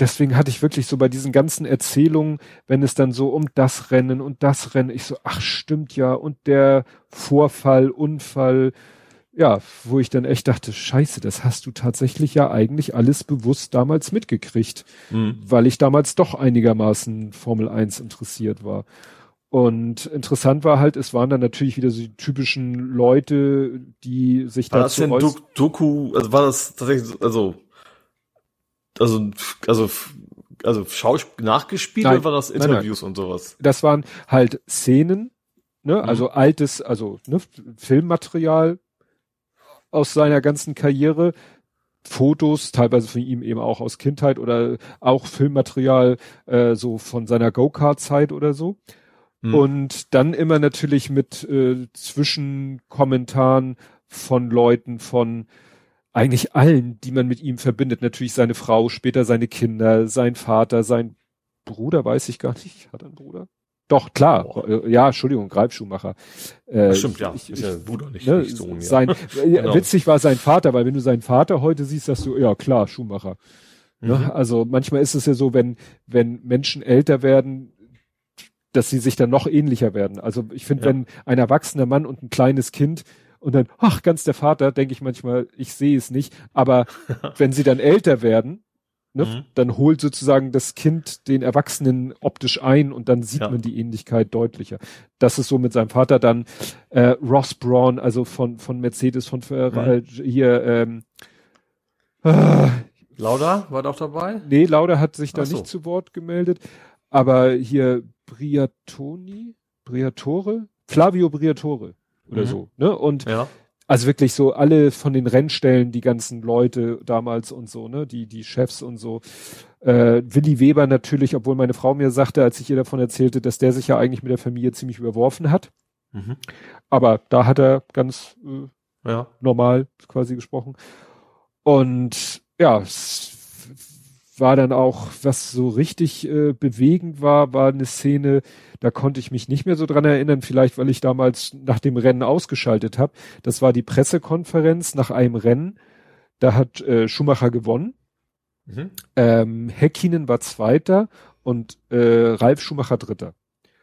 deswegen hatte ich wirklich so bei diesen ganzen Erzählungen, wenn es dann so um das Rennen und das Rennen, ich so, ach stimmt ja, und der Vorfall, Unfall, ja, wo ich dann echt dachte, scheiße, das hast du tatsächlich ja eigentlich alles bewusst damals mitgekriegt, mhm. weil ich damals doch einigermaßen Formel 1 interessiert war. Und interessant war halt, es waren dann natürlich wieder so die typischen Leute, die sich war dazu das denn Doku, also war das tatsächlich, also also, also, also Schauspiel nachgespielt nein, oder war das Interviews nein, nein. und sowas? Das waren halt Szenen, ne, mhm. also altes, also ne, Filmmaterial aus seiner ganzen Karriere, Fotos, teilweise von ihm eben auch aus Kindheit oder auch Filmmaterial äh, so von seiner Go-Kart-Zeit oder so. Mhm. Und dann immer natürlich mit äh, Zwischenkommentaren von Leuten von eigentlich allen, die man mit ihm verbindet. Natürlich seine Frau, später seine Kinder, sein Vater, sein Bruder, weiß ich gar nicht. Hat er einen Bruder? Doch, klar. Oh. Ja, Entschuldigung, Greifschuhmacher. Äh, stimmt, ja. Ich, ist ja Bruder, nicht, ne, nicht Sohn. Ja. Sein, äh, [laughs] genau. Witzig war sein Vater, weil wenn du seinen Vater heute siehst, sagst du, ja klar, Schuhmacher. Ne? Mhm. Also manchmal ist es ja so, wenn, wenn Menschen älter werden, dass sie sich dann noch ähnlicher werden. Also ich finde, ja. wenn ein erwachsener Mann und ein kleines Kind und dann, ach, ganz der Vater, denke ich manchmal, ich sehe es nicht. Aber [laughs] wenn sie dann älter werden, ne, mhm. dann holt sozusagen das Kind den Erwachsenen optisch ein und dann sieht ja. man die Ähnlichkeit deutlicher. Das ist so mit seinem Vater dann äh, Ross Braun, also von von Mercedes, von Ferrari, mhm. hier ähm, äh, Lauda war doch dabei? Nee, Lauda hat sich da so. nicht zu Wort gemeldet. Aber hier Briatoni, Briatore, Flavio Briatore oder mhm. so. Ne? Und ja. also wirklich so alle von den Rennstellen, die ganzen Leute damals und so, ne, die, die Chefs und so. Äh, Willi Weber natürlich, obwohl meine Frau mir sagte, als ich ihr davon erzählte, dass der sich ja eigentlich mit der Familie ziemlich überworfen hat. Mhm. Aber da hat er ganz äh, ja. normal quasi gesprochen. Und ja, war dann auch, was so richtig äh, bewegend war, war eine Szene, da konnte ich mich nicht mehr so dran erinnern, vielleicht weil ich damals nach dem Rennen ausgeschaltet habe. Das war die Pressekonferenz nach einem Rennen. Da hat äh, Schumacher gewonnen. Mhm. Ähm, Häkkinen war Zweiter und äh, Ralf Schumacher Dritter.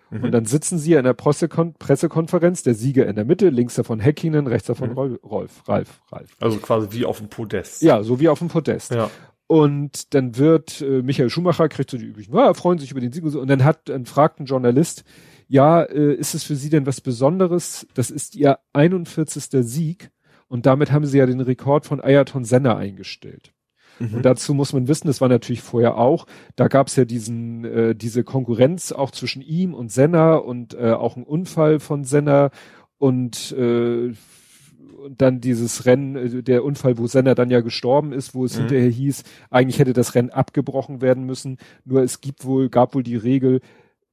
Mhm. Und dann sitzen sie in der Pressekon Pressekonferenz, der Sieger in der Mitte, links davon Häkkinen, rechts davon mhm. Rolf, Ralf, Ralf. Also quasi wie auf dem Podest. Ja, so wie auf dem Podest. Ja. Und dann wird äh, Michael Schumacher kriegt so die üblichen, ja, freuen sich über den Sieg und so. Und dann hat, dann fragt ein Journalist, ja, äh, ist es für Sie denn was Besonderes? Das ist Ihr 41. Sieg und damit haben Sie ja den Rekord von Ayrton Senna eingestellt. Mhm. Und dazu muss man wissen, das war natürlich vorher auch, da gab es ja diesen, äh, diese Konkurrenz auch zwischen ihm und Senna und äh, auch ein Unfall von Senna und äh, und dann dieses Rennen, äh, der Unfall, wo Senna dann ja gestorben ist, wo es mhm. hinterher hieß, eigentlich hätte das Rennen abgebrochen werden müssen. Nur es gibt wohl, gab wohl die Regel,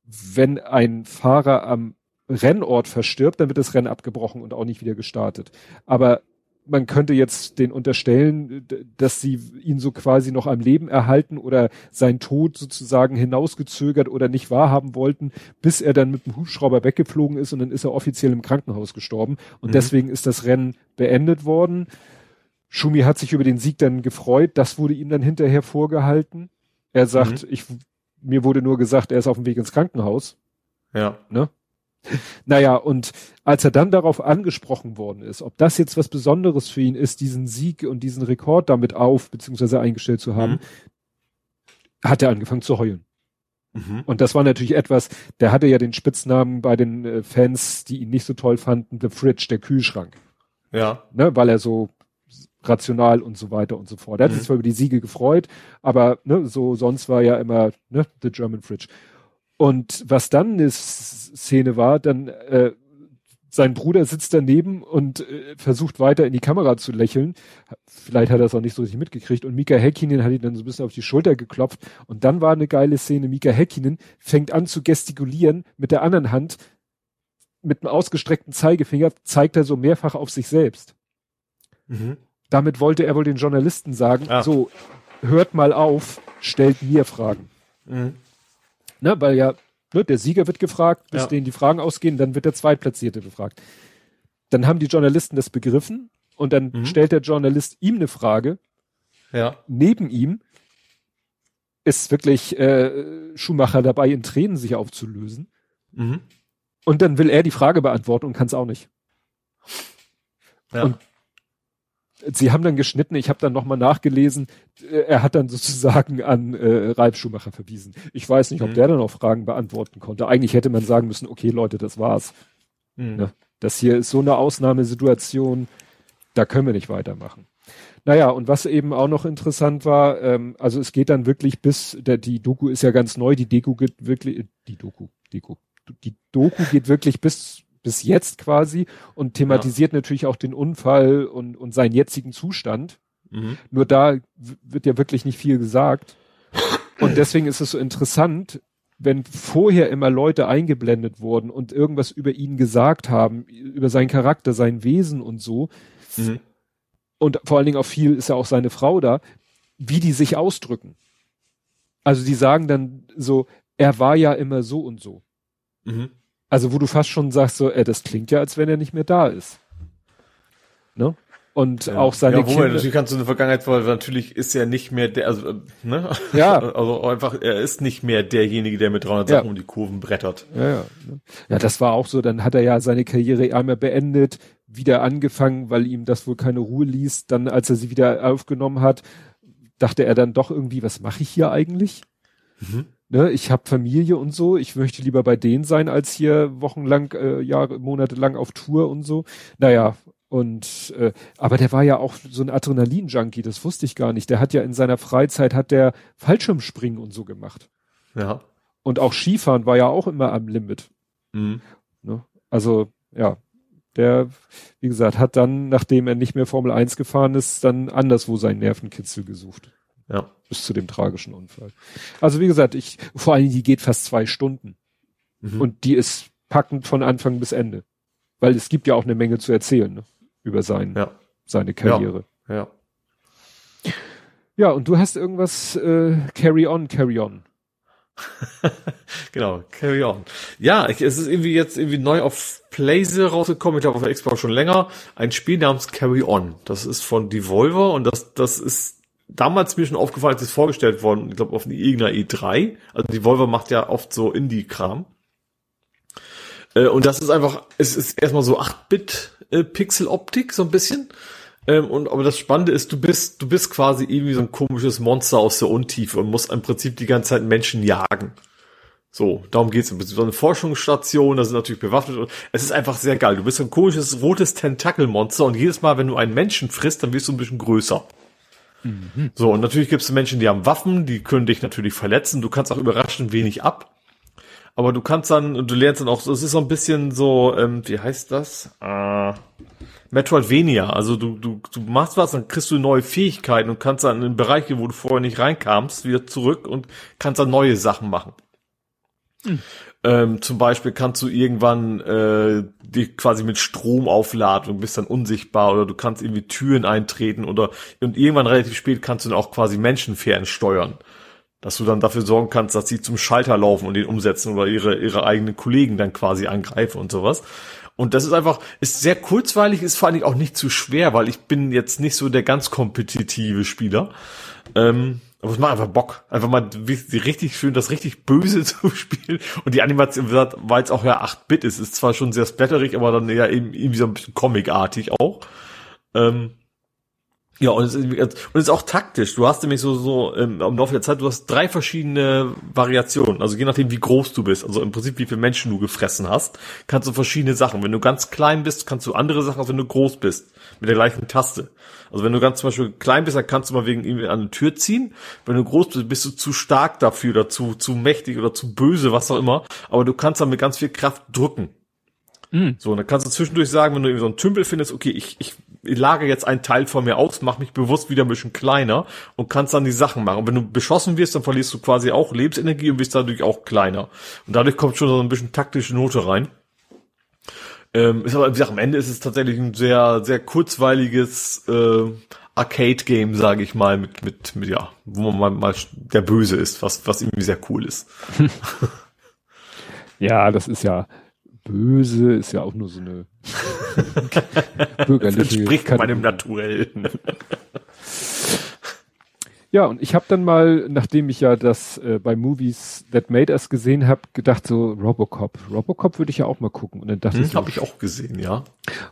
wenn ein Fahrer am Rennort verstirbt, dann wird das Rennen abgebrochen und auch nicht wieder gestartet. Aber man könnte jetzt den unterstellen, dass sie ihn so quasi noch am Leben erhalten oder sein Tod sozusagen hinausgezögert oder nicht wahrhaben wollten, bis er dann mit dem Hubschrauber weggeflogen ist und dann ist er offiziell im Krankenhaus gestorben. Und mhm. deswegen ist das Rennen beendet worden. Schumi hat sich über den Sieg dann gefreut. Das wurde ihm dann hinterher vorgehalten. Er sagt, mhm. ich, mir wurde nur gesagt, er ist auf dem Weg ins Krankenhaus. Ja. Ne? Naja, und als er dann darauf angesprochen worden ist, ob das jetzt was Besonderes für ihn ist, diesen Sieg und diesen Rekord damit auf, beziehungsweise eingestellt zu haben, mhm. hat er angefangen zu heulen. Mhm. Und das war natürlich etwas, der hatte ja den Spitznamen bei den äh, Fans, die ihn nicht so toll fanden, The Fridge, der Kühlschrank. Ja. Ne, weil er so rational und so weiter und so fort. Er hat mhm. sich zwar über die Siege gefreut, aber ne, so sonst war ja immer ne, The German Fridge. Und was dann eine Szene war, dann äh, sein Bruder sitzt daneben und äh, versucht weiter in die Kamera zu lächeln. Vielleicht hat er es auch nicht so richtig mitgekriegt. Und Mika Häkkinen hat ihn dann so ein bisschen auf die Schulter geklopft. Und dann war eine geile Szene. Mika Häkkinen fängt an zu gestikulieren mit der anderen Hand. Mit einem ausgestreckten Zeigefinger zeigt er so mehrfach auf sich selbst. Mhm. Damit wollte er wohl den Journalisten sagen, ah. so, hört mal auf, stellt mir Fragen. Mhm. Ne, weil ja, ne, der Sieger wird gefragt, bis ja. denen die Fragen ausgehen, dann wird der Zweitplatzierte befragt. Dann haben die Journalisten das begriffen und dann mhm. stellt der Journalist ihm eine Frage. Ja. Neben ihm ist wirklich äh, Schumacher dabei, in Tränen sich aufzulösen. Mhm. Und dann will er die Frage beantworten und kann es auch nicht. Ja. Und sie haben dann geschnitten, ich habe dann nochmal nachgelesen, äh, er hat dann sozusagen an äh, Ralf Schumacher verwiesen. Ich weiß nicht, ob mhm. der dann auch Fragen beantworten konnte. Eigentlich hätte man sagen müssen, okay Leute, das war's. Mhm. Ja, das hier ist so eine Ausnahmesituation, da können wir nicht weitermachen. Naja, und was eben auch noch interessant war, ähm, also es geht dann wirklich bis, der, die Doku ist ja ganz neu, die Deko geht wirklich, die Doku, Deko, die Doku geht wirklich bis bis jetzt quasi und thematisiert ja. natürlich auch den Unfall und, und seinen jetzigen Zustand. Mhm. Nur da wird ja wirklich nicht viel gesagt. Und deswegen ist es so interessant, wenn vorher immer Leute eingeblendet wurden und irgendwas über ihn gesagt haben, über seinen Charakter, sein Wesen und so. Mhm. Und vor allen Dingen auch viel ist ja auch seine Frau da, wie die sich ausdrücken. Also die sagen dann so, er war ja immer so und so. Mhm. Also wo du fast schon sagst, so, äh, das klingt ja, als wenn er nicht mehr da ist. Ne? Und ja. auch seine ja, Kinder. Natürlich kannst du eine Vergangenheit, weil natürlich ist er nicht mehr der, also, äh, ne? Ja. [laughs] Also einfach, er ist nicht mehr derjenige, der mit 300 Sachen ja. um die Kurven brettert. Ja, ja. Ja, das war auch so. Dann hat er ja seine Karriere einmal beendet, wieder angefangen, weil ihm das wohl keine Ruhe ließ. Dann, als er sie wieder aufgenommen hat, dachte er dann doch irgendwie, was mache ich hier eigentlich? Mhm ne, ich habe Familie und so, ich möchte lieber bei denen sein, als hier wochenlang, äh, Jahre, Monate lang auf Tour und so. Naja, und äh, aber der war ja auch so ein Adrenalin-Junkie, das wusste ich gar nicht. Der hat ja in seiner Freizeit hat der Fallschirmspringen und so gemacht. Ja. Und auch Skifahren war ja auch immer am Limit. Mhm. Ne? Also, ja, der, wie gesagt, hat dann, nachdem er nicht mehr Formel 1 gefahren ist, dann anderswo seinen Nervenkitzel gesucht. Ja. Bis zu dem tragischen Unfall. Also wie gesagt, ich, vor allem die geht fast zwei Stunden. Mhm. Und die ist packend von Anfang bis Ende. Weil es gibt ja auch eine Menge zu erzählen, ne? Über sein, ja. seine Karriere. Ja. ja. Ja, und du hast irgendwas äh, Carry On, Carry On. [laughs] genau, Carry On. Ja, ich, es ist irgendwie jetzt irgendwie neu auf Playse rausgekommen, ich glaube auf der Xbox schon länger, ein Spiel namens Carry On. Das ist von Devolver und das, das ist damals mir schon aufgefallen, als es vorgestellt worden, ich glaube auf irgendeiner E3. Also Devolver macht ja oft so Indie-Kram. Äh, und das ist einfach, es ist erstmal so 8-Bit-Pixel-Optik, so ein bisschen. Ähm, und aber das Spannende ist, du bist, du bist quasi irgendwie so ein komisches Monster aus der Untiefe und musst im Prinzip die ganze Zeit Menschen jagen. So, darum geht's. Du bist so eine Forschungsstation, da sind natürlich bewaffnet und es ist einfach sehr geil. Du bist ein komisches rotes Tentakelmonster und jedes Mal, wenn du einen Menschen frisst, dann wirst du ein bisschen größer. Mhm. So, und natürlich gibt es Menschen, die haben Waffen, die können dich natürlich verletzen. Du kannst auch überraschend wenig ab. Aber du kannst dann, du lernst dann auch, es ist so ein bisschen so, ähm, wie heißt das? Äh, Metroidvania. Also du, du, du machst was, dann kriegst du neue Fähigkeiten und kannst dann in Bereiche, wo du vorher nicht reinkamst, wieder zurück und kannst dann neue Sachen machen. Mhm. Ähm, zum Beispiel kannst du irgendwann äh, die quasi mit Strom aufladen und bist dann unsichtbar oder du kannst irgendwie Türen eintreten oder und irgendwann relativ spät kannst du dann auch quasi Menschen fernsteuern. Dass du dann dafür sorgen kannst, dass sie zum Schalter laufen und den umsetzen oder ihre, ihre eigenen Kollegen dann quasi angreifen und sowas. Und das ist einfach, ist sehr kurzweilig, ist vor allen Dingen auch nicht zu schwer, weil ich bin jetzt nicht so der ganz kompetitive Spieler. Ähm, aber es macht einfach Bock. Einfach mal richtig schön, das richtig böse [laughs] zu spielen. Und die Animation, weil es auch ja 8-Bit ist, ist zwar schon sehr splatterig, aber dann eher eben irgendwie so ein bisschen comicartig auch. Ähm, ja, und es, ist, und es ist auch taktisch. Du hast nämlich so, so ähm, im Laufe der Zeit, du hast drei verschiedene Variationen. Also je nachdem, wie groß du bist, also im Prinzip, wie viele Menschen du gefressen hast, kannst du verschiedene Sachen. Wenn du ganz klein bist, kannst du andere Sachen, als wenn du groß bist. Mit der gleichen Taste. Also wenn du ganz zum Beispiel klein bist, dann kannst du mal wegen irgendwie an eine Tür ziehen. Wenn du groß bist, bist du zu stark dafür oder zu, zu mächtig oder zu böse, was auch immer. Aber du kannst dann mit ganz viel Kraft drücken. Mhm. So, und dann kannst du zwischendurch sagen, wenn du irgendwie so einen Tümpel findest, okay, ich, ich lage jetzt einen Teil von mir aus, mach mich bewusst wieder ein bisschen kleiner und kannst dann die Sachen machen. Und wenn du beschossen wirst, dann verlierst du quasi auch Lebensenergie und wirst dadurch auch kleiner. Und dadurch kommt schon so ein bisschen taktische Note rein. Ähm, ist aber, wie gesagt, am Ende ist es tatsächlich ein sehr, sehr kurzweiliges äh, Arcade-Game, sage ich mal, mit, mit, mit, ja, wo man mal, mal der Böse ist, was, was irgendwie sehr cool ist. [laughs] ja, das ist ja, böse ist ja auch nur so eine [laughs] bürgerliche. Das entspricht meinem Naturellen. [laughs] Ja, und ich habe dann mal, nachdem ich ja das äh, bei Movies That Made Us gesehen habe, gedacht so Robocop. Robocop würde ich ja auch mal gucken. Und dann dachte hm, ich, so, habe ich auch gesehen, ja.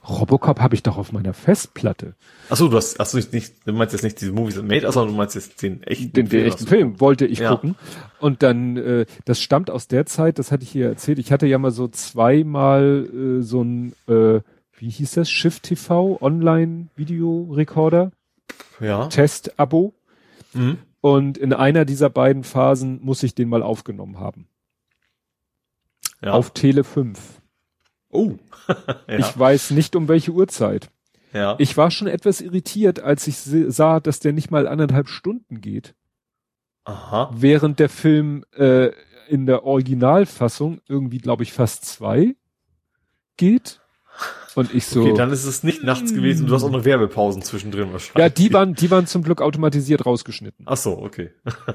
Robocop habe ich doch auf meiner Festplatte. Achso, du hast, hast du nicht, du meinst jetzt nicht diese Movies That Made Us, sondern du meinst jetzt den echten den, den echten Film wollte ich ja. gucken. Und dann, äh, das stammt aus der Zeit, das hatte ich hier erzählt. Ich hatte ja mal so zweimal äh, so ein, äh, wie hieß das, Shift TV Online Video Recorder. Ja. Test-Abo Mhm. Und in einer dieser beiden Phasen muss ich den mal aufgenommen haben. Ja. Auf Tele 5. Oh. [laughs] ja. Ich weiß nicht um welche Uhrzeit. Ja. Ich war schon etwas irritiert, als ich sah, dass der nicht mal anderthalb Stunden geht. Aha. Während der Film äh, in der Originalfassung irgendwie, glaube ich, fast zwei geht. Und ich so. Okay, dann ist es nicht nachts gewesen. Du hast auch noch Werbepausen zwischendrin wahrscheinlich. Ja, die waren, die waren zum Glück automatisiert rausgeschnitten. Ach so, okay. [laughs]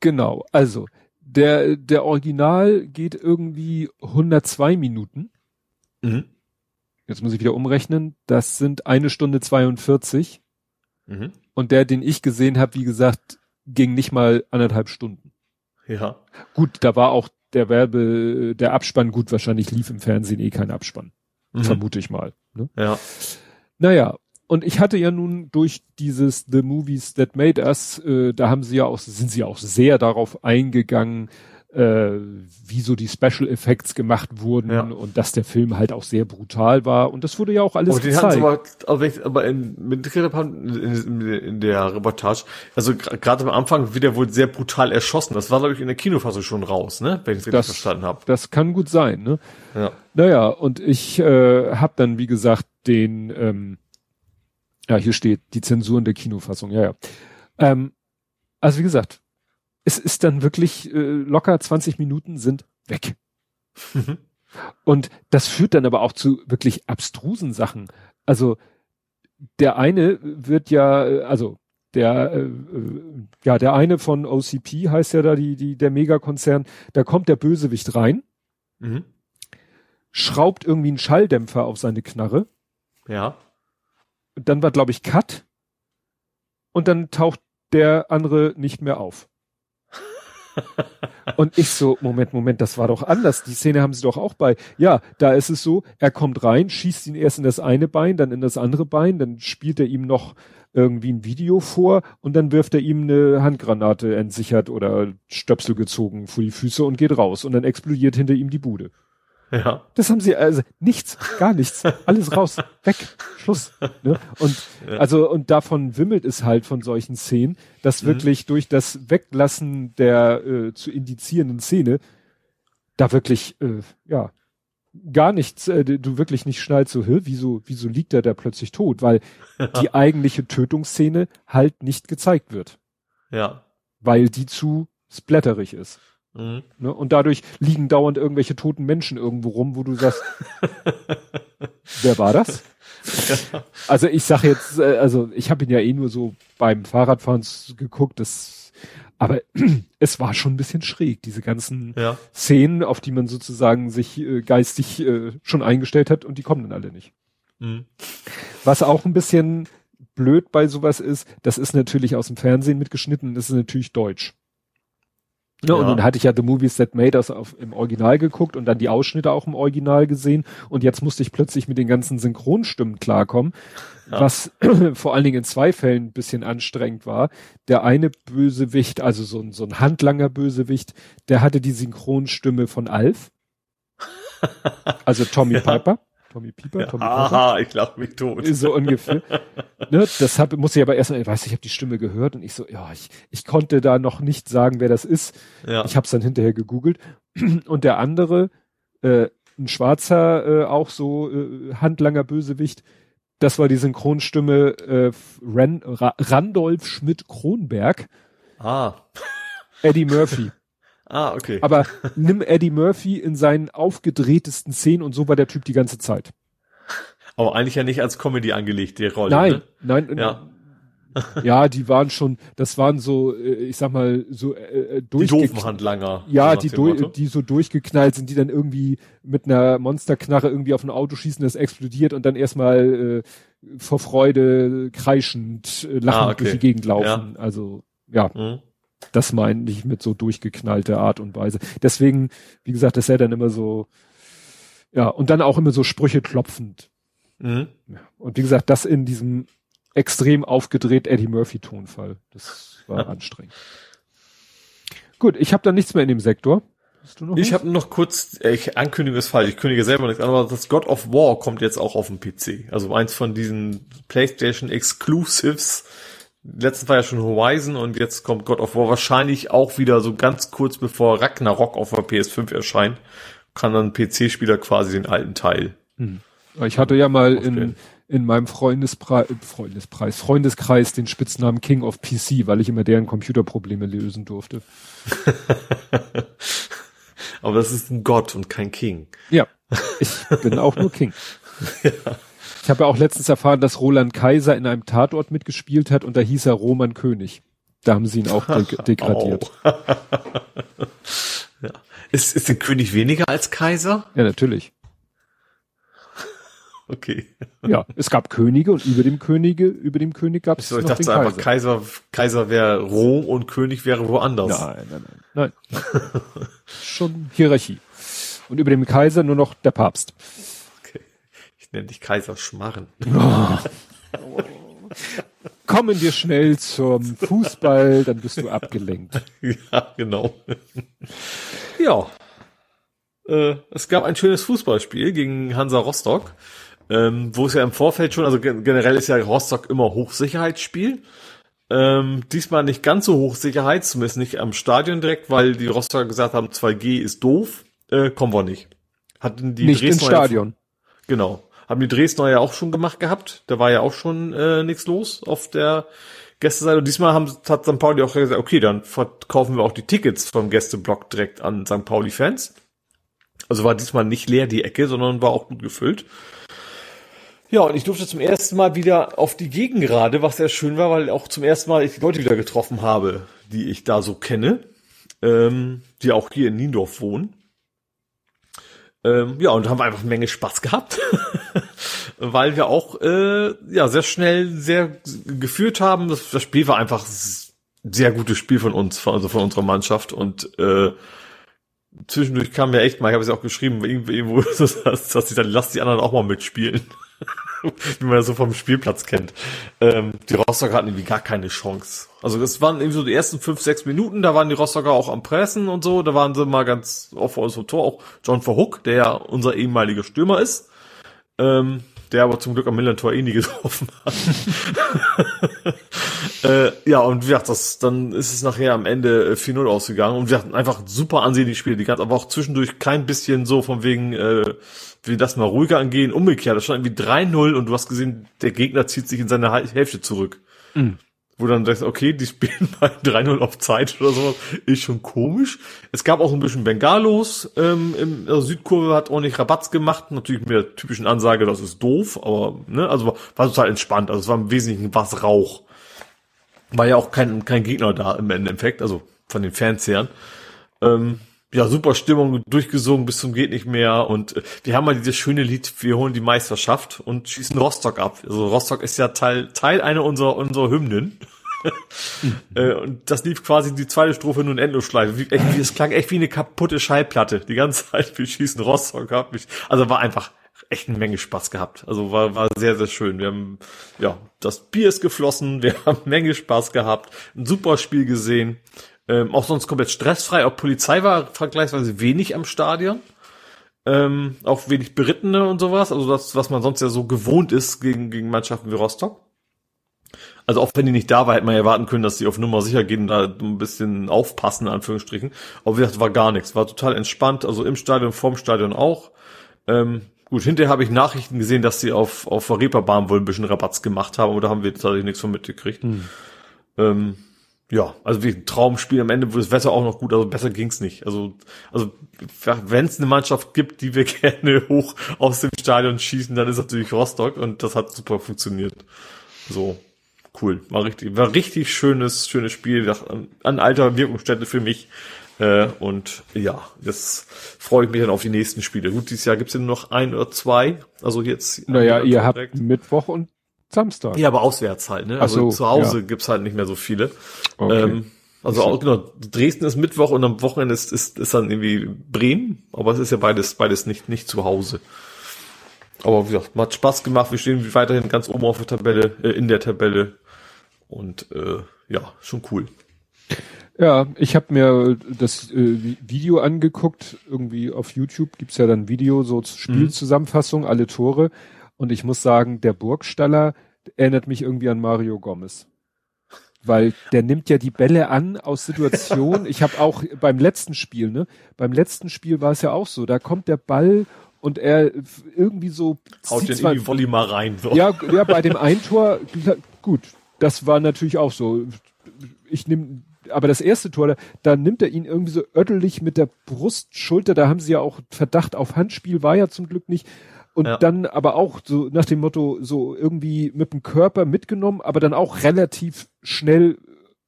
genau. Also, der, der Original geht irgendwie 102 Minuten. Mhm. Jetzt muss ich wieder umrechnen. Das sind eine Stunde 42. Mhm. Und der, den ich gesehen habe, wie gesagt, ging nicht mal anderthalb Stunden. Ja. Gut, da war auch der Werbe, der Abspann, gut, wahrscheinlich lief im Fernsehen eh kein Abspann. Mhm. Vermute ich mal. Ne? Ja. Naja, und ich hatte ja nun durch dieses The Movies That Made Us, äh, da haben sie ja auch, sind sie auch sehr darauf eingegangen, äh, wie so die Special Effects gemacht wurden ja. und dass der Film halt auch sehr brutal war und das wurde ja auch alles aber gezeigt. Aber, aber in, mit in, in der Reportage, also gerade am Anfang wird er wohl sehr brutal erschossen. Das war glaube ich in der Kinofassung schon raus, ne? Wenn ich es richtig verstanden habe. Das kann gut sein, ne? Ja. Naja, und ich äh, habe dann wie gesagt den, ähm, ja hier steht die Zensuren der Kinofassung, ja ja. Ähm, also wie gesagt, es ist dann wirklich äh, locker 20 Minuten sind weg. Mhm. Und das führt dann aber auch zu wirklich abstrusen Sachen. Also der eine wird ja, also der, äh, ja, der eine von OCP heißt ja da die, die, der Megakonzern, da kommt der Bösewicht rein, mhm. schraubt irgendwie einen Schalldämpfer auf seine Knarre. Ja. Dann war, glaube ich, Cut. Und dann taucht der andere nicht mehr auf. Und ich so, Moment, Moment, das war doch anders. Die Szene haben sie doch auch bei. Ja, da ist es so, er kommt rein, schießt ihn erst in das eine Bein, dann in das andere Bein, dann spielt er ihm noch irgendwie ein Video vor und dann wirft er ihm eine Handgranate entsichert oder Stöpsel gezogen vor die Füße und geht raus und dann explodiert hinter ihm die Bude. Ja. Das haben sie, also nichts, gar nichts, alles raus, weg, Schluss. Ne? Und ja. also, und davon wimmelt es halt von solchen Szenen, dass mhm. wirklich durch das Weglassen der äh, zu indizierenden Szene da wirklich, äh, ja, gar nichts, äh, du wirklich nicht schnallst so, hä, wieso, wieso liegt er da plötzlich tot? Weil die eigentliche Tötungsszene halt nicht gezeigt wird. Ja. Weil die zu splatterig ist. Mhm. Ne? Und dadurch liegen dauernd irgendwelche toten Menschen irgendwo rum, wo du sagst, [laughs] wer war das? Ja. Also ich sag jetzt, äh, also ich habe ihn ja eh nur so beim Fahrradfahren geguckt, das, aber [clears throat] es war schon ein bisschen schräg, diese ganzen ja. Szenen, auf die man sozusagen sich äh, geistig äh, schon eingestellt hat und die kommen dann alle nicht. Mhm. Was auch ein bisschen blöd bei sowas ist, das ist natürlich aus dem Fernsehen mitgeschnitten, das ist natürlich deutsch. Ne, ja. Und dann hatte ich ja The Movies That Made Us auf, im Original geguckt und dann die Ausschnitte auch im Original gesehen. Und jetzt musste ich plötzlich mit den ganzen Synchronstimmen klarkommen, ja. was [clears throat] vor allen Dingen in zwei Fällen ein bisschen anstrengend war. Der eine Bösewicht, also so ein, so ein handlanger Bösewicht, der hatte die Synchronstimme von Alf. [laughs] Also Tommy ja. Piper. Tommy Pieper, Tommy Aha, Pieper. ich lach mich tot. So ungefähr. ne, das hab, muss ich aber erstmal, ich weiß, ich habe die Stimme gehört und ich so, ja, ich, ich konnte da noch nicht sagen, wer das ist. Ja. Ich habe es dann hinterher gegoogelt. Und der andere, äh, ein schwarzer, äh, auch so äh, handlanger Bösewicht, das war die Synchronstimme äh, Ran, Ra Randolph Schmidt-Kronberg. Ah. Eddie Murphy. Ah, okay. Aber nimm Eddie Murphy in seinen aufgedrehtesten Szenen und so war der Typ die ganze Zeit. Aber eigentlich ja nicht als Comedy angelegt, die Rolle. Nein, ne? nein, ja. ja, die waren schon, das waren so, äh, ich sag mal, so äh, durch. Die doofen Handlanger. Ja, die, die so durchgeknallt sind, die dann irgendwie mit einer Monsterknarre irgendwie auf ein Auto schießen, das explodiert und dann erstmal äh, vor Freude kreischend, äh, lachend ah, okay. durch die Gegend laufen. Ja. Also, ja. Mhm. Das meine ich mit so durchgeknallter Art und Weise. Deswegen, wie gesagt, das ist ja dann immer so, ja, und dann auch immer so Sprüche klopfend. Mhm. Ja. Und wie gesagt, das in diesem extrem aufgedreht Eddie Murphy Tonfall. Das war anstrengend. Gut, ich habe da nichts mehr in dem Sektor. ich habe noch kurz, äh, ich ankündige es falsch, ich kündige selber nichts an, aber das God of War kommt jetzt auch auf dem PC. Also eins von diesen PlayStation Exclusives, letzten war ja schon Horizon und jetzt kommt God of War wahrscheinlich auch wieder so ganz kurz bevor Ragnarok auf der PS5 erscheint, kann dann PC-Spieler quasi den alten Teil. Hm. Ich hatte ja mal in, in meinem Freundespreis, Freundespreis, Freundeskreis den Spitznamen King of PC, weil ich immer deren Computerprobleme lösen durfte. [laughs] Aber das ist ein Gott und kein King. Ja, ich bin auch nur King. [laughs] ja. Ich habe ja auch letztens erfahren, dass Roland Kaiser in einem Tatort mitgespielt hat und da hieß er Roman König. Da haben sie ihn auch de [laughs] degradiert. Oh. [laughs] ja. Ist, ist der König weniger als Kaiser? Ja, natürlich. [laughs] Okay. Ja, es gab Könige und über dem Könige, über dem König gab es so, ich dachte den einfach Kaiser. Kaiser wäre Rom und König wäre woanders. Nein, nein, nein. nein. Schon Hierarchie. Und über dem Kaiser nur noch der Papst nenne dich Kaiser Schmarren. Kommen wir schnell zum Fußball, dann bist du abgelenkt. Ja, genau. ja. Äh, es gab ein schönes Fußballspiel gegen Hansa Rostock, ähm, wo es ja im Vorfeld schon, also generell ist ja Rostock immer Hochsicherheitsspiel. Ähm, diesmal nicht ganz so Hochsicherheit, zumindest nicht am Stadion direkt, weil die Rostocker gesagt haben, 2G ist doof, äh, kommen wir nicht. Hatten die nicht Dresdner ins Stadion. Genau. Haben die Dresdner ja auch schon gemacht gehabt. Da war ja auch schon äh, nichts los auf der Gästeseite. Und diesmal haben, hat St. Pauli auch gesagt, okay, dann verkaufen wir auch die Tickets vom Gästeblock direkt an St. Pauli-Fans. Also war diesmal nicht leer die Ecke, sondern war auch gut gefüllt. Ja, und ich durfte zum ersten Mal wieder auf die Gegengrade, was sehr schön war, weil auch zum ersten Mal ich die Leute wieder getroffen habe, die ich da so kenne, ähm, die auch hier in Niendorf wohnen. Ähm, ja, und haben einfach eine Menge Spaß gehabt, [laughs] [laughs] weil wir auch äh, ja sehr schnell sehr geführt haben. Das, das Spiel war einfach sehr gutes Spiel von uns, also von unserer Mannschaft und äh, zwischendurch kam mir echt mal, ich habe es ja auch geschrieben, irgendwo, [laughs] dass, dass ich dann lass die anderen auch mal mitspielen. [laughs] Wie man das so vom Spielplatz kennt. Ähm, die Rostocker hatten irgendwie gar keine Chance. Also das waren irgendwie so die ersten fünf, sechs Minuten, da waren die Rostocker auch am Pressen und so, da waren sie mal ganz auf unserem Tor, auch John Verhook, der ja unser ehemaliger Stürmer ist. Ähm, der aber zum Glück am Millantor eh nie getroffen hat. [laughs] äh, ja, und wie gesagt, das, dann ist es nachher am Ende 4-0 äh, ausgegangen und wir hatten einfach super ansehnliche Spiele, die ganze, aber auch zwischendurch kein bisschen so von wegen, äh, wie das mal ruhiger angehen, umgekehrt, das stand irgendwie 3-0 und du hast gesehen, der Gegner zieht sich in seine Hälfte zurück. Mhm wo dann denkst, okay, die spielen [laughs] bei 3-0 auf Zeit oder sowas, ist schon komisch. Es gab auch ein bisschen Bengalos, ähm, in der Südkurve hat ordentlich Rabatz gemacht, natürlich mit der typischen Ansage, das ist doof, aber, ne, also war total entspannt, also es war im Wesentlichen was Rauch. War ja auch kein, kein Gegner da im Endeffekt, also von den Fernsehern. Ähm, ja, super Stimmung, durchgesungen bis zum geht nicht mehr und äh, wir haben mal dieses schöne Lied, wir holen die Meisterschaft und schießen Rostock ab. Also Rostock ist ja Teil, Teil einer unserer, unserer Hymnen. Äh, und das lief quasi die zweite Strophe nun Endlosschleife. Wie, echt, es klang echt wie eine kaputte Schallplatte. Die ganze Zeit, wir schießen Rostock ab. Also war einfach echt eine Menge Spaß gehabt. Also war, war sehr, sehr schön. Wir haben, ja, das Bier ist geflossen, wir haben Menge Spaß gehabt, ein super Spiel gesehen. Ähm, auch sonst komplett stressfrei. Auch Polizei war vergleichsweise wenig am Stadion. Ähm, auch wenig Berittene und sowas. Also das, was man sonst ja so gewohnt ist gegen, gegen Mannschaften wie Rostock. Also auch wenn die nicht da war, hätte man ja erwarten können, dass die auf Nummer sicher gehen und da ein bisschen aufpassen, in Anführungsstrichen. Aber wie gesagt, war gar nichts. War total entspannt. Also im Stadion, vorm Stadion auch. Ähm, gut, hinterher habe ich Nachrichten gesehen, dass sie auf, auf der Reeperbahn wohl ein bisschen Rabatz gemacht haben, aber da haben wir tatsächlich nichts von mitgekriegt. Hm. Ähm, ja, also wie ein Traumspiel am Ende, wo das Wetter auch noch gut, also besser ging's nicht. Also, also wenn es eine Mannschaft gibt, die wir [laughs] gerne hoch aus dem Stadion schießen, dann ist natürlich Rostock und das hat super funktioniert. So, cool. War richtig, war richtig schönes, schönes Spiel, an alter Wirkungsstätte für mich. Äh, und ja, jetzt freue ich mich dann auf die nächsten Spiele. Gut, dieses Jahr gibt's ja nur noch ein oder zwei. Also jetzt. Naja, ihr habt Mittwoch und Samstag. Ja, aber auswärts halt, ne? Also so, zu Hause ja. gibt's halt nicht mehr so viele. Okay. Ähm, also auch, genau, Dresden ist Mittwoch und am Wochenende ist, ist, ist dann irgendwie Bremen, aber es ist ja beides, beides nicht, nicht zu Hause. Aber wie gesagt, hat Spaß gemacht, wir stehen weiterhin ganz oben auf der Tabelle, äh, in der Tabelle. Und äh, ja, schon cool. Ja, ich habe mir das äh, Video angeguckt, irgendwie auf YouTube gibt's ja dann Video, so Spielzusammenfassung, alle Tore. Und ich muss sagen, der Burgstaller erinnert mich irgendwie an Mario Gomez. Weil der nimmt ja die Bälle an aus Situationen. Ich habe auch beim letzten Spiel, ne? Beim letzten Spiel war es ja auch so. Da kommt der Ball und er irgendwie so haut den in die Volley mal rein. So. Ja, ja, bei dem Eintor, gut, das war natürlich auch so. Ich nehme, aber das erste Tor, da, da nimmt er ihn irgendwie so öttelig mit der Brustschulter. Da haben sie ja auch Verdacht auf Handspiel, war ja zum Glück nicht und ja. dann aber auch so nach dem Motto so irgendwie mit dem Körper mitgenommen, aber dann auch relativ schnell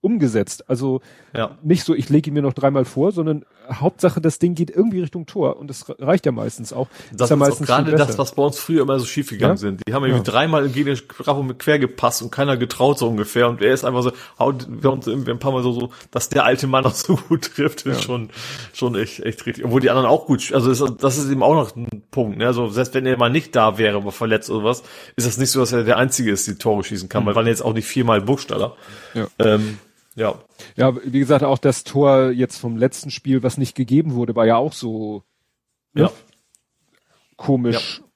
umgesetzt. Also ja. nicht so, ich lege ihn mir noch dreimal vor, sondern Hauptsache, das Ding geht irgendwie Richtung Tor und das reicht ja meistens auch. Das ist, ja meistens gerade das, was bei uns früher immer so schief gegangen ja? sind. Die haben irgendwie ja. dreimal im gegnerischen Strafraum quer gepasst und keiner getraut so ungefähr und er ist einfach so, haut wir uns irgendwie ein paar Mal so, so, dass der alte Mann noch so [laughs] gut trifft, ist schon, schon echt, echt richtig. Obwohl die anderen auch gut, also das, das ist eben auch noch ein Punkt, ne? Also selbst wenn er mal nicht da wäre, aber verletzt oder was, ist das nicht so, dass er der Einzige ist, die Tore schießen kann, mhm. weil waren jetzt auch nicht viermal Burgstaller. Ja. Ähm, ja. Ja, wie gesagt, auch das Tor jetzt vom letzten Spiel, was nicht gegeben wurde, war ja auch so ne? ja. komisch. Ja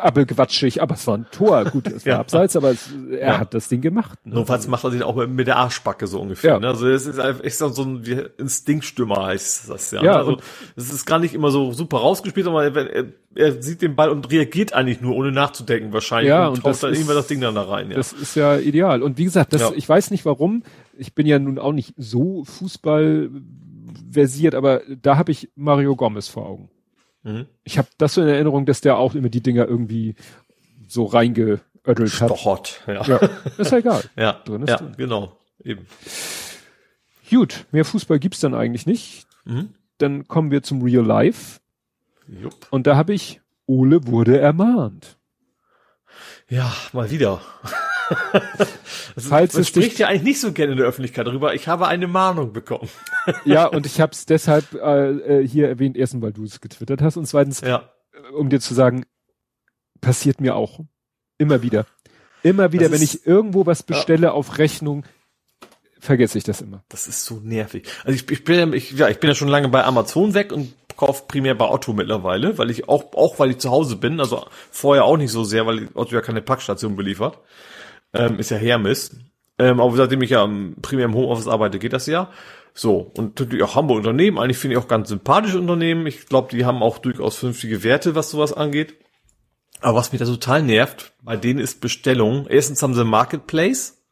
appelquatschig, aber es war ein Tor. Gut, es war [laughs] ja. abseits, aber es, er ja. hat das Ding gemacht. Ne? Notfalls macht er den auch mit der Arschbacke so ungefähr. Ja. Ne? Also es ist einfach echt so ein Instinktstürmer heißt das ja. ja also es ist gar nicht immer so super rausgespielt, aber er, er, sieht den Ball und reagiert eigentlich nur, ohne nachzudenken wahrscheinlich. Ja, und, und das dann irgendwann das Ding dann da rein. Ja. Das ist ja ideal. Und wie gesagt, das, ich weiß nicht warum. Ich bin ja nun auch nicht so Fußball versiert, aber da habe ich Mario Gomez vor Augen. Mhm. Ich habe das so in Erinnerung, dass der auch immer die Dinger irgendwie so reingeödelt hat. Stochert, ja. ja. Ist ja egal. [laughs] ja, drin ist ja drin. genau. Eben. Gut, mehr Fußball gibt's dann eigentlich nicht. Mhm. Dann kommen wir zum Real Life. Jupp. Und da habe ich, Ole wurde ermahnt. Ja, mal wieder. Also, [laughs] Falls man es spricht ja eigentlich nicht so gerne in der Öffentlichkeit darüber. Ich habe eine Mahnung bekommen. [laughs] ja, und ich habe es deshalb äh, äh, hier erwähnt, erstens, weil du es getwittert hast und zweitens, ja. Äh, um dir zu sagen, passiert mir auch. Immer wieder. Immer wieder, das wenn ich irgendwo was bestelle ja. auf Rechnung, vergesse ich das immer. Das ist so nervig. Also ich, ich bin ja, ich, ja, ich bin ja schon lange bei Amazon weg und kaufe primär bei Otto mittlerweile, weil ich auch, auch weil ich zu Hause bin, also vorher auch nicht so sehr, weil Otto ja keine Packstation beliefert. Ähm, ist ja Hermes. Ähm, aber seitdem ich ja primär im Homeoffice arbeite, geht das ja. So, und natürlich auch Hamburg Unternehmen, eigentlich finde ich auch ganz sympathische Unternehmen. Ich glaube, die haben auch durchaus vernünftige Werte, was sowas angeht. Aber was mich da total nervt, bei denen ist Bestellung. Erstens haben sie Marketplace,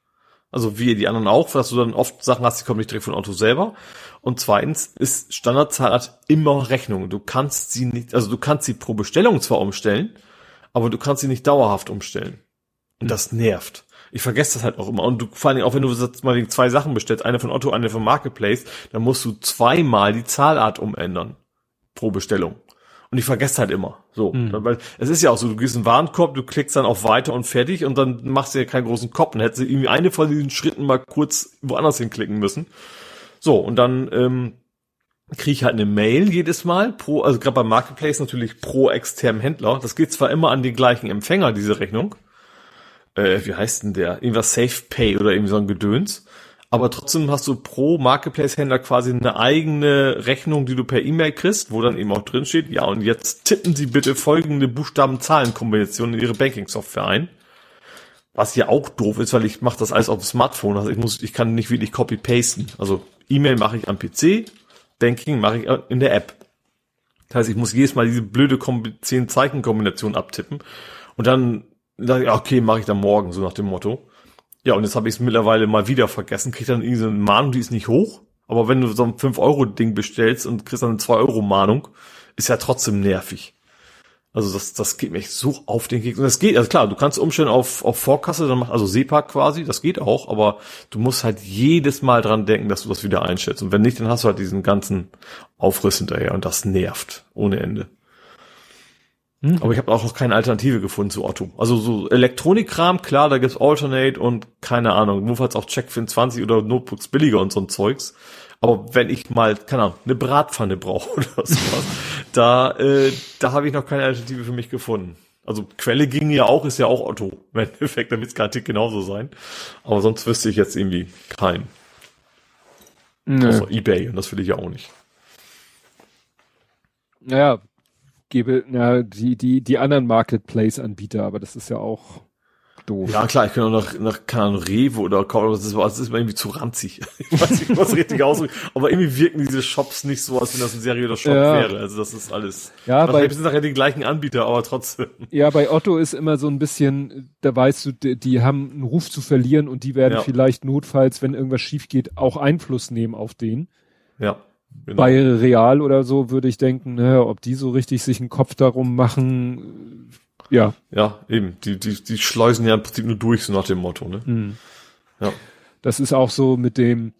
also wie die anderen auch, dass du dann oft Sachen hast, die kommen nicht direkt von Auto selber. Und zweitens ist Standardzahlart immer Rechnung. Du kannst sie nicht, also du kannst sie pro Bestellung zwar umstellen, aber du kannst sie nicht dauerhaft umstellen. Und das nervt. Ich vergesse das halt auch immer. Und du, vor allem auch wenn du jetzt mal zwei Sachen bestellst, eine von Otto, eine von Marketplace, dann musst du zweimal die Zahlart umändern. Pro Bestellung. Und ich vergesse halt immer. So. Mhm. Weil es ist ja auch so, du gehst in den Warenkorb, du klickst dann auf weiter und fertig und dann machst du ja keinen großen Kopf. Dann hättest du irgendwie eine von diesen Schritten mal kurz woanders hinklicken müssen. So, und dann ähm, kriege ich halt eine Mail jedes Mal, pro, also gerade beim Marketplace natürlich pro externen Händler. Das geht zwar immer an den gleichen Empfänger, diese Rechnung. Äh, wie heißt denn der? Irgendwas Safe Pay oder irgendwie so ein Gedöns aber trotzdem hast du pro Marketplace-Händler quasi eine eigene Rechnung, die du per E-Mail kriegst, wo dann eben auch drin steht, ja, und jetzt tippen Sie bitte folgende Buchstaben-Zahlen-Kombination in Ihre Banking-Software ein. Was ja auch doof ist, weil ich mache das alles auf dem Smartphone. Also ich muss, ich kann nicht wirklich copy-pasten. Also E-Mail mache ich am PC, Banking mache ich in der App. Das heißt, ich muss jedes Mal diese blöde 10 Zeichen-Kombination abtippen. Und dann, okay, mache ich dann morgen, so nach dem Motto. Ja, und jetzt habe ich es mittlerweile mal wieder vergessen, krieg dann irgendwie so eine Mahnung, die ist nicht hoch. Aber wenn du so ein 5-Euro-Ding bestellst und kriegst dann eine 2-Euro-Mahnung, ist ja trotzdem nervig. Also das, das geht mir so auf den Keks. Und das geht, also klar, du kannst umstellen auf, auf Vorkasse, dann mach, also SEPA quasi, das geht auch, aber du musst halt jedes Mal dran denken, dass du das wieder einstellst. Und wenn nicht, dann hast du halt diesen ganzen Aufriss hinterher und das nervt ohne Ende. Hm? Aber ich habe auch noch keine Alternative gefunden zu Otto. Also so Elektronikkram, klar, da gibt's Alternate und keine Ahnung, notfalls auch Checkfin 20 oder Notebooks billiger und so ein Zeugs. Aber wenn ich mal, keine Ahnung, eine Bratpfanne brauche [laughs] oder sowas, da, äh, da habe ich noch keine Alternative für mich gefunden. Also Quelle ging ja auch, ist ja auch Otto. Im Endeffekt, damit es garantiert genauso sein. Aber sonst wüsste ich jetzt irgendwie keinen. Nö. Außer Ebay und das will ich ja auch nicht. Naja, gebe, ja, die, die, die anderen Marketplace-Anbieter, aber das ist ja auch doof. Ja, klar, ich kann auch nach, nach Ahnung, Rewe oder das ist, das ist irgendwie zu ranzig. [laughs] Ich weiß nicht, was richtig ausdrückt, aber irgendwie wirken diese Shops nicht so, als wenn das ein seriöser Shop ja. wäre. Also das ist alles. Ja, bei, sind nachher die gleichen Anbieter, aber trotzdem. Ja, bei Otto ist immer so ein bisschen, da weißt du, die, die haben einen Ruf zu verlieren und die werden ja. vielleicht notfalls, wenn irgendwas schief geht, auch Einfluss nehmen auf den. Ja. Genau. Bei Real oder so würde ich denken, ne, ob die so richtig sich einen Kopf darum machen, ja. Ja, eben. Die, die, die schleusen ja im Prinzip nur durch, so nach dem Motto, ne? Mhm. Ja. Das ist auch so mit dem,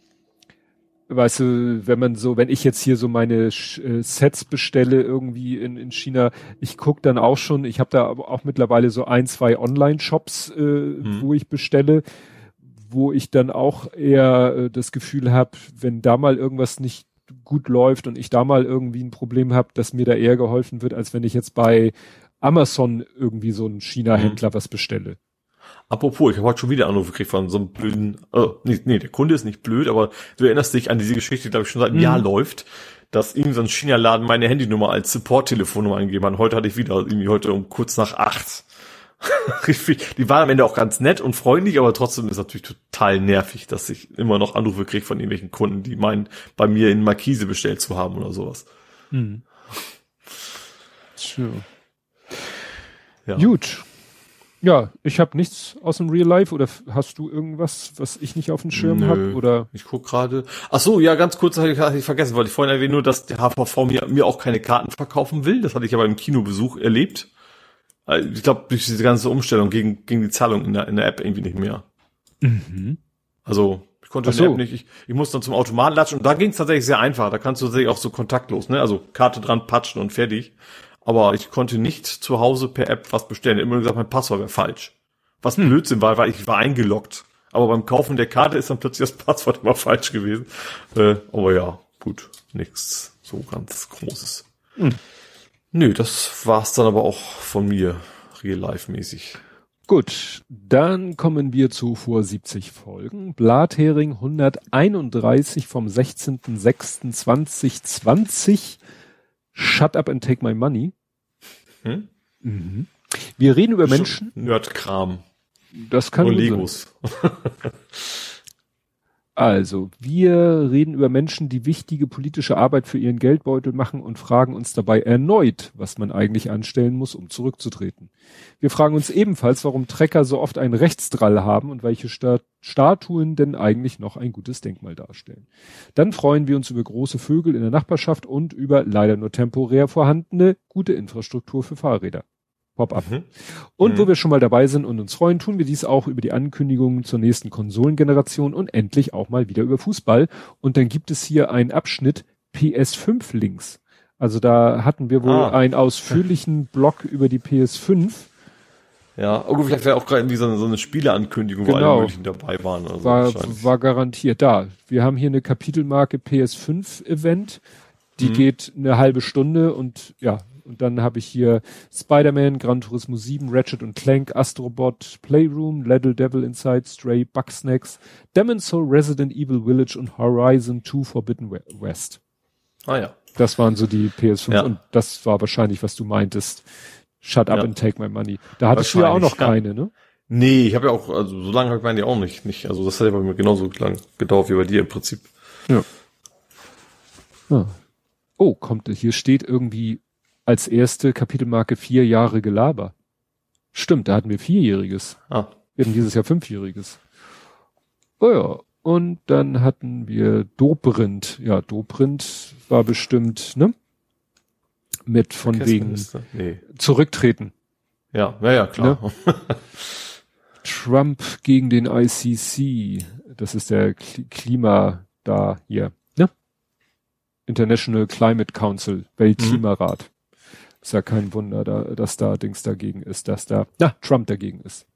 weißt du, wenn man so, wenn ich jetzt hier so meine äh, Sets bestelle irgendwie in, in China, ich guck dann auch schon, ich habe da auch mittlerweile so ein, zwei Online-Shops, äh, mhm. wo ich bestelle, wo ich dann auch eher äh, das Gefühl habe, wenn da mal irgendwas nicht gut läuft und ich da mal irgendwie ein Problem habe, dass mir da eher geholfen wird, als wenn ich jetzt bei Amazon irgendwie so einen China-Händler mhm. was bestelle. Apropos, ich habe heute schon wieder Anrufe gekriegt von so einem blöden, oh, nee, nee, der Kunde ist nicht blöd, aber du erinnerst dich an diese Geschichte, die glaube ich schon seit einem mhm. Jahr läuft, dass irgendwie so ein China-Laden meine Handynummer als Support-Telefonnummer eingegeben hat. Heute hatte ich wieder irgendwie heute um kurz nach acht [laughs] die waren am Ende auch ganz nett und freundlich, aber trotzdem ist natürlich total nervig, dass ich immer noch Anrufe kriege von irgendwelchen Kunden, die meinen, bei mir in Markise bestellt zu haben oder sowas. Hm. Sure. Ja. Gut. Ja, ich habe nichts aus dem Real Life oder hast du irgendwas, was ich nicht auf dem Schirm habe oder? Ich guck gerade. Ach so, ja, ganz kurz hatte ich, vergessen, weil ich vorhin erwähnt nur, dass der HVV mir, mir auch keine Karten verkaufen will. Das hatte ich aber im Kinobesuch erlebt ich glaube, durch diese ganze Umstellung gegen, gegen die Zahlung in der, in der App irgendwie nicht mehr. Mhm. Also, ich konnte so. in der App nicht, ich, ich musste dann zum Automaten latschen und da ging es tatsächlich sehr einfach. Da kannst du tatsächlich auch so kontaktlos, ne? Also Karte dran patschen und fertig. Aber ich konnte nicht zu Hause per App was bestellen. Immer gesagt, mein Passwort wäre falsch. Was hm. Blödsinn war, weil ich war eingeloggt. Aber beim Kaufen der Karte ist dann plötzlich das [laughs] Passwort immer falsch gewesen. Äh, aber ja, gut, nichts so ganz Großes. Hm. Nö, das war's dann aber auch von mir, real-life-mäßig. Gut, dann kommen wir zu vor 70 Folgen. Blathering 131 vom 16.06.2020. Shut up and take my money. Hm? Mhm. Wir reden über Menschen. Nerdkram. Das kann Und Legos. [laughs] Also, wir reden über Menschen, die wichtige politische Arbeit für ihren Geldbeutel machen und fragen uns dabei erneut, was man eigentlich anstellen muss, um zurückzutreten. Wir fragen uns ebenfalls, warum Trecker so oft einen Rechtsdrall haben und welche Stat Statuen denn eigentlich noch ein gutes Denkmal darstellen. Dann freuen wir uns über große Vögel in der Nachbarschaft und über leider nur temporär vorhandene gute Infrastruktur für Fahrräder. Pop-up. Mhm. Und mhm. wo wir schon mal dabei sind und uns freuen, tun wir dies auch über die Ankündigungen zur nächsten Konsolengeneration und endlich auch mal wieder über Fußball. Und dann gibt es hier einen Abschnitt PS5 Links. Also da hatten wir wohl ah. einen ausführlichen [laughs] Blog über die PS5. Ja, oh, vielleicht wäre auch gerade irgendwie so eine, so eine Spieleankündigung, genau. wo alle möglichen dabei waren. Also war, war garantiert da. Wir haben hier eine Kapitelmarke PS5 Event. Die mhm. geht eine halbe Stunde und ja, und dann habe ich hier Spider-Man, Gran Turismo 7, Ratchet und Clank, Astrobot, Playroom, Little Devil Inside, Stray, Bugsnacks, Demon's Soul, Resident Evil Village und Horizon 2 Forbidden West. Ah ja. Das waren so die PS5 ja. und das war wahrscheinlich, was du meintest. Shut up ja. and take my money. Da hattest du ja auch noch keine, ne? Nee, ich habe ja auch, also so lange habe ich meine ja auch nicht, nicht. Also das hat ja bei mir genauso lang gedauert wie bei dir im Prinzip. Ja. ja. Oh, kommt, hier steht irgendwie als erste Kapitelmarke vier Jahre Gelaber. Stimmt, da hatten wir vierjähriges. Ah. Wir hatten dieses Jahr fünfjähriges. Oh ja. Und dann hatten wir Dobrind. Ja, Dobrind war bestimmt, ne? Mit von wegen nee. zurücktreten. Ja, ja, ja, klar. Ne? Trump gegen den ICC. Das ist der Klima da hier, ne? International Climate Council, Weltklimarat. Ist ja kein Wunder, da, dass da Dings dagegen ist, dass da, na, Trump dagegen ist.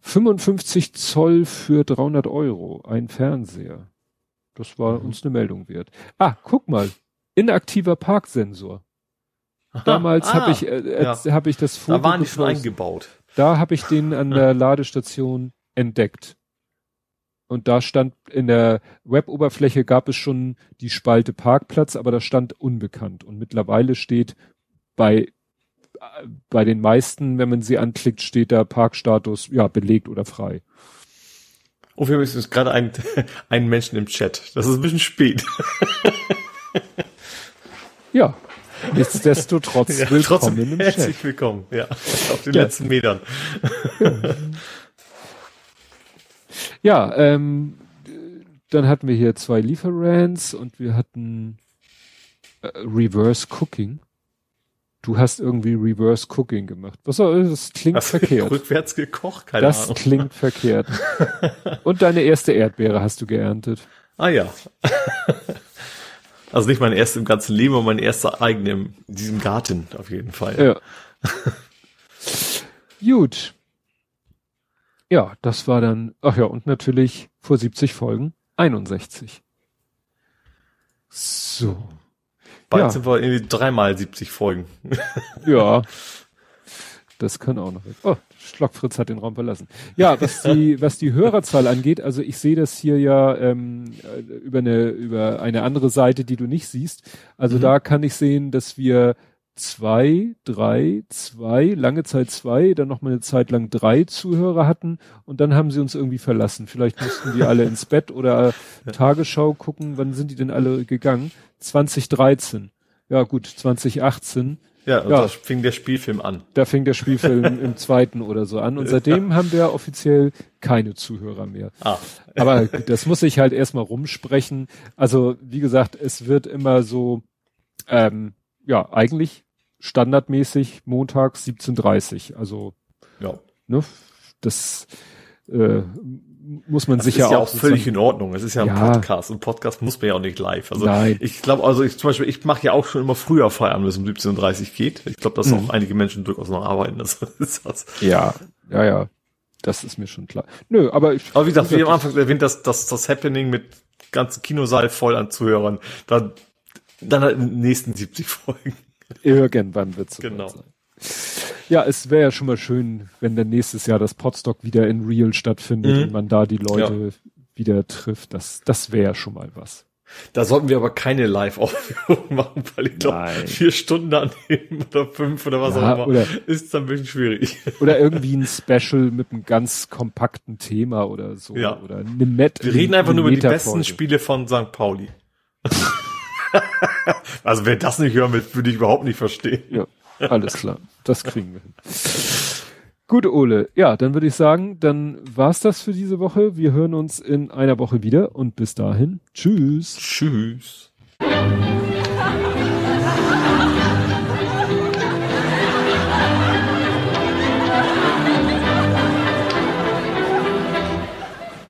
55 Zoll für 300 Euro, ein Fernseher. Das war mhm. uns eine Meldung wert. Ah, guck mal, inaktiver Parksensor. Damals ah, habe ich, äh, ja. hab ich das Foto. Da waren die schon eingebaut. Da habe ich den an der [laughs] Ladestation entdeckt. Und da stand in der Web-Oberfläche gab es schon die Spalte Parkplatz, aber da stand unbekannt. Und mittlerweile steht bei, bei den meisten, wenn man sie anklickt, steht da Parkstatus, ja, belegt oder frei. Oh, wir haben jetzt gerade einen, [laughs] einen Menschen im Chat. Das ist ein bisschen spät. [laughs] ja. Nichtsdestotrotz [laughs] ja, willkommen trotzdem im herzlich Chat. willkommen, ja, auf den ja. letzten Metern. Ja. Ja, ähm, dann hatten wir hier zwei Lieferants und wir hatten äh, Reverse Cooking. Du hast irgendwie Reverse Cooking gemacht. Was soll das klingt hast verkehrt. Rückwärts gekocht, keine das Ahnung. Das klingt verkehrt. [laughs] Und deine erste Erdbeere hast du geerntet. Ah ja. Also nicht meine erste im ganzen Leben, aber meine erste eigene in diesem Garten auf jeden Fall. Ja. [laughs] Gut. Ja, das war dann, ach ja, und natürlich vor 70 Folgen 61. So. Bald ja. sind wir irgendwie dreimal 70 Folgen. ja. [laughs] Das kann auch noch. Oh, Schlockfritz hat den Raum verlassen. Ja, was die, was die Hörerzahl angeht, also ich sehe das hier ja ähm, über eine über eine andere Seite, die du nicht siehst. Also mhm. da kann ich sehen, dass wir zwei, drei, zwei, lange Zeit zwei, dann noch mal eine Zeit lang drei Zuhörer hatten und dann haben sie uns irgendwie verlassen. Vielleicht mussten die alle ins Bett oder ja. Tagesschau gucken, wann sind die denn alle gegangen? 2013. Ja gut, 2018. Ja, ja. da fing der Spielfilm an. Da fing der Spielfilm im zweiten oder so an und seitdem haben wir offiziell keine Zuhörer mehr. Ah. Aber das muss ich halt erstmal rumsprechen. Also wie gesagt, es wird immer so ähm, ja, eigentlich standardmäßig montags 17.30 Also ja. ne, das äh, muss man das sicher ist ja auch, auch völlig in Ordnung. Es ist ja ein Ja. Podcast und Podcast muss man ja auch nicht live. Also Nein. ich glaube, also ich zum Beispiel, ich mache ja auch schon immer früher Feierabend, wenn es um 17.30 Uhr geht. Ich glaube, dass Mhm. auch einige Menschen durchaus noch arbeiten. Das [laughs] ist das. Ja, ja, ja. Das ist mir schon klar. Nö, aber ich. Aber wie gesagt, wie am Anfang erwähnt, das, das, das Happening mit ganzen Kinosaal voll an Zuhörern, dann, dann halt in den nächsten 70 Folgen. Irgendwann wird es Genau. sein. Ja, es wäre ja schon mal schön, wenn dann nächstes Jahr das Podstock wieder in Real stattfindet Mhm. und man da die Leute wieder trifft. Das, das wäre schon mal was. Da sollten wir aber keine Live-Aufführung [laughs] machen, weil ich glaube, vier Stunden annehmen [laughs] oder fünf oder was Ja, auch immer, oder- ist dann ein bisschen schwierig. [laughs] Oder irgendwie ein Special mit einem ganz kompakten Thema oder so. Ja. Oder eine Met Wir reden einfach nur über die besten Spiele von St. Pauli. [laughs] also wer das nicht hören will, würde ich überhaupt nicht verstehen. Ja, alles klar. Das kriegen wir hin. Gut, Ole. Ja, dann würde ich sagen, dann war's das für diese Woche. Wir hören uns in einer Woche wieder und bis dahin. Tschüss. Tschüss.